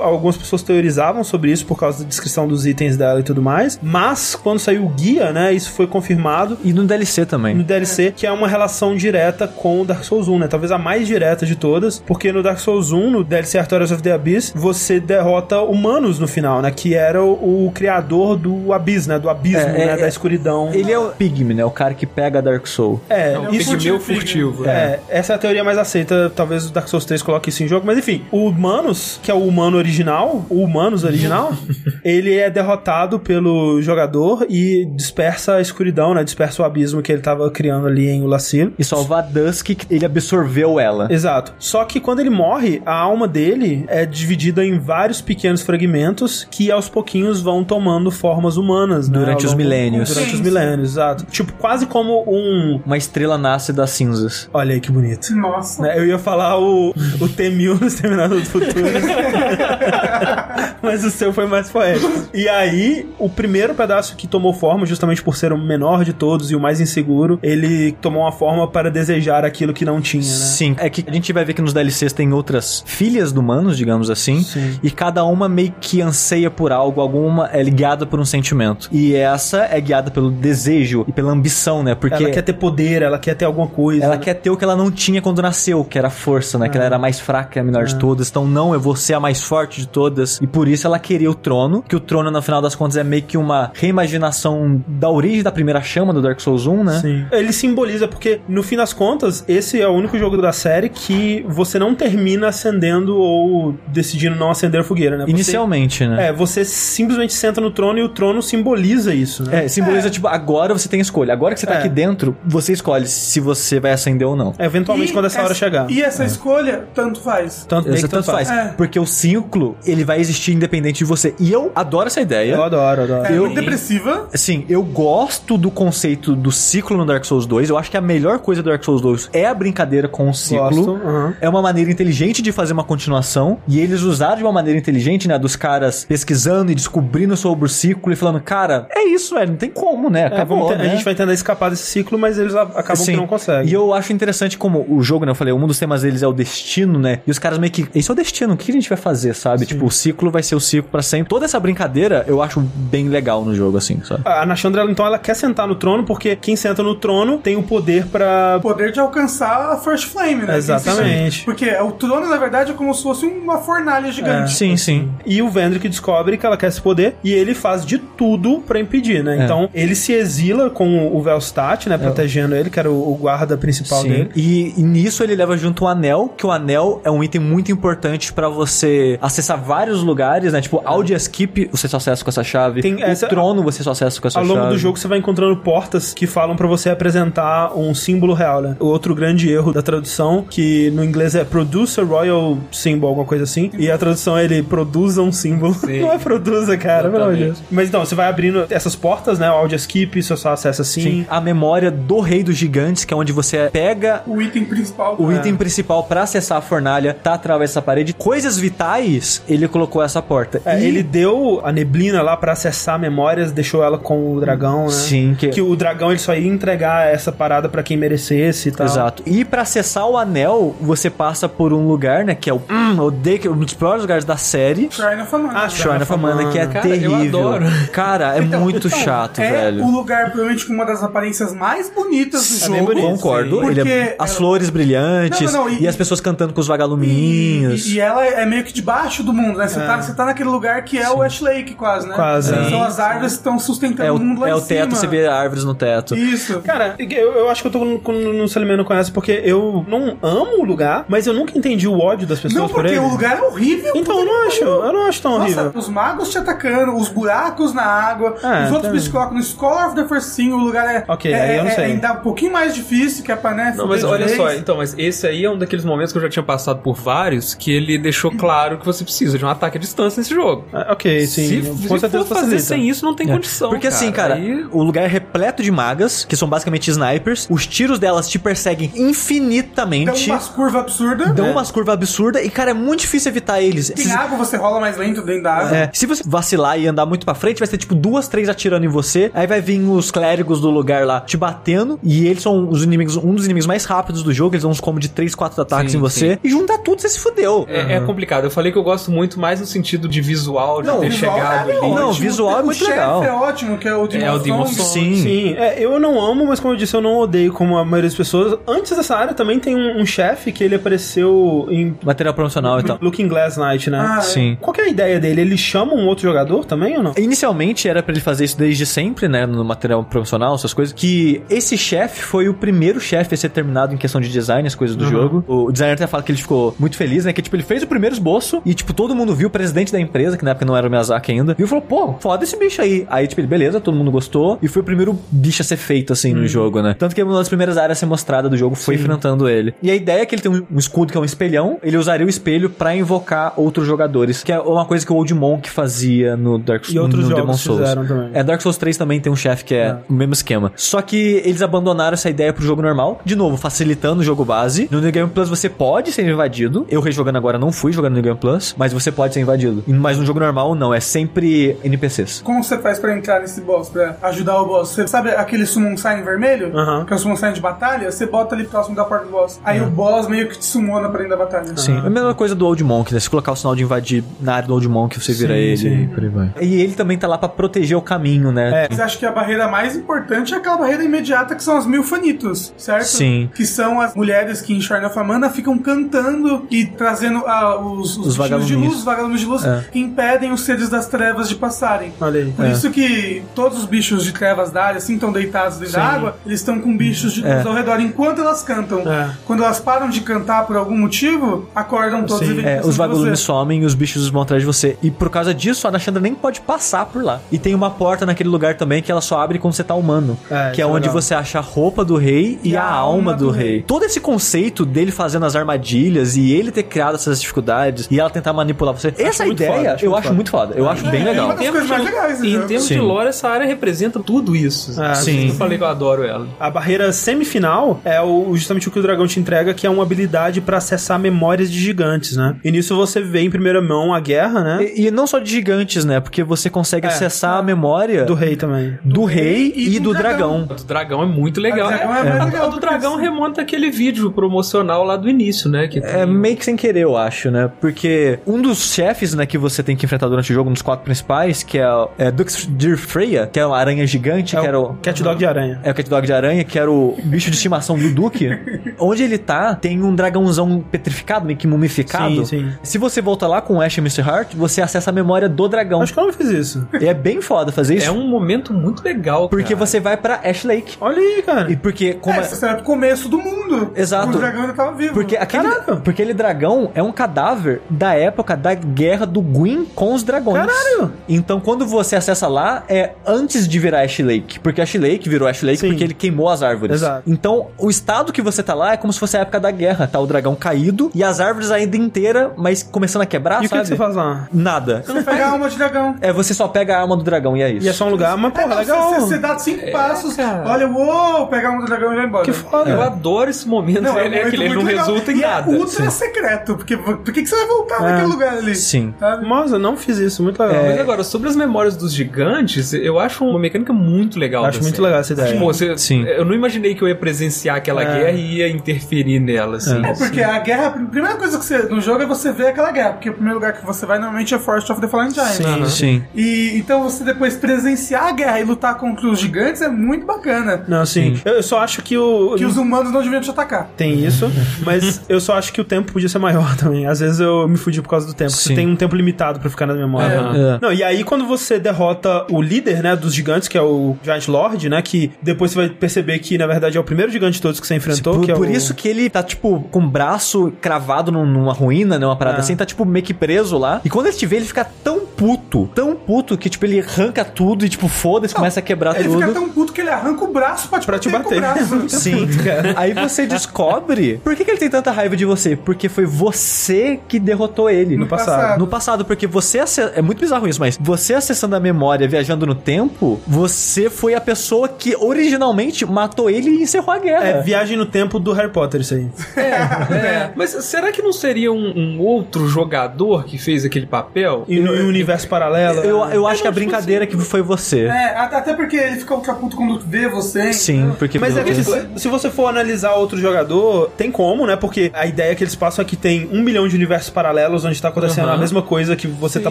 [SPEAKER 1] algumas pessoas teorizavam sobre isso por causa da descrição dos itens dela e tudo mais, mas quando saiu o guia, né, isso foi confirmado
[SPEAKER 2] E no DLC também.
[SPEAKER 1] no DLC, que é uma relação direta com o Dark Souls 1, né? Talvez a mais direta de todas, porque no Dark Souls 1, no DLC Artorias of the Abyss, você derrota humanos no final, né? Que era o, o criador do Abyss, né? Do abismo,
[SPEAKER 2] É,
[SPEAKER 1] né?
[SPEAKER 2] é.
[SPEAKER 1] da escuridão.
[SPEAKER 2] Ele é o Pigme, né? O cara que pega Dark Soul.
[SPEAKER 1] É,
[SPEAKER 3] É um
[SPEAKER 1] isso...
[SPEAKER 3] pigmeu furtivo.
[SPEAKER 1] É, essa é a teoria mais aceita. Talvez o Dark Souls 3 coloque isso em jogo, mas enfim, o Humanos, que é o humano original, o Humanos original, <laughs> ele é derrotado pelo jogador e dispersa a escuridão, né? Dispersa o abismo que ele tava criando ali em Ulacilo.
[SPEAKER 2] E salvar a Dusk, que ele absorveu ela.
[SPEAKER 1] Exato. Só que quando ele morre, a alma dele é dividida em vários pequenos fragmentos que aos pouquinhos vão tomando formas humanas, né,
[SPEAKER 2] Durante os milênios.
[SPEAKER 1] Durante
[SPEAKER 4] Sim,
[SPEAKER 1] os
[SPEAKER 4] sim.
[SPEAKER 1] milênios, exato. Tipo, quase como um.
[SPEAKER 2] Uma estrela nasce das cinzas.
[SPEAKER 1] Olha aí que bonito.
[SPEAKER 4] Nossa.
[SPEAKER 1] Né, Eu ia falar o, o T-1000 no Exterminador do Futuro. <laughs> Mas o seu foi mais poético. E aí, o primeiro pedaço que tomou forma, justamente por ser o menor de todos e o mais inseguro, ele tomou uma forma para desejar aquilo que não tinha, né?
[SPEAKER 2] Sim. É que a gente vai ver que nos DLCs tem outras filhas do humanos, digamos assim.
[SPEAKER 1] Sim.
[SPEAKER 2] E cada uma meio que anseia por algo, alguma é guiada por um sentimento. E essa é guiada pelo desejo e pela ambição, né? Porque
[SPEAKER 1] Ela quer ter poder, ela quer ter alguma coisa.
[SPEAKER 2] Ela
[SPEAKER 1] né?
[SPEAKER 2] quer ter o que ela não tinha quando nasceu, que era força, né? Que ela era a mais fraca, a menor de todas. Então, não, eu vou ser a mais forte de todas. E por isso ela queria o trono, que o trono, no final das contas, é meio que uma reimaginação da origem da primeira chama do Dark Souls 1, né?
[SPEAKER 1] Sim. Ele simboliza porque, no fim das contas, esse é o único jogo da série que você não não termina acendendo ou decidindo não acender a fogueira, né? Você-
[SPEAKER 2] Inicialmente, né?
[SPEAKER 1] É, você simplesmente senta no trono e o trono simboliza isso, né?
[SPEAKER 2] É, simboliza, tipo, agora você tem escolha. Agora que você tá
[SPEAKER 1] É.
[SPEAKER 2] aqui dentro, você escolhe se você vai acender ou não.
[SPEAKER 1] É, eventualmente
[SPEAKER 4] E
[SPEAKER 1] quando essa hora chegar.
[SPEAKER 4] E essa escolha, tanto faz.
[SPEAKER 1] Tanto
[SPEAKER 2] Isso
[SPEAKER 1] que tanto faz.
[SPEAKER 4] É.
[SPEAKER 2] Porque o ciclo, ele vai existir independente de você. E eu adoro essa ideia.
[SPEAKER 1] Eu adoro, adoro.
[SPEAKER 4] É
[SPEAKER 2] Eu-
[SPEAKER 4] muito depressiva.
[SPEAKER 2] Assim, eu gosto do conceito do ciclo no Dark Souls 2. Eu acho que a melhor coisa do Dark Souls 2 é a brincadeira com o ciclo.
[SPEAKER 1] Gosto.
[SPEAKER 2] É uma maneira inteligente de fazer uma continuação. E eles usaram de uma maneira inteligente, né? Dos caras pesquisando e descobrindo sobre o ciclo e falando, cara, é isso, velho. Não tem como, né?
[SPEAKER 1] É,
[SPEAKER 2] Acabou,
[SPEAKER 1] ter-
[SPEAKER 2] né?
[SPEAKER 1] A gente vai tentar escapar desse ciclo, mas eles acabam
[SPEAKER 2] Sim.
[SPEAKER 1] que não conseguem.
[SPEAKER 2] E eu acho interessante como o jogo, né? Eu falei, um dos temas deles é o destino, né? E os caras meio que. Esse é o destino, o que a gente vai fazer, sabe? Tipo, o ciclo vai ser o ciclo pra sempre. Toda essa brincadeira eu acho bem legal no jogo, assim, sabe?
[SPEAKER 1] A Nashandra, ela, então, ela quer sentar no trono porque quem senta no trono tem o poder pra.
[SPEAKER 4] O poder de alcançar a First Flame, né?
[SPEAKER 1] Exatamente.
[SPEAKER 4] Porque o trono, na verdade, é como se fosse uma fornalha gigante.
[SPEAKER 2] Sim, sim.
[SPEAKER 1] E o Vendrick descobre que ela quer esse poder e ele faz de tudo pra impedir, né?
[SPEAKER 2] É.
[SPEAKER 1] Então ele se exila com o Velstadt, né? Protegendo ele, que era o, o guarda principal
[SPEAKER 2] Sim.
[SPEAKER 1] dele.
[SPEAKER 2] E, e nisso ele leva junto o anel, que o anel é um item muito importante pra você acessar vários lugares, né? Tipo, Audias Keep você só acessa com essa chave.
[SPEAKER 1] Tem
[SPEAKER 2] o
[SPEAKER 1] essa-
[SPEAKER 2] trono você só acessa com essa
[SPEAKER 1] Ao
[SPEAKER 2] chave.
[SPEAKER 1] longo do jogo você vai encontrando portas que falam pra você apresentar um símbolo real, né? O outro grande erro da tradução, que no inglês é produce a royal symbol, alguma coisa assim, e a tradução é ele produza um símbolo. Não é produza, cara, pelo amor de Deus. Mas então, você vai abrindo essas portas, né? O audio skip, você só acessa assim.
[SPEAKER 2] Sim. A memória do Rei dos Gigantes, que é onde você pega
[SPEAKER 4] O item principal.
[SPEAKER 2] O
[SPEAKER 4] É.
[SPEAKER 2] item principal pra acessar a fornalha tá através dessa parede. Coisas vitais, ele colocou essa porta.
[SPEAKER 1] É,
[SPEAKER 2] E-
[SPEAKER 1] ele deu a neblina lá pra acessar memórias, deixou ela com o dragão, né?
[SPEAKER 2] Sim, que-
[SPEAKER 1] Que o dragão ele só ia entregar essa parada pra quem merecesse e tal.
[SPEAKER 2] Exato. E pra acessar o anel, você passa por um lugar, né? Que é o. Hum, eu odeio que é um dos piores lugares da série.
[SPEAKER 4] Shrine of Amana.
[SPEAKER 1] Ah,
[SPEAKER 2] Shrine of Amana, que é
[SPEAKER 3] Cara, eu
[SPEAKER 2] terrível.
[SPEAKER 3] adoro.
[SPEAKER 2] Cara, é <laughs> muito chato,
[SPEAKER 4] é
[SPEAKER 2] velho.
[SPEAKER 4] o lugar, provavelmente, com uma das aparências mais bonitas do
[SPEAKER 1] É
[SPEAKER 4] jogo.
[SPEAKER 1] bonito.
[SPEAKER 2] Concordo. Ele é- as
[SPEAKER 4] ela-
[SPEAKER 2] flores brilhantes
[SPEAKER 4] Não, não,
[SPEAKER 2] e,
[SPEAKER 4] e-
[SPEAKER 2] as pessoas cantando com os vagaluminhos.
[SPEAKER 4] e- e ela é meio que debaixo do mundo, né? Você, tá, você tá naquele lugar que é o Ash Lake, quase, né?
[SPEAKER 1] Quase.
[SPEAKER 4] São
[SPEAKER 1] Sim,
[SPEAKER 4] as árvores que estão sustentando
[SPEAKER 2] É
[SPEAKER 4] o mundo
[SPEAKER 2] o,
[SPEAKER 4] lá
[SPEAKER 2] é
[SPEAKER 4] em
[SPEAKER 2] o teto,
[SPEAKER 4] cima.
[SPEAKER 2] você vê árvores no teto.
[SPEAKER 4] Isso.
[SPEAKER 1] Cara, eu, eu acho que eu tô no, no, no Salimeno com essa porque eu não amo o lugar, mas eu nunca entendi o ódio das pessoas
[SPEAKER 4] Não,
[SPEAKER 1] por
[SPEAKER 4] porque
[SPEAKER 1] ele.
[SPEAKER 4] o lugar é horrível.
[SPEAKER 1] Então eu não acho, eu não acho tão
[SPEAKER 4] Nossa,
[SPEAKER 1] horrível.
[SPEAKER 4] os magos te atacando, os buracos na água,
[SPEAKER 1] É,
[SPEAKER 4] os outros bichos colocam no Scholar of the First Thing, o lugar é,
[SPEAKER 1] Ok,
[SPEAKER 4] é,
[SPEAKER 1] aí eu não
[SPEAKER 4] é-
[SPEAKER 1] sei.
[SPEAKER 4] é ainda um pouquinho mais difícil que é pra né,
[SPEAKER 3] Não, mas olha
[SPEAKER 4] vez.
[SPEAKER 3] só, então, mas esse aí é um daqueles momentos que eu já tinha passado por vários, que ele deixou claro que você precisa de um ataque à distância nesse jogo.
[SPEAKER 1] Ah, ok, sim.
[SPEAKER 3] se
[SPEAKER 1] com
[SPEAKER 3] se
[SPEAKER 1] certeza
[SPEAKER 3] for fazer
[SPEAKER 1] facilita.
[SPEAKER 3] sem isso, não tem
[SPEAKER 2] É.
[SPEAKER 3] condição.
[SPEAKER 2] Porque assim, cara,
[SPEAKER 3] aí-
[SPEAKER 2] o lugar é repleto de magas, que são basicamente snipers. Os tiros delas te perseguem infinitamente.
[SPEAKER 4] umas curvas absurdas.
[SPEAKER 2] Dão umas curvas absurdas e, cara, é muito difícil evitar eles.
[SPEAKER 4] Tem água, você rola mais lento dentro da água.
[SPEAKER 2] É, se você vacilar e andar muito pra frente, vai ter tipo duas, três atirando em você. Aí vai vir os clérigos do lugar lá te batendo. E eles são os inimigos, um dos inimigos mais rápidos do jogo. Eles dão uns combo de três, quatro ataques
[SPEAKER 3] Sim,
[SPEAKER 2] em você. E junta tudo, você se fudeu.
[SPEAKER 3] É, é complicado. Eu falei que eu gosto muito mais no sentido de visual, de
[SPEAKER 2] Não,
[SPEAKER 3] ter
[SPEAKER 2] o
[SPEAKER 4] visual
[SPEAKER 3] chegado
[SPEAKER 4] é
[SPEAKER 3] ali.
[SPEAKER 2] Não, o visual é
[SPEAKER 4] O
[SPEAKER 2] muito
[SPEAKER 4] chefe
[SPEAKER 2] legal.
[SPEAKER 4] é ótimo, que é o Demon
[SPEAKER 3] É, o Demon
[SPEAKER 4] Song.
[SPEAKER 3] Song.
[SPEAKER 2] Sim.
[SPEAKER 1] Sim, é, eu não amo, mas como eu disse, eu não odeio como a maioria das pessoas. Antes dessa área também tem um, um chefe que ele apareceu em
[SPEAKER 2] Material promocional e tal.
[SPEAKER 1] Looking Glass Night, né?
[SPEAKER 4] Ah, é.
[SPEAKER 2] Sim.
[SPEAKER 1] Qual que é a ideia dele? Ele chama um outro jogador também ou não?
[SPEAKER 2] Inicialmente era pra ele fazer isso desde sempre, né, no material promocional, essas coisas, que esse chefe foi o primeiro chefe a ser terminado em questão de design, as coisas do
[SPEAKER 1] Uhum.
[SPEAKER 2] jogo. O designer até fala que ele ficou muito feliz, né, que tipo, ele fez o primeiro esboço e tipo, todo mundo viu, o presidente da empresa, que na época não era o Miyazaki ainda, viu e falou, pô, foda esse bicho aí. Aí tipo, ele, beleza, todo mundo gostou e foi o primeiro bicho a ser feito assim
[SPEAKER 1] Uhum.
[SPEAKER 2] no jogo, né. Tanto que uma das primeiras áreas a ser mostrada do jogo foi enfrentando ele. E a ideia é que ele tem um, um escudo que é um espelhão, ele usaria o espelho pra invocar outros jogadores, que é uma coisa que o Old Monk fazia no Dark
[SPEAKER 1] E outros
[SPEAKER 2] no
[SPEAKER 1] jogos
[SPEAKER 2] Demon Souls.
[SPEAKER 1] fizeram também.
[SPEAKER 2] É, Dark Souls 3 também tem um chefe que é, o mesmo esquema. Só que eles abandonaram essa ideia pro jogo normal, de novo, facilitando o jogo base. No New Game Plus você pode ser invadido. Eu rejogando agora não fui jogando no New Game Plus, mas você pode ser invadido. Mas no jogo normal não, é sempre NPCs.
[SPEAKER 4] Como você faz pra entrar nesse boss, pra ajudar o boss? Você sabe aquele summon sign vermelho? Que é o summon sign de batalha? Você bota ali próximo da porta do boss. Aí o boss meio que te summona pra dentro da batalha.
[SPEAKER 2] Sim, é a mesma coisa do Old Monk, né? Se colocar o sinal de invadir na área do Old Monk, você vira
[SPEAKER 1] Sim,
[SPEAKER 2] ele
[SPEAKER 1] sim.
[SPEAKER 2] e por aí vai. E ele também tá lá pra proteger o caminho, né?
[SPEAKER 1] É.
[SPEAKER 4] Mas acho que a barreira mais importante é aquela barreira imediata que são as milfanitos, certo?
[SPEAKER 2] Sim.
[SPEAKER 4] Que são as mulheres que em Shrine of Amanda ficam cantando e trazendo ah, os, os,
[SPEAKER 2] Os
[SPEAKER 4] de luz, os vagalumes de luz,
[SPEAKER 2] É.
[SPEAKER 4] que impedem os seres das trevas de passarem.
[SPEAKER 1] Olha aí.
[SPEAKER 4] Por isso que todos os bichos de trevas da área, assim, estão deitados dentro da água, eles estão com bichos de luz
[SPEAKER 2] É.
[SPEAKER 4] ao redor enquanto elas cantam.
[SPEAKER 1] É.
[SPEAKER 4] Quando elas param de cantar por por algum motivo, acordam todos
[SPEAKER 1] Sim.
[SPEAKER 4] e vêm
[SPEAKER 2] É, os vagalumes somem e os bichos vão atrás de você. E por causa disso, a Nashandra nem pode passar por lá. E tem uma porta naquele lugar também que ela só abre quando você tá humano.
[SPEAKER 1] É,
[SPEAKER 2] que é
[SPEAKER 1] é
[SPEAKER 2] onde
[SPEAKER 1] legal.
[SPEAKER 2] você acha a roupa do rei e, a, alma do, rei. Todo esse conceito dele fazendo as armadilhas e ele ter criado essas dificuldades e ela tentar manipular você. Essa
[SPEAKER 1] muito
[SPEAKER 2] ideia
[SPEAKER 1] foda, acho
[SPEAKER 2] eu
[SPEAKER 1] muito
[SPEAKER 2] acho muito foda. Eu acho bem
[SPEAKER 4] é
[SPEAKER 2] legal.
[SPEAKER 4] legais do
[SPEAKER 3] E em termos
[SPEAKER 2] Sim.
[SPEAKER 3] de lore, essa área representa tudo isso.
[SPEAKER 2] Sim.
[SPEAKER 3] Eu falei que eu adoro ela.
[SPEAKER 1] A barreira semifinal é o, justamente o que o dragão te entrega, que é uma habilidade pra acessar memórias de gigantes, né? E nisso você vê em primeira mão a guerra, né?
[SPEAKER 2] E, e não só de gigantes, né? Porque você consegue
[SPEAKER 1] É.
[SPEAKER 2] acessar a memória
[SPEAKER 1] Do rei também.
[SPEAKER 2] do rei
[SPEAKER 4] e
[SPEAKER 2] e
[SPEAKER 4] do
[SPEAKER 2] do dragão.
[SPEAKER 3] A do dragão é muito legal.
[SPEAKER 4] A do dragão é
[SPEAKER 3] a-
[SPEAKER 4] legal,
[SPEAKER 3] do dragão remonta aquele vídeo promocional lá do início, né? Que
[SPEAKER 2] É
[SPEAKER 3] tem-
[SPEAKER 2] meio que sem querer, eu acho, né? Porque um dos chefes, né, que você tem que enfrentar durante o jogo, um dos quatro principais, que é, o- é Duxdir Freya, que é uma aranha gigante,
[SPEAKER 1] É
[SPEAKER 2] que era
[SPEAKER 1] o. Cat Dog de aranha.
[SPEAKER 2] É o Cat Dog de aranha, que era o bicho de estimação do Duque. <laughs> Onde ele tá, tem um dragãozão petrificado, meio que mumificado.
[SPEAKER 1] Sim, sim.
[SPEAKER 2] Se você volta lá com o Ash e Mr. Heart, você acessa a memória do dragão.
[SPEAKER 1] Acho que eu não fiz isso. <laughs>
[SPEAKER 2] E é bem foda fazer isso.
[SPEAKER 3] É um momento muito legal,
[SPEAKER 2] Porque
[SPEAKER 3] cara.
[SPEAKER 2] você vai pra Ash Lake.
[SPEAKER 1] Olha aí, cara.
[SPEAKER 2] E porque como
[SPEAKER 4] É,
[SPEAKER 2] é-
[SPEAKER 4] vai pro começo do mundo.
[SPEAKER 2] Exato.
[SPEAKER 4] O dragão ainda tava vivo.
[SPEAKER 2] Porque aquele,
[SPEAKER 1] Caralho.
[SPEAKER 2] porque aquele dragão é um cadáver da época da guerra do Gwyn com os dragões.
[SPEAKER 1] Caralho.
[SPEAKER 2] Então quando você acessa lá, é antes de virar Ash Lake. Porque Ash Lake virou Ash Lake
[SPEAKER 1] Sim.
[SPEAKER 2] porque ele queimou as árvores.
[SPEAKER 1] Exato.
[SPEAKER 2] Então o estado que você tá lá é como se fosse a época da guerra. Tá o dragão caído e as árvores ainda inteira, mas começando a quebrar,
[SPEAKER 1] E o que,
[SPEAKER 2] sabe?
[SPEAKER 1] que você faz lá?
[SPEAKER 2] Nada.
[SPEAKER 4] Você pegar a alma de dragão.
[SPEAKER 2] É, você só pega a alma do dragão e é isso.
[SPEAKER 1] E é só um lugar, mas
[SPEAKER 4] É,
[SPEAKER 1] porra,
[SPEAKER 4] não,
[SPEAKER 1] legal.
[SPEAKER 4] Você, você dá cinco passos,
[SPEAKER 3] cara.
[SPEAKER 4] olha, uou, pegar a alma do dragão e vai embora.
[SPEAKER 1] Que foda.
[SPEAKER 3] Eu adoro esse momento,
[SPEAKER 4] Não, é
[SPEAKER 3] né?
[SPEAKER 4] muito,
[SPEAKER 3] que ele não
[SPEAKER 4] legal.
[SPEAKER 3] resulta em
[SPEAKER 4] E
[SPEAKER 3] nada.
[SPEAKER 4] É ultra secreto, porque por que, que você vai voltar naquele lugar ali?
[SPEAKER 2] Sim.
[SPEAKER 4] Sabe?
[SPEAKER 1] Nossa, eu não fiz isso, muito legal.
[SPEAKER 3] Mas agora, sobre as memórias dos gigantes, eu acho uma mecânica muito legal.
[SPEAKER 1] Acho
[SPEAKER 3] da
[SPEAKER 1] muito
[SPEAKER 3] série.
[SPEAKER 1] legal essa ideia.
[SPEAKER 3] Tipo, você-
[SPEAKER 2] Sim.
[SPEAKER 3] Eu não imaginei que eu ia presenciar aquela
[SPEAKER 1] É.
[SPEAKER 3] guerra e ia interferir nela, assim.
[SPEAKER 4] É porque a guerra, a primeira coisa que você no jogo é você ver aquela guerra, porque o primeiro lugar que você vai normalmente é Forest of the Fallen Giants.
[SPEAKER 1] Sim.
[SPEAKER 2] Sim.
[SPEAKER 4] E então você depois presenciar a guerra e lutar contra os gigantes é muito bacana.
[SPEAKER 1] Não, sim. Eu, eu só acho que o.
[SPEAKER 4] Que os humanos não deviam te atacar.
[SPEAKER 1] Tem isso, mas eu só acho que o tempo podia ser maior <laughs> também. Às vezes eu me fudi por causa do tempo. Você
[SPEAKER 2] Sim.
[SPEAKER 1] tem um tempo limitado pra ficar na memória.
[SPEAKER 2] É.
[SPEAKER 1] Não, e aí quando você derrota o líder, né, dos gigantes, que é o Giant Lord, né, que depois você vai perceber que na verdade é o primeiro gigante de todos que você enfrentou,
[SPEAKER 2] Por,
[SPEAKER 1] que é
[SPEAKER 2] por
[SPEAKER 1] o...
[SPEAKER 2] isso que ele tá, tipo, com o braço cravado num- numa ruína, né? Uma parada
[SPEAKER 1] É.
[SPEAKER 2] assim, tá, tipo, meio que preso lá. E quando ele te vê, ele fica tão puto, tão puto, que, tipo, ele arranca tudo e, tipo, foda-se, começa a quebrar
[SPEAKER 4] Ele
[SPEAKER 2] tudo.
[SPEAKER 4] fica tão puto que ele arranca o braço pra te,
[SPEAKER 1] Pra te
[SPEAKER 4] bater, com o
[SPEAKER 1] bater.
[SPEAKER 4] braço. <laughs>
[SPEAKER 2] Sim. Aí você descobre por que, que ele tem tanta raiva de você. Porque foi você que derrotou ele.
[SPEAKER 1] No passado.
[SPEAKER 2] No passado, porque você é muito bizarro isso, mas você acessando a memória, viajando no tempo, você foi a pessoa que originalmente matou ele e encerrou a guerra.
[SPEAKER 1] É viagem no tempo do Harry Potter, isso aí.
[SPEAKER 3] É, <laughs> mas será que não seria um, um outro jogador que fez aquele papel?
[SPEAKER 1] E no, em um universo paralelo.
[SPEAKER 2] Eu, eu acho que a brincadeira que foi você.
[SPEAKER 4] É, a- até porque ele fica puto quando vê você.
[SPEAKER 2] Sim, porque
[SPEAKER 1] Mas é que se, se você for analisar outro jogador, tem como, né? Porque a ideia que eles passam é que tem um milhão de universos paralelos onde tá acontecendo
[SPEAKER 3] Aham.
[SPEAKER 1] a mesma coisa que você tá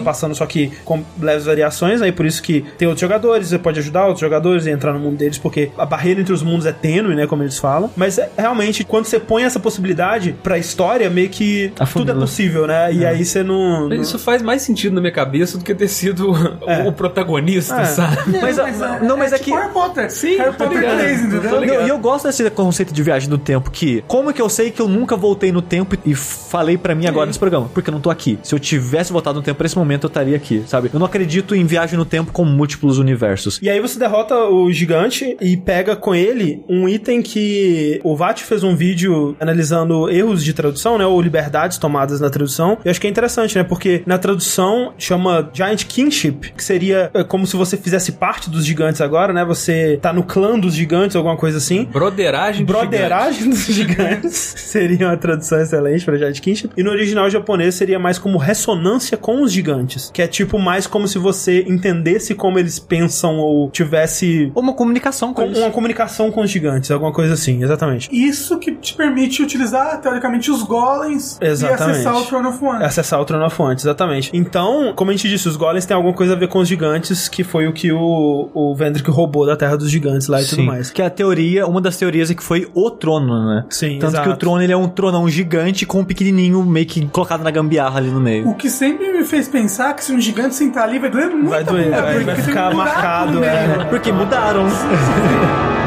[SPEAKER 1] passando, só que com leves variações, aí por isso que tem outros jogadores, você pode ajudar outros jogadores e entrar no mundo deles, porque a barreira entre os mundos é tênue, né? Como eles falam. Mas é, realmente, quando você põe essa possibilidade pra história, meio que tudo é possível, né? E aí você não. não-
[SPEAKER 3] Isso faz mais sentido na minha cabeça do que ter sido <laughs>
[SPEAKER 1] É.
[SPEAKER 3] o protagonista,
[SPEAKER 1] É.
[SPEAKER 3] sabe?
[SPEAKER 2] Mas,
[SPEAKER 4] Mas,
[SPEAKER 2] não, mas é,
[SPEAKER 4] tipo
[SPEAKER 2] que.
[SPEAKER 4] Harry Potter.
[SPEAKER 3] Sim,
[SPEAKER 4] Harry Potter
[SPEAKER 3] ligado.
[SPEAKER 4] 3,
[SPEAKER 3] Tô
[SPEAKER 4] entendeu?
[SPEAKER 2] Não, e eu gosto desse conceito de viagem no tempo que como que eu sei que eu nunca voltei no tempo e falei pra mim agora nesse programa? Porque eu não tô aqui. Se eu tivesse voltado no tempo pra esse momento, eu estaria aqui, sabe? Eu não acredito em viagem no tempo com múltiplos universos.
[SPEAKER 1] E aí você derrota o gigante e pega com ele um item que o Vat fez um vídeo analisando erros de tradução, né? Ou liberdades tomadas na tradução. Eu acho que é interessante, né? Porque na tradução chama Giant Kingship, que seria é, como se você fizesse parte dos gigantes agora, né? Você tá no clã dos gigantes, alguma coisa assim.
[SPEAKER 3] Broderagem de
[SPEAKER 1] Broderagem dos gigantes <laughs> seria uma tradução excelente pra Giant Kingship. E no original japonês seria mais como ressonância com os gigantes. Que é tipo mais como se você entendesse como eles pensam ou tivesse
[SPEAKER 2] uma comunicação com
[SPEAKER 1] com
[SPEAKER 2] eles.
[SPEAKER 1] uma comunicação com os gigantes, alguma coisa assim, exatamente.
[SPEAKER 4] Isso que te permite utilizar, teoricamente, os golems
[SPEAKER 1] Exatamente.
[SPEAKER 4] e acessar o Throne of One.
[SPEAKER 1] Acessar o Trono of One, exatamente. Então, como a gente disse, os golems têm alguma coisa a ver com os gigantes, que foi o que o, o Vendrick roubou da Terra dos Gigantes lá e tudo
[SPEAKER 2] Sim.
[SPEAKER 1] mais.
[SPEAKER 2] Que a teoria, uma das teorias é que foi o trono, né?
[SPEAKER 1] Sim,
[SPEAKER 2] Tanto
[SPEAKER 1] exato.
[SPEAKER 2] que o trono ele é um tronão gigante com um pequenininho meio que colocado na gambiarra ali no meio.
[SPEAKER 4] O que sempre me fez pensar que se um gigante sentar ali vai doer muito.
[SPEAKER 1] Vai doer, vai- vai ficar marcado, é.
[SPEAKER 2] Porque mudaram. <laughs>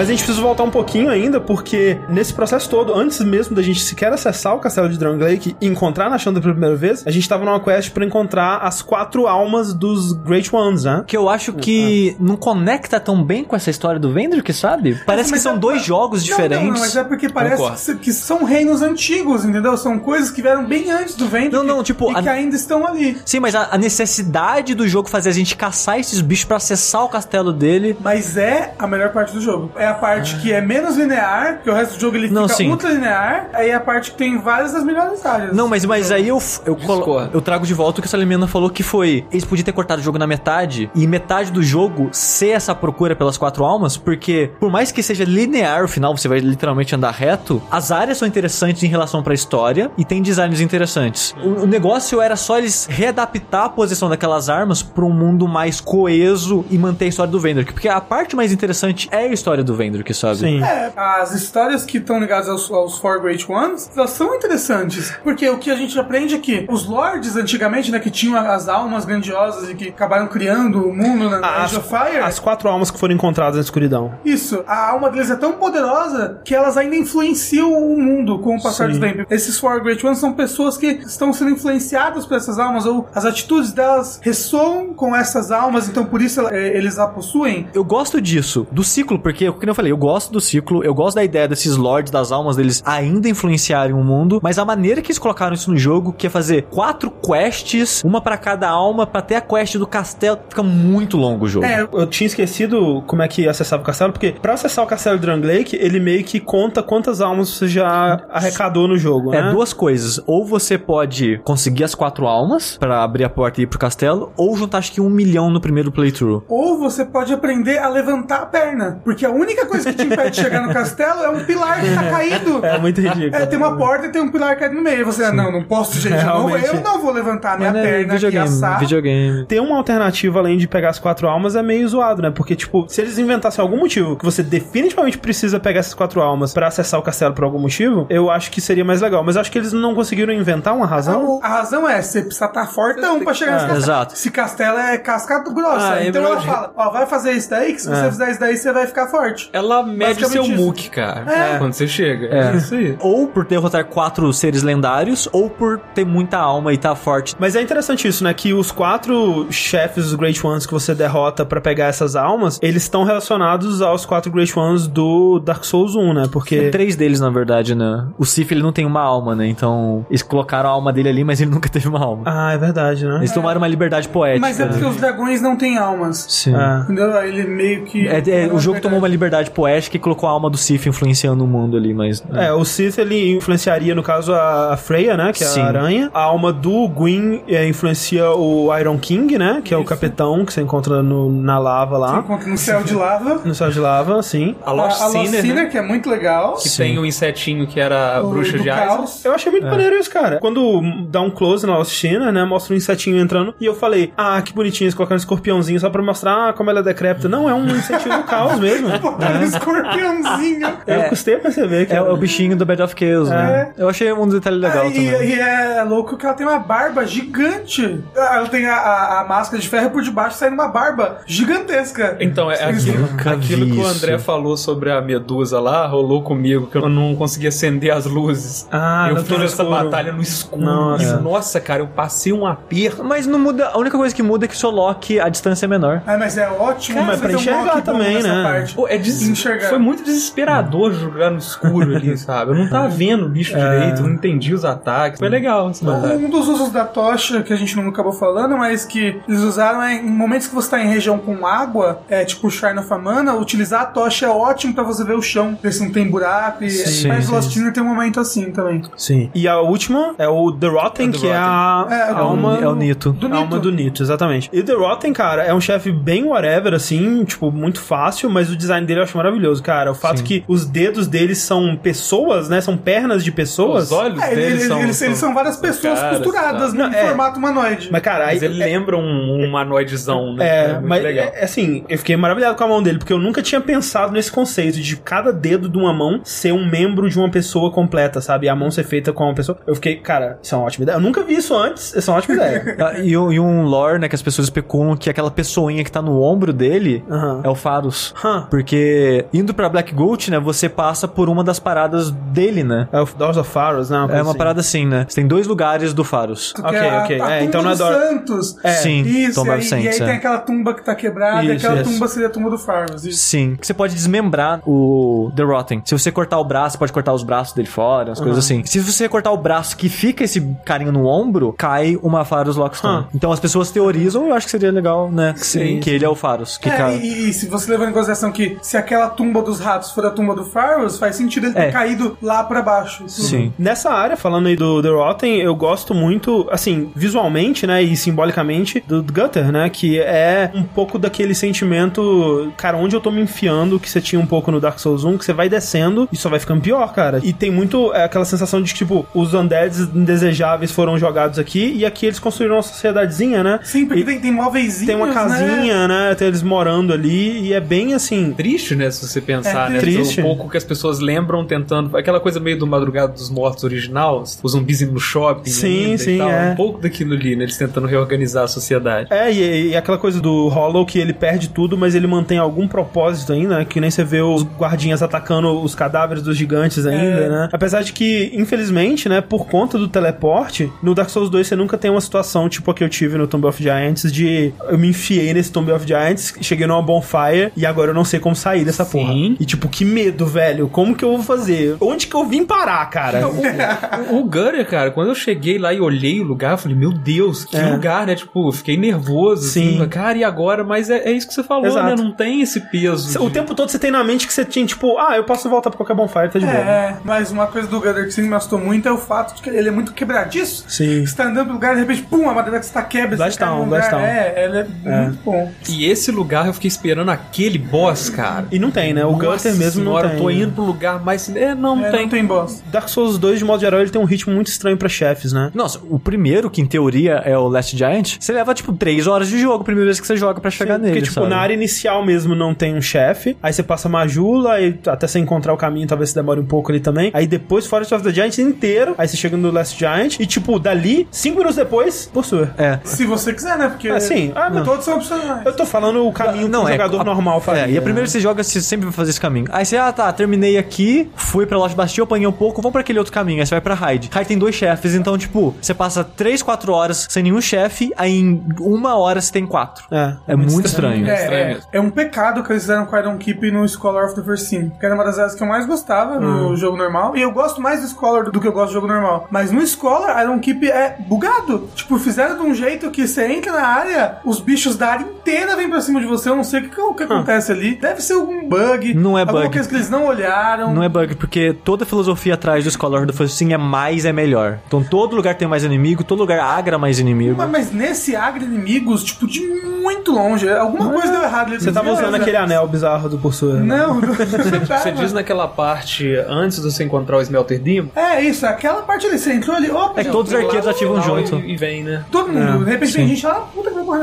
[SPEAKER 1] Mas a gente precisa voltar um pouquinho ainda, porque nesse processo todo, antes mesmo da gente sequer acessar o castelo de Drangleic e encontrar na Chandra pela primeira vez, a gente tava numa quest pra encontrar as quatro almas dos Great Ones, né?
[SPEAKER 2] Que eu acho que não conecta tão bem com essa história do Vendrick, sabe? Parece que
[SPEAKER 4] Mas
[SPEAKER 2] são
[SPEAKER 4] é-
[SPEAKER 2] dois jogos
[SPEAKER 4] Não,
[SPEAKER 2] diferentes.
[SPEAKER 4] Não, não, mas é porque parece que, que são reinos antigos, entendeu? São coisas que vieram bem antes do Vendrick.
[SPEAKER 2] Não, não, tipo,
[SPEAKER 4] E
[SPEAKER 2] a-
[SPEAKER 4] que ainda estão ali.
[SPEAKER 2] Sim, mas a, a necessidade do jogo fazer a gente caçar esses bichos pra acessar o castelo dele.
[SPEAKER 4] Mas é a melhor parte do jogo. É a parte que é menos linear, porque o resto do jogo ele
[SPEAKER 2] Não,
[SPEAKER 4] fica
[SPEAKER 2] sim.
[SPEAKER 4] ultra linear. Aí é a parte que tem várias das melhores áreas.
[SPEAKER 2] Não, mas, mas aí eu, eu, colo- eu trago de volta o que a Salimena falou que foi. Eles podiam ter cortado o jogo na metade e metade do jogo ser essa procura pelas quatro almas, porque por mais que seja linear o final, você vai literalmente andar reto, as áreas são interessantes em relação pra história e tem designs interessantes. O, o negócio era só eles readaptar a posição daquelas armas pra um mundo mais coeso e manter a história do Vendrick, porque a parte mais interessante é a história do Vendrick, sabe?
[SPEAKER 1] Sim.
[SPEAKER 4] É, as histórias que estão ligadas aos, aos Four Great Ones, elas são interessantes. Porque o que a gente aprende é que os lords, antigamente, né, que tinham as almas grandiosas e que acabaram criando o mundo na
[SPEAKER 1] As,
[SPEAKER 4] Age of Fire,
[SPEAKER 1] as quatro almas que foram encontradas na escuridão.
[SPEAKER 4] isso, a alma deles é tão poderosa que elas ainda influenciam o mundo com o passar
[SPEAKER 1] Sim.
[SPEAKER 4] do tempo. Esses Four Great Ones são pessoas que estão sendo influenciadas por essas almas, ou as atitudes delas ressoam com essas almas, então por isso eh, eles a possuem.
[SPEAKER 2] Eu gosto disso, do ciclo, porque, como eu falei, eu gosto do ciclo, eu gosto da ideia desses lords das almas deles ainda influenciarem o mundo, mas a maneira que eles colocaram isso no jogo, que é fazer quatro quests, uma pra cada alma, pra ter a quest do castelo, fica muito longo o jogo.
[SPEAKER 4] É,
[SPEAKER 1] Eu tinha esquecido como é que acessava o castelo, porque pra acessar o castelo de Drangleic, ele meio que conta quantas almas você já arrecadou no jogo,
[SPEAKER 2] É
[SPEAKER 1] né?
[SPEAKER 2] duas coisas. Ou você pode conseguir as quatro almas pra abrir a porta e ir pro castelo, ou juntar acho que um milhão no primeiro playthrough.
[SPEAKER 4] Ou você pode aprender a levantar a perna. Porque a única coisa que te impede de chegar no castelo é um pilar que tá caído.
[SPEAKER 1] É muito ridículo.
[SPEAKER 4] É, tem uma porta e tem um pilar caído no meio. Você, ah, não, não posso, gente. eu não, eu não vou levantar minha
[SPEAKER 2] Mas, né,
[SPEAKER 4] perna
[SPEAKER 2] videogame,
[SPEAKER 4] assar.
[SPEAKER 2] videogame.
[SPEAKER 1] Ter uma alternativa além de pegar as quatro almas é meio zoado, né? Porque, tipo, se eles inventassem algum motivo que você definitivamente precisa pegar essas quatro almas pra acessar o castelo por algum motivo, eu acho que seria mais legal. Mas eu acho que eles não conseguiram inventar uma razão.
[SPEAKER 4] A razão é, você precisa estar fortão pra chegar nesse
[SPEAKER 1] É,
[SPEAKER 4] castelo.
[SPEAKER 2] exato.
[SPEAKER 4] Esse castelo é casca grossa.
[SPEAKER 3] Ah, é
[SPEAKER 4] então ela fala, ó, vai fazer isso daí, que se você fizer isso daí, você vai ficar forte.
[SPEAKER 3] Ela mede seu
[SPEAKER 4] isso.
[SPEAKER 3] muque, cara.
[SPEAKER 4] É.
[SPEAKER 3] Quando você chega. É. Isso aí.
[SPEAKER 2] Ou por derrotar quatro seres lendários, ou por ter muita alma e tá forte.
[SPEAKER 1] Mas é interessante isso, né? Que os quatro chefes dos Great Ones que você derrota pra pegar essas almas, eles estão relacionados aos quatro Great Ones do Dark Souls 1, né? Porque.
[SPEAKER 2] Três deles, na verdade, né? O Sif, ele não tem uma alma, né? Então, eles colocaram a alma dele ali, mas ele <laughs> nunca teve uma alma.
[SPEAKER 1] Ah, é verdade, né?
[SPEAKER 2] Eles tomaram uma liberdade poética.
[SPEAKER 4] Mas é porque os dragões não têm almas.
[SPEAKER 2] Sim.
[SPEAKER 1] É.
[SPEAKER 4] Ele meio que.
[SPEAKER 2] É, é, o jogo tomou uma liberdade poética e colocou a alma do Sif influenciando o mundo ali, mas...
[SPEAKER 1] É, o Sith ele influenciaria, no caso, a Freya, né? Que é
[SPEAKER 2] Sim.
[SPEAKER 1] a aranha. A alma do Gwyn é, influencia o Iron King, né? Que é o capitão que você encontra no- na lava lá.
[SPEAKER 4] Encontra no céu de lava.
[SPEAKER 1] No céu de lava, sim.
[SPEAKER 3] A Lost
[SPEAKER 4] a, a Lost
[SPEAKER 3] né?
[SPEAKER 4] que é muito legal.
[SPEAKER 3] Que tem o insetinho que era a
[SPEAKER 4] O
[SPEAKER 3] bruxa de
[SPEAKER 4] caos.
[SPEAKER 1] Eu achei muito maneiro isso, cara. Quando dá um close na Lost China, né? Mostra um insetinho entrando. E eu falei, ah, que bonitinho, eles colocaram um escorpiãozinho só pra mostrar ah, como ela é decrépita. Não, é um insetinho do caos mesmo. <laughs>
[SPEAKER 4] Botaram um escorpiãozinho.
[SPEAKER 1] Eu custei a perceber que
[SPEAKER 2] É, o bichinho do Bed of Chaos, né? Eu achei um detalhe legal
[SPEAKER 4] É, e,
[SPEAKER 2] também.
[SPEAKER 4] e é louco que ela tem uma barba gigante. Ela tem a, a- a máscara de ferro e por debaixo saindo uma barba gigantesca.
[SPEAKER 3] Então, é aquilo, aquilo que o. André falou sobre a Medusa lá, rolou comigo, que eu não conseguia acender as luzes.
[SPEAKER 1] Ah,
[SPEAKER 3] eu fui nessa batalha no escuro.
[SPEAKER 1] Nossa.
[SPEAKER 3] E, nossa, cara, eu passei um aperto.
[SPEAKER 2] Mas não muda... A única coisa que muda é que o seu Loki, a distância é menor.
[SPEAKER 4] Ah, mas é ótimo.
[SPEAKER 1] Cara,
[SPEAKER 4] você
[SPEAKER 1] pra
[SPEAKER 4] um
[SPEAKER 1] enxergar
[SPEAKER 4] bom
[SPEAKER 1] também, né?
[SPEAKER 4] parte.
[SPEAKER 3] Pô, é des...
[SPEAKER 4] Enxergar.
[SPEAKER 3] Foi muito desesperador jogar no escuro ali, <laughs> sabe? Eu não tava vendo o bicho direito, não entendi os ataques. Foi legal essa batalha.
[SPEAKER 4] Um dos usos da tocha que a gente não acabou falando, mas que eles usaram é em momentos que você está em região com água, é tipo Shrine of Amana, utilizar a tocha é ótimo pra você ver o chão, ver se não tem buraco. E,
[SPEAKER 2] Sim,
[SPEAKER 4] mas
[SPEAKER 2] sim,
[SPEAKER 4] Lost Sinner tem um momento assim também.
[SPEAKER 1] Sim. E a última é o The Rotten,
[SPEAKER 3] É o The
[SPEAKER 1] que é a,
[SPEAKER 4] É,
[SPEAKER 1] a
[SPEAKER 4] é o-
[SPEAKER 1] alma...
[SPEAKER 2] é o Nito.
[SPEAKER 4] Do
[SPEAKER 1] a alma
[SPEAKER 4] Nito.
[SPEAKER 1] do Nito, exatamente. E The Rotten, cara, é um chefe bem whatever, assim, tipo, muito fácil, mas o design dele eu acho maravilhoso, cara. O fato que os dedos deles são pessoas, né? São pernas de pessoas.
[SPEAKER 3] Os olhos
[SPEAKER 4] É,
[SPEAKER 3] deles
[SPEAKER 4] eles,
[SPEAKER 3] são,
[SPEAKER 4] eles, eles são várias pessoas
[SPEAKER 3] caras,
[SPEAKER 4] costuradas
[SPEAKER 3] tá?
[SPEAKER 4] no
[SPEAKER 1] Não, é.
[SPEAKER 4] formato humanoide.
[SPEAKER 1] Mas, cara, aí...
[SPEAKER 3] Mas ele lembra um, um humanoidezão, né?
[SPEAKER 1] É,
[SPEAKER 3] muito
[SPEAKER 1] mas
[SPEAKER 3] legal.
[SPEAKER 1] é, assim, eu fiquei maravilhado com a mão dele, porque eu nunca tinha pensado nesse conceito de cada dedo de uma mão ser um membro de uma pessoa completa, sabe? E a mão ser feita com uma pessoa. Eu fiquei, cara, isso é uma ótima ideia. Eu nunca vi isso antes, isso é uma ótima ideia. <laughs>
[SPEAKER 2] Ah, E, um- e um lore, né, que as pessoas especulam que aquela pessoinha que tá no ombro dele
[SPEAKER 1] Aham.
[SPEAKER 2] é o Faros.
[SPEAKER 1] Hã.
[SPEAKER 2] Porque Porque indo pra Black Gold, né, você passa por uma das paradas dele, né?
[SPEAKER 1] É o Doors of Faros, né?
[SPEAKER 2] É
[SPEAKER 1] coisa
[SPEAKER 2] uma
[SPEAKER 1] assim.
[SPEAKER 2] parada assim, né? Você tem dois lugares do Faros.
[SPEAKER 1] Ok,
[SPEAKER 4] é a-
[SPEAKER 1] ok.
[SPEAKER 4] a
[SPEAKER 1] É, então não é
[SPEAKER 4] dos
[SPEAKER 1] Dor-
[SPEAKER 4] Santos.
[SPEAKER 1] É.
[SPEAKER 2] Sim,
[SPEAKER 4] Isso,
[SPEAKER 2] Tomb
[SPEAKER 4] e aí,
[SPEAKER 2] of
[SPEAKER 4] e aí tem
[SPEAKER 2] é.
[SPEAKER 4] aquela tumba que tá quebrada, e
[SPEAKER 1] Isso,
[SPEAKER 4] aquela
[SPEAKER 1] isso.
[SPEAKER 4] tumba seria a tumba do. Isso.
[SPEAKER 2] Sim, que você pode desmembrar o The Rotten. Se você cortar o braço, pode cortar os braços dele fora, as coisas assim. Se você cortar o braço que fica esse carinha no ombro, cai uma Faros Lockstone.
[SPEAKER 1] Ah.
[SPEAKER 2] Então as pessoas teorizam, eu acho que seria legal, né? Que,
[SPEAKER 3] Sim.
[SPEAKER 2] que ele é o Faros. Que
[SPEAKER 4] É,
[SPEAKER 2] cai.
[SPEAKER 4] e, e se você levar em consideração que se aquela tumba dos ratos for a tumba do Farros, faz sentido ele ter
[SPEAKER 2] É.
[SPEAKER 4] caído lá pra baixo.
[SPEAKER 2] Sim.
[SPEAKER 1] Nessa área, falando aí do The Rotten, eu gosto muito, assim, visualmente, né, e simbolicamente, do Gutter, né, que é um pouco daquele sentimento, cara, onde eu tô me enfiando, que você tinha um pouco no Dark Souls 1, que você vai descendo e só vai ficando pior, cara. E tem muito é, aquela sensação de que, tipo, os undeads indesejáveis foram jogados aqui, e aqui eles construíram uma sociedadezinha, né?
[SPEAKER 4] Sim, porque
[SPEAKER 1] E
[SPEAKER 4] tem, tem móveis
[SPEAKER 1] tem uma casinha, né, tem eles morando ali, e é bem assim...
[SPEAKER 3] Triste, né? Se você pensar,
[SPEAKER 4] É
[SPEAKER 3] né?
[SPEAKER 1] triste.
[SPEAKER 3] Um pouco que as pessoas lembram tentando. Aquela coisa meio do Madrugada dos Mortos original, os zumbis indo no shopping.
[SPEAKER 1] Sim, sim, é.
[SPEAKER 3] Um pouco daquilo ali, né? Eles tentando reorganizar a sociedade.
[SPEAKER 1] É, e, e aquela coisa do Hollow que ele perde tudo, mas ele mantém algum propósito ainda, né? Que nem você vê os guardinhas atacando os cadáveres dos gigantes ainda,
[SPEAKER 4] É.
[SPEAKER 1] né? Apesar de que, infelizmente, né, por conta do teleporte, no Dark Souls 2 você nunca tem uma situação tipo a que eu tive no Tomb of Giants de eu me enfiei nesse Tomb of Giants, cheguei numa bonfire e agora eu não sei como sair dessa
[SPEAKER 3] Sim.
[SPEAKER 1] porra. E tipo, que medo, velho. Como que eu vou fazer? Onde que eu vim parar, cara? <laughs>
[SPEAKER 3] O Gutter, cara, quando eu cheguei lá e olhei o lugar, eu falei, meu Deus, que
[SPEAKER 1] É.
[SPEAKER 3] lugar, né? Tipo, eu fiquei nervoso,
[SPEAKER 1] Sim.
[SPEAKER 3] assim, cara, e agora? Mas é, é isso que você falou,
[SPEAKER 1] Exato.
[SPEAKER 3] né? Não tem esse peso.
[SPEAKER 1] O
[SPEAKER 3] de-
[SPEAKER 1] tempo todo você tem na mente que você tinha, tipo, ah, eu posso voltar pra qualquer bonfire, tá de boa.
[SPEAKER 4] É, mas uma coisa do Gunner que me assustou muito é o fato de que ele é muito quebradiço.
[SPEAKER 1] Sim.
[SPEAKER 4] Você tá andando pelo lugar e de repente, pum, a madeira que você tá quebra.
[SPEAKER 1] Blast
[SPEAKER 4] lugar.
[SPEAKER 1] Blast Town.
[SPEAKER 4] É, ele é, muito bom.
[SPEAKER 3] E esse lugar eu fiquei esperando aquele boss, cara.
[SPEAKER 1] E não tem, né? O
[SPEAKER 3] Nossa
[SPEAKER 1] Gutter mesmo
[SPEAKER 3] senhora,
[SPEAKER 1] não tem.
[SPEAKER 3] eu tô indo pro lugar mais. É, não
[SPEAKER 4] É,
[SPEAKER 3] tem.
[SPEAKER 4] Não tem boss.
[SPEAKER 1] Dark Souls 2, de modo geral, ele tem um ritmo muito estranho pra chefes, né?
[SPEAKER 2] Nossa, o primeiro, que em teoria é o Last Giant, você leva tipo 3 horas de jogo a primeira vez que você joga pra chegar nele.
[SPEAKER 1] Porque, tipo,
[SPEAKER 2] sabe?
[SPEAKER 1] na área inicial mesmo não tem um chefe. Aí você passa Majula, e até você encontrar o caminho, talvez você demore um pouco ali também. Aí depois Forest of the Giant inteiro. Aí você chega no Last Giant. E, tipo, dali, cinco minutos depois, por sua.
[SPEAKER 2] É.
[SPEAKER 4] Se você quiser, né? Porque
[SPEAKER 1] Assim, ah, não.
[SPEAKER 4] todos são opcionais.
[SPEAKER 1] Eu tô falando o caminho que um jogador
[SPEAKER 2] a-
[SPEAKER 1] normal faria.
[SPEAKER 2] É, e a primeira vez que você joga, você sempre vai fazer esse caminho. Aí você, ah tá, terminei aqui, fui pra Lost Bastille, apanhei um pouco, vamos pra aquele outro caminho. Aí você vai pra Hyde. Hyde tem dois chefes, então, tipo, você passa 3, 4 horas sem nenhum chefe, aí em uma hora você tem quatro.
[SPEAKER 1] É.
[SPEAKER 2] É muito estranho.
[SPEAKER 3] É estranho
[SPEAKER 4] É, é, é um pecado que eles fizeram com Iron Keep no Scholar of the First Sin. Que era uma das áreas que eu mais gostava
[SPEAKER 1] Hum.
[SPEAKER 4] no jogo normal. E eu gosto mais do Scholar do que eu gosto do jogo normal. Mas no Scholar, Iron Keep é bugado. Tipo, fizeram de um jeito que você entra na área, os bichos da área inteira vêm pra cima de você. Eu não sei o que, o que acontece ali. Deve ser algum bug.
[SPEAKER 2] Não é
[SPEAKER 4] alguma
[SPEAKER 2] bug.
[SPEAKER 4] coisa que eles não olharam.
[SPEAKER 2] Não é bug, porque toda a filosofia atrás do Scholar do Sin é mais é melhor. Então todo lugar tem mais inimigo, todo lugar agra mais inimigo.
[SPEAKER 4] Mas, mas nesse agra inimigos, tipo, de muito longe. Alguma coisa deu errado ali.
[SPEAKER 1] Você tava usando aquele anel bizarro do Pursuer. né?
[SPEAKER 4] Não, <laughs> não
[SPEAKER 3] Você diz naquela parte antes de você encontrar o Smelter Demon?
[SPEAKER 4] É isso, aquela parte ali, você entrou ali, opa,
[SPEAKER 2] É que todos os arqueiros ativam junto.
[SPEAKER 3] E, e vem, né?
[SPEAKER 4] Todo mundo, de repente tem
[SPEAKER 2] sim.
[SPEAKER 4] gente lá, puta que vai.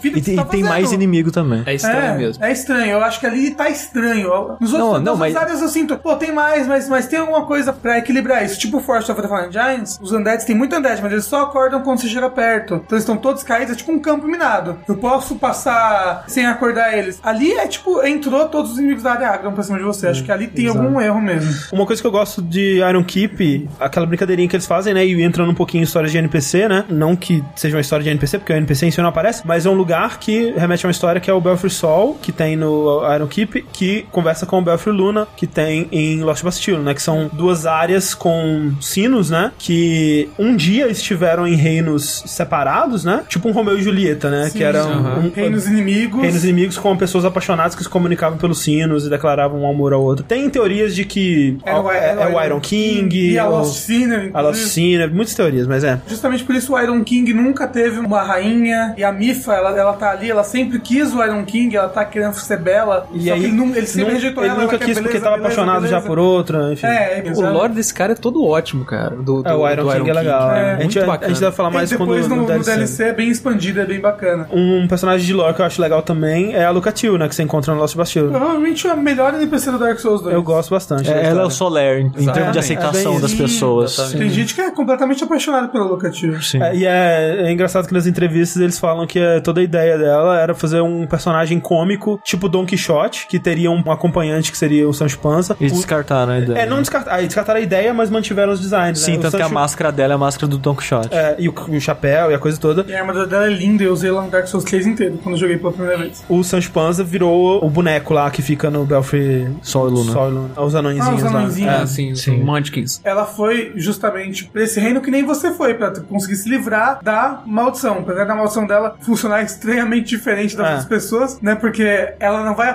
[SPEAKER 4] Filho,
[SPEAKER 2] E,
[SPEAKER 4] que
[SPEAKER 2] tem-
[SPEAKER 4] você
[SPEAKER 2] e
[SPEAKER 4] tá
[SPEAKER 2] tem
[SPEAKER 4] fazendo?
[SPEAKER 2] mais inimigo também.
[SPEAKER 3] É estranho
[SPEAKER 4] É,
[SPEAKER 3] mesmo.
[SPEAKER 4] é estranho, eu acho que ali tá estranho. Nos outros,
[SPEAKER 2] Não,
[SPEAKER 4] nas
[SPEAKER 2] não,
[SPEAKER 4] outras
[SPEAKER 2] mas-
[SPEAKER 4] áreas eu sinto, pô, tem mais, mas, mas tem alguma coisa pra equilibrar isso. Tipo o Forest of the Fallen Giants, os undeads tem muito undead, mas eles só acordam quando você chega perto. Então eles estão todos caídos, é tipo um campo minado. Eu posso passar sem acordar eles. Ali é tipo, entrou todos os inimigos da área agram pra cima de você. Acho que ali tem algum erro mesmo.
[SPEAKER 1] Uma coisa que eu gosto de Iron Keep, aquela brincadeirinha que eles fazem, né? E entrando um pouquinho em histórias de NPC, né? Não que seja uma história de NPC, porque o NPC em si não aparece, mas é um lugar que remete a uma história que é o Belfry Sol, que tem no Iron Keep, que conversa com o Belfry Luna, que tem em Lost Bastille, né? Que são duas áreas com sinos, né? Que um dia estiveram em reinos separados, né? Tipo um Romeu e Julieta, né? que eram um,
[SPEAKER 4] Reinos inimigos.
[SPEAKER 1] Reinos inimigos com pessoas apaixonadas que se comunicavam pelos sinos e declaravam um amor ao outro. Tem teorias de que
[SPEAKER 4] É o-
[SPEAKER 1] é, é o Iron King,
[SPEAKER 4] E a Lost Sinner.
[SPEAKER 1] a Lost Sinner, muitas teorias, mas é.
[SPEAKER 4] Justamente por isso o Iron King nunca teve uma rainha. E a Mifa, ela, ela tá ali, ela sempre quis o Iron King, ela tá querendo ser bela.
[SPEAKER 1] E
[SPEAKER 4] só
[SPEAKER 1] aí,
[SPEAKER 4] ele, ele sempre rejeitou
[SPEAKER 1] ele
[SPEAKER 4] ela.
[SPEAKER 1] nunca
[SPEAKER 4] ela
[SPEAKER 1] quis porque
[SPEAKER 4] beleza,
[SPEAKER 1] tava
[SPEAKER 4] beleza,
[SPEAKER 1] apaixonado já
[SPEAKER 4] beleza.
[SPEAKER 1] por outra, enfim.
[SPEAKER 4] É,
[SPEAKER 3] O lore desse cara é todo ótimo, cara. Do, do,
[SPEAKER 1] É, o Iron
[SPEAKER 3] do
[SPEAKER 1] King é legal.
[SPEAKER 4] É,
[SPEAKER 1] a, gente,
[SPEAKER 3] muito
[SPEAKER 1] a
[SPEAKER 3] bacana.
[SPEAKER 1] gente deve falar
[SPEAKER 4] E
[SPEAKER 1] mais
[SPEAKER 4] depois
[SPEAKER 1] quando
[SPEAKER 4] no,
[SPEAKER 1] no
[SPEAKER 4] no
[SPEAKER 1] DLC.
[SPEAKER 4] DLC é bem expandido, é bem bacana.
[SPEAKER 1] Um personagem de lore que eu acho legal também é a Lucatil, né? Que você encontra no Lost Bastille.
[SPEAKER 4] Provavelmente a melhor NPC do Dark Souls 2.
[SPEAKER 1] Eu gosto bastante.
[SPEAKER 2] É, ela é o Soler, em- termos de aceitação
[SPEAKER 1] É
[SPEAKER 2] das pessoas.
[SPEAKER 4] Tem gente que é completamente apaixonada pelo Locativo.
[SPEAKER 2] Sim.
[SPEAKER 1] É, e é, é engraçado que nas entrevistas eles falam que é, toda a ideia dela era fazer um personagem cômico, tipo Don Quixote, que teria um acompanhante que seria o Sancho Panza.
[SPEAKER 2] E
[SPEAKER 1] O-
[SPEAKER 2] descartaram a ideia.
[SPEAKER 1] É, não descartaram, aí descartaram a ideia, mas mantiveram os designs.
[SPEAKER 2] Sim,
[SPEAKER 1] né?
[SPEAKER 2] Tanto que a
[SPEAKER 1] Sancho-
[SPEAKER 2] máscara dela é a máscara do Don Quixote.
[SPEAKER 1] É, e o, o chapéu e a coisa toda.
[SPEAKER 4] E a armadura dela é linda, eu usei ela no Dark Souls 3 inteiro, quando eu joguei pela primeira vez.
[SPEAKER 1] O Sancho Panza virou o boneco lá que fica no Belfry
[SPEAKER 2] Sol e Luna.
[SPEAKER 1] Sol e Luna. Os anõezinhos
[SPEAKER 4] Ah, os anõezinhos.
[SPEAKER 1] É.
[SPEAKER 3] É, assim,
[SPEAKER 2] Sim.
[SPEAKER 3] sim. Munchkins.
[SPEAKER 4] Ela foi justamente pra esse reino que nem você foi, pra conseguir se livrar da maldição. Apesar da maldição dela funcionar extremamente diferente das
[SPEAKER 1] É.
[SPEAKER 4] outras pessoas, né? Porque ela não vai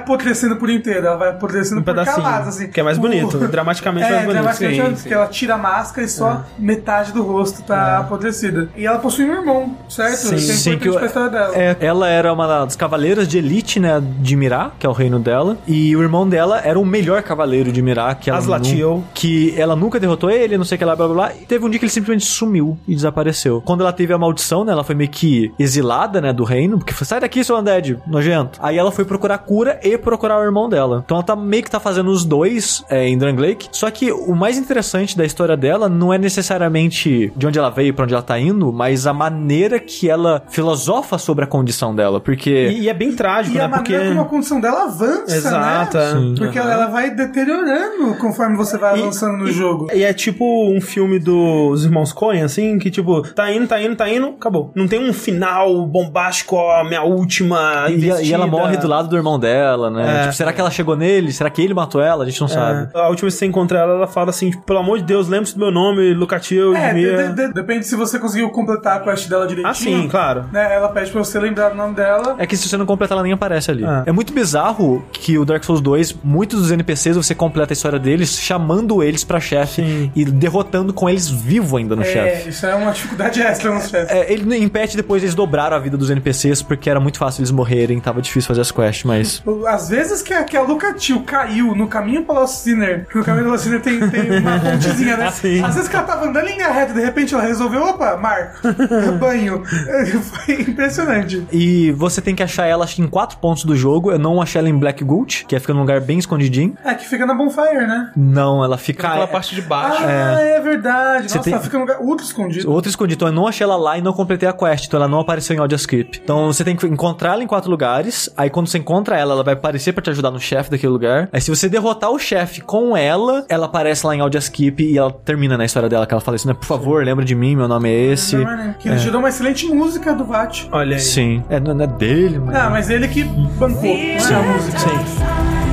[SPEAKER 4] apodrecendo por inteiro, ela vai apodrecendo
[SPEAKER 1] Um
[SPEAKER 4] por
[SPEAKER 1] pedacinho.
[SPEAKER 4] camadas, assim.
[SPEAKER 1] Que é mais
[SPEAKER 4] O-
[SPEAKER 1] bonito, dramaticamente <laughs>
[SPEAKER 4] É,
[SPEAKER 1] mais bonito.
[SPEAKER 4] dramaticamente,
[SPEAKER 3] Sim,
[SPEAKER 4] porque
[SPEAKER 3] sim.
[SPEAKER 4] ela tira a máscara e só metade do rosto tá apodrecida. E ela possui um irmão, certo?
[SPEAKER 1] Sim.
[SPEAKER 4] Isso é
[SPEAKER 2] Sim, que o-
[SPEAKER 4] pra história dela.
[SPEAKER 2] É, ela era uma das cavaleiras de elite, né, de Mirá, que é o reino dela, e o irmão dela era o melhor cavaleiro de Mirá, que ela
[SPEAKER 1] Aslatio.
[SPEAKER 2] que ela nunca derrotou ele, não sei o que lá, blá blá blá, e teve um dia que ele simplesmente sumiu e desapareceu. Quando ela teve a maldição, né, ela foi meio que exilada, né, do reino, porque foi, sai daqui, seu undead, nojento. Aí ela foi procurar cura e procurar o irmão dela. Então ela tá meio que tá fazendo os dois é, em Drangleic, só que o mais interessante da história dela não é necessariamente de onde ela veio e pra onde ela tá indo, mas a maneira que ela filosofa sobre a condição dela, porque...
[SPEAKER 1] E, e é bem trágico,
[SPEAKER 4] E
[SPEAKER 1] né?
[SPEAKER 4] a maneira
[SPEAKER 1] Porque.
[SPEAKER 4] como a condição dela avança,
[SPEAKER 1] Exato,
[SPEAKER 4] né?
[SPEAKER 1] é.
[SPEAKER 4] Porque ela, ela vai deteriorando conforme você vai avançando no jogo.
[SPEAKER 1] E é tipo um filme dos irmãos Coen, assim, que tipo, tá indo, tá indo, tá indo, acabou. Não tem um final bombástico, ó, minha última.
[SPEAKER 2] E, e ela morre do lado do irmão dela, né?
[SPEAKER 1] É.
[SPEAKER 2] Tipo, será que ela chegou nele? Será que ele matou ela? A gente não sabe.
[SPEAKER 1] É. A última vez que você encontra ela, ela fala assim: tipo, pelo amor de Deus, lembre-se do meu nome, Lucatil,
[SPEAKER 4] É,
[SPEAKER 1] Edmir.
[SPEAKER 4] de- de- depende se você conseguiu completar a quest dela direitinho.
[SPEAKER 1] Ah, sim, claro.
[SPEAKER 4] Né, ela pede pra você lembrar do nome dela.
[SPEAKER 2] É que se você não completar, ela nem aparece ali.
[SPEAKER 1] É.
[SPEAKER 2] É. muito bizarro que o Dark Souls 2, muitos dos NPCs, você completa a história deles chamando eles pra chefe
[SPEAKER 1] Sim.
[SPEAKER 2] e derrotando com eles vivo ainda no
[SPEAKER 4] É,
[SPEAKER 2] chefe.
[SPEAKER 4] isso é uma dificuldade <laughs> extra nos chefes.
[SPEAKER 2] É, ele em patch depois eles dobraram a vida dos NPCs porque era muito fácil eles morrerem, tava difícil fazer as quests, mas.
[SPEAKER 4] Às vezes que a, que a Lucatil caiu no caminho para Lost Sinner, que no caminho do Lost Sinner tem, tem uma <laughs> pontezinha, né?
[SPEAKER 1] Sim.
[SPEAKER 4] Às vezes que ela tava andando em linha reta, de repente ela resolveu, opa, mar, banho. <laughs> Foi impressionante.
[SPEAKER 2] E você tem que achar ela, acho que em quatro pontos do jogo. Eu não achei ela em Black Gulch, que fica num lugar bem escondidinho.
[SPEAKER 4] É, que fica na Bonfire, né?
[SPEAKER 2] Não, ela fica.
[SPEAKER 3] Naquela parte de baixo.
[SPEAKER 4] Ah, é, verdade.
[SPEAKER 2] Você
[SPEAKER 4] Nossa,
[SPEAKER 2] tem-
[SPEAKER 4] ela fica num lugar ultra escondido.
[SPEAKER 2] Outra escondida, então eu não achei ela lá e não completei a quest, então ela não apareceu em Audioscript. Então você tem que encontrar ela em quatro lugares, aí quando você encontra ela, ela vai aparecer pra te ajudar no chefe daquele lugar. Aí se você derrotar o chefe com ela, ela aparece lá em Audioscript e ela termina na história dela, que ela fala assim, né, por favor, lembra de mim, meu nome é esse.
[SPEAKER 4] É, né? Que ele gerou uma excelente música do VAT.
[SPEAKER 1] Olha aí.
[SPEAKER 2] Sim. É, não é dele, mas...
[SPEAKER 4] Ah, mas ele que bancou, é a música.
[SPEAKER 1] Sim.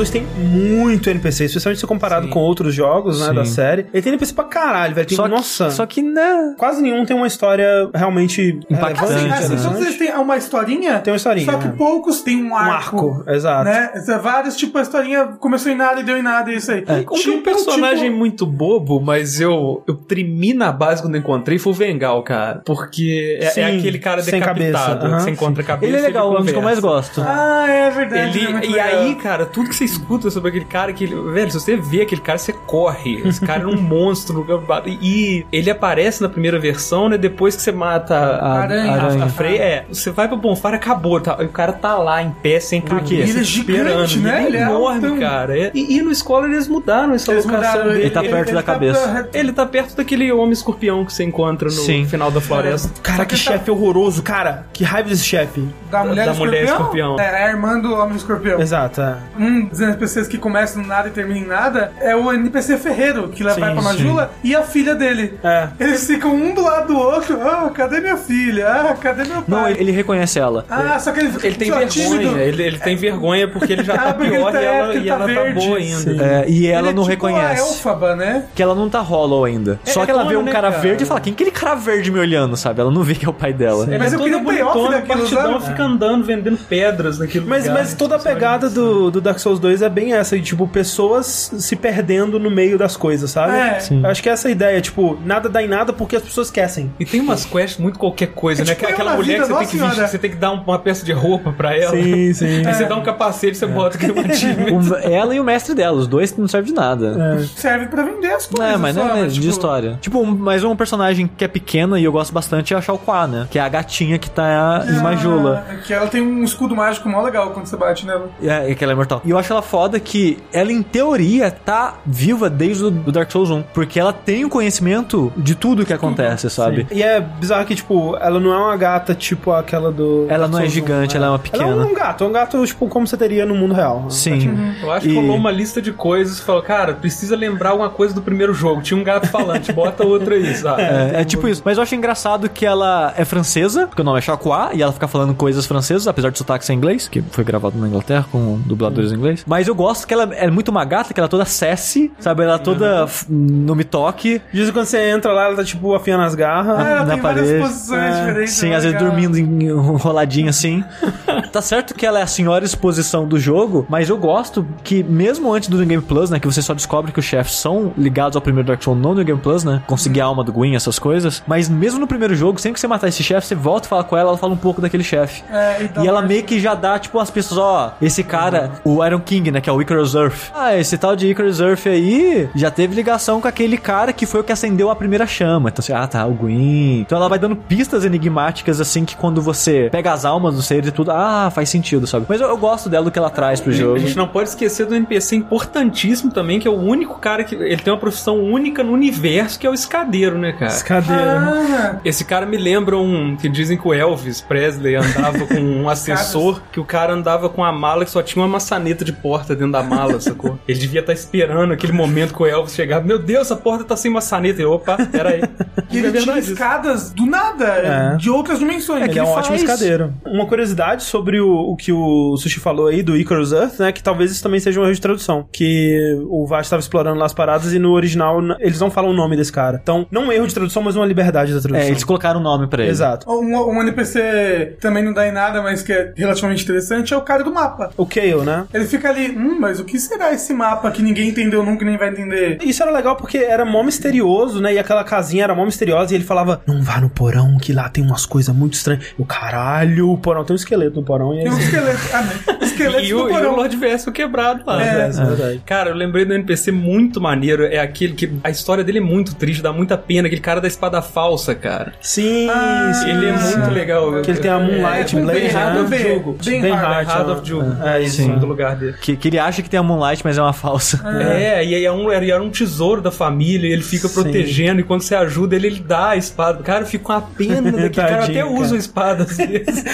[SPEAKER 1] Dark Souls 2 tem muito NPC, especialmente se comparado
[SPEAKER 3] Sim.
[SPEAKER 1] com outros jogos, né,
[SPEAKER 2] Sim.
[SPEAKER 1] da série. Ele tem NPC pra caralho, velho. Tem,
[SPEAKER 2] Só que,
[SPEAKER 1] nossa,
[SPEAKER 2] só que, né...
[SPEAKER 1] quase nenhum tem uma história realmente
[SPEAKER 2] Impactante,
[SPEAKER 1] relevante,
[SPEAKER 2] né?
[SPEAKER 4] Assim, todos eles têm uma historinha.
[SPEAKER 1] Tem uma historinha,
[SPEAKER 4] Só que
[SPEAKER 1] né?
[SPEAKER 4] poucos têm um arco.
[SPEAKER 1] arco, exato.
[SPEAKER 4] Né? Vários, tipo, a historinha começou em nada e deu em nada, é isso aí.
[SPEAKER 3] Um, que um personagem
[SPEAKER 4] tipo-
[SPEAKER 3] muito bobo, mas eu, eu tremi na base quando encontrei foi o Vengal, cara. Porque é,
[SPEAKER 1] Sim,
[SPEAKER 3] é aquele cara
[SPEAKER 1] sem
[SPEAKER 3] decapitado.
[SPEAKER 1] cabeça, aham.
[SPEAKER 3] que você encontra a cabeça.
[SPEAKER 2] Ele é legal, é um dos que eu mais gosto.
[SPEAKER 4] Ah, é verdade.
[SPEAKER 3] Ele,
[SPEAKER 4] é
[SPEAKER 3] e
[SPEAKER 4] legal.
[SPEAKER 3] aí, cara, tudo que você escuta sobre aquele cara, que ele, velho, se você vê aquele cara, você corre. Esse cara é um <laughs> monstro. E ele aparece na primeira versão, né? Depois que você mata a,
[SPEAKER 4] Aranha.
[SPEAKER 3] a, a Frey, é, você vai pro Bonfire, acabou. Tá, o cara tá lá em pé, sem
[SPEAKER 2] Por quê?
[SPEAKER 3] cabeça,
[SPEAKER 4] Ele é gigante,
[SPEAKER 3] esperando.
[SPEAKER 4] né?
[SPEAKER 3] Ele
[SPEAKER 4] Ele
[SPEAKER 3] é
[SPEAKER 4] é
[SPEAKER 3] enorme,
[SPEAKER 4] altão.
[SPEAKER 3] cara. É- E, e no Scholar eles mudaram essa
[SPEAKER 4] Eles
[SPEAKER 3] locação
[SPEAKER 4] mudaram,
[SPEAKER 3] dele.
[SPEAKER 2] Ele tá perto da cabeça.
[SPEAKER 3] Ele tá perto daquele homem escorpião que você encontra no
[SPEAKER 2] Sim.
[SPEAKER 3] final da floresta.
[SPEAKER 1] Cara, que chefe horroroso, cara. Que raiva desse chefe.
[SPEAKER 4] Da mulher,
[SPEAKER 3] da mulher
[SPEAKER 4] escorpião?
[SPEAKER 3] escorpião.
[SPEAKER 4] É, é a irmã do homem escorpião.
[SPEAKER 1] Exato, é.
[SPEAKER 4] Hum, um dos NPCs que começa no nada e termina em nada é o NPC Ferreiro, que leva
[SPEAKER 1] Sim,
[SPEAKER 4] vai pra
[SPEAKER 1] sim.
[SPEAKER 4] Majula, e a filha dele.
[SPEAKER 1] É.
[SPEAKER 4] Eles ficam um do lado do outro. Ah, cadê minha filha? Ah, cadê meu pai?
[SPEAKER 2] Não, ele, ele reconhece ela.
[SPEAKER 4] Ah, só que ele,
[SPEAKER 3] Ele tem
[SPEAKER 4] só
[SPEAKER 3] vergonha,
[SPEAKER 4] tímido.
[SPEAKER 3] ele, ele tem vergonha porque ele já tá <laughs>
[SPEAKER 4] Ah,
[SPEAKER 3] pior
[SPEAKER 4] ele tá-
[SPEAKER 3] e
[SPEAKER 4] é,
[SPEAKER 3] ela,
[SPEAKER 4] porque ele
[SPEAKER 3] e
[SPEAKER 4] tá
[SPEAKER 3] ela tá
[SPEAKER 4] verde.
[SPEAKER 3] boa ainda.
[SPEAKER 2] É, e ela
[SPEAKER 4] Ele
[SPEAKER 2] não
[SPEAKER 4] é tipo
[SPEAKER 2] reconhece.
[SPEAKER 4] A Elfaba, né?
[SPEAKER 2] Que ela não tá hollow ainda. Só
[SPEAKER 3] é
[SPEAKER 2] que ela vê um
[SPEAKER 3] né,
[SPEAKER 2] cara
[SPEAKER 3] cara?
[SPEAKER 2] verde e fala: quem que aquele cara verde me olhando, sabe? Ela não vê que é o pai dela.
[SPEAKER 3] Ela
[SPEAKER 4] Mas
[SPEAKER 3] é
[SPEAKER 4] eu queria um payoff daquilo,
[SPEAKER 3] partidão,
[SPEAKER 4] sabe?
[SPEAKER 3] fica andando, vendendo pedras naquele
[SPEAKER 1] Mas, mas toda a pegada do, do Dark Souls 2 é bem essa, de, tipo, pessoas se perdendo no meio das coisas, sabe?
[SPEAKER 4] É. Sim.
[SPEAKER 1] Acho que essa é a ideia, tipo, nada dá em nada porque as pessoas esquecem.
[SPEAKER 3] E tem umas quests muito qualquer coisa,
[SPEAKER 4] É
[SPEAKER 3] né?
[SPEAKER 4] tipo
[SPEAKER 3] Aquela
[SPEAKER 4] na
[SPEAKER 3] mulher
[SPEAKER 4] vida,
[SPEAKER 3] que você tem que vestir, você tem que dar um- uma peça de roupa pra ela.
[SPEAKER 1] Sim, <laughs> sim.
[SPEAKER 3] Aí você dá um capacete, você bota aquele achievement.
[SPEAKER 2] O- ela e o mestre dela, os dois não servem de nada.
[SPEAKER 4] Serve pra vender as coisas.
[SPEAKER 2] É, mas não é
[SPEAKER 4] mas,
[SPEAKER 2] de
[SPEAKER 4] tipo,
[SPEAKER 2] história. Tipo, mais um personagem que é pequena e eu gosto bastante é a Shao Kwa, né? Que é a gatinha que tá em Majula.
[SPEAKER 4] ah, Que ela tem um escudo mágico mó legal quando você bate nela.
[SPEAKER 2] É, é que ela é imortal. E eu acho ela foda que ela, em teoria, tá viva desde o do Dark Souls 1. Porque ela tem o conhecimento de tudo que acontece, sabe?
[SPEAKER 1] E é bizarro que, tipo, ela não é uma gata tipo aquela do.
[SPEAKER 2] Ela não é
[SPEAKER 1] Dark Souls 1,
[SPEAKER 2] gigante, ela é uma
[SPEAKER 1] Ela
[SPEAKER 2] pequena.
[SPEAKER 1] é um gato, é um gato, tipo, como você teria no mundo real.
[SPEAKER 2] Sim.
[SPEAKER 3] Eu acho que rolou uma lista de coisas e falou, cara, precisa lembrar alguma coisa do primeiro jogo. Tinha um gato falante, <laughs> bota outra aí, sabe?
[SPEAKER 2] É, é tipo isso. Mas eu acho engraçado que ela é francesa, porque o nome é Chaqua, e ela fica falando coisas francesas, apesar de sotaque ser inglês, que foi gravado na Inglaterra com dubladores em inglês. Mas eu gosto que ela é muito uma gata, que ela é toda sassy, sabe? Ela é toda f- no me toque.
[SPEAKER 1] Diz quando você entra lá, ela tá, tipo, afiando as garras.
[SPEAKER 4] Ah, ela
[SPEAKER 2] na
[SPEAKER 4] tem várias
[SPEAKER 2] parede.
[SPEAKER 4] posições
[SPEAKER 1] É,
[SPEAKER 4] diferentes.
[SPEAKER 2] Sim,
[SPEAKER 4] é
[SPEAKER 2] às vezes dormindo enroladinha assim. <laughs> tá certo que ela é a senhora exposição do jogo, mas eu gosto que mesmo antes do New Game Plus, né, que você só descobre que os chefes são ligados ao primeiro Dark Souls no New Game Plus, né, conseguir a alma do Gwyn, essas coisas, mas mesmo no primeiro jogo, sempre que você matar esse chefe, você volta e fala com ela, ela fala um pouco daquele chefe.
[SPEAKER 4] É, e dá
[SPEAKER 2] E ela meio que já dá, tipo, as pessoas, ó, esse cara, o Iron King, né, que é o Icarus Earth. Ah, esse tal de Icarus Earth aí já teve ligação com aquele cara que foi o que acendeu a primeira chama. Então, assim, ah, tá, o Gwyn. Então ela vai dando pistas enigmáticas, assim, que quando você pega as almas dos seres e tudo, ah, faz sentido, sabe? Mas eu, eu gosto dela do que ela traz pro jogo.
[SPEAKER 3] A gente não pode esquecer do NPC importantíssimo também, que é o único cara que. Ele tem uma profissão única no universo, que é o escadeiro, né, cara?
[SPEAKER 1] Escadeira.
[SPEAKER 4] Ah,
[SPEAKER 3] Esse cara me lembra um. que dizem que o Elvis Presley andava com um <laughs> assessor, que o cara andava com a mala que só tinha uma maçaneta de porta dentro da mala, sacou? Ele devia estar esperando aquele momento que o Elvis chegava. Meu Deus, essa porta tá sem maçaneta. E, opa, peraí. <laughs>
[SPEAKER 4] e ele
[SPEAKER 3] é
[SPEAKER 4] tira
[SPEAKER 3] verdade. isso.
[SPEAKER 4] escadas do nada,
[SPEAKER 1] É.
[SPEAKER 4] de outras dimensões.
[SPEAKER 1] Ele é um ótimo escadeiro. Uma curiosidade sobre o, o que o Sushi falou aí do Icarus Earth, né? Que talvez isso também seja um erro de tradução. Que o Vaz estava explorando lá as paradas e no original eles não falam o nome desse cara. Então, não um erro de tradução, mas uma liberdade da tradução.
[SPEAKER 2] É, eles colocaram um nome pra ele.
[SPEAKER 1] Exato.
[SPEAKER 4] Um, um NPC também não dá em nada, mas que é relativamente interessante, é o cara do mapa.
[SPEAKER 1] O Kale, né?
[SPEAKER 4] Ele fica ali, hum, mas o que será esse mapa que ninguém entendeu nunca e nem vai entender?
[SPEAKER 1] Isso era legal porque era mó misterioso, né? E aquela casinha era mó misteriosa e ele falava: Não vá no porão, que lá tem umas coisas muito estranhas. O caralho, o porão tem um esqueleto no porão. E aí,
[SPEAKER 4] Tem um esqueleto. Ah, não. esqueleto
[SPEAKER 3] E
[SPEAKER 4] do
[SPEAKER 3] o, e o
[SPEAKER 4] porão.
[SPEAKER 3] Lord Verso quebrado lá.
[SPEAKER 4] É.
[SPEAKER 3] né?
[SPEAKER 1] é verdade.
[SPEAKER 3] Cara, eu lembrei do NPC muito maneiro. É aquele que a história dele é muito triste, dá muita pena. Aquele cara da espada falsa, cara.
[SPEAKER 1] Sim,
[SPEAKER 4] Ah,
[SPEAKER 1] sim.
[SPEAKER 3] Ele é
[SPEAKER 1] sim.
[SPEAKER 3] muito legal.
[SPEAKER 1] Que ele tem a Moonlight
[SPEAKER 4] É,
[SPEAKER 1] Blade,
[SPEAKER 4] Hard
[SPEAKER 1] né?
[SPEAKER 4] no B.
[SPEAKER 3] Jugo.
[SPEAKER 4] Ben
[SPEAKER 3] Ben
[SPEAKER 4] Hard.
[SPEAKER 3] Hard of Jugo.
[SPEAKER 1] É, isso.
[SPEAKER 3] Sim, do lugar dele.
[SPEAKER 2] Que, que ele acha que tem a Moonlight, mas é uma falsa. <laughs>
[SPEAKER 3] É, e aí é um, era um tesouro da família, e ele fica
[SPEAKER 1] Sim.
[SPEAKER 3] protegendo, e quando você ajuda ele, ele dá a espada. Cara, eu fico com a pena daquele cara, <laughs> eu até
[SPEAKER 1] Tadinho,
[SPEAKER 3] usa
[SPEAKER 1] cara.
[SPEAKER 3] a espada às vezes.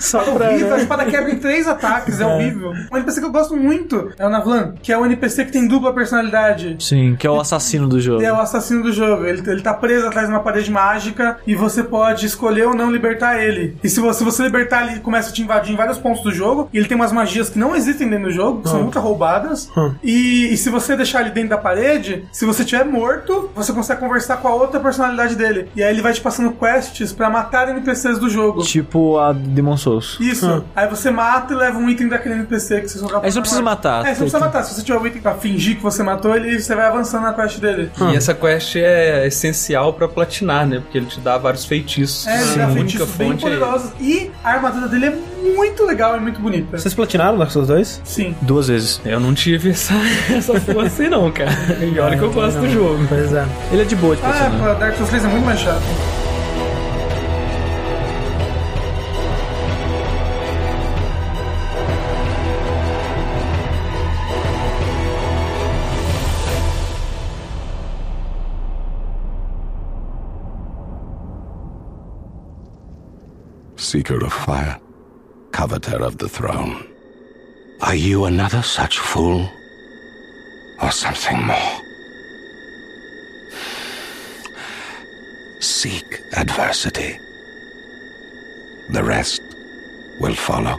[SPEAKER 3] <laughs>
[SPEAKER 1] Só
[SPEAKER 4] É
[SPEAKER 1] pra.
[SPEAKER 4] horrível, a espada quebra em três ataques, é, horrível. Um NPC que eu gosto muito é o Navlan, que é um NPC que tem dupla personalidade.
[SPEAKER 2] Sim, que é o assassino do jogo.
[SPEAKER 4] Ele é o assassino do jogo. Ele, ele tá preso atrás de uma parede mágica e você pode escolher ou não libertar ele. E se você, se você libertar, ele começa a te invadir em vários pontos do jogo. E ele tem umas magias que não existem dentro do jogo, que são ultra roubadas. E, e se você deixar ele dentro da parede, se você estiver morto, você consegue conversar com a outra personalidade dele. E aí ele vai te passando quests pra matar NPCs do jogo.
[SPEAKER 2] Tipo a Demon Souls.
[SPEAKER 4] Isso. Aí você mata e leva um item daquele NPC que você só
[SPEAKER 2] Aí você não precisa matar.
[SPEAKER 4] É, você não precisa matar. Se você tiver o item pra fingir que você matou ele, você vai avançando na quest dele.
[SPEAKER 3] E essa quest é essencial pra platinar, né? Porque ele te dá vários feitiços.
[SPEAKER 4] É, ele dá feitiços bem
[SPEAKER 3] é
[SPEAKER 4] poderosos. E a armadura dele é muito legal e muito bonita.
[SPEAKER 1] Vocês platinaram Dark Souls 2?
[SPEAKER 4] Sim.
[SPEAKER 2] Duas vezes.
[SPEAKER 3] Eu não tive essa, <laughs> essa força aí não, cara. E olha que eu gosto do jogo.
[SPEAKER 1] Pois é.
[SPEAKER 2] Ele é de boa de
[SPEAKER 4] Ah,
[SPEAKER 2] platinar.
[SPEAKER 4] pô, Dark Souls 3 é muito mais chato.
[SPEAKER 7] Seeker of fire, coveter of the throne. Are you another such fool? Or something more? Seek adversity. The rest will follow.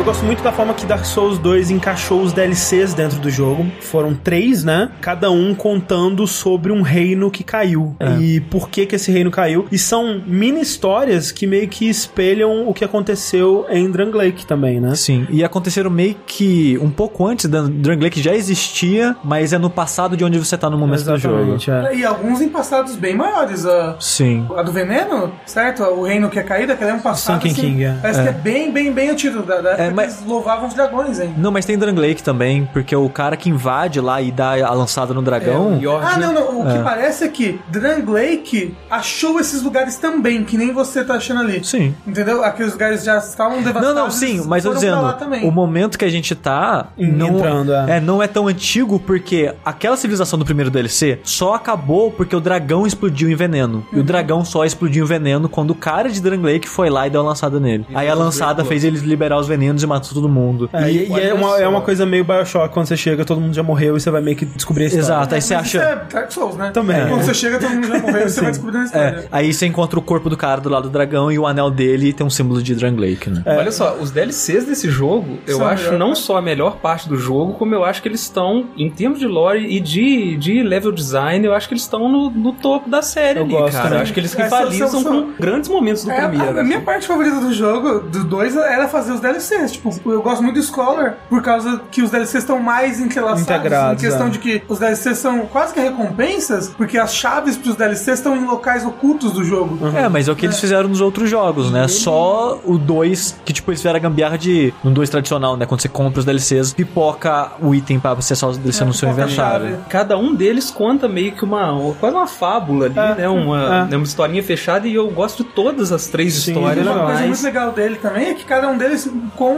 [SPEAKER 1] Eu gosto muito da forma que Dark Souls 2 encaixou os DLCs dentro do jogo. Foram três, né? Cada um contando sobre um reino que caiu. E por que que esse reino caiu. E são mini histórias que meio que espelham o que aconteceu em Drangleic também, né?
[SPEAKER 2] Sim, e aconteceram meio que um pouco antes da Drangleic já existia, mas é no passado de onde você tá no momento do jogo.
[SPEAKER 1] Exatamente, é.
[SPEAKER 4] E alguns em passados bem maiores. A,
[SPEAKER 2] Sim.
[SPEAKER 4] a do Veneno, certo? O reino que é caído, aquele é um passado.
[SPEAKER 1] Sunken
[SPEAKER 4] assim,
[SPEAKER 1] King, é.
[SPEAKER 4] Parece que é bem, bem, bem antigo. Da, da época
[SPEAKER 2] mas-
[SPEAKER 4] eles louvavam os dragões, hein?
[SPEAKER 2] Não, mas tem Drangleic também, porque o cara que invade lá e dá a lançada no dragão.
[SPEAKER 3] É,
[SPEAKER 4] Ah,
[SPEAKER 3] né?
[SPEAKER 4] não, não. O que parece é que Drangleic achou esses lugares também, que nem você tá achando ali.
[SPEAKER 2] Sim.
[SPEAKER 4] Entendeu? Aqueles lugares já estavam
[SPEAKER 2] Não,
[SPEAKER 4] devastados.
[SPEAKER 2] não, sim, mas eu dizendo, o momento que a gente tá não
[SPEAKER 1] entrando, é.
[SPEAKER 2] é. não é tão antigo porque aquela civilização do primeiro DLC só acabou porque o dragão explodiu em veneno. E o dragão só explodiu em veneno quando o cara de Drangleic foi lá e deu uma lançada nele. Aí a lançada fez eles liberar os venenos e matou todo mundo.
[SPEAKER 1] É, e, e é, uma, é uma coisa meio Bioshock, quando você chega, todo mundo já morreu e você vai meio que descobrir a história.
[SPEAKER 2] Exato, aí você
[SPEAKER 4] Mas isso
[SPEAKER 2] acha.
[SPEAKER 4] é Dark Souls, né?
[SPEAKER 1] Também.
[SPEAKER 4] Quando
[SPEAKER 1] É.
[SPEAKER 4] você chega, todo mundo já morreu, você vai descobrindo a história.
[SPEAKER 2] É, aí você encontra o corpo do cara do lado do dragão e o anel dele tem um símbolo de Drangleic, né?
[SPEAKER 3] Olha só, os DLCs desse jogo, eu
[SPEAKER 4] São
[SPEAKER 3] acho
[SPEAKER 4] melhor.
[SPEAKER 3] não só a melhor parte do jogo, como eu acho que eles estão, em termos de lore e de, de level design, eu acho que eles estão no, no topo da série
[SPEAKER 1] Eu
[SPEAKER 3] ali,
[SPEAKER 1] gosto
[SPEAKER 3] cara. Eu acho que eles
[SPEAKER 4] É,
[SPEAKER 3] rivalizam
[SPEAKER 4] são- são-
[SPEAKER 3] com grandes momentos do
[SPEAKER 4] É,
[SPEAKER 3] primeiro.
[SPEAKER 4] a, a minha
[SPEAKER 3] assim.
[SPEAKER 4] parte favorita do jogo, do 2, era fazer os DLCs. Tipo, eu gosto muito do Scholar, por causa que os DLCs estão mais entrelaçados.
[SPEAKER 1] Integrados,
[SPEAKER 4] Em questão
[SPEAKER 1] é.
[SPEAKER 4] de que os DLCs são quase que recompensas, porque as chaves pros DLCs estão em locais ocultos do jogo.
[SPEAKER 2] É, mas é o que eles fizeram nos outros jogos, né? Só o 2, que tipo, eles fizeram a gambiarra de. No 2 tradicional, né? Quando você compra os DLCs, pipoca o item pra acessar os DLCs no seu inventário.
[SPEAKER 3] Cada um deles conta meio que uma. quase uma fábula ali, né? Uma,
[SPEAKER 1] é.
[SPEAKER 3] né, uma historinha fechada e eu gosto de todas as três
[SPEAKER 1] Sim,
[SPEAKER 3] histórias.
[SPEAKER 1] é
[SPEAKER 4] Uma coisa
[SPEAKER 3] mas-
[SPEAKER 4] muito legal dele também é que cada um deles conta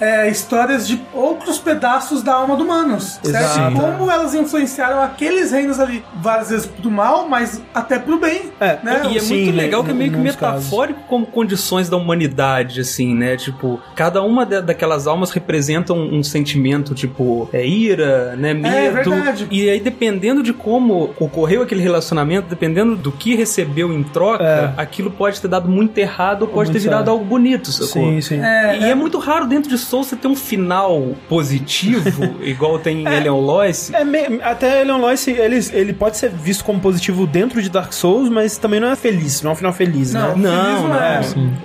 [SPEAKER 4] é, histórias de outros pedaços da alma do Manos. Certo?
[SPEAKER 1] Exato.
[SPEAKER 4] Como elas influenciaram aqueles reinos ali, várias vezes pro mal, mas até pro bem.
[SPEAKER 1] É,
[SPEAKER 4] né?
[SPEAKER 3] E é
[SPEAKER 1] Sim,
[SPEAKER 3] muito
[SPEAKER 1] né,
[SPEAKER 3] legal que é meio que metafórico como condições da humanidade, assim, né? Tipo, cada uma da- daquelas almas representa um, um sentimento, tipo, é ira, né? Medo.
[SPEAKER 4] verdade.
[SPEAKER 3] E aí, dependendo de como ocorreu aquele relacionamento, dependendo do que recebeu em troca, aquilo pode ter dado muito errado ou pode ter
[SPEAKER 1] muito
[SPEAKER 3] virado
[SPEAKER 1] certo.
[SPEAKER 3] algo bonito, sacou?
[SPEAKER 1] Sim, sim.
[SPEAKER 4] É,
[SPEAKER 3] E é muito raro dentro de Soul você ter um final positivo, <laughs> igual tem em Alien Lois.
[SPEAKER 1] É, me- até Leon Lois, ele, ele pode ser visto como positivo dentro de Dark Souls, mas também não é feliz, não é um final feliz,
[SPEAKER 4] Não,
[SPEAKER 1] né?
[SPEAKER 4] feliz
[SPEAKER 3] Não,
[SPEAKER 4] não é.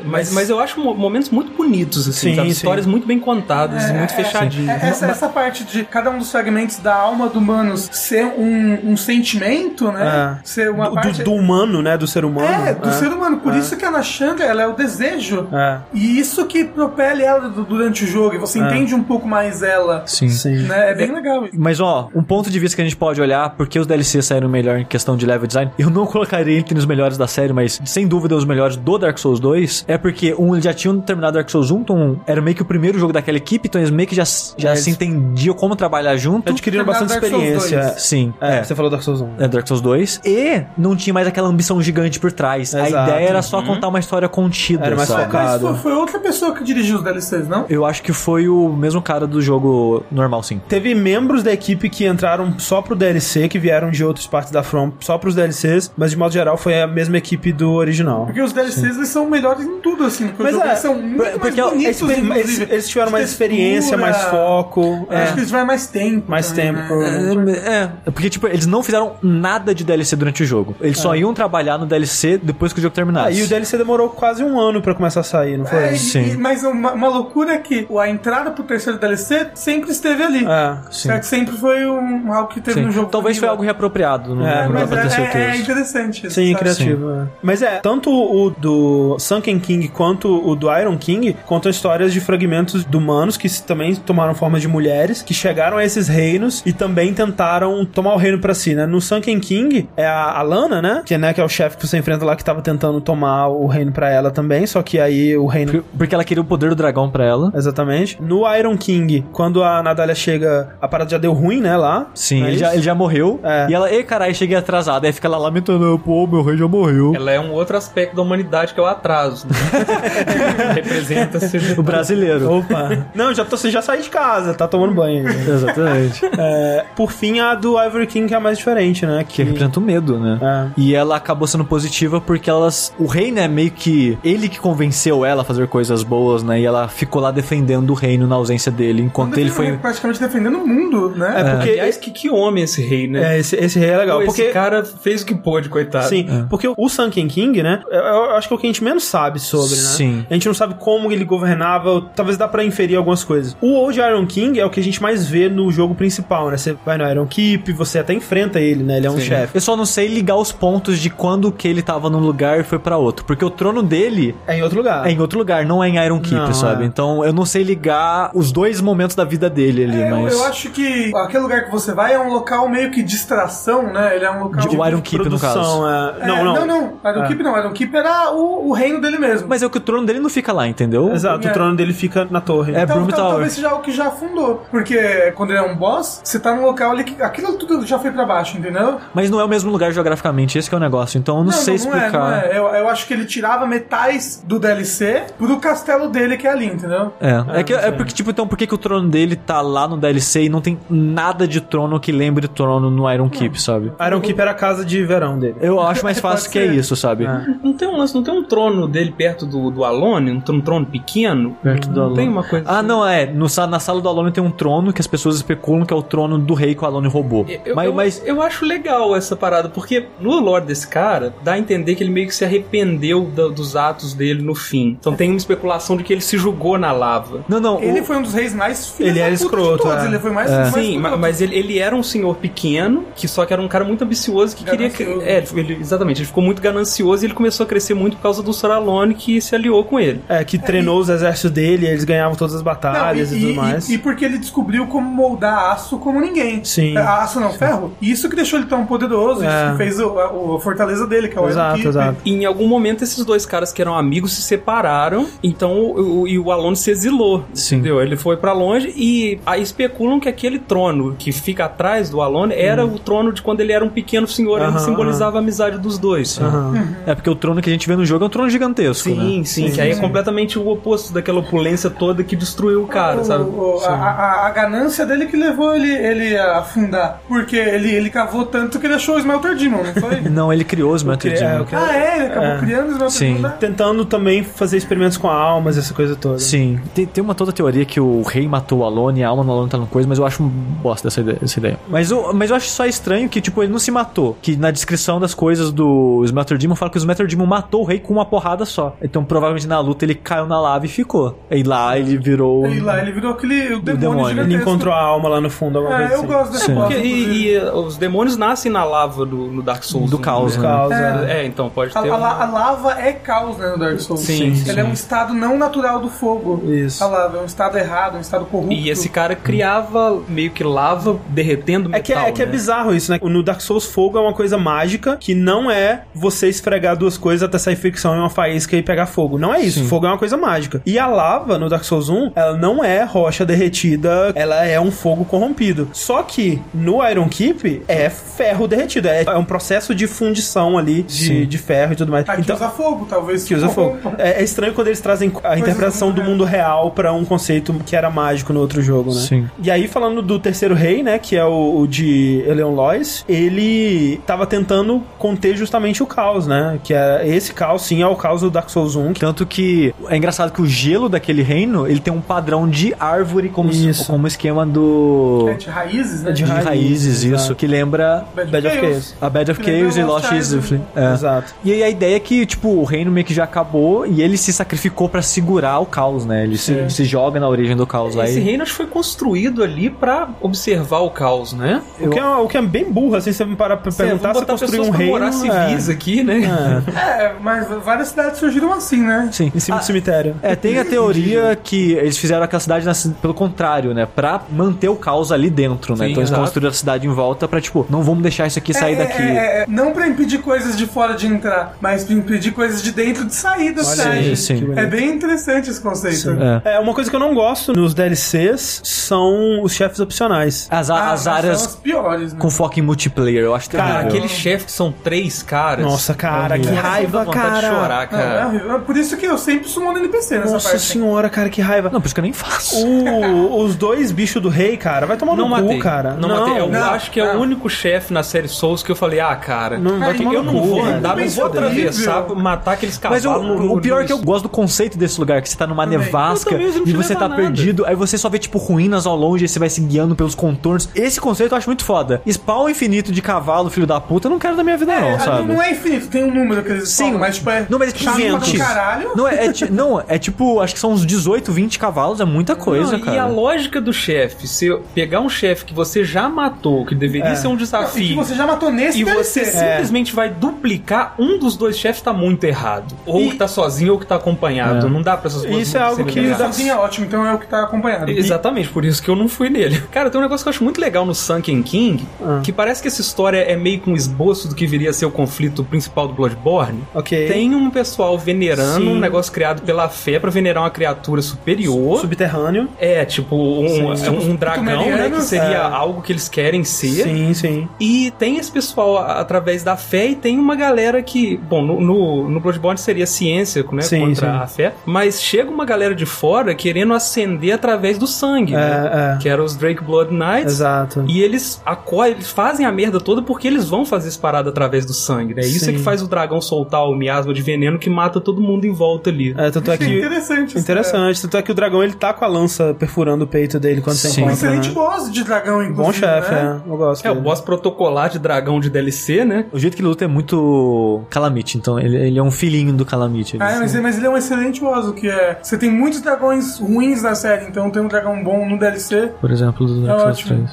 [SPEAKER 3] Mas, mas eu acho mo- momentos muito bonitos, assim,
[SPEAKER 1] Sim,
[SPEAKER 3] sabe?
[SPEAKER 1] sim.
[SPEAKER 3] Histórias muito bem contadas, e muito fechadinhas.
[SPEAKER 4] É, Essa, essa parte de cada um dos fragmentos da alma do Manos ser um, um sentimento, né?
[SPEAKER 1] É.
[SPEAKER 4] Ser uma
[SPEAKER 1] do,
[SPEAKER 4] parte.
[SPEAKER 1] do- do humano, né? Do ser humano.
[SPEAKER 4] É, do ser humano. Por isso que a Nashanga, ela é o desejo.
[SPEAKER 1] É.
[SPEAKER 4] E isso que propele ela durante o jogo. E você entende um pouco mais ela.
[SPEAKER 2] Sim.
[SPEAKER 1] Sim.
[SPEAKER 4] Né? É bem legal.
[SPEAKER 2] Mas ó, um ponto de vista que a gente pode olhar, porque os DLCs saíram melhor em questão de level design, eu não <laughs> colocaria entre os melhores da série, mas sem dúvida os melhores do Dark Souls 2, é porque um, eles já tinham terminado Dark Souls 1, então era meio que o primeiro jogo daquela equipe, então eles meio que já, já
[SPEAKER 1] Eles-
[SPEAKER 2] se entendiam como trabalhar junto.
[SPEAKER 1] Adquiriram bastante
[SPEAKER 4] Dark Souls
[SPEAKER 1] experiência.
[SPEAKER 4] 2.
[SPEAKER 2] Sim,
[SPEAKER 1] É,
[SPEAKER 2] é.
[SPEAKER 1] você falou Dark Souls 1.
[SPEAKER 2] É Dark Souls 2. E não tinha mais aquela ambição gigante por trás. A
[SPEAKER 1] Exato.
[SPEAKER 2] ideia era só contar uma história contida,
[SPEAKER 1] Era mais
[SPEAKER 2] sabe?
[SPEAKER 1] focado.
[SPEAKER 4] Mas foi, foi outra pessoa que dirigiu os DLCs, não?
[SPEAKER 2] Eu acho que foi o mesmo cara do jogo normal, sim.
[SPEAKER 1] Teve membros da equipe que entraram só pro DLC, que vieram de outras partes da From, só pros DLCs, mas de modo geral foi a mesma equipe do original.
[SPEAKER 4] Porque os DLCs eles são melhores em tudo, assim. Porque
[SPEAKER 1] Mas
[SPEAKER 4] os
[SPEAKER 1] é,
[SPEAKER 4] eles são muito mais
[SPEAKER 1] porque
[SPEAKER 4] bonitos,
[SPEAKER 1] eles, eles, eles tiveram mais experiência, mais foco.
[SPEAKER 4] Eu Acho que eles tiveram mais tempo.
[SPEAKER 1] Mais
[SPEAKER 4] também,
[SPEAKER 1] tempo,
[SPEAKER 4] né?
[SPEAKER 1] provavelmente.
[SPEAKER 2] É, é, porque, tipo, eles não fizeram nada de DLC durante o jogo. Eles só iam trabalhar no DLC depois que o jogo terminasse.
[SPEAKER 1] Ah, e o DLC demorou quase um ano pra começar a sair, não foi?
[SPEAKER 4] É, e-
[SPEAKER 2] Sim.
[SPEAKER 4] e- mas uma, uma loucura é que a entrada pro terceiro DLC sempre esteve ali.
[SPEAKER 1] É,
[SPEAKER 2] sim.
[SPEAKER 4] Certo? Sempre foi um, algo que teve
[SPEAKER 2] Sim.
[SPEAKER 4] no jogo.
[SPEAKER 2] Talvez foi algo reapropriado, não,
[SPEAKER 1] É,
[SPEAKER 4] Mas
[SPEAKER 2] pra ter
[SPEAKER 4] é,
[SPEAKER 2] certeza.
[SPEAKER 4] é interessante. isso,
[SPEAKER 1] Sim,
[SPEAKER 4] sabe?
[SPEAKER 1] criativo. é. Mas é, tanto o do Sunken King quanto o do Iron King contam histórias de fragmentos de humanos que também tomaram forma de mulheres, que chegaram a esses reinos e também tentaram tomar o reino pra si, né? No Sunken King é a, a Lana, né? Que, né, que é o chefe que você enfrenta lá que tava tentando tomar o reino pra ela também, só que aí o reino
[SPEAKER 2] Por- Porque ela queria o poder do dragão pra ela.
[SPEAKER 1] Exatamente. No Iron King quando a Nadália chega, a parada já deu ruim, né, lá.
[SPEAKER 2] Sim,
[SPEAKER 1] é
[SPEAKER 2] ele já, ele já morreu.
[SPEAKER 1] É.
[SPEAKER 2] E ela, ei, caralho, cheguei atrasada. Aí fica lá lamentando, pô, meu rei já morreu.
[SPEAKER 3] Ela é um outro aspecto da humanidade que é o atraso. Né? <laughs> Representa
[SPEAKER 2] O brasileiro.
[SPEAKER 1] Opa. Não, já, tô, você já saiu de casa, tá tomando banho. ainda. <laughs>
[SPEAKER 2] Exatamente.
[SPEAKER 1] É, por fim, a do Ivory King que é a mais diferente, né?
[SPEAKER 2] que representa o medo, né?
[SPEAKER 1] É.
[SPEAKER 2] E ela acabou sendo positiva porque elas. O rei, né, meio que. Ele que convenceu ela a fazer coisas boas, né? E ela ficou lá defendendo o reino na ausência dele, enquanto ele foi.
[SPEAKER 4] praticamente defendendo o mundo, né?
[SPEAKER 1] É porque
[SPEAKER 3] Aliás, que, que homem esse rei, né?
[SPEAKER 1] é, esse, esse rei é legal.
[SPEAKER 3] Pô,
[SPEAKER 1] porque
[SPEAKER 3] Esse cara fez o que pôde, coitado.
[SPEAKER 1] Sim, porque o Sunken King, né? Eu, eu acho que é o que a gente menos sabe sobre, né?
[SPEAKER 2] Sim.
[SPEAKER 1] A gente não sabe como ele governava, talvez dá pra inferir algumas coisas. O Old Iron King é o que a gente mais vê no jogo principal, né? Você vai no Iron Keep, você até enfrenta ele, né? Ele é um chefe.
[SPEAKER 2] Eu só não sei ligar os pontos de quando que ele tava num lugar e foi pra outro. Porque o trono dele
[SPEAKER 1] É em outro lugar.
[SPEAKER 2] é em outro lugar, não é em Iron Keep,
[SPEAKER 1] Não,
[SPEAKER 2] sabe?
[SPEAKER 1] é.
[SPEAKER 2] Então eu não sei ligar os dois momentos da vida dele ali,
[SPEAKER 4] É, eu,
[SPEAKER 2] mas.
[SPEAKER 4] eu acho que aquele lugar que você vai é um local meio que distração, né? Ele é um local.
[SPEAKER 2] De- o Iron Keep, no
[SPEAKER 1] Produção,
[SPEAKER 2] caso.
[SPEAKER 1] é...
[SPEAKER 4] É,
[SPEAKER 1] Não, não.
[SPEAKER 4] não, não. Iron
[SPEAKER 1] É.
[SPEAKER 4] Keep não. Iron Keep era o, o reino dele mesmo.
[SPEAKER 2] Mas é o que o trono dele não fica lá, entendeu?
[SPEAKER 1] Exato,
[SPEAKER 4] É.
[SPEAKER 1] o trono dele fica na torre.
[SPEAKER 2] É,
[SPEAKER 4] Então,
[SPEAKER 2] Broom
[SPEAKER 4] tal-
[SPEAKER 2] Tower.
[SPEAKER 4] talvez seja o que já afundou. Porque quando ele é um boss, você tá num local ali que aquilo tudo já foi pra baixo, entendeu?
[SPEAKER 2] Mas não é o mesmo lugar geograficamente, esse que é o negócio. Então eu não, sei
[SPEAKER 4] É,
[SPEAKER 2] explicar.
[SPEAKER 4] não é. Eu, eu acho que ele tirava metais do DLC pro castelo dele que é ali, entendeu?
[SPEAKER 2] É, é, que,
[SPEAKER 1] não
[SPEAKER 2] é
[SPEAKER 1] sei.
[SPEAKER 2] porque, tipo, então, por que, que o trono dele tá lá no DLC e não tem nada de trono que lembre trono no Iron Keep, sabe?
[SPEAKER 1] Iron Keep era a casa de verão dele.
[SPEAKER 2] Eu acho mais <laughs> fácil que é isso, sabe?
[SPEAKER 3] Não tem um lance, não tem um trono dele perto do, do Alone? Um, tr- um trono pequeno?
[SPEAKER 2] Perto do
[SPEAKER 3] Não tem
[SPEAKER 2] Alone.
[SPEAKER 3] uma coisa
[SPEAKER 2] Ah,
[SPEAKER 3] assim?
[SPEAKER 2] não, é. No, na sala do Alone tem um trono que as pessoas especulam que é o trono do rei que o Alone roubou.
[SPEAKER 3] Eu,
[SPEAKER 2] mas,
[SPEAKER 3] eu,
[SPEAKER 2] mas
[SPEAKER 3] eu acho legal essa parada, porque no lore desse cara, dá a entender que ele meio que se arrependeu da- dos atos dele no fim. Então tem uma especulação de que ele se julgou na lava.
[SPEAKER 2] Não, não.
[SPEAKER 4] Ele
[SPEAKER 2] o-
[SPEAKER 4] foi um dos reis mais filhos
[SPEAKER 1] Ele era escroto,
[SPEAKER 4] de todos.
[SPEAKER 1] é.
[SPEAKER 4] Ele foi mais, mais
[SPEAKER 3] Sim, mas ele, ele era um senhor pequeno, que só que era um cara muito ambicioso, que queria... É, ele- exatamente. Ele ficou muito ganancioso e ele começou a crescer muito por causa do Soralone, que se aliou com ele.
[SPEAKER 1] É, que treinou os exércitos dele, eles ganhavam todas as
[SPEAKER 4] Não,
[SPEAKER 1] batalhas e, tudo mais.
[SPEAKER 4] E, e porque ele descobriu como moldar aço como ninguém.
[SPEAKER 1] Sim.
[SPEAKER 4] É, Aço não, ferro. E isso que deixou ele tão poderoso, isso
[SPEAKER 1] É.
[SPEAKER 4] que fez o, a, a fortaleza dele, que é o
[SPEAKER 1] Exato, exato.
[SPEAKER 3] E em algum momento esses dois caras que eram amigos se separaram, então o, o- e o Alone se exilou.
[SPEAKER 2] Sim.
[SPEAKER 3] Entendeu? Ele foi pra longe e aí especulam que aquele trono que fica atrás do Alone era o trono de quando ele era um pequeno senhor, ele
[SPEAKER 1] Aham,
[SPEAKER 3] simbolizava a amizade dos dois.
[SPEAKER 1] Aham.
[SPEAKER 2] É porque o trono que a gente vê no jogo é um trono gigantesco,
[SPEAKER 3] Sim,
[SPEAKER 2] né?
[SPEAKER 3] sim, que aí é completamente o oposto daquela opulência toda que destruiu o cara,
[SPEAKER 4] O-
[SPEAKER 3] sabe?
[SPEAKER 4] o- a, a- a ganância dele que levou ele, ele a afundar. Porque ele, ele cavou tanto que ele achou o Smelter Demon, não foi? <laughs>
[SPEAKER 2] Não, ele criou os Metal
[SPEAKER 1] cri- é,
[SPEAKER 2] Demon.
[SPEAKER 1] o
[SPEAKER 4] ah, é? Ele acabou
[SPEAKER 1] É.
[SPEAKER 4] criando o Smelter
[SPEAKER 2] Sim.
[SPEAKER 4] Demon. né?
[SPEAKER 1] Tentando também fazer experimentos com almas, essa coisa toda.
[SPEAKER 2] Sim. Tem, tem uma toda teoria que o rei matou o Alone e a alma do Alone tá no coisa, mas eu acho um bosta dessa ideia. Essa ideia. Mas, eu, mas eu acho só estranho que, tipo, ele não se matou. Que na descrição das coisas do Smelter Demon fala que o Smelter Demon matou o rei com uma porrada só. Então provavelmente na luta ele caiu na lava e ficou. E lá ele virou.
[SPEAKER 4] E lá ele virou aquele o demônio,
[SPEAKER 2] demônio.
[SPEAKER 4] gigantesco.
[SPEAKER 1] Ele encontrou a alma lá no fundo, alguma
[SPEAKER 4] É,
[SPEAKER 1] coisa
[SPEAKER 4] eu
[SPEAKER 1] assim.
[SPEAKER 4] gosto
[SPEAKER 2] Sim.
[SPEAKER 4] boss.
[SPEAKER 3] Porque- e, e, uh, os demônios nascem na lava do, no Dark Souls.
[SPEAKER 2] Do
[SPEAKER 3] né?
[SPEAKER 2] caos, né?
[SPEAKER 4] É.
[SPEAKER 1] né?
[SPEAKER 3] É, então pode
[SPEAKER 4] A,
[SPEAKER 3] ter.
[SPEAKER 4] a a lava é caos, né, no Dark Souls.
[SPEAKER 3] Sim,
[SPEAKER 4] Ele
[SPEAKER 3] sim.
[SPEAKER 4] é um estado não natural do fogo.
[SPEAKER 1] Isso.
[SPEAKER 4] A lava é um estado errado, um estado corrupto.
[SPEAKER 3] E esse cara criava meio que lava derretendo metal,
[SPEAKER 1] É que, é, é que é
[SPEAKER 3] né?
[SPEAKER 1] bizarro isso, né? No Dark Souls, fogo é uma coisa mágica que não é você esfregar duas coisas até sair fricção em uma faísca e pegar fogo. Não é isso. Fogo é uma coisa mágica. E a lava no Dark Souls 1, ela não é rocha derretida, ela é um fogo corrompido. Só que no Iron Keep é ferro derretido. É, é um processo de fundição ali de,
[SPEAKER 2] Sim.
[SPEAKER 1] de ferro e tudo mais. Então,
[SPEAKER 4] usa fogo, talvez.
[SPEAKER 1] que usa fogo. <laughs> É, é estranho quando eles trazem a interpretação do mundo real pra um conceito que era mágico no outro jogo, né?
[SPEAKER 2] Sim.
[SPEAKER 1] E aí, falando do terceiro rei, né, que é o, o de Eleon Lois, ele tava tentando conter justamente o caos, né? Que é esse caos, sim, é o caos do Dark Souls 1. Que
[SPEAKER 2] Tanto que é engraçado que o gelo daquele reino, ele tem um padrão de árvore como,
[SPEAKER 1] Isso.
[SPEAKER 2] como esquema do...
[SPEAKER 4] É de raízes, né?
[SPEAKER 2] de
[SPEAKER 1] raízes,
[SPEAKER 2] raízes, isso.
[SPEAKER 1] exato.
[SPEAKER 2] Que lembra
[SPEAKER 1] Bad of Chaos.
[SPEAKER 2] a Bad of
[SPEAKER 4] Que
[SPEAKER 2] Chaos e
[SPEAKER 4] Lost.
[SPEAKER 2] Isle. É.
[SPEAKER 1] Exato.
[SPEAKER 2] E aí a ideia é que, tipo, o reino meio que já acabou e ele se sacrificou pra segurar o caos, né? Ele se, se joga na origem do caos lá
[SPEAKER 3] Esse reino acho que foi construído ali pra observar o caos, né?
[SPEAKER 1] O que, é, o que é bem burro, assim, você parar pra perguntar se construir um reino...
[SPEAKER 3] morar civis
[SPEAKER 1] é,
[SPEAKER 3] aqui, né?
[SPEAKER 4] É, mas várias cidades surgiram assim, né?
[SPEAKER 2] Sim.
[SPEAKER 1] em cima do cemitério.
[SPEAKER 2] É, tem a teoria que eles fizeram aquela cidade na- pelo contrário, né? Pra manter o caos ali dentro, né?
[SPEAKER 3] Sim,
[SPEAKER 2] então eles
[SPEAKER 3] exato.
[SPEAKER 2] construíram a cidade em volta pra, tipo, não vamos deixar isso aqui sair
[SPEAKER 4] É,
[SPEAKER 2] daqui.
[SPEAKER 4] é, é, não pra impedir coisas de fora de entrar, mas pra impedir coisas de dentro de sair da
[SPEAKER 1] Olha
[SPEAKER 4] cidade.
[SPEAKER 1] aí,
[SPEAKER 2] sim.
[SPEAKER 4] É bem interessante esse conceito.
[SPEAKER 2] É.
[SPEAKER 1] É, uma coisa que eu não gosto nos DLCs são os chefes opcionais.
[SPEAKER 2] As,
[SPEAKER 4] Ah,
[SPEAKER 2] as
[SPEAKER 4] mas
[SPEAKER 2] áreas
[SPEAKER 4] São as piores, né?
[SPEAKER 2] com foco em multiplayer, eu acho
[SPEAKER 3] Cara,
[SPEAKER 2] terrível.
[SPEAKER 3] aquele chefe que são três caras.
[SPEAKER 1] Nossa, cara, que
[SPEAKER 3] Nossa,
[SPEAKER 1] raiva,
[SPEAKER 3] de
[SPEAKER 1] cara.
[SPEAKER 3] chorar,
[SPEAKER 4] Não, é
[SPEAKER 3] cara.
[SPEAKER 4] É Por isso que eu sempre sumono NPC nessa
[SPEAKER 1] Nossa
[SPEAKER 4] parte.
[SPEAKER 1] senhora, cara, que raiva.
[SPEAKER 2] Não, por isso que eu nem faço.
[SPEAKER 1] O- os dois bichos do rei, cara, vai tomar
[SPEAKER 3] Não
[SPEAKER 1] no
[SPEAKER 3] matei,
[SPEAKER 1] cu, cara.
[SPEAKER 3] Não, matei. Eu
[SPEAKER 4] não,
[SPEAKER 3] acho que é
[SPEAKER 4] não.
[SPEAKER 3] o único chefe na série Souls que eu falei, ah, cara,
[SPEAKER 1] Não, vai
[SPEAKER 3] eu
[SPEAKER 1] tomar no
[SPEAKER 3] não
[SPEAKER 1] cu,
[SPEAKER 3] vou andar, não
[SPEAKER 4] Mas
[SPEAKER 3] vou
[SPEAKER 4] é
[SPEAKER 3] atravessar, matar aqueles
[SPEAKER 2] Mas
[SPEAKER 3] cavalos.
[SPEAKER 2] o,
[SPEAKER 3] no- no-
[SPEAKER 2] o pior é que eu gosto do conceito desse lugar, que você tá numa. Nevasca
[SPEAKER 3] não
[SPEAKER 2] e você tá perdido, aí você só vê, tipo, ruínas ao longe e você vai se guiando pelos contornos. Esse conceito eu acho muito foda. Spawn infinito de cavalo, filho da puta, eu não quero da minha vida, não,
[SPEAKER 4] É,
[SPEAKER 2] sabe?
[SPEAKER 4] não é infinito, tem um número que eles
[SPEAKER 2] Sim,
[SPEAKER 4] falam, mas tipo é.
[SPEAKER 2] Não, mas é tipo
[SPEAKER 4] chato pra
[SPEAKER 2] 20.
[SPEAKER 4] caralho.
[SPEAKER 2] Não, é, é não, é tipo, acho que são uns 18, 20 cavalos, é muita coisa,
[SPEAKER 3] Não,
[SPEAKER 2] cara.
[SPEAKER 3] E a lógica do chefe, se pegar um chefe que você já matou, que deveria ser um
[SPEAKER 4] E que
[SPEAKER 3] desafio,
[SPEAKER 4] você já matou nesse
[SPEAKER 3] e você
[SPEAKER 4] DLC.
[SPEAKER 3] simplesmente vai duplicar um dos dois chefes, tá muito errado. Ou
[SPEAKER 4] E-
[SPEAKER 3] que tá sozinho ou que tá acompanhado.
[SPEAKER 2] É.
[SPEAKER 3] Não dá pra essas duas
[SPEAKER 1] Isso é algo que
[SPEAKER 4] sozinho é ótimo, então é o que tá acompanhado. E-
[SPEAKER 3] Exatamente, por isso que eu não fui nele. Cara, tem um negócio que eu acho muito legal no Sunken King,
[SPEAKER 1] Ah.
[SPEAKER 3] que parece que essa história é meio que um esboço do que viria a ser o conflito principal do Bloodborne.
[SPEAKER 1] Ok.
[SPEAKER 3] Tem um pessoal venerando
[SPEAKER 1] Sim.
[SPEAKER 3] um negócio criado pela fé pra venerar uma criatura superior.
[SPEAKER 1] Subterrâneo.
[SPEAKER 3] É, tipo, um,
[SPEAKER 1] Sim.
[SPEAKER 3] é um dragão, né? Que seria
[SPEAKER 1] é.
[SPEAKER 3] algo que eles querem ser.
[SPEAKER 1] Sim, sim.
[SPEAKER 3] E tem esse pessoal a- através da fé e tem uma galera que, bom, no, no, no Bloodborne seria ciência, né,
[SPEAKER 1] Sim,
[SPEAKER 3] contra
[SPEAKER 1] sim.
[SPEAKER 3] a fé, mas chega uma galera de fora querendo ascender através do sangue, né,
[SPEAKER 1] É, é.
[SPEAKER 3] que eram os Drake Blood Knights.
[SPEAKER 1] Exato.
[SPEAKER 3] E eles acolhem, eles fazem a merda toda porque eles vão fazer essa parada através do sangue, né? Isso é que faz o dragão soltar o miasma de veneno que mata todo mundo em volta ali.
[SPEAKER 1] É, tanto é que.
[SPEAKER 4] interessante. isso,
[SPEAKER 1] Interessante. Tanto é que o dragão ele tá com a lança perfurando o peito dele quando você
[SPEAKER 2] Sim.
[SPEAKER 4] É. Um
[SPEAKER 1] encontra.
[SPEAKER 4] excelente
[SPEAKER 1] Né?
[SPEAKER 4] boss de dragão, inclusive.
[SPEAKER 1] Bom chefe,
[SPEAKER 4] né?
[SPEAKER 1] é. Eu gosto.
[SPEAKER 3] É, o
[SPEAKER 1] dele.
[SPEAKER 3] boss protocolar de dragão de DLC, né?
[SPEAKER 2] O jeito que ele luta é muito Calamite, então ele, ele é um filhinho do Calamite.
[SPEAKER 4] Ah, mas, mas ele é um excelente boss, o que é. Você tem muitos dragões ruins na série, então tem um dragão bom no DLC.
[SPEAKER 2] Por exemplo, do Dark Souls
[SPEAKER 4] ótimo.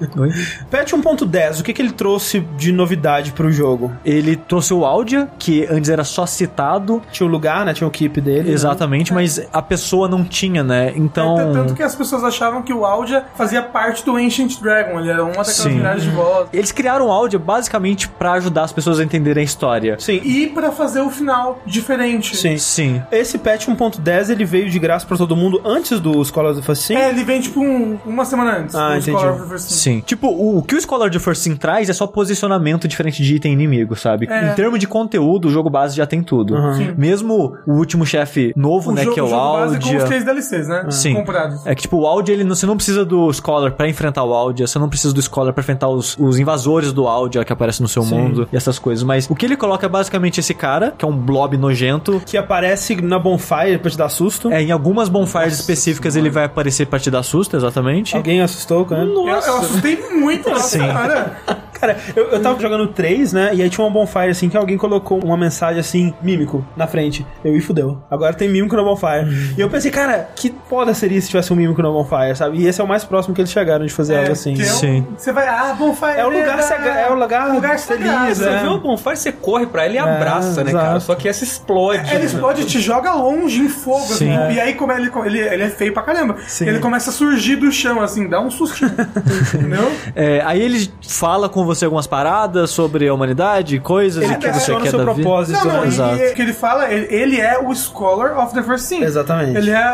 [SPEAKER 2] 3. <laughs> Oi?
[SPEAKER 1] Patch 1.10, o que, que ele trouxe de novidade pro jogo?
[SPEAKER 2] Ele trouxe o Audia, que antes era só citado,
[SPEAKER 1] Tinha o lugar, né? Tinha o keep dele. né?
[SPEAKER 2] exatamente, mas a pessoa não tinha, né? Então.
[SPEAKER 4] É, tanto que as pessoas achavam que o Audia fazia parte do Ancient Dragon, ele era uma daquelas
[SPEAKER 2] Sim.
[SPEAKER 4] milhares de voz.
[SPEAKER 2] Eles criaram o Audia basicamente pra ajudar as pessoas a entenderem a história.
[SPEAKER 1] Sim.
[SPEAKER 4] E pra fazer o final diferente.
[SPEAKER 1] Sim.
[SPEAKER 2] Sim.
[SPEAKER 1] Esse patch 1.10 ele veio de graça pra todo mundo antes do Scholars of Sim.
[SPEAKER 4] É, ele vem tipo um- uma semana antes.
[SPEAKER 1] Ah,
[SPEAKER 4] do
[SPEAKER 1] entendi.
[SPEAKER 4] Scholar of the First.
[SPEAKER 2] Sim. Tipo, o, o que o Scholar de First Sin traz é só posicionamento diferente de item inimigo, sabe?
[SPEAKER 4] É.
[SPEAKER 2] Em termos de conteúdo, o jogo base já tem tudo.
[SPEAKER 4] Sim.
[SPEAKER 2] Mesmo o último chefe novo,
[SPEAKER 4] O
[SPEAKER 2] né,
[SPEAKER 4] jogo,
[SPEAKER 2] que é o,
[SPEAKER 4] jogo base com os
[SPEAKER 2] Audia.
[SPEAKER 4] três DLCs, né?
[SPEAKER 2] Sim.
[SPEAKER 4] Comprados.
[SPEAKER 2] É que, tipo, o Audia, ele não, você não precisa do Scholar pra enfrentar o Audia, você não precisa do Scholar pra enfrentar os, os invasores do Audia que aparecem no seu mundo e essas coisas. Mas o que ele coloca é basicamente esse cara, que é um blob nojento.
[SPEAKER 1] Que aparece na bonfire pra te dar susto.
[SPEAKER 2] É, em algumas bonfires específicas ele vai aparecer pra te dar susto, exatamente.
[SPEAKER 1] Alguém assustou, cara?
[SPEAKER 4] Eu, eu assustei muito, nossa
[SPEAKER 2] Sim.
[SPEAKER 4] cara.
[SPEAKER 1] Cara, eu, eu tava jogando 3, né? E aí tinha uma bonfire assim que alguém colocou uma mensagem assim, mímico, na frente. Eu, e fudeu. Agora tem mímico na bonfire. E eu pensei, cara, que foda seria se tivesse um mímico na bonfire, sabe? E esse é o mais próximo que eles chegaram de fazer algo assim.
[SPEAKER 4] que é um-
[SPEAKER 2] Sim.
[SPEAKER 4] Você vai, ah, Bonfire.
[SPEAKER 1] É o lugar cega- é o lugar
[SPEAKER 4] lugar
[SPEAKER 1] feliz,
[SPEAKER 4] sagrado.
[SPEAKER 3] Você
[SPEAKER 1] é.
[SPEAKER 3] vê o bonfire, você corre pra ele e abraça, né,
[SPEAKER 1] exato.
[SPEAKER 3] cara? Só que essa explode.
[SPEAKER 4] Ele explode, te joga longe em fogo, assim,
[SPEAKER 2] Sim.
[SPEAKER 4] e aí como ele, ele, ele é feio pra caramba.
[SPEAKER 1] Sim.
[SPEAKER 4] Ele começa a surgir do chão, assim, dá um sustinho. <laughs> entendeu?
[SPEAKER 2] É, aí ele fala com você algumas paradas sobre a humanidade, coisas
[SPEAKER 1] Ele
[SPEAKER 2] e que você quer
[SPEAKER 1] seu
[SPEAKER 2] da vida.
[SPEAKER 1] propósito,
[SPEAKER 4] Não, não,
[SPEAKER 1] né?
[SPEAKER 4] e-
[SPEAKER 2] Exato.
[SPEAKER 4] e o que ele fala, ele, ele é o Scholar of the First Sin.
[SPEAKER 1] Exatamente.
[SPEAKER 4] Ele é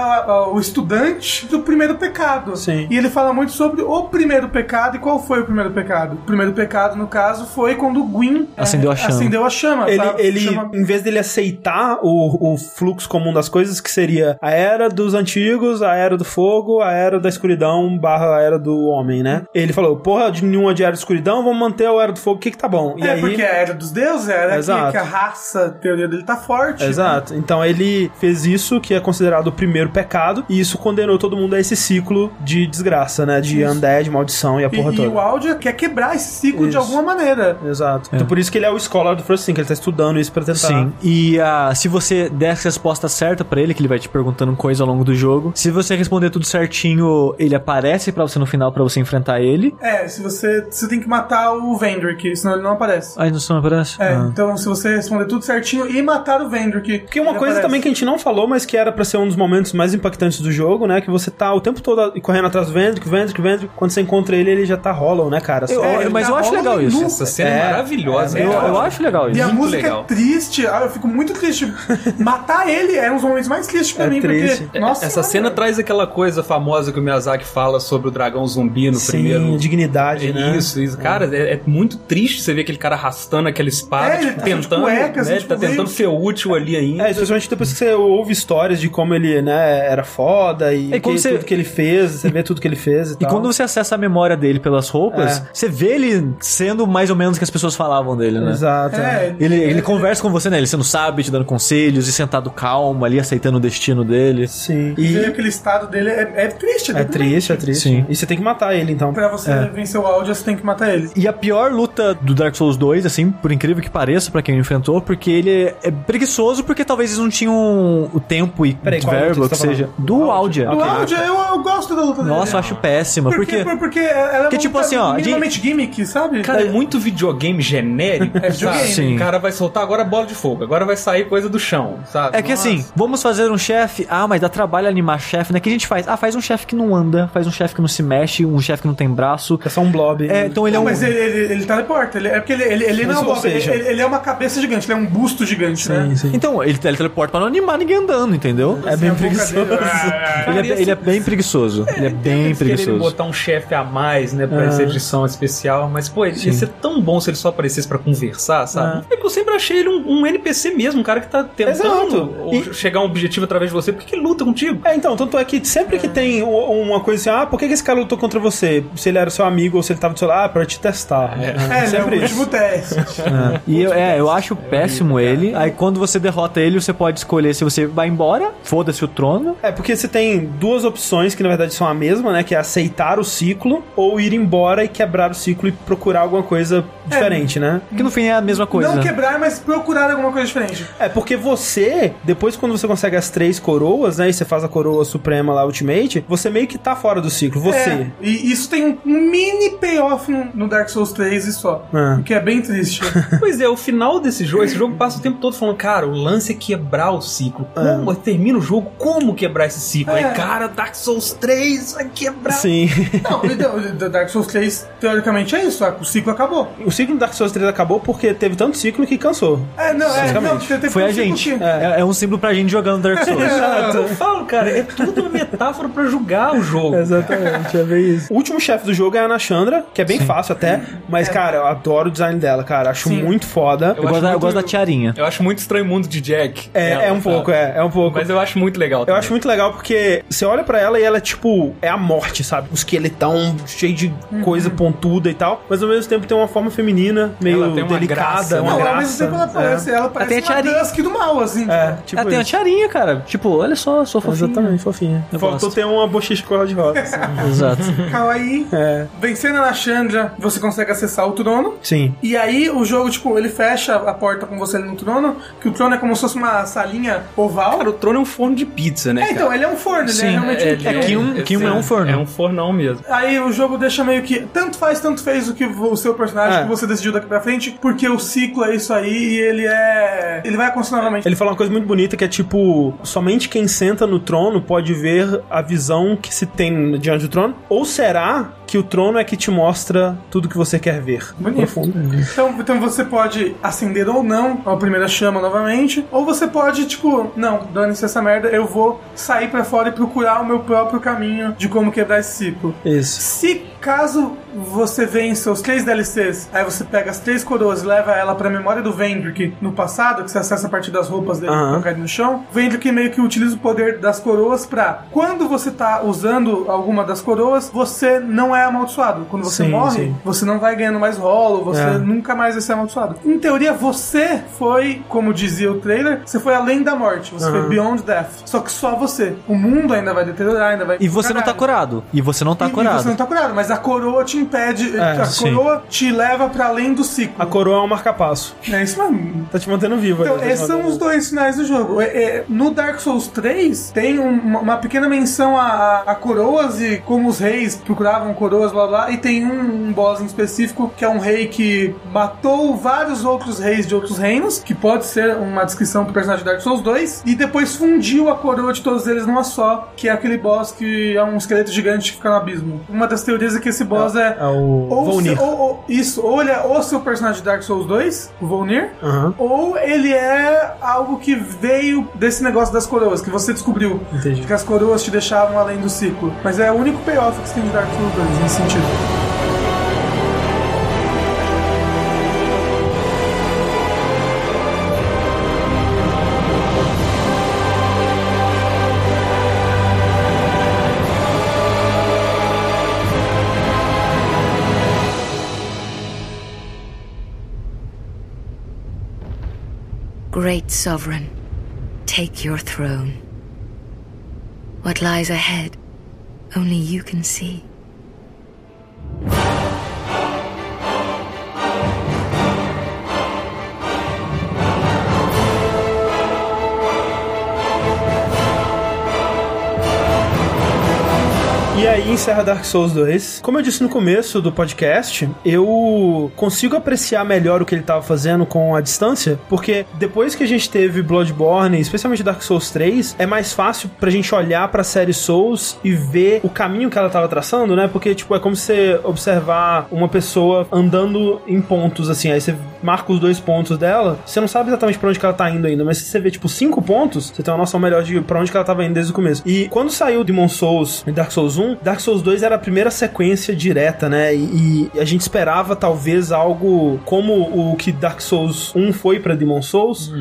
[SPEAKER 4] o estudante do primeiro pecado.
[SPEAKER 1] Sim.
[SPEAKER 4] E ele fala muito sobre o primeiro pecado e qual foi o primeiro pecado. O primeiro pecado, no caso, foi quando o Gwyn é,
[SPEAKER 2] Acendeu a chama.
[SPEAKER 4] Acendeu a chama,
[SPEAKER 1] Ele, ele
[SPEAKER 4] Chama-
[SPEAKER 1] em vez dele aceitar o, o fluxo comum das coisas, que seria a era dos antigos, a era do fogo, a era da escuridão, barra a era do homem, né? Ele falou, porra, de nenhuma de era de escuridão, vamos manter a era do fogo, o que que tá bom? E
[SPEAKER 4] é,
[SPEAKER 1] aí...
[SPEAKER 4] porque a era dos deuses, a era que,
[SPEAKER 1] Exato.
[SPEAKER 4] que a raça, a teoria dele tá forte.
[SPEAKER 1] Exato. Então ele fez isso, que é considerado o primeiro pecado, e isso condenou todo mundo a esse ciclo de desgraça, né? De
[SPEAKER 4] Isso.
[SPEAKER 1] undead, maldição e a
[SPEAKER 4] E,
[SPEAKER 1] porra
[SPEAKER 4] e
[SPEAKER 1] toda.
[SPEAKER 4] o áudio quer quebrar esse ciclo de
[SPEAKER 1] Isso.
[SPEAKER 4] alguma maneira.
[SPEAKER 1] Exato. Então por isso que ele é o scholar do Thing, que ele tá estudando isso pra tentar...
[SPEAKER 2] Sim, e ah, se você der a resposta certa pra ele, que ele vai te perguntando coisa ao longo do jogo, se você responder tudo certinho, ele aparece pra você no final pra você enfrentar ele.
[SPEAKER 4] É, se você, você tem que matar o Vendrick, senão ele não aparece.
[SPEAKER 2] Aí no som aparece?
[SPEAKER 4] É,
[SPEAKER 2] Ah.
[SPEAKER 4] então se você responder tudo certinho e matar o Vendrick.
[SPEAKER 1] Porque uma
[SPEAKER 4] ele
[SPEAKER 1] coisa
[SPEAKER 4] aparece.
[SPEAKER 1] também que a gente não falou, mas que era pra ser um dos momentos mais impactantes do jogo, né? Que você tá o tempo todo correndo atrás do Vendrick, Vendrick, Vendrick. Quando você encontra ele, ele já tá hollow, né, cara?
[SPEAKER 2] Eu-
[SPEAKER 1] Só-
[SPEAKER 2] eu- mas
[SPEAKER 4] tá
[SPEAKER 2] eu acho legal isso.
[SPEAKER 3] Essa cena é,
[SPEAKER 1] É,
[SPEAKER 3] maravilhosa.
[SPEAKER 2] Eu,
[SPEAKER 3] né?
[SPEAKER 2] eu acho legal isso.
[SPEAKER 4] E a
[SPEAKER 3] Muito
[SPEAKER 4] música
[SPEAKER 3] legal.
[SPEAKER 4] é triste, ah, eu fico muito triste. <laughs> Matar ele era um dos momentos mais tristes pra
[SPEAKER 1] É
[SPEAKER 4] mim,
[SPEAKER 1] triste.
[SPEAKER 4] porque. Nossa,
[SPEAKER 3] Essa
[SPEAKER 4] senhora.
[SPEAKER 3] cena traz aquela coisa famosa que o Miyazaki fala sobre o dragão zumbi no
[SPEAKER 1] Sim,
[SPEAKER 3] primeiro.
[SPEAKER 1] dignidade,
[SPEAKER 3] É
[SPEAKER 1] né?
[SPEAKER 3] Isso, isso. Cara, é, é muito triste você ver aquele cara arrastando aquela espada,
[SPEAKER 4] É,
[SPEAKER 3] tipo,
[SPEAKER 4] tá de
[SPEAKER 3] tentando.
[SPEAKER 4] cueca, assim,
[SPEAKER 3] né, ele tá
[SPEAKER 4] tipo,
[SPEAKER 3] tentando
[SPEAKER 4] meio-
[SPEAKER 3] ser útil ali ainda.
[SPEAKER 1] É, especialmente depois que você ouve histórias de como ele, né, era foda e
[SPEAKER 2] É, quando
[SPEAKER 1] que-
[SPEAKER 2] você-
[SPEAKER 1] tudo que ele fez, você vê tudo que ele fez e, <laughs>
[SPEAKER 2] E
[SPEAKER 1] tal.
[SPEAKER 2] quando você acessa a memória dele pelas roupas,
[SPEAKER 1] É.
[SPEAKER 2] você vê ele sendo mais ou menos o que as pessoas falavam dele, né?
[SPEAKER 1] Exato.
[SPEAKER 4] É,
[SPEAKER 2] Ele, ele conversa com você, né? Ele sendo sábio, te dando conselhos e sentado calmo ali, aceitando o destino dele.
[SPEAKER 1] Sim.
[SPEAKER 4] ver
[SPEAKER 1] E
[SPEAKER 4] aquele estado dele é, é triste,
[SPEAKER 1] é
[SPEAKER 4] deprimente.
[SPEAKER 1] triste, é triste.
[SPEAKER 2] Sim.
[SPEAKER 1] E você tem que matar ele, então.
[SPEAKER 4] Pra você
[SPEAKER 1] É.
[SPEAKER 4] vencer o áudio, você tem que matar ele.
[SPEAKER 2] E a pior luta do Dark Souls 2, assim, por incrível que pareça, pra quem enfrentou, porque ele é preguiçoso, porque talvez eles não tinham o tempo e
[SPEAKER 1] Peraí,
[SPEAKER 2] verbo, que
[SPEAKER 1] tá falando?
[SPEAKER 2] seja. Do Aldia.
[SPEAKER 4] O
[SPEAKER 1] Ok.
[SPEAKER 4] áudio, eu, eu gosto da luta dele.
[SPEAKER 2] Nossa, eu acho péssima,
[SPEAKER 4] Por
[SPEAKER 2] porque.
[SPEAKER 4] porque ela é
[SPEAKER 2] Porque, tipo assim, ó, de-
[SPEAKER 4] minimamente gimmick, sabe?
[SPEAKER 3] Cara, é muito videogame genérico.
[SPEAKER 4] É videogame.
[SPEAKER 2] Sim.
[SPEAKER 3] O cara vai soltar agora bola de fogo, agora vai sair coisa do chão, sabe?
[SPEAKER 2] É que
[SPEAKER 3] Nossa.
[SPEAKER 2] assim, vamos fazer um chefe. Ah, mas dá trabalho animar chefe, né? Que a gente faz? Ah, faz um chefe que não anda, faz um chefe que não se mexe, um chefe que não tem braço.
[SPEAKER 1] É só um blob.
[SPEAKER 2] É, então ele é um.
[SPEAKER 4] mas ele, ele, ele teleporta. Ele, é porque ele, ele, ele não é um
[SPEAKER 1] ou
[SPEAKER 4] Bob,
[SPEAKER 1] seja-
[SPEAKER 4] ele, ele é uma cabeça gigante, ele é um busto gigante, né?
[SPEAKER 1] Sim, sim.
[SPEAKER 2] Então, ele, ele teleporta pra não animar ninguém andando, entendeu?
[SPEAKER 1] É bem
[SPEAKER 4] boca
[SPEAKER 1] preguiçoso.
[SPEAKER 4] dele, ah,
[SPEAKER 2] Ele é,
[SPEAKER 3] Cara,
[SPEAKER 2] ele é bem preguiçoso. Ele é bem
[SPEAKER 3] Eles
[SPEAKER 2] preguiçoso.
[SPEAKER 3] botar um chefe a mais, né, pra
[SPEAKER 1] Ah.
[SPEAKER 3] essa edição especial, mas, pô, ele ia ser tão bom se ele só aparecesse pra conversar, sabe? É que eu sempre achei ele um, um NPC mesmo, um cara que tá tentando ou
[SPEAKER 1] E-
[SPEAKER 3] chegar a um objetivo através de você, porque ele luta contigo.
[SPEAKER 1] É, então, tanto é que sempre que tem u- uma coisa assim, ah, por que que esse cara lutou contra você? Se ele era seu amigo ou se ele tava do seu lado, ah, pra te testar.
[SPEAKER 4] É, ele é o
[SPEAKER 1] sempre
[SPEAKER 4] último
[SPEAKER 1] isso.
[SPEAKER 4] teste. <laughs>
[SPEAKER 2] É. E eu, é, eu acho péssimo ele. Aí quando você derrota ele, você pode escolher se você vai embora, foda-se o trono.
[SPEAKER 1] É, porque você tem duas opções que na verdade são a mesma, né? Que é aceitar o ciclo ou ir embora e quebrar o ciclo e procurar alguma coisa diferente, né?
[SPEAKER 2] Que no fim é a mesma coisa.
[SPEAKER 4] Não quebrar, mas procurar alguma coisa diferente.
[SPEAKER 1] É, porque você, depois quando você consegue as três coroas, né? E você faz a coroa suprema lá, Ultimate, você meio que tá fora do ciclo. Você.
[SPEAKER 4] É, e isso tem um mini payoff no, no Dark Souls 3 e só.
[SPEAKER 1] É.
[SPEAKER 4] O que é bem triste. <laughs>
[SPEAKER 3] Pois é, o final desse jogo, esse jogo passa o tempo todo falando, cara, o lance é quebrar o ciclo. Como? Termina o jogo, como quebrar esse ciclo?
[SPEAKER 4] É.
[SPEAKER 3] Aí, cara, Dark Souls 3 vai quebrar.
[SPEAKER 1] Sim. <laughs>
[SPEAKER 4] Não, então, Dark Souls 3, teoricamente, é isso. O ciclo acabou.
[SPEAKER 1] o ciclo do Dark Souls 3 acabou porque teve tanto ciclo que cansou.
[SPEAKER 4] É, não, é, não, teve
[SPEAKER 2] Foi
[SPEAKER 4] um
[SPEAKER 2] a
[SPEAKER 4] ciclo
[SPEAKER 2] gente.
[SPEAKER 4] que-
[SPEAKER 2] É, é um símbolo pra gente jogando Dark Souls. <laughs>
[SPEAKER 3] Eu falo, cara, é tudo uma metáfora pra julgar o jogo.
[SPEAKER 1] Exatamente, é bem isso. O último chefe do jogo é a Ana Chandra, que é bem fácil até, mas, cara, eu adoro o design dela, cara. Acho
[SPEAKER 4] Sim.
[SPEAKER 1] muito foda.
[SPEAKER 2] Eu, gosto
[SPEAKER 3] acho
[SPEAKER 2] da, eu
[SPEAKER 3] muito-
[SPEAKER 2] gosto da tiarinha.
[SPEAKER 3] Eu acho muito estranho o mundo de Jack.
[SPEAKER 1] É,
[SPEAKER 3] Ela,
[SPEAKER 1] é um
[SPEAKER 3] sabe?
[SPEAKER 1] pouco, é, é um pouco.
[SPEAKER 3] Mas eu acho muito legal.
[SPEAKER 1] Eu
[SPEAKER 3] também.
[SPEAKER 1] acho muito legal porque você olha pra ela e ela é tipo, é a morte, sabe? Um esqueletão cheio de coisa pontuda e tal, mas ao mesmo tempo tem uma forma feminina, meio
[SPEAKER 3] Ela tem uma
[SPEAKER 1] delicada,
[SPEAKER 3] graça,
[SPEAKER 1] uma
[SPEAKER 4] Não,
[SPEAKER 1] graça.
[SPEAKER 4] ao mesmo tempo ela parece, ela parece
[SPEAKER 2] tem a
[SPEAKER 4] uma
[SPEAKER 2] tiarinha.
[SPEAKER 4] Dusk do mal, assim.
[SPEAKER 1] É,
[SPEAKER 4] tipo.
[SPEAKER 1] tipo
[SPEAKER 2] Ela tem a
[SPEAKER 1] isso.
[SPEAKER 2] tiarinha, cara. Tipo, olha só, sou fofinha.
[SPEAKER 1] Exatamente, fofinha.
[SPEAKER 2] Eu
[SPEAKER 1] Faltou
[SPEAKER 2] gosto.
[SPEAKER 1] ter uma bochicha cor de rosa. assim. <laughs>
[SPEAKER 2] Exato.
[SPEAKER 4] Kawaii.
[SPEAKER 1] é,
[SPEAKER 4] Vencendo na Chandra, você consegue acessar o trono.
[SPEAKER 1] sim.
[SPEAKER 4] E aí o jogo, tipo, ele fecha a porta com você ali no trono, que o trono é como se fosse uma salinha oval.
[SPEAKER 3] Cara, o trono é um forno de pizza, né?
[SPEAKER 4] é, então, ele é um forno, ele é
[SPEAKER 2] Sim,
[SPEAKER 4] realmente um
[SPEAKER 3] ele
[SPEAKER 2] é que um- que um é um forno.
[SPEAKER 3] É um fornão mesmo.
[SPEAKER 4] Aí o jogo deixa meio que. Tanto faz, tanto fez o que o seu personagem
[SPEAKER 1] É.
[SPEAKER 4] que você decidiu daqui pra frente, porque o ciclo é isso aí e ele é. Ele vai acontecer novamente.
[SPEAKER 1] Ele fala uma coisa muito bonita que é tipo: somente quem senta no trono pode ver a visão que se tem diante do trono? Ou será que o trono é que te mostra tudo que você quer ver?
[SPEAKER 4] Bonito.
[SPEAKER 1] Profundo.
[SPEAKER 4] Então, então você pode acender ou não a primeira chama novamente, ou você pode, tipo, não, dane-se essa merda, eu vou sair pra fora e procurar o meu próprio caminho de como quebrar esse ciclo.
[SPEAKER 1] Isso.
[SPEAKER 4] Se caso você vença os três DLCs, aí você pega as três coroas e leva ela pra memória do Vendrick no passado, que você acessa a partir das roupas dele
[SPEAKER 1] Aham.
[SPEAKER 4] que no chão, Vendrick meio que utiliza o poder das coroas pra, quando você tá usando alguma das coroas, você não é amaldiçoado. Quando você
[SPEAKER 1] Sim,
[SPEAKER 4] morre,
[SPEAKER 1] sim.
[SPEAKER 4] você não vai ganhando mais rolo, você
[SPEAKER 1] É.
[SPEAKER 4] nunca mais vai ser amaldiçoado. Em teoria, você foi, como dizia o trailer, você foi além da morte, você foi beyond death. Só que só você. O mundo ainda vai deteriorar, ainda vai.
[SPEAKER 2] E você não tá
[SPEAKER 4] Caralho.
[SPEAKER 2] curado. E você não tá
[SPEAKER 4] E- e
[SPEAKER 2] curado.
[SPEAKER 4] você não tá curado, mas a coroa te impede.
[SPEAKER 1] É,
[SPEAKER 4] a
[SPEAKER 2] sim.
[SPEAKER 4] coroa te leva pra além do ciclo.
[SPEAKER 1] A coroa é um marca-passo.
[SPEAKER 4] É isso mesmo.
[SPEAKER 1] Tá te mantendo vivo.
[SPEAKER 4] Então,
[SPEAKER 1] tá
[SPEAKER 4] esses são os dois finais do jogo. É, é, no Dark Souls 3, tem um- uma, uma pequena menção a, a- a coroas e como os reis procuravam coroas, blá blá, e tem um, um boss em específico, que é um rei que matou vários outros reis de outros reinos, que pode ser uma descrição pro personagem de Dark Souls 2, e depois fundiu a coroa de todos eles numa só, que é aquele boss que é um esqueleto gigante que fica no abismo. Uma das teorias é que esse boss é.
[SPEAKER 1] É o
[SPEAKER 4] ou,
[SPEAKER 1] Volnir.
[SPEAKER 4] se- ou- ou- isso, ou ele é o seu personagem de Dark Souls 2, o Volnir,
[SPEAKER 1] Aham.
[SPEAKER 4] ou ele é algo que veio desse negócio das coroas, que você descobriu.
[SPEAKER 1] Entendi.
[SPEAKER 4] Que as coroas te deixavam além do ciclo. Mas é o único payoff que você tem de Dark Souls 2 nesse sentido.
[SPEAKER 6] Great sovereign, take your throne. What lies ahead, only you can see.
[SPEAKER 1] Aí encerra Dark Souls 2. Como eu disse no começo do podcast, eu consigo apreciar melhor o que ele tava fazendo com a distância, porque depois que a gente teve Bloodborne, especialmente Dark Souls 3, é mais fácil pra gente olhar pra série Souls e ver o caminho que ela tava traçando, né? Porque, tipo, é como você observar uma pessoa andando em pontos, assim, aí você marca os dois pontos dela, você não sabe exatamente pra onde que ela tá indo ainda, mas se você vê, tipo, cinco pontos, você tem uma noção melhor de pra onde que ela tava indo desde o começo. E quando saiu Demon Souls e Dark Souls 1, Dark Souls 2 era a primeira sequência direta, né? E, e a gente esperava talvez algo como o que Dark Souls 1 foi pra Demon Souls.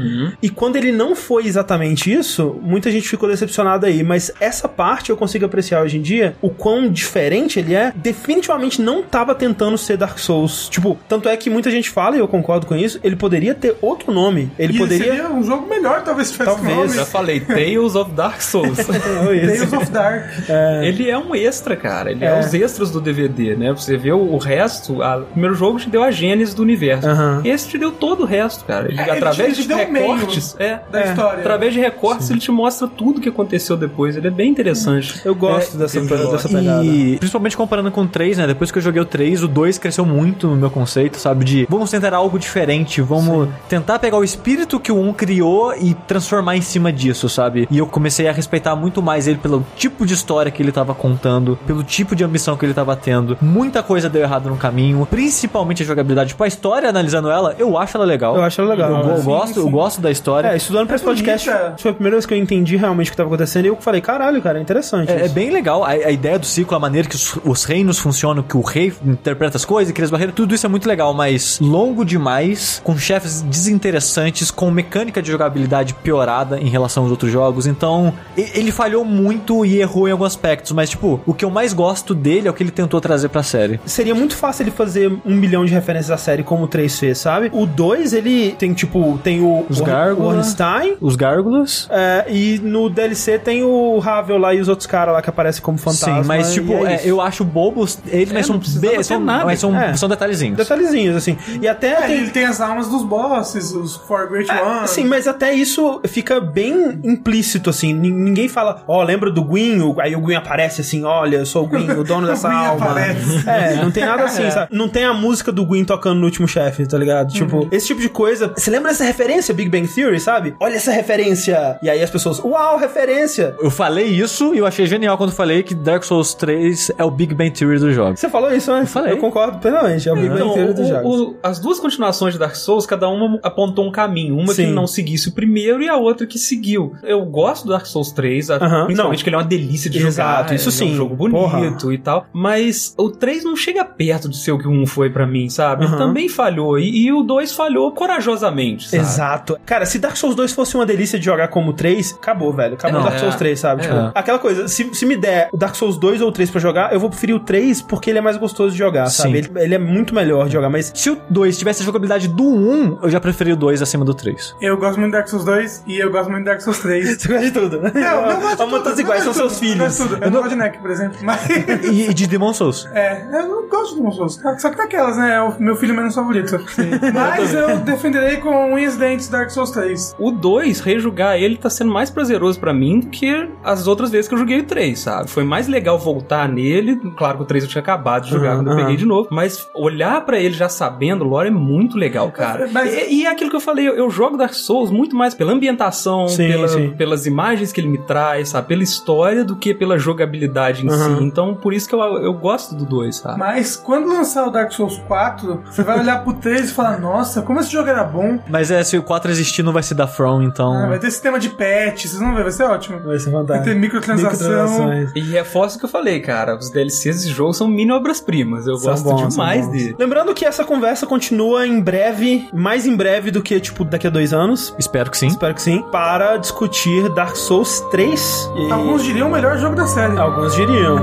[SPEAKER 1] E quando ele não foi exatamente isso, muita gente ficou decepcionada aí. Mas essa parte eu consigo apreciar hoje em dia, o quão diferente ele é. Definitivamente não tava tentando ser Dark Souls. Tipo, tanto é que muita gente fala, e eu concordo com isso, ele poderia ter outro nome. Ele
[SPEAKER 4] e
[SPEAKER 1] poderia.
[SPEAKER 4] seria um jogo melhor, talvez, se tivesse
[SPEAKER 1] Talvez.
[SPEAKER 4] nome.
[SPEAKER 3] Já falei, Tales of Dark Souls. <laughs>
[SPEAKER 4] Tales of Dark.
[SPEAKER 3] Ele é um extra, cara. Ele é. os extras do DVD, né? Você vê o, o resto. A, o primeiro jogo te deu a gênese do universo. Esse te deu todo o resto, cara. Ele,
[SPEAKER 4] É, ele
[SPEAKER 3] através
[SPEAKER 4] te- te
[SPEAKER 3] de
[SPEAKER 4] deu o meio
[SPEAKER 3] recortes. É,
[SPEAKER 4] da
[SPEAKER 3] é,
[SPEAKER 4] história.
[SPEAKER 3] Através de recortes, ele te mostra tudo que aconteceu depois. Ele é bem interessante.
[SPEAKER 1] Eu gosto dessa, dessa pegada.
[SPEAKER 2] E principalmente comparando com o 3, né? Depois que eu joguei o 3, o 2 cresceu muito no meu conceito, sabe? De vamos tentar algo diferente, vamos tentar pegar o espírito que o 1 criou e transformar em cima disso, sabe? E eu comecei a respeitar muito mais ele pelo tipo de história que ele tava contando, pelo tipo de ambição que ele tava tendo. Muita coisa deu errado no caminho, principalmente a jogabilidade. Tipo, a história, analisando ela, eu acho ela legal.
[SPEAKER 1] Eu acho ela legal.
[SPEAKER 2] Eu, eu
[SPEAKER 1] Sim,
[SPEAKER 2] gosto, eu
[SPEAKER 4] sim.
[SPEAKER 2] gosto da história.
[SPEAKER 1] É, estudando pra esse
[SPEAKER 4] bonita.
[SPEAKER 1] podcast, foi a primeira vez que eu entendi realmente o que tava acontecendo e eu falei, caralho, cara, é interessante.
[SPEAKER 2] É, é bem legal a, a ideia do ciclo, a maneira que os, os reinos funcionam, que o rei interpreta as coisas, cria as barreiras, tudo isso é muito legal, mas longo demais, com chefes desinteressantes, com mecânica de jogabilidade piorada em relação aos outros jogos. Então, ele falhou muito e errou em alguns aspectos, mas tipo, o que eu mais gosto dele é o que ele tentou trazer pra série.
[SPEAKER 1] Seria muito fácil ele fazer um milhão de referências à série como o 3 fez, sabe? O 2, ele tem, tipo, tem o,
[SPEAKER 2] Os
[SPEAKER 1] Ornstein,
[SPEAKER 2] Os gárgulas.
[SPEAKER 1] é, e no DLC tem o Ravel lá e os outros caras lá que aparecem como fantasma.
[SPEAKER 2] Sim, mas tipo,
[SPEAKER 1] é
[SPEAKER 2] é, eu acho bobos eles, mas
[SPEAKER 3] não
[SPEAKER 2] são, são,
[SPEAKER 3] nada.
[SPEAKER 2] mas são,
[SPEAKER 1] É.
[SPEAKER 2] são detalhezinhos.
[SPEAKER 1] Detalhezinhos, assim. E até
[SPEAKER 4] É,
[SPEAKER 1] tem...
[SPEAKER 4] ele tem as almas dos bosses, os Four Great Ones.
[SPEAKER 1] Sim, mas até isso fica bem implícito, assim. Nin- Ninguém fala, ó, lembra do Gwyn? Aí o Gwyn aparece assim, olha, eu sou o Gwyn, o dono <laughs> dessa
[SPEAKER 4] O Gwyn
[SPEAKER 1] alma.
[SPEAKER 4] aparece. <laughs>
[SPEAKER 1] É, não tem nada assim, sabe? Não tem a música do Gwyn tocando no último chefe, tá ligado? Tipo, esse tipo de coisa. Você lembra dessa referência, Big Bang Theory, sabe? Olha essa referência. E aí as pessoas, uau, referência.
[SPEAKER 2] Eu falei isso e eu achei genial quando falei que Dark Souls 3 é o Big Bang Theory dos jogos.
[SPEAKER 1] Você falou isso, né? Eu
[SPEAKER 2] falei.
[SPEAKER 1] Eu concordo plenamente. É o Big Bang
[SPEAKER 3] Então,
[SPEAKER 1] Theory dos
[SPEAKER 3] o-
[SPEAKER 1] jogos.
[SPEAKER 3] o- as duas continuações de Dark Souls, cada uma apontou um caminho. Uma
[SPEAKER 1] Sim.
[SPEAKER 3] que não seguisse o primeiro e a outra que seguiu. Eu gosto do Dark Souls 3, a-
[SPEAKER 1] Aham,
[SPEAKER 3] principalmente
[SPEAKER 1] não.
[SPEAKER 3] que ele é uma delícia de
[SPEAKER 1] Exato,
[SPEAKER 3] jogar.
[SPEAKER 1] isso
[SPEAKER 3] ele É
[SPEAKER 1] sim.
[SPEAKER 3] um jogo bonito
[SPEAKER 1] Porra.
[SPEAKER 3] e tal. Mas o 3 não chega perto de ser o que o 1 foi pra mim, sabe? Ele
[SPEAKER 1] Aham.
[SPEAKER 3] também falhou. E, e o 2 falhou corajosamente, sabe?
[SPEAKER 1] Exato. Cara, se Dark Souls 2 fosse uma delícia de jogar como o 3, acabou, velho. Acabou
[SPEAKER 3] É,
[SPEAKER 1] Dark Souls
[SPEAKER 3] é.
[SPEAKER 1] 3, sabe?
[SPEAKER 3] É.
[SPEAKER 1] Tipo, aquela coisa, se, se me der o Dark Souls 2 ou o 3 pra jogar, eu vou preferir o 3 porque ele é mais gostoso de jogar,
[SPEAKER 2] Sim.
[SPEAKER 1] sabe? Ele, ele é muito melhor de jogar, mas
[SPEAKER 2] Se o 2 tivesse a jogabilidade do 1, eu já preferi o 2 acima do 3.
[SPEAKER 4] Eu gosto muito de Dark Souls 2 e eu gosto muito de Dark Souls 3. <laughs>
[SPEAKER 1] Você gosta de tudo, né?
[SPEAKER 4] Não, não gosto de tudo,
[SPEAKER 1] todos iguais, são seus filhos.
[SPEAKER 4] tudo. Eu não gosto de Neck, por exemplo. Mas, <laughs>
[SPEAKER 2] E, e de Demon Souls.
[SPEAKER 4] é, eu não gosto de Demon Souls. Só que daquelas, né? É o meu filho menos favorito. Mas eu defenderei com unhas dentes Dark Souls 3.
[SPEAKER 3] O 2, rejogar ele tá sendo mais prazeroso pra mim do que as outras vezes que eu joguei o 3, sabe? Foi mais legal voltar nele. Claro que o 3 eu tinha acabado de jogar
[SPEAKER 1] Aham,
[SPEAKER 3] quando eu peguei de novo. Mas olhar pra ele já sabendo, o lore é muito legal, cara.
[SPEAKER 4] Mas-
[SPEAKER 3] E, e é aquilo que eu falei, eu, eu jogo Dark Souls muito mais pela ambientação,
[SPEAKER 1] Sim,
[SPEAKER 3] pela-
[SPEAKER 1] sim.
[SPEAKER 3] pelas imagens que ele me traz, sabe? Pela história do que pela jogabilidade em
[SPEAKER 1] Aham.
[SPEAKER 3] si. Então, por isso que eu, eu gosto do 2, sabe?
[SPEAKER 4] Mas quando lançar o Dark Souls 4, você vai olhar pro 3 e falar: Nossa, como esse jogo era bom.
[SPEAKER 2] Mas é, se o 4 existir, não vai ser da From, então.
[SPEAKER 4] Ah, vai ter sistema de patch, vocês vão ver, vai ser ótimo.
[SPEAKER 1] Vai ser
[SPEAKER 4] Vai
[SPEAKER 1] fantástico.
[SPEAKER 4] ter microtransação.
[SPEAKER 3] E reforço o que eu falei, cara. Os DLCs desse jogo são mini obras-primas. Eu
[SPEAKER 1] São
[SPEAKER 3] gosto
[SPEAKER 1] bons,
[SPEAKER 3] demais dele.
[SPEAKER 1] Lembrando que essa conversa continua em breve, mais em breve do que, tipo, daqui a dois anos.
[SPEAKER 2] Espero que sim.
[SPEAKER 1] Espero que sim. Para discutir Dark Souls 3. E
[SPEAKER 4] Alguns diriam o melhor jogo da série.
[SPEAKER 1] alguns diriam.